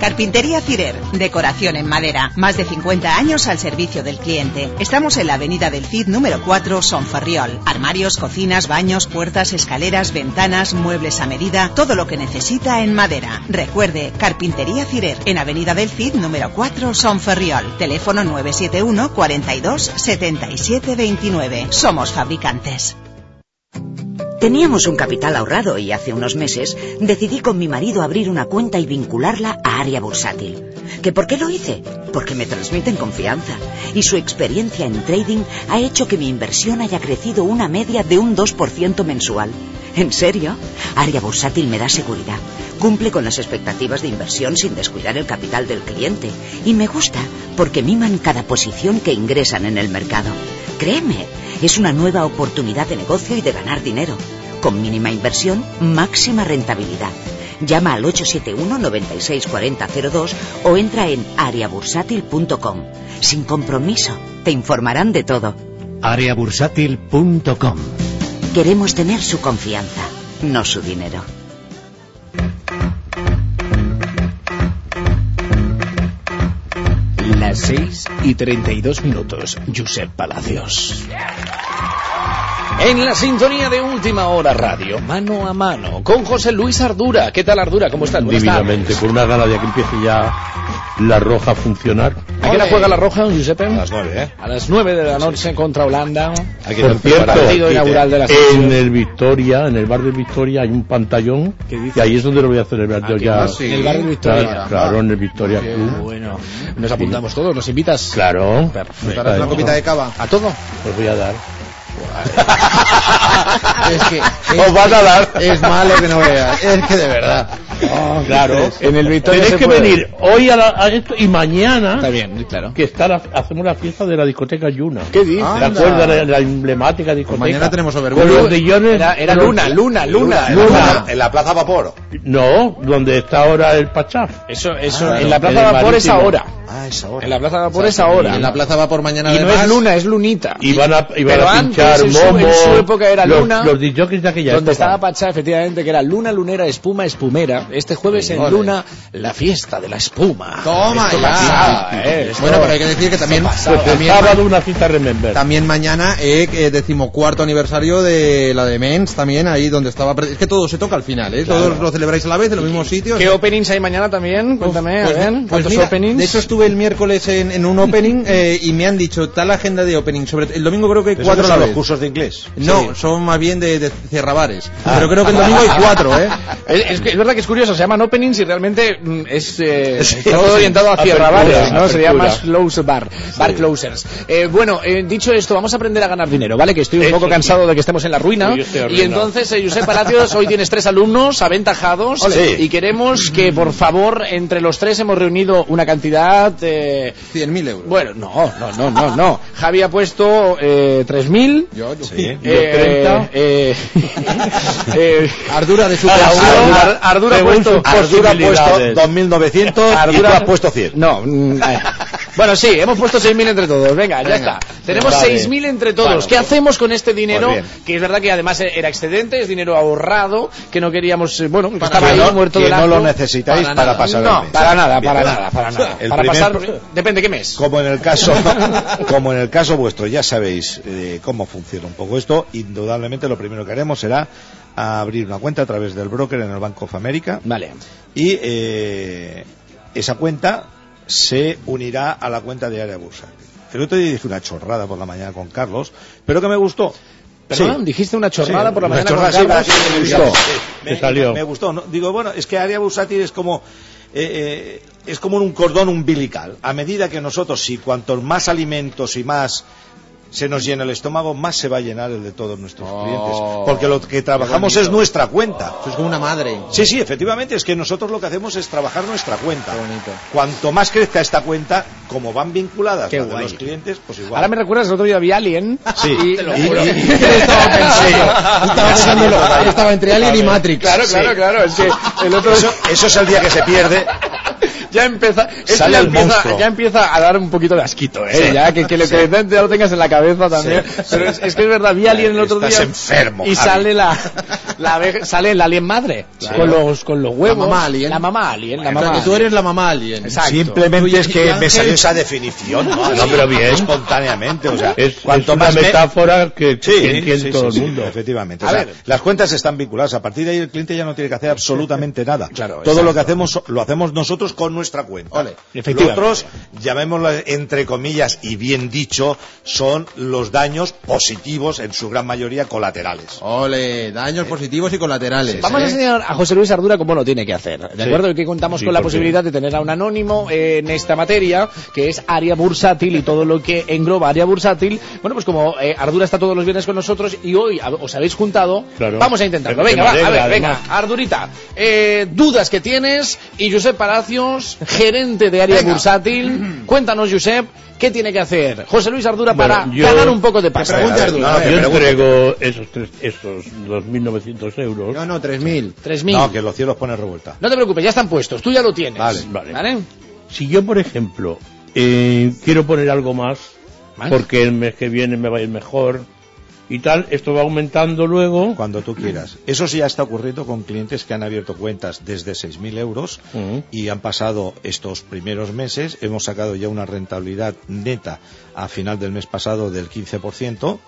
[SPEAKER 29] Carpintería Cirer, decoración en madera, más de 50 años al servicio del cliente. Estamos en la avenida del Cid número 4, Sonferriol. Armarios, cocinas, baños, puertas, escaleras, ventanas, muebles a medida, todo lo que necesita en madera. Recuerde, Carpintería Cirer, en avenida del Cid número 4, Sonferriol. Teléfono 971 42 77 29. Somos fabricantes.
[SPEAKER 71] Teníamos un capital ahorrado y hace unos meses decidí con mi marido abrir una cuenta y vincularla a Área Bursátil. ¿Que por qué lo hice? Porque me transmiten confianza y su experiencia en trading ha hecho que mi inversión haya crecido una media de un 2% mensual. ¿En serio? Área Bursátil me da seguridad. Cumple con las expectativas de inversión sin descuidar el capital del cliente. Y me gusta porque miman cada posición que ingresan en el mercado. Créeme, es una nueva oportunidad de negocio y de ganar dinero. Con mínima inversión, máxima rentabilidad. Llama al 871 96 40 02 o entra en ariabursátil.com. Sin compromiso, te informarán de todo.
[SPEAKER 30] Areabursátil.com
[SPEAKER 71] Queremos tener su confianza, no su dinero.
[SPEAKER 3] Las 6 y 32 minutos. Josep Palacios. En la sintonía de Última Hora Radio, mano a mano, con José Luis Ardura. ¿Qué tal, Ardura? ¿Cómo estás?
[SPEAKER 33] Divinamente, por una gana de que empiece ya la roja a funcionar.
[SPEAKER 3] ¿A qué hora juega la Roja, Giuseppe? A
[SPEAKER 66] las 9, ¿eh?
[SPEAKER 3] A las 9 de la noche contra Holanda.
[SPEAKER 66] Hay que
[SPEAKER 33] Por cierto,
[SPEAKER 3] partido inaugural de la selección.
[SPEAKER 33] en el Victoria, en el bar del Victoria hay un pantallón y ahí es donde lo voy a celebrar yo
[SPEAKER 3] ¿qué
[SPEAKER 33] ya.
[SPEAKER 3] más? En el bar del Victoria.
[SPEAKER 33] Claro, claro, en el Victoria
[SPEAKER 3] Qué
[SPEAKER 33] Club.
[SPEAKER 3] bueno. Nos apuntamos todos, ¿nos invitas?
[SPEAKER 33] Claro.
[SPEAKER 3] Perfecto.
[SPEAKER 33] darás una copita de
[SPEAKER 1] cava?
[SPEAKER 3] ¿A todo?
[SPEAKER 33] Os voy a dar.
[SPEAKER 1] Es que
[SPEAKER 33] Os van a dar.
[SPEAKER 1] es malo que no veas. Es que de verdad.
[SPEAKER 33] claro.
[SPEAKER 3] En el Victoria
[SPEAKER 33] Tenéis que
[SPEAKER 3] puede.
[SPEAKER 33] venir hoy a, la- a esto y mañana.
[SPEAKER 3] Está bien, claro.
[SPEAKER 33] Que está la- hacemos la fiesta de la discoteca Yuna.
[SPEAKER 3] ¿Qué dices?
[SPEAKER 33] ¿Te acuerdas de la emblemática discoteca?
[SPEAKER 1] mañana tenemos Overbull.
[SPEAKER 33] los.
[SPEAKER 3] Era, era
[SPEAKER 33] los-
[SPEAKER 3] Luna, Luna, Luna.
[SPEAKER 66] En la plaza- En la Plaza Vapor.
[SPEAKER 33] No, donde está ahora el Pachá.
[SPEAKER 3] Eso, eso,
[SPEAKER 33] Ah,
[SPEAKER 3] en la Plaza Vapor es ahora.
[SPEAKER 66] Ah, esa hora.
[SPEAKER 3] En la Plaza Vapor es ahora.
[SPEAKER 1] Y en la Plaza va por mañana
[SPEAKER 3] Y no
[SPEAKER 1] además,
[SPEAKER 3] es Luna, es Lunita.
[SPEAKER 33] Y van a, y van a pinchar
[SPEAKER 3] en su- en
[SPEAKER 33] Momo.
[SPEAKER 3] su época era Luna.
[SPEAKER 33] Los DJs de aquella
[SPEAKER 3] Donde
[SPEAKER 33] época.
[SPEAKER 3] estaba Pachá, efectivamente, que era Luna, Lunera, Espuma, Espumera. Este jueves en
[SPEAKER 1] Ole.
[SPEAKER 3] Luna, la fiesta de la espuma.
[SPEAKER 1] Toma
[SPEAKER 3] Esto
[SPEAKER 1] ya.
[SPEAKER 3] pasaba, ¿eh? Esto-
[SPEAKER 1] Bueno, pero hay que decir que también.
[SPEAKER 33] Pues
[SPEAKER 1] también,
[SPEAKER 33] sábado una cita Remember.
[SPEAKER 1] también mañana eh, decimocuarto aniversario de la de Mens, también ahí donde estaba. Es que todo se toca al final, ¿eh? Todos lo celebráis a la vez en los mismos sitios.
[SPEAKER 3] ¿Qué openings hay mañana también? Cuéntame,
[SPEAKER 1] Pues,
[SPEAKER 3] a ver.
[SPEAKER 1] pues
[SPEAKER 3] ¿Cuántos
[SPEAKER 1] mira,
[SPEAKER 3] openings?
[SPEAKER 1] De hecho estuve el miércoles en, en un opening eh, y me han dicho tal agenda de opening. Sobre el domingo creo que hay
[SPEAKER 66] ¿Eso
[SPEAKER 1] cuatro a la vez.
[SPEAKER 66] Los cursos de inglés?
[SPEAKER 1] No, son más bien de, de cerrabares. Pero creo que el domingo hay cuatro, ¿eh?
[SPEAKER 3] Es, es que- es verdad que es curioso, se llaman openings y realmente mm, es eh,
[SPEAKER 66] Sí,
[SPEAKER 3] todo
[SPEAKER 66] sí.
[SPEAKER 3] orientado a
[SPEAKER 33] Apertura,
[SPEAKER 3] cierrabares, ¿no? Sería más close bar, bar closers. Eh, bueno, eh, dicho esto, vamos a aprender a ganar dinero, ¿vale? Que estoy un poco cansado de que estemos en la ruina. Y entonces, eh, Josep Palacios, hoy tienes tres alumnos aventajados y queremos que, por favor, entre los tres hemos reunido una cantidad... Eh,
[SPEAKER 1] 100.000 euros.
[SPEAKER 3] bueno, no, no, no, no, no. Javi ha puesto eh, 3.000.
[SPEAKER 1] Yo, yo.
[SPEAKER 66] Sí.
[SPEAKER 3] Eh, eh, eh,
[SPEAKER 1] Ardura de su
[SPEAKER 3] Ardura, Ardura ha
[SPEAKER 33] Según
[SPEAKER 3] puesto
[SPEAKER 66] Ardura puesto
[SPEAKER 33] posibilidades.
[SPEAKER 66] 2.900 y tú
[SPEAKER 3] Ardura-
[SPEAKER 66] has puesto 100.
[SPEAKER 3] No, mm, eh. bueno, sí, hemos puesto 6.000 entre todos. Venga, ya está. Tenemos
[SPEAKER 66] Vale.
[SPEAKER 3] 6.000 entre todos.
[SPEAKER 66] Bueno,
[SPEAKER 3] ¿Qué hacemos con este dinero?
[SPEAKER 66] Pues
[SPEAKER 3] que es verdad que además era excedente, es dinero ahorrado, que no queríamos, eh, bueno, que
[SPEAKER 1] Para
[SPEAKER 3] estaba ahí
[SPEAKER 66] que no,
[SPEAKER 3] muerto
[SPEAKER 66] que
[SPEAKER 3] de
[SPEAKER 66] no lo necesitáis
[SPEAKER 1] Para
[SPEAKER 66] pasar
[SPEAKER 3] No,
[SPEAKER 66] el
[SPEAKER 3] para nada,
[SPEAKER 66] Bien.
[SPEAKER 3] para nada, para nada.
[SPEAKER 66] El
[SPEAKER 3] para
[SPEAKER 66] primer-
[SPEAKER 3] pasar, depende qué mes.
[SPEAKER 66] Como en el caso, como en el caso vuestro, ya sabéis eh, cómo funciona un poco esto. Indudablemente, lo primero que haremos será abrir una cuenta a través del broker en el Banco of America
[SPEAKER 3] Vale.
[SPEAKER 66] y eh, esa cuenta se unirá a la cuenta de área bursa. El otro día dije una chorrada por la mañana con Carlos, pero que me gustó.
[SPEAKER 3] Perdón,
[SPEAKER 66] Sí.
[SPEAKER 3] dijiste una chorrada
[SPEAKER 66] Sí,
[SPEAKER 3] por la mañana
[SPEAKER 66] chorrada,
[SPEAKER 3] con Carlos,
[SPEAKER 66] sí,
[SPEAKER 3] me gustó.
[SPEAKER 66] Me,
[SPEAKER 33] salió.
[SPEAKER 66] me gustó. ¿no? Digo, bueno, es que área bursátil es como eh, eh, es como un cordón umbilical. A medida que nosotros, si cuantos más alimentos y más se nos llena el estómago, más se va a llenar el de todos nuestros clientes. Porque lo que trabajamos es nuestra cuenta.
[SPEAKER 1] Eso es como una madre.
[SPEAKER 66] Sí, sí, efectivamente, es que nosotros lo que hacemos es trabajar nuestra cuenta.
[SPEAKER 1] Qué bonito.
[SPEAKER 66] Cuanto más crezca esta cuenta, como van vinculadas
[SPEAKER 3] Qué
[SPEAKER 66] las de
[SPEAKER 3] guay.
[SPEAKER 66] los clientes, pues igual.
[SPEAKER 3] Ahora me recuerdas, el otro día vi Alien.
[SPEAKER 66] Sí.
[SPEAKER 3] y,
[SPEAKER 66] Te lo
[SPEAKER 3] y-
[SPEAKER 66] juro.
[SPEAKER 3] y-
[SPEAKER 1] estaba pensando, estaba pensando estaba entre Alien y Matrix.
[SPEAKER 3] Claro, claro,
[SPEAKER 66] Sí.
[SPEAKER 3] claro. Es que el otro
[SPEAKER 66] Eso, eso es el día que se pierde.
[SPEAKER 3] Ya empieza, ya
[SPEAKER 66] el
[SPEAKER 3] empieza,
[SPEAKER 66] monstruo.
[SPEAKER 3] ya empieza a dar un poquito de asquito, ¿eh?
[SPEAKER 66] Sí.
[SPEAKER 3] Ya que, que, lo que ya lo tengas en la cabeza también.
[SPEAKER 66] Sí.
[SPEAKER 3] Pero es, es que es verdad, vi a alguien el otro
[SPEAKER 66] Estás
[SPEAKER 3] día
[SPEAKER 66] enfermo,
[SPEAKER 3] y
[SPEAKER 66] Javi.
[SPEAKER 3] sale la La abeja- sale el alien madre
[SPEAKER 68] Claro.
[SPEAKER 3] con los con los huevos.
[SPEAKER 68] La mamá alien.
[SPEAKER 3] La mamá alien. la
[SPEAKER 68] O
[SPEAKER 3] mamá
[SPEAKER 68] sea, que tú
[SPEAKER 3] alien.
[SPEAKER 68] eres la mamá alien.
[SPEAKER 3] Exacto.
[SPEAKER 66] Simplemente es que me
[SPEAKER 68] Ángel-
[SPEAKER 66] salió esa definición, ¿no?
[SPEAKER 72] No, pero bien.
[SPEAKER 66] Espontáneamente, o sea,
[SPEAKER 72] Es,
[SPEAKER 66] cuanto
[SPEAKER 72] es una
[SPEAKER 66] más me-
[SPEAKER 72] metáfora que,
[SPEAKER 66] Sí,
[SPEAKER 72] que entiende
[SPEAKER 66] sí,
[SPEAKER 72] todo
[SPEAKER 66] sí,
[SPEAKER 72] el
[SPEAKER 66] sí,
[SPEAKER 72] mundo.
[SPEAKER 66] efectivamente. O
[SPEAKER 3] A
[SPEAKER 66] sea,
[SPEAKER 3] ver.
[SPEAKER 66] las cuentas están vinculadas. A partir de ahí el cliente ya no tiene que hacer absolutamente nada.
[SPEAKER 3] Claro,
[SPEAKER 66] Todo lo que hacemos lo hacemos nosotros con nuestra cuenta.
[SPEAKER 68] Ole.
[SPEAKER 3] Efectivamente.
[SPEAKER 66] Los otros, llamémoslo entre comillas y bien dicho, son los daños positivos, en su gran mayoría colaterales.
[SPEAKER 68] Ole, daños positivos y colaterales.
[SPEAKER 3] Vamos a
[SPEAKER 68] ¿eh?
[SPEAKER 3] enseñar a José Luis Ardura cómo lo tiene que hacer. ¿De
[SPEAKER 66] Sí.
[SPEAKER 3] acuerdo? Y que contamos
[SPEAKER 72] Sí,
[SPEAKER 3] con la posibilidad de tener a un anónimo en esta materia, que es área bursátil y todo lo que engloba área bursátil. Bueno, pues como eh, Ardura está todos los viernes con nosotros y hoy os habéis juntado,
[SPEAKER 72] Claro.
[SPEAKER 3] vamos a intentarlo. Venga, va, a ver, venga. Ardurita. eh, dudas que tienes y Josep Gerente de área
[SPEAKER 68] Venga.
[SPEAKER 3] bursátil. Cuéntanos, Josep, ¿qué tiene que hacer José Luis Ardura
[SPEAKER 72] Bueno,
[SPEAKER 3] para
[SPEAKER 72] yo-
[SPEAKER 3] ganar un poco de pasta?
[SPEAKER 68] pregunte
[SPEAKER 66] A ver,
[SPEAKER 68] Ardura,
[SPEAKER 66] no,
[SPEAKER 68] ver,
[SPEAKER 72] Yo
[SPEAKER 66] pregunte.
[SPEAKER 72] entrego esos, tres, esos 2.900 euros.
[SPEAKER 68] No, no, 3.000.
[SPEAKER 3] 3.000.
[SPEAKER 66] No, que los cielos ponen revuelta.
[SPEAKER 3] No te preocupes, ya están puestos, tú ya lo tienes.
[SPEAKER 66] Vale.
[SPEAKER 72] Vale. Si yo, por ejemplo, eh, quiero poner algo más,
[SPEAKER 3] ¿Más?
[SPEAKER 72] porque el mes que viene me va a ir mejor y tal, esto va aumentando luego.
[SPEAKER 66] Cuando tú quieras. Eso sí ya está ocurriendo con clientes que han abierto cuentas desde 6.000 euros y han pasado estos primeros meses. Hemos sacado ya una rentabilidad neta a final del mes pasado del 15%.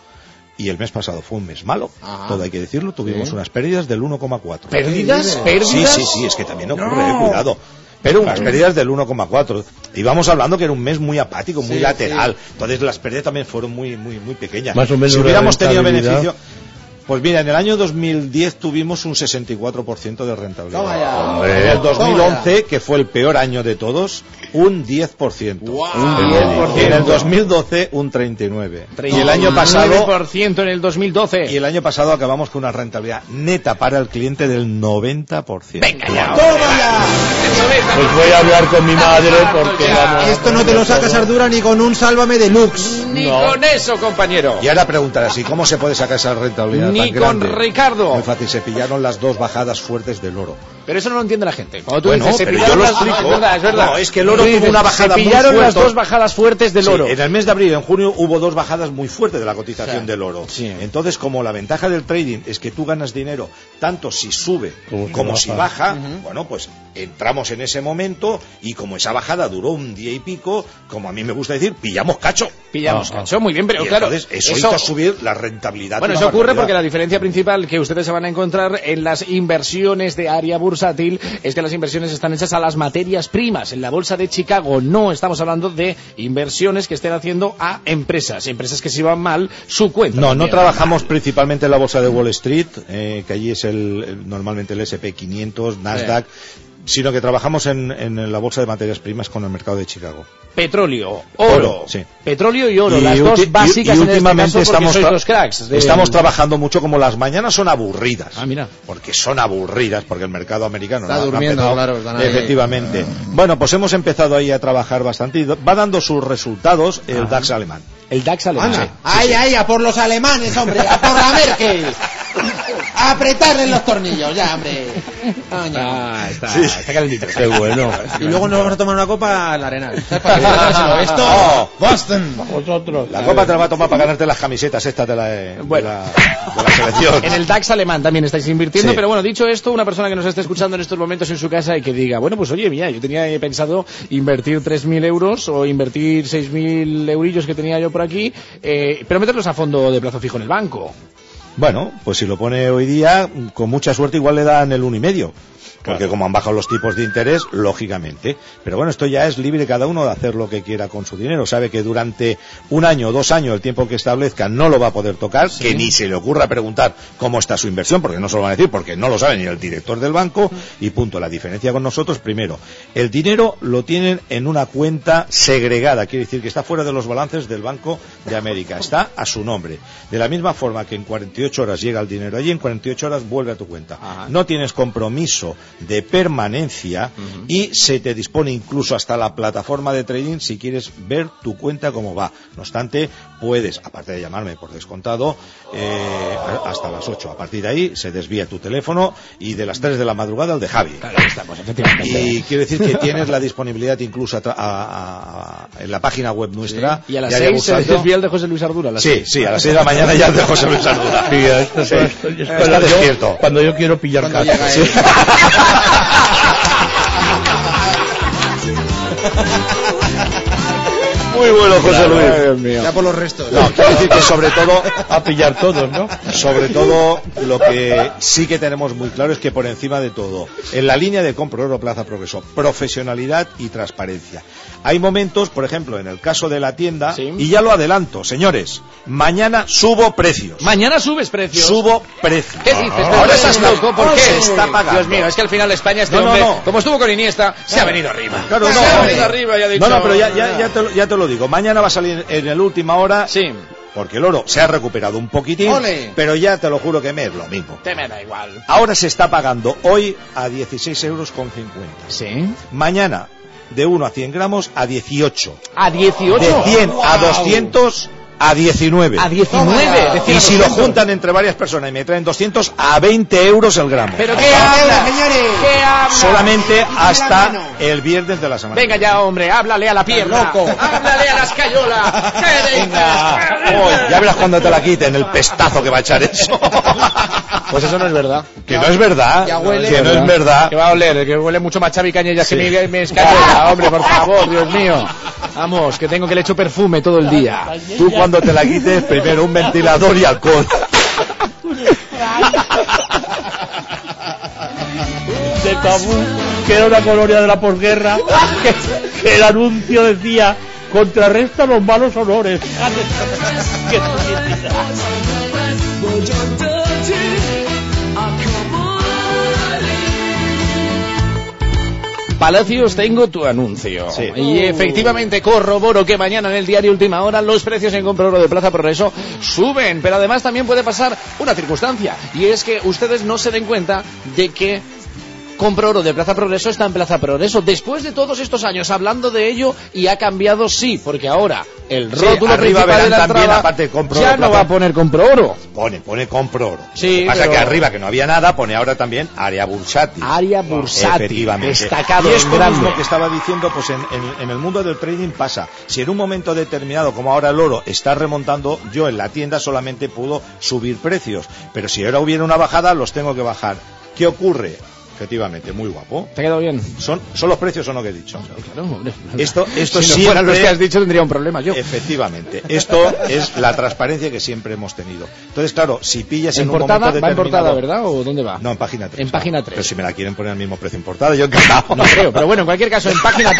[SPEAKER 66] Y el mes pasado fue un mes malo,
[SPEAKER 68] Ajá.
[SPEAKER 66] todo hay que decirlo. Tuvimos
[SPEAKER 68] Sí.
[SPEAKER 66] unas pérdidas del 1,4.
[SPEAKER 3] ¿Pérdidas?
[SPEAKER 66] Sí,
[SPEAKER 3] ¿Pérdidas?
[SPEAKER 66] sí, sí, es que también ocurre, eh, cuidado. Pero unas pérdidas del 1,4. Y vamos hablando que era un mes muy apático, muy
[SPEAKER 68] Sí,
[SPEAKER 66] lateral. Entonces las pérdidas también fueron muy, muy, muy pequeñas.
[SPEAKER 72] Más o menos
[SPEAKER 66] si hubiéramos tenido beneficio. Pues mira, en el año 2010 tuvimos un 64% de rentabilidad. En el
[SPEAKER 68] Toma
[SPEAKER 66] 2011, que fue el peor año de todos, un 10%.
[SPEAKER 68] Un
[SPEAKER 3] 10%.
[SPEAKER 66] Y en el 2012, un 39%. Y el año pasado,
[SPEAKER 3] 9% en el 2012.
[SPEAKER 66] y el año pasado acabamos con una rentabilidad neta para el cliente del 90%.
[SPEAKER 3] Venga ya.
[SPEAKER 68] ¡Toma ya!
[SPEAKER 72] Pues voy a hablar con mi madre porque vamos.
[SPEAKER 68] Esto no te lo sacas, Ardura, ni con un Sálvame Deluxe.
[SPEAKER 3] Ni
[SPEAKER 72] No.
[SPEAKER 3] con eso, compañero.
[SPEAKER 66] Y ahora preguntarás, ¿y cómo se puede sacar esa rentabilidad
[SPEAKER 3] Ni
[SPEAKER 66] tan
[SPEAKER 3] con
[SPEAKER 66] grande?
[SPEAKER 3] Ricardo.
[SPEAKER 66] Muy fácil, se pillaron las dos bajadas fuertes del oro.
[SPEAKER 3] Pero eso no lo entiende la gente. Cuando tú
[SPEAKER 66] Bueno,
[SPEAKER 3] dices, se
[SPEAKER 66] pero
[SPEAKER 3] pillaron
[SPEAKER 66] yo lo
[SPEAKER 3] las-
[SPEAKER 66] explico.
[SPEAKER 3] Es verdad, es verdad.
[SPEAKER 66] No, es que el oro
[SPEAKER 3] Tú
[SPEAKER 66] tuvo
[SPEAKER 3] dices,
[SPEAKER 66] una bajada
[SPEAKER 3] Se
[SPEAKER 66] muy
[SPEAKER 3] pillaron las dos bajadas fuertes del
[SPEAKER 66] Sí,
[SPEAKER 3] oro.
[SPEAKER 66] en el mes de abril y en junio hubo dos bajadas muy fuertes de la cotización
[SPEAKER 3] Sí.
[SPEAKER 66] del oro.
[SPEAKER 3] Sí.
[SPEAKER 66] Entonces, como la ventaja del trading es que tú ganas dinero tanto si sube
[SPEAKER 72] Como
[SPEAKER 66] como,
[SPEAKER 72] si baja.
[SPEAKER 66] baja, bueno, pues entramos en ese momento y como esa bajada duró un día y pico, como a mí me gusta decir, pillamos cacho.
[SPEAKER 3] Pillamos cacho, muy bien, pero
[SPEAKER 66] Y
[SPEAKER 3] claro.
[SPEAKER 66] entonces eso, hizo subir la rentabilidad.
[SPEAKER 3] Bueno, eso ocurre porque la diferencia principal que ustedes se van a encontrar en las inversiones de área bursátil es que las inversiones están hechas a las materias primas. En la bolsa de Chicago no estamos hablando de inversiones que estén haciendo a empresas, empresas que se van mal su cuenta.
[SPEAKER 66] No, no trabajamos principalmente en la bolsa de Wall Street, eh, que allí es el, el- normalmente el S&P 500, Nasdaq, sino que trabajamos en, en la bolsa de materias primas con el mercado de Chicago.
[SPEAKER 3] Petróleo, oro,
[SPEAKER 66] Oro, sí.
[SPEAKER 3] petróleo y oro,
[SPEAKER 66] Y
[SPEAKER 3] las dos
[SPEAKER 66] y-
[SPEAKER 3] básicas
[SPEAKER 66] y
[SPEAKER 3] en este
[SPEAKER 66] últimamente
[SPEAKER 3] caso
[SPEAKER 66] estamos
[SPEAKER 3] sois
[SPEAKER 66] tra-
[SPEAKER 3] los cracks. de-
[SPEAKER 66] Estamos trabajando mucho como las mañanas son aburridas.
[SPEAKER 3] Ah, mira.
[SPEAKER 66] Porque son aburridas, porque el mercado americano
[SPEAKER 68] Está
[SPEAKER 66] no no
[SPEAKER 68] durmiendo,
[SPEAKER 66] empezado.
[SPEAKER 68] claro, están ahí.
[SPEAKER 66] Efectivamente. Bueno, pues hemos empezado ahí a trabajar bastante y va dando sus resultados el DAX alemán.
[SPEAKER 3] El DAX alemán.
[SPEAKER 68] Ay, ay, a por los alemanes, hombre, a por la Merkel. A apretarle los tornillos, ya, hombre.
[SPEAKER 3] Ah, está, está calentito.
[SPEAKER 72] Qué bueno.
[SPEAKER 68] Y luego nos vamos a tomar una copa al Arenal. ¿Sabes para qué? Dárselo. Esto, Boston.
[SPEAKER 72] Vosotros.
[SPEAKER 66] La copa te la va a tomar para ganarte las camisetas estas de la, de
[SPEAKER 3] Bueno.
[SPEAKER 66] la, de la selección.
[SPEAKER 3] En el DAX alemán también estáis invirtiendo,
[SPEAKER 66] Sí.
[SPEAKER 3] pero bueno, dicho esto, una persona que nos esté escuchando en estos momentos en su casa y que diga, bueno, pues oye, mira, yo tenía pensado invertir 3.000 euros o invertir 6.000 eurillos que tenía yo por aquí, eh, pero meterlos a fondo de plazo fijo en el banco.
[SPEAKER 66] Bueno, pues si lo pone hoy día, con mucha suerte igual le dan el uno y medio. Porque como han bajado los tipos de interés, lógicamente. Pero bueno, esto ya es libre cada uno de hacer lo que quiera con su dinero. Sabe que durante un año o dos años, el tiempo que establezca, no lo va a poder tocar, que ni se le ocurra preguntar cómo está su inversión, porque no se lo van a decir, porque no lo sabe ni el director del banco. Y punto. La diferencia con nosotros, primero, el dinero lo tienen en una cuenta segregada, quiere decir que está fuera de los balances del Banco de América. Está a su nombre. De la misma forma que en 48 horas llega el dinero allí, en 48 horas vuelve a tu cuenta. No tienes compromiso de permanencia y se te dispone incluso hasta la plataforma de trading si quieres ver tu cuenta cómo va. No obstante, puedes, aparte de llamarme por descontado, eh, hasta las 8. A partir de ahí se desvía tu teléfono y de las 3 de la madrugada el de Javi. Y quiero decir que tienes la disponibilidad incluso a a- a- en la página web nuestra.
[SPEAKER 3] Y a las
[SPEAKER 66] de Área
[SPEAKER 3] 6 se desvía el de José Luis Ardura. las
[SPEAKER 66] Sí, sí, a las 6 de la mañana ya el de José Luis Ardura.
[SPEAKER 72] Sí, esto,
[SPEAKER 66] Sí.
[SPEAKER 72] esto- esto-
[SPEAKER 66] Está
[SPEAKER 72] cuando yo-
[SPEAKER 66] despierto.
[SPEAKER 72] Cuando yo quiero pillar
[SPEAKER 66] Cuando Muy bueno, José Luis.
[SPEAKER 68] Ya por los restos.
[SPEAKER 66] No, quiero decir que sobre todo
[SPEAKER 72] a pillar todos, ¿no?
[SPEAKER 66] Sobre todo lo que sí que tenemos muy claro es que por encima de todo, en la línea de compro oro plaza progreso, profesionalidad y transparencia. Hay momentos, por ejemplo, en el caso de la tienda, y ya lo adelanto, señores, mañana subo precios.
[SPEAKER 3] Mañana subes precios.
[SPEAKER 66] Subo precios.
[SPEAKER 3] ¿Qué dices?
[SPEAKER 66] Ah.
[SPEAKER 3] Ahora estás loco. ¿Por qué?
[SPEAKER 66] se está pagando.
[SPEAKER 3] Dios mío, es que al final España este
[SPEAKER 66] No, no,
[SPEAKER 3] hombre,
[SPEAKER 66] no.
[SPEAKER 3] como estuvo con Iniesta, se ha venido arriba.
[SPEAKER 66] Claro, no.
[SPEAKER 3] Se ha venido arriba y ha dicho...
[SPEAKER 66] No, no, pero ya, ya, ya, te lo, ya te lo digo. Mañana va a salir en el última hora.
[SPEAKER 3] Sí.
[SPEAKER 66] Porque el oro se ha recuperado un poquitín.
[SPEAKER 3] Ole.
[SPEAKER 66] Pero ya te lo juro que me es lo mismo.
[SPEAKER 3] Te me da igual.
[SPEAKER 66] Ahora se está pagando hoy a 16 euros con 50.
[SPEAKER 3] Sí.
[SPEAKER 66] Mañana de 1 a 100 gramos a 18.
[SPEAKER 3] A 18.
[SPEAKER 66] De 100 a
[SPEAKER 3] Wow.
[SPEAKER 66] 200 a 19.
[SPEAKER 3] A 19, de 100
[SPEAKER 66] Y si lo
[SPEAKER 3] 200.
[SPEAKER 66] juntan entre varias personas y me traen 200 a 20 euros el gramo.
[SPEAKER 3] ¿Pero qué habla, señores? ¿Qué habla?
[SPEAKER 66] Solamente hasta el viernes de la semana.
[SPEAKER 3] Venga ya, hombre, háblale a la pierna.
[SPEAKER 66] loco.
[SPEAKER 3] Háblale a la escayola.
[SPEAKER 66] Uy, ya verás cuando te la quiten el pestazo que va a echar eso.
[SPEAKER 3] Pues eso no es verdad.
[SPEAKER 66] Que no es verdad.
[SPEAKER 3] Ya huele.
[SPEAKER 66] Que no es verdad.
[SPEAKER 3] Que va a oler, que huele mucho más Xavi Cañellas
[SPEAKER 66] Sí.
[SPEAKER 3] que mi, mi escayola. Hombre, por favor, Dios mío. Vamos, que tengo que le echo perfume todo el día.
[SPEAKER 66] Tú cuando te la quites, primero un ventilador y alcohol.
[SPEAKER 72] de Kabul, que era una colonia de la posguerra, que, que el anuncio decía contrarresta los malos olores.
[SPEAKER 3] Palacios, tengo tu anuncio. Y efectivamente corroboro que mañana en el diario Última Hora los precios en compra oro de Plaza Progreso suben. Pero además también puede pasar una circunstancia. Y es que ustedes no se den cuenta de que Compro oro de Plaza Progreso está en Plaza Progreso. Después de todos estos años hablando de ello y ha cambiado sí, porque ahora el
[SPEAKER 66] Sí,
[SPEAKER 3] rótulo
[SPEAKER 66] arriba
[SPEAKER 3] principal
[SPEAKER 66] verán
[SPEAKER 3] de la
[SPEAKER 66] también,
[SPEAKER 3] entrada
[SPEAKER 66] aparte compro
[SPEAKER 3] ya
[SPEAKER 66] oro,
[SPEAKER 3] no
[SPEAKER 66] Plaza-
[SPEAKER 3] va a poner compro oro.
[SPEAKER 66] Pone, pone compro oro.
[SPEAKER 3] Sí,
[SPEAKER 66] Lo que pasa
[SPEAKER 3] pero-
[SPEAKER 66] que arriba, que no había nada, pone ahora también área bursátil.
[SPEAKER 3] Área bursátil,
[SPEAKER 66] Efectivamente.
[SPEAKER 3] destacado,
[SPEAKER 66] Y esto
[SPEAKER 3] grande.
[SPEAKER 66] mismo que estaba diciendo, pues en, en- en el mundo del trading pasa. Si en un momento determinado, como ahora el oro está remontando, yo en la tienda solamente puedo subir precios. Pero si ahora hubiera una bajada, los tengo que bajar. ¿Qué ocurre? Efectivamente, muy guapo.
[SPEAKER 3] ¿Te ha quedado bien?
[SPEAKER 66] ¿Son, son los precios o no que he dicho?
[SPEAKER 3] Claro.
[SPEAKER 66] Esto, esto
[SPEAKER 3] si no
[SPEAKER 66] siempre-
[SPEAKER 3] fueran los que has dicho tendría un problema yo.
[SPEAKER 66] Efectivamente. Esto es la transparencia que siempre hemos tenido. Entonces, claro, si pillas en,
[SPEAKER 3] ¿En
[SPEAKER 66] un
[SPEAKER 3] portada?
[SPEAKER 66] momento
[SPEAKER 3] ¿Va en
[SPEAKER 66] determinado...
[SPEAKER 3] portada, verdad? ¿O dónde va?
[SPEAKER 66] No, en página 3.
[SPEAKER 3] En página 3.
[SPEAKER 66] Pero si me la quieren poner al mismo precio en portada, yo encantado.
[SPEAKER 3] No creo, pero bueno, en cualquier caso, en página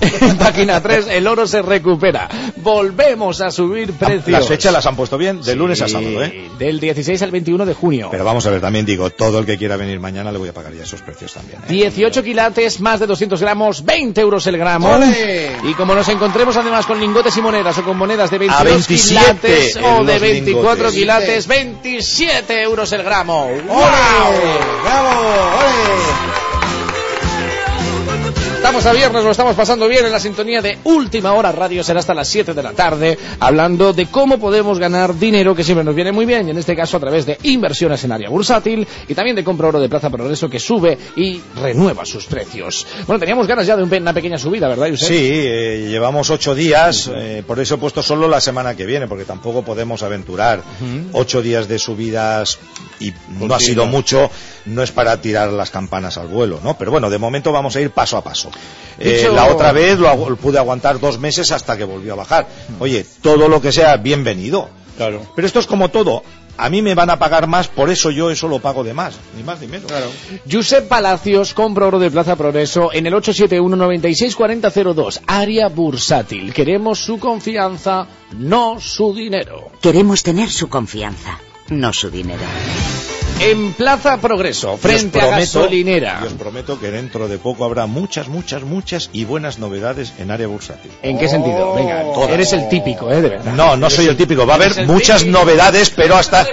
[SPEAKER 3] 3, en página 3 el oro se recupera. Volvemos a subir precios.
[SPEAKER 66] Las fechas las han puesto bien, de lunes a sábado, ¿eh?
[SPEAKER 3] Del 16 al 21 de junio.
[SPEAKER 66] Pero vamos a ver, también digo, todo el que quiera venir mañana le voy a pagar ya esos precios también. ¿eh?
[SPEAKER 3] 18 quilates, más de 200 gramos, 20 euros el gramo.
[SPEAKER 66] ¡Ole!
[SPEAKER 3] Y como nos encontremos además con lingotes y monedas o con monedas de 22
[SPEAKER 66] 27
[SPEAKER 3] quilates o de
[SPEAKER 66] los
[SPEAKER 3] 24
[SPEAKER 66] lingotes.
[SPEAKER 3] quilates, 27 euros el gramo. ¡Wow! Estamos a viernes, lo estamos pasando bien en la sintonía de Última Hora Radio. Será hasta las 7 de la tarde, hablando de cómo podemos ganar dinero, que siempre nos viene muy bien, y en este caso a través de inversiones en área bursátil y también de compra oro de Plaza Progreso que sube y renueva sus precios. Bueno, teníamos ganas ya de una pequeña subida, ¿verdad, Josep?
[SPEAKER 66] Sí, eh, llevamos ocho días, eh, por eso he puesto solo la semana que viene, porque tampoco podemos aventurar ocho días de subidas y no ha sido mucho, no es para tirar las campanas al vuelo, ¿no? Pero bueno, de momento vamos a ir paso a paso. Eh,
[SPEAKER 3] Dicho-
[SPEAKER 66] la otra vez lo, pude aguantar dos meses hasta que volvió a bajar. Oye, todo lo que sea, bienvenido.
[SPEAKER 72] Claro.
[SPEAKER 66] Pero esto es como todo. A mí me van a pagar más, por eso yo eso lo pago de más, ni más ni menos.
[SPEAKER 3] Josep Palacios, compra oro de Plaza Progreso en el 871-964002, área bursátil. Queremos su confianza, no su dinero.
[SPEAKER 71] Queremos tener su confianza, no su dinero.
[SPEAKER 3] En Plaza Progreso, frente a gasolinera.
[SPEAKER 66] y os prometo que dentro de poco habrá muchas, muchas, muchas y buenas novedades en área bursátil.
[SPEAKER 3] ¿En qué sentido? Venga,
[SPEAKER 66] Todas.
[SPEAKER 3] eres el típico, ¿eh? De verdad.
[SPEAKER 66] No, no soy el típico. Va a haber muchas
[SPEAKER 3] típico.
[SPEAKER 66] novedades, pero hasta...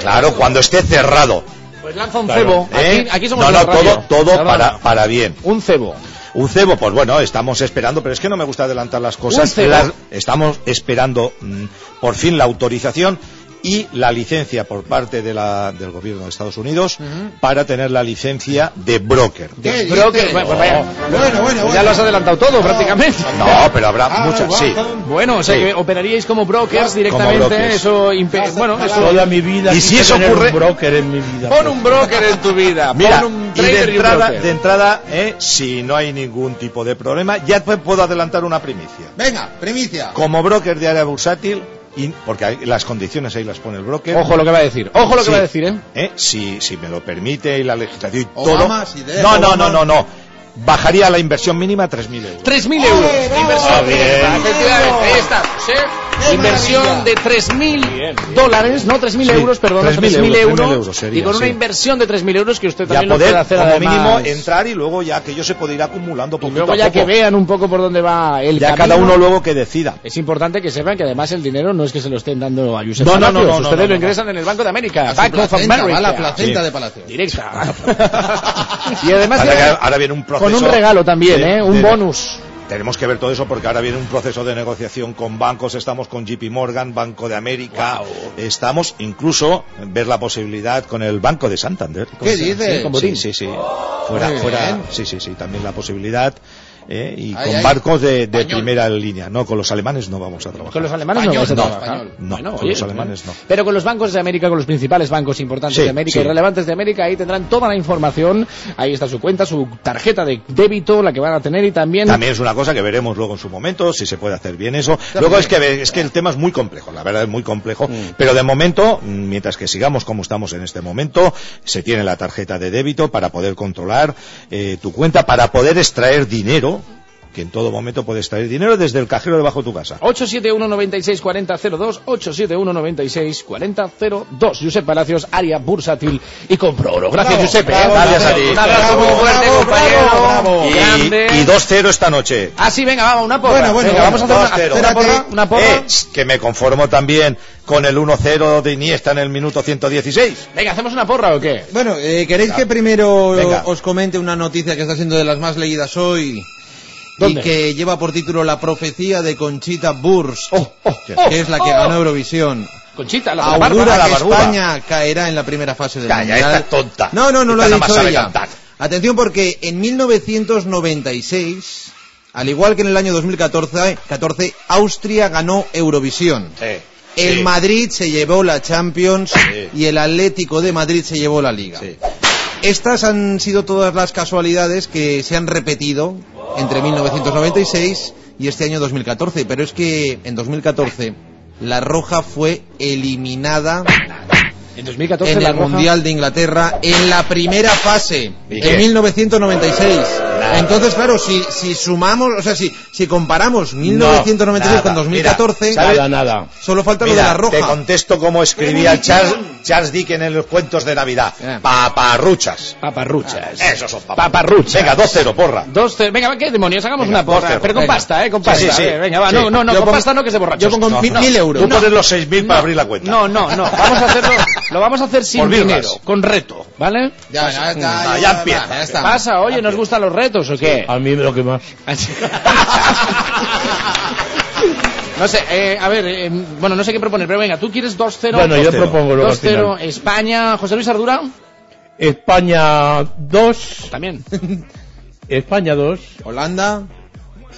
[SPEAKER 66] Claro, cuando esté cerrado.
[SPEAKER 3] pues lanza un
[SPEAKER 66] Claro.
[SPEAKER 3] cebo.
[SPEAKER 66] ¿Eh?
[SPEAKER 3] Aquí, aquí somos
[SPEAKER 66] no, no, todo, todo para, para bien.
[SPEAKER 3] Un cebo.
[SPEAKER 66] Un cebo, pues bueno, estamos esperando, pero es que no me gusta adelantar las cosas.
[SPEAKER 3] Un cebo.
[SPEAKER 66] Las- estamos esperando mm, por fin la autorización y la licencia por parte de la- del gobierno de Estados Unidos para tener la licencia de broker.
[SPEAKER 3] De broker. Bueno, pues vaya.
[SPEAKER 1] Bueno, bueno,
[SPEAKER 3] Ya lo has adelantado todo, prácticamente.
[SPEAKER 66] No, pero habrá muchas, sí.
[SPEAKER 3] Bueno, o sea
[SPEAKER 66] Sí.
[SPEAKER 3] que operaríais como brokers directamente.
[SPEAKER 66] brokers.
[SPEAKER 3] Eso, impe- bueno, eso.
[SPEAKER 33] Toda mi vida
[SPEAKER 66] Y si eso ocurre-
[SPEAKER 33] un broker en mi vida.
[SPEAKER 3] Pon un broker en tu vida.
[SPEAKER 66] Mira,
[SPEAKER 3] pon un
[SPEAKER 66] y de
[SPEAKER 3] trader y un
[SPEAKER 66] entrada,
[SPEAKER 3] broker.
[SPEAKER 66] de entrada eh, si no hay ningún tipo de problema, ya te puedo adelantar una primicia.
[SPEAKER 1] Venga, primicia.
[SPEAKER 66] Como broker de área bursátil, y- porque hay- las condiciones ahí las pone el broker.
[SPEAKER 3] Ojo lo que va a decir. Ojo lo que
[SPEAKER 66] Sí.
[SPEAKER 3] va a decir, ¿eh?
[SPEAKER 66] ¿eh? Si, si me lo permite y la legislación y
[SPEAKER 1] Obama,
[SPEAKER 66] todo.
[SPEAKER 1] si te deja
[SPEAKER 66] no, no, no, no, no. Bajaría la inversión mínima a 3.000 euros.
[SPEAKER 3] 3.000 euros. Inversión.
[SPEAKER 66] Ah, bien.
[SPEAKER 3] Efectivamente, ahí estamos, ¿eh? Inversión de 3.000 dólares, no 3.000
[SPEAKER 66] Sí,
[SPEAKER 3] euros, perdón,
[SPEAKER 66] 3.000
[SPEAKER 3] 3.000
[SPEAKER 66] euros,
[SPEAKER 3] euros.
[SPEAKER 66] 3.000 euros sería,
[SPEAKER 3] y con una
[SPEAKER 66] sí.
[SPEAKER 3] inversión de 3.000 euros que usted
[SPEAKER 66] Ya
[SPEAKER 3] también lo
[SPEAKER 66] poder,
[SPEAKER 3] puede hacer
[SPEAKER 66] como
[SPEAKER 3] además.
[SPEAKER 66] mínimo, entrar y luego ya aquello se puede ir acumulando
[SPEAKER 3] Y
[SPEAKER 66] poquito
[SPEAKER 3] luego
[SPEAKER 66] a
[SPEAKER 3] ya
[SPEAKER 66] poco.
[SPEAKER 3] que vean un poco por dónde va el
[SPEAKER 66] Ya
[SPEAKER 3] camino.
[SPEAKER 66] cada uno luego que decida.
[SPEAKER 3] Es importante que sepan que además el dinero no es que se lo estén dando a Josep
[SPEAKER 66] No, no,
[SPEAKER 3] Palacios.
[SPEAKER 66] no, no, no,
[SPEAKER 3] Ustedes
[SPEAKER 66] no,
[SPEAKER 3] lo
[SPEAKER 66] no.
[SPEAKER 3] ingresan en el Banco de América. Bank of America.
[SPEAKER 1] a la placenta
[SPEAKER 66] Sí.
[SPEAKER 1] de Palacio.
[SPEAKER 3] Directa. y además
[SPEAKER 66] Ahora,
[SPEAKER 3] viene
[SPEAKER 66] que- ahora viene un proceso.
[SPEAKER 3] con un regalo también,
[SPEAKER 66] de-
[SPEAKER 3] ¿eh? Un
[SPEAKER 66] de-
[SPEAKER 3] bonus.
[SPEAKER 66] Tenemos que ver todo eso porque ahora viene un proceso de negociación con bancos. Estamos con JP Morgan, Banco de América. Estamos incluso ver la posibilidad con el Banco de Santander.
[SPEAKER 1] ¿Qué dices?
[SPEAKER 66] Sí, sí, sí, sí. Fuera, fuera. Sí, sí, sí. También la posibilidad. ¿Eh? y
[SPEAKER 1] Ay,
[SPEAKER 66] con
[SPEAKER 1] ay.
[SPEAKER 66] barcos de, primera línea. No, con los alemanes no vamos a trabajar.
[SPEAKER 3] Con los alemanes no vamos a
[SPEAKER 1] no,
[SPEAKER 3] trabajar.
[SPEAKER 1] español.
[SPEAKER 66] No,
[SPEAKER 3] Bueno,
[SPEAKER 66] con
[SPEAKER 3] oye,
[SPEAKER 66] los alemanes no.
[SPEAKER 3] Pero con los bancos de América, con los principales bancos importantes
[SPEAKER 66] Sí,
[SPEAKER 3] de América
[SPEAKER 66] sí.
[SPEAKER 3] y relevantes de América, ahí tendrán toda la información. Ahí está su cuenta, su tarjeta de débito, la que van a tener y también.
[SPEAKER 66] También es una cosa que veremos luego en su momento, si se puede hacer bien eso. Luego es que, es que el tema es muy complejo, la verdad es muy complejo.
[SPEAKER 3] Mm.
[SPEAKER 66] Pero de momento, mientras que sigamos como estamos en este momento, se tiene la tarjeta de débito para poder controlar eh, tu cuenta, para poder extraer dinero, que en todo momento puedes extraer dinero desde el cajero debajo de tu casa.
[SPEAKER 3] 871 96 40 02 871 96 40 02 Josep Palacios, área bursátil y compro oro. Gracias,
[SPEAKER 1] Bravo,
[SPEAKER 3] Josep. ¿eh?
[SPEAKER 1] bravo,
[SPEAKER 66] Gracias a ti.
[SPEAKER 3] Un abrazo muy fuerte,
[SPEAKER 1] bravo,
[SPEAKER 3] compañero.
[SPEAKER 1] bravo, bravo.
[SPEAKER 66] Y,
[SPEAKER 3] Grande.
[SPEAKER 66] y 2-0 esta noche.
[SPEAKER 3] Ah, sí, venga, vamos, una porra.
[SPEAKER 1] Bueno, bueno,
[SPEAKER 3] Venga, vamos a hacer
[SPEAKER 66] 2-0.
[SPEAKER 3] una, una porra. Una porra.
[SPEAKER 66] Eh, que me conformo también con el 1-0 de Iniesta en el minuto 116.
[SPEAKER 3] Venga, ¿hacemos una porra o qué?
[SPEAKER 1] Bueno, eh, ¿queréis que primero
[SPEAKER 66] Venga.
[SPEAKER 1] os comente una noticia que está siendo de las más leídas hoy?
[SPEAKER 3] ¿Dónde?
[SPEAKER 1] Y que lleva por título La profecía de Conchita Burs,
[SPEAKER 3] Oh, oh,
[SPEAKER 1] que es la que ganó Eurovisión.
[SPEAKER 3] Conchita, la, la
[SPEAKER 1] Augura
[SPEAKER 3] barba.
[SPEAKER 1] que
[SPEAKER 66] barbuda.
[SPEAKER 1] España caerá en la primera fase del
[SPEAKER 66] Calla,
[SPEAKER 1] Mundial.
[SPEAKER 66] esta tonta.
[SPEAKER 1] No, no, no lo ha
[SPEAKER 66] Esta nada más
[SPEAKER 1] dicho ella.
[SPEAKER 66] cantar.
[SPEAKER 1] Atención porque en 1996, al igual que en el año 2014, 14, Austria ganó Eurovisión. El
[SPEAKER 66] Sí.
[SPEAKER 1] Madrid se llevó la Champions
[SPEAKER 66] Sí.
[SPEAKER 1] y el Atlético de Madrid se llevó la Liga.
[SPEAKER 66] Sí.
[SPEAKER 1] Estas han sido todas las casualidades que se han repetido entre 1996 y este año 2014, pero es que en 2014 la Roja fue eliminada
[SPEAKER 3] En 2014
[SPEAKER 1] en
[SPEAKER 3] la
[SPEAKER 1] el
[SPEAKER 3] Roja-
[SPEAKER 1] Mundial de Inglaterra en la primera fase
[SPEAKER 66] ¿Y
[SPEAKER 1] en
[SPEAKER 66] qué?
[SPEAKER 1] 1996. Entonces, claro, si, si sumamos, o sea, si, si comparamos 1996
[SPEAKER 66] nada.
[SPEAKER 1] con 2014,
[SPEAKER 66] Mira.
[SPEAKER 33] Nada, nada.
[SPEAKER 1] solo falta lo
[SPEAKER 66] Mira,
[SPEAKER 1] de la Roja.
[SPEAKER 66] te contesto como escribía Charles, Charles Dickens en los cuentos de Navidad. Paparruchas.
[SPEAKER 3] Paparruchas.
[SPEAKER 66] Esos son paparruchas. Venga, 2-0, porra.
[SPEAKER 3] Dos, ce- venga, ¿qué demonios? Hagamos
[SPEAKER 66] Venga,
[SPEAKER 3] una porra. Pero con
[SPEAKER 1] Venga.
[SPEAKER 3] pasta, ¿eh? Con
[SPEAKER 66] Sí,
[SPEAKER 3] pasta.
[SPEAKER 66] sí, sí.
[SPEAKER 3] eh, Venga, va.
[SPEAKER 66] Sí.
[SPEAKER 3] No, no, no,
[SPEAKER 1] Yo
[SPEAKER 3] con
[SPEAKER 1] pongo-
[SPEAKER 3] pasta no, que se borracho.
[SPEAKER 1] yo pongo
[SPEAKER 66] No,
[SPEAKER 1] mil,
[SPEAKER 66] no.
[SPEAKER 1] mil euros.
[SPEAKER 66] Tú pones los 6.000 para abrir la cuenta.
[SPEAKER 3] No, no, no. Vamos a hacerlo. Lo vamos a hacer sin dinero, con reto, ¿vale?
[SPEAKER 1] Ya, ya, ya,
[SPEAKER 66] ya empieza.
[SPEAKER 1] ya
[SPEAKER 3] ¿Qué
[SPEAKER 1] está.
[SPEAKER 3] pasa? Oye, ¿nos gustan los retos o qué?
[SPEAKER 33] A mí lo que más.
[SPEAKER 3] No sé, eh, a ver, eh, bueno, no sé qué proponer, pero venga, tú quieres 2-0.
[SPEAKER 33] Bueno, yo
[SPEAKER 66] 2-0.
[SPEAKER 33] propongo luego al
[SPEAKER 3] 2-0
[SPEAKER 33] final.
[SPEAKER 3] España, José Luis Ardura.
[SPEAKER 33] España 2,
[SPEAKER 3] También.
[SPEAKER 33] España 2,
[SPEAKER 1] Holanda.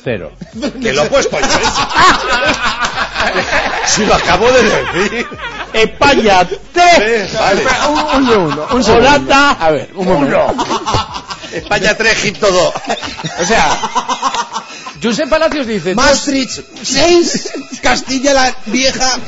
[SPEAKER 33] 0.
[SPEAKER 66] Que lo he puesto yo. Si lo acabo de decir.
[SPEAKER 33] España 3,
[SPEAKER 66] Vale.
[SPEAKER 3] Un, un, uno, un.
[SPEAKER 33] Holanda
[SPEAKER 3] A ver, un momento.
[SPEAKER 66] España 3, Egipto 2.
[SPEAKER 3] O sea, Josep Palacios dice...
[SPEAKER 1] Maastricht 6. Castilla la Vieja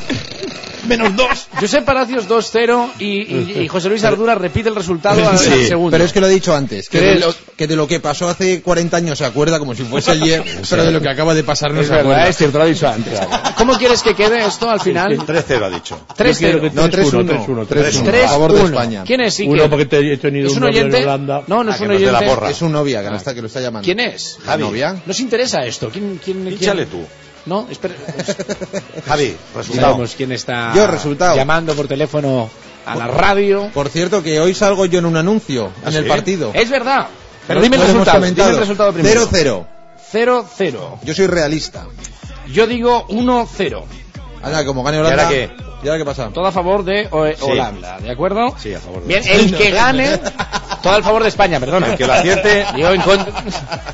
[SPEAKER 1] menos 2.
[SPEAKER 3] Josep Palacios 2-0 y, y- y José Luis Ardura repite el resultado al,
[SPEAKER 66] Sí,
[SPEAKER 3] al segundo.
[SPEAKER 1] Pero es que lo he dicho antes, que de, lo, que de lo que pasó hace 40 años se acuerda como si fuese ayer, pero de lo que acaba de pasar no
[SPEAKER 3] es
[SPEAKER 1] se
[SPEAKER 3] verdad,
[SPEAKER 1] acuerda.
[SPEAKER 3] es cierto, lo ha dicho antes. ¿Cómo quieres que quede esto al final?
[SPEAKER 66] 3-0 ha dicho.
[SPEAKER 3] 3-0.
[SPEAKER 1] No,
[SPEAKER 33] 3-1,
[SPEAKER 1] 3-1.
[SPEAKER 33] 3-1.
[SPEAKER 1] A favor de
[SPEAKER 3] 3-1.
[SPEAKER 1] España.
[SPEAKER 3] ¿Quién es? ¿Y
[SPEAKER 33] Uno porque te- he tenido
[SPEAKER 3] ¿Es
[SPEAKER 33] un
[SPEAKER 3] un oyente?
[SPEAKER 33] Holanda.
[SPEAKER 3] No, no es
[SPEAKER 66] Ah,
[SPEAKER 3] un oyente.
[SPEAKER 66] porra.
[SPEAKER 1] Es su novia que, está, que lo está llamando.
[SPEAKER 3] ¿Quién es?
[SPEAKER 1] ¿La novia?
[SPEAKER 3] ¿Nos interesa esto? ¿Quién, quién, quién?
[SPEAKER 66] Tú.
[SPEAKER 3] No, espera.
[SPEAKER 66] Javi, resultado.
[SPEAKER 3] Quién está
[SPEAKER 1] Yo, resultado.
[SPEAKER 3] llamando por teléfono a la radio.
[SPEAKER 1] Por cierto, que hoy salgo yo en un anuncio, en el
[SPEAKER 3] ¿Sí?
[SPEAKER 1] partido.
[SPEAKER 3] Es verdad. Pero dime el resultado. Dime el resultado primero.
[SPEAKER 1] 0-0.
[SPEAKER 3] 0-0.
[SPEAKER 1] Yo soy realista.
[SPEAKER 3] Yo digo 1-0.
[SPEAKER 1] Anda, como gane
[SPEAKER 3] ¿Y
[SPEAKER 1] Holanda.
[SPEAKER 3] ahora qué?
[SPEAKER 1] ¿Y ahora qué pasa?
[SPEAKER 3] Todo a favor de O-
[SPEAKER 1] Sí.
[SPEAKER 3] Holanda, ¿de acuerdo?
[SPEAKER 66] Sí, a favor de
[SPEAKER 3] Bien, el que gane, todo al favor de España, perdona.
[SPEAKER 66] El que lo acierte-
[SPEAKER 3] Digo, en contra-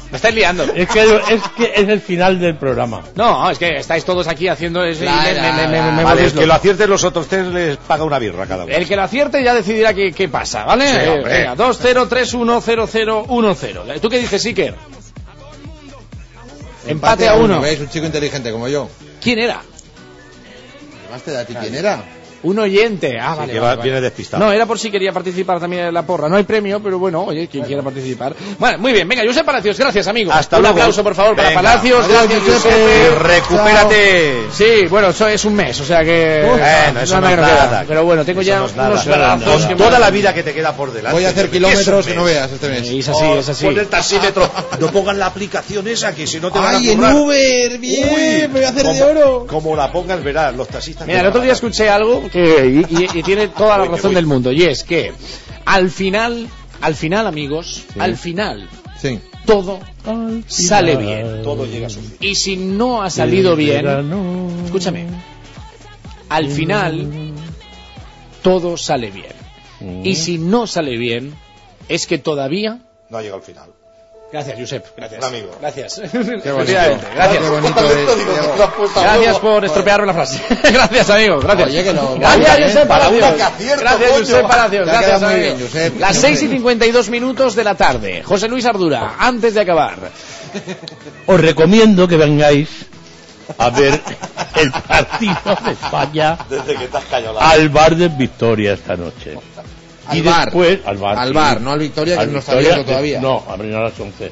[SPEAKER 3] Me estáis liando.
[SPEAKER 33] Es que es, que es el final del programa.
[SPEAKER 3] No, es que estáis todos aquí haciendo eso y me- me- me- me- me
[SPEAKER 66] Vale, el que lo acierte los otros tres les paga una birra cada uno.
[SPEAKER 3] El que lo acierte ya decidirá qué, qué pasa, ¿vale?
[SPEAKER 66] Sí,
[SPEAKER 3] Eh, venga, 2-0, 3-1, 0-0, 1-0. ¿Tú qué dices, Iker? Empate a uno.
[SPEAKER 1] ¿Veis? Un chico inteligente como yo.
[SPEAKER 3] ¿Quién era?
[SPEAKER 1] Más te da a ti quién era.
[SPEAKER 3] Un oyente. Ah,
[SPEAKER 66] Sí,
[SPEAKER 3] vale,
[SPEAKER 66] que
[SPEAKER 3] vale,
[SPEAKER 66] va-
[SPEAKER 3] vale.
[SPEAKER 66] viene despistado.
[SPEAKER 3] No, era por si quería participar también en la porra. No hay premio, pero bueno, oye, quien quiera participar. Bueno, muy bien, venga, Josep Palacios, gracias, amigo.
[SPEAKER 66] Hasta
[SPEAKER 3] un
[SPEAKER 66] luego.
[SPEAKER 3] aplauso, por favor, para. Palacios.
[SPEAKER 66] Adiós,
[SPEAKER 3] Gracias,
[SPEAKER 66] Josep.
[SPEAKER 3] Josep.
[SPEAKER 66] Recupérate.
[SPEAKER 3] Sí, bueno, eso es un mes, o sea que.
[SPEAKER 66] Bueno, eso no
[SPEAKER 3] queda.
[SPEAKER 66] nada.
[SPEAKER 3] Pero bueno, tengo
[SPEAKER 66] Eso
[SPEAKER 3] ya
[SPEAKER 66] no
[SPEAKER 3] unos brazos
[SPEAKER 66] Con toda la vida que te queda por delante.
[SPEAKER 1] Voy a hacer kilómetros que no veas este mes.
[SPEAKER 3] Es así,
[SPEAKER 66] Oh,
[SPEAKER 3] es así.
[SPEAKER 66] Pon el taxímetro. No pongan la aplicación esa, que si no te van a
[SPEAKER 1] ¡Ay, en. Uber! ¡Bien!
[SPEAKER 66] Uy,
[SPEAKER 1] ¡Me voy a hacer de
[SPEAKER 66] como-
[SPEAKER 1] oro!
[SPEAKER 66] Como la pongas, verás, los taxistas.
[SPEAKER 3] Mira, el otro día escuché algo que, y, tiene toda la razón del mundo, y es que al final, al final, amigos, al final,
[SPEAKER 1] Sí.
[SPEAKER 3] todo sale bien.
[SPEAKER 66] Todo llega a su fin.
[SPEAKER 3] Y si no ha salido bien, escúchame, al final todo sale bien.
[SPEAKER 33] Mm.
[SPEAKER 3] Y si no sale bien, es que todavía...
[SPEAKER 66] No ha llegado al final.
[SPEAKER 3] Gracias, Josep. Gracias.
[SPEAKER 66] Un amigo.
[SPEAKER 3] Gracias.
[SPEAKER 1] Qué bonito.
[SPEAKER 3] Efectivamente, Gracias.
[SPEAKER 1] Qué bonito es.
[SPEAKER 3] Gracias por estropearme la frase. Gracias, amigo. Gracias.
[SPEAKER 1] Oye, que
[SPEAKER 3] Gracias,
[SPEAKER 1] Vale,
[SPEAKER 3] Josep Palacios. Gracias,
[SPEAKER 66] coño.
[SPEAKER 3] Josep Palacios. Gracias, amigo.
[SPEAKER 1] bien, Josep.
[SPEAKER 3] Las
[SPEAKER 1] Siempre.
[SPEAKER 3] 6 y 52 minutos de la tarde. José Luis Ardura, antes de acabar.
[SPEAKER 33] Os recomiendo que vengáis a ver el partido de España
[SPEAKER 66] Desde que te has callado la
[SPEAKER 33] al bar de Victoria esta noche.
[SPEAKER 1] Al
[SPEAKER 33] y
[SPEAKER 1] bar.
[SPEAKER 33] después al bar,
[SPEAKER 1] Al
[SPEAKER 33] sí.
[SPEAKER 1] bar, no al Victoria, que no está abierto todavía.
[SPEAKER 33] No, abren a las 11.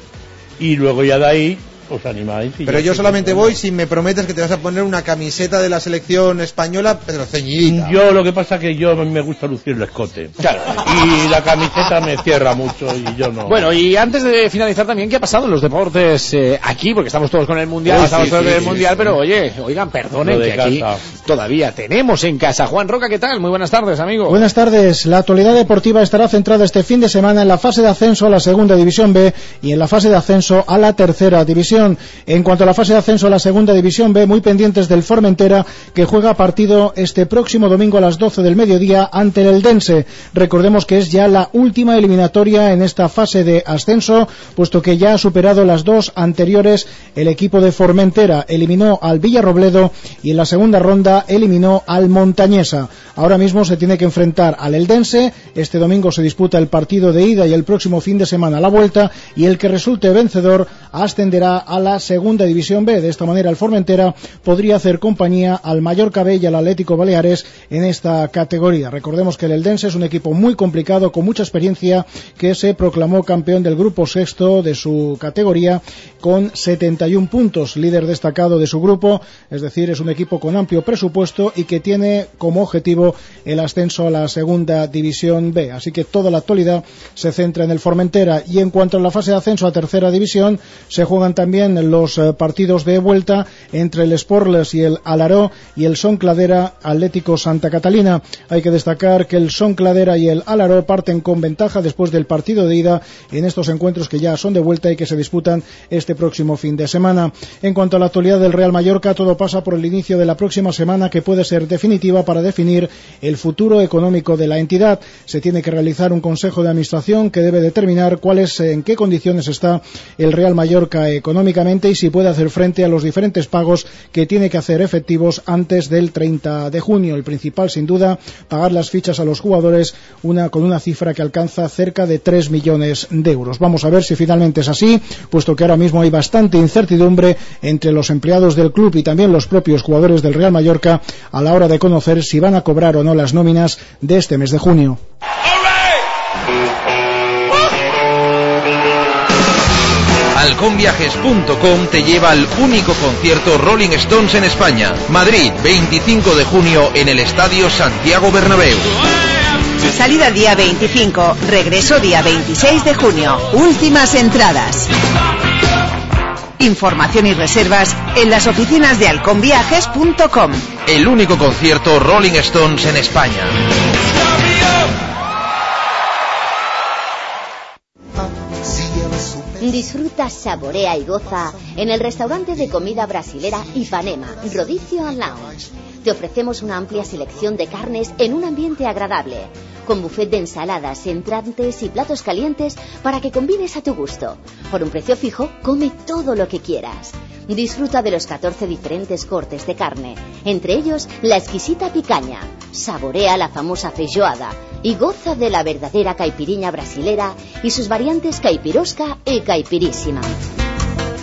[SPEAKER 33] Y luego ya de ahí os animáis. y
[SPEAKER 1] Pero yo solamente voy si me prometes que te vas a poner una camiseta de la selección española, pero ceñidita.
[SPEAKER 33] Yo lo que pasa que yo a mí me gusta lucir el escote. Y la camiseta me cierra mucho y yo no.
[SPEAKER 3] Bueno, y antes de finalizar también, ¿qué ha pasado en los deportes eh, aquí? Porque estamos todos con el Mundial,
[SPEAKER 33] Oh,
[SPEAKER 3] estamos
[SPEAKER 33] sí,
[SPEAKER 3] todos
[SPEAKER 33] sí,
[SPEAKER 3] con el
[SPEAKER 33] sí,
[SPEAKER 3] Mundial,
[SPEAKER 33] sí.
[SPEAKER 3] pero oye, oigan, perdonen que aquí todavía tenemos en casa. Juan Roca, ¿qué tal? Muy buenas tardes, amigo.
[SPEAKER 73] Buenas tardes. La actualidad deportiva estará centrada este fin de semana en la fase de ascenso a la segunda división B y en la fase de ascenso a la tercera división. En cuanto a la fase de ascenso a la segunda división B, muy pendientes del Formentera, que juega partido este próximo domingo a las 12 del mediodía ante el Eldense. Recordemos que es ya la última eliminatoria en esta fase de ascenso, puesto que ya ha superado las dos anteriores el equipo de Formentera. Eliminó al Villarrobledo y en la segunda ronda eliminó al Montañesa. Ahora mismo se tiene que enfrentar al Eldense. Este domingo se disputa el partido de ida y el próximo fin de semana la vuelta. Y el que resulte vencedor ascenderá a la segunda división B. De esta manera el Formentera podría hacer compañía al Mallorca B y al Atlético Baleares en esta categoría. Recordemos que el Eldense es un equipo muy complicado, con mucha experiencia, que se proclamó campeón del grupo sexto de su categoría con 71 puntos, líder destacado de su grupo, es decir, es un equipo con amplio presupuesto y que tiene como objetivo el ascenso a la segunda división B. Así que toda la actualidad se centra en el Formentera y en cuanto a la fase de ascenso a tercera división, se juegan también los eh, partidos de vuelta entre el Sporles y el Alaró y el Son Cladera Atlético Santa Catalina. Hay que destacar que el Son Cladera y el Alaró parten con ventaja después del partido de ida en estos encuentros que ya son de vuelta y que se disputan este próximo fin de semana. En cuanto a la actualidad del Real Mallorca, todo pasa por el inicio de la próxima semana que puede ser definitiva para definir el futuro económico de la entidad. Se tiene que realizar un consejo de administración que debe determinar cuáles, en qué condiciones está el Real Mallorca económicamente y si puede hacer frente a los diferentes pagos que tiene que hacer efectivos antes del 30 de junio. El principal, sin duda, pagar las fichas a los jugadores una, con una cifra que alcanza cerca de 3 millones de euros. Vamos a ver si finalmente es así, puesto que ahora mismo hay bastante incertidumbre entre los empleados del club y también los propios jugadores del Real Mallorca a la hora de conocer si van a cobrar o no las nóminas de este mes de junio.
[SPEAKER 74] Halconviajes.com te lleva al único concierto Rolling Stones en España. Madrid, 25 de junio en el Estadio Santiago Bernabéu.
[SPEAKER 29] Salida día 25, regreso día 26 de junio. Últimas entradas. Información y reservas en las oficinas de halconviajes.com.
[SPEAKER 74] El único concierto Rolling Stones en España.
[SPEAKER 20] Disfruta, saborea y goza en el restaurante de comida brasilera Ipanema, Rodicio Lounge. Te ofrecemos una amplia selección de carnes en un ambiente agradable, con buffet de ensaladas, entrantes y platos calientes para que combines a tu gusto. Por un precio fijo, come todo lo que quieras. Disfruta de los 14 diferentes cortes de carne, entre ellos la exquisita picaña. Saborea la famosa feijoada y goza de la verdadera caipiriña brasilera y sus variantes caipirosca y caipirísima.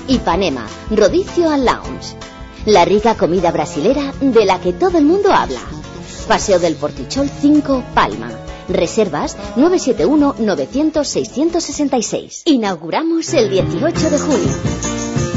[SPEAKER 20] Ipanema, Rodicio and Lounge. La rica comida brasilera de la que todo el mundo habla. Paseo del Portichol 5, Palma. Reservas 971-900-666. Inauguramos el 18 de junio.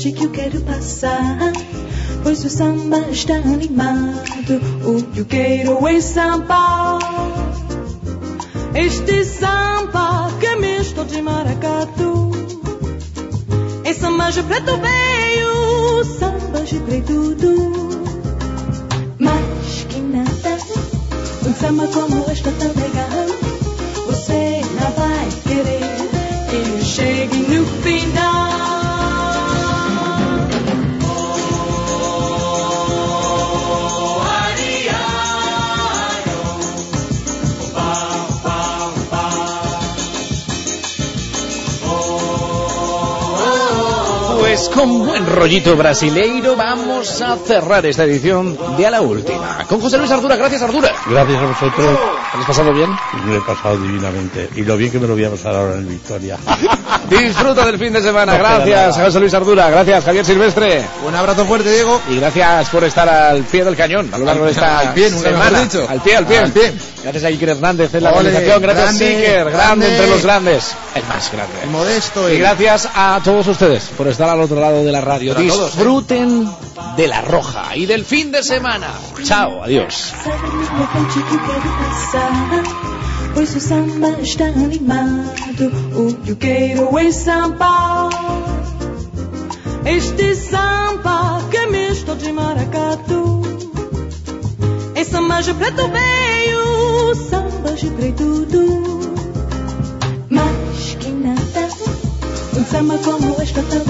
[SPEAKER 60] Frente que eu quero passar. Pois o samba está animado, o que eu quero é samba. Este samba que é misto de maracatu. É samba de preto veio, samba de preto do. Mas que nada, um samba como este é tão legal. Você não vai querer que eu chegue no final.
[SPEAKER 3] Con buen rollito brasileiro vamos a cerrar esta edición de A la Última. Con José Luis Ardura, gracias Ardura.
[SPEAKER 33] Gracias a vosotros.
[SPEAKER 3] ¿Has pasado bien?
[SPEAKER 33] Lo he pasado divinamente. Y lo bien que me lo voy a pasar ahora en Victoria.
[SPEAKER 3] Disfruta del fin de semana. Gracias, José Luis Ardura. Gracias, Javier Silvestre.
[SPEAKER 1] Un abrazo fuerte, Diego.
[SPEAKER 3] Y gracias por estar al pie del cañón a lo largo de esta
[SPEAKER 1] Al pie, nunca mejor
[SPEAKER 3] semana.
[SPEAKER 1] dicho.
[SPEAKER 3] Al pie, al pie.
[SPEAKER 1] Al pie.
[SPEAKER 3] Gracias a Iker Hernández en la organización. Gracias,
[SPEAKER 1] grande,
[SPEAKER 3] Iker. Grande,
[SPEAKER 1] grande.
[SPEAKER 3] entre los grandes. El más grande.
[SPEAKER 1] Modesto.
[SPEAKER 3] Y gracias a todos ustedes por estar al otro lado de la radio.
[SPEAKER 1] Pero a todos, ¿eh?
[SPEAKER 3] Disfruten de la roja y del fin de semana. Chao, adiós.
[SPEAKER 60] Pois o samba está animado, o quero é samba. Este samba que é misto de maracatu. É samba de preto veio, samba de preto do. Mas que nada, um samba como este é tão.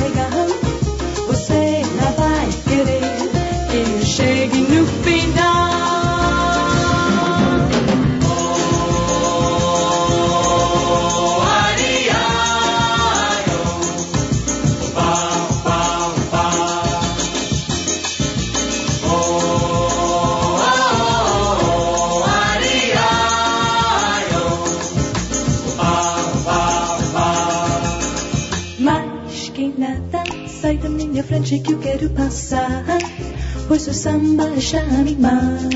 [SPEAKER 60] Você não vai querer que eu chegue no final. Frente que eu quero passar. Pois o samba está animado,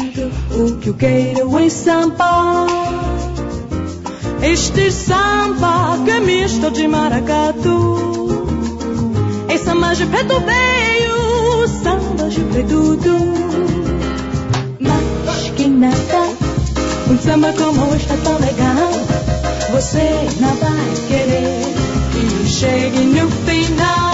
[SPEAKER 60] o que eu quero é samba. Este samba que é misto de maracatu. É samba de preto veio, samba de preto. Mas quem nada, um samba como este é tão legal. Você não vai querer que chegue no final.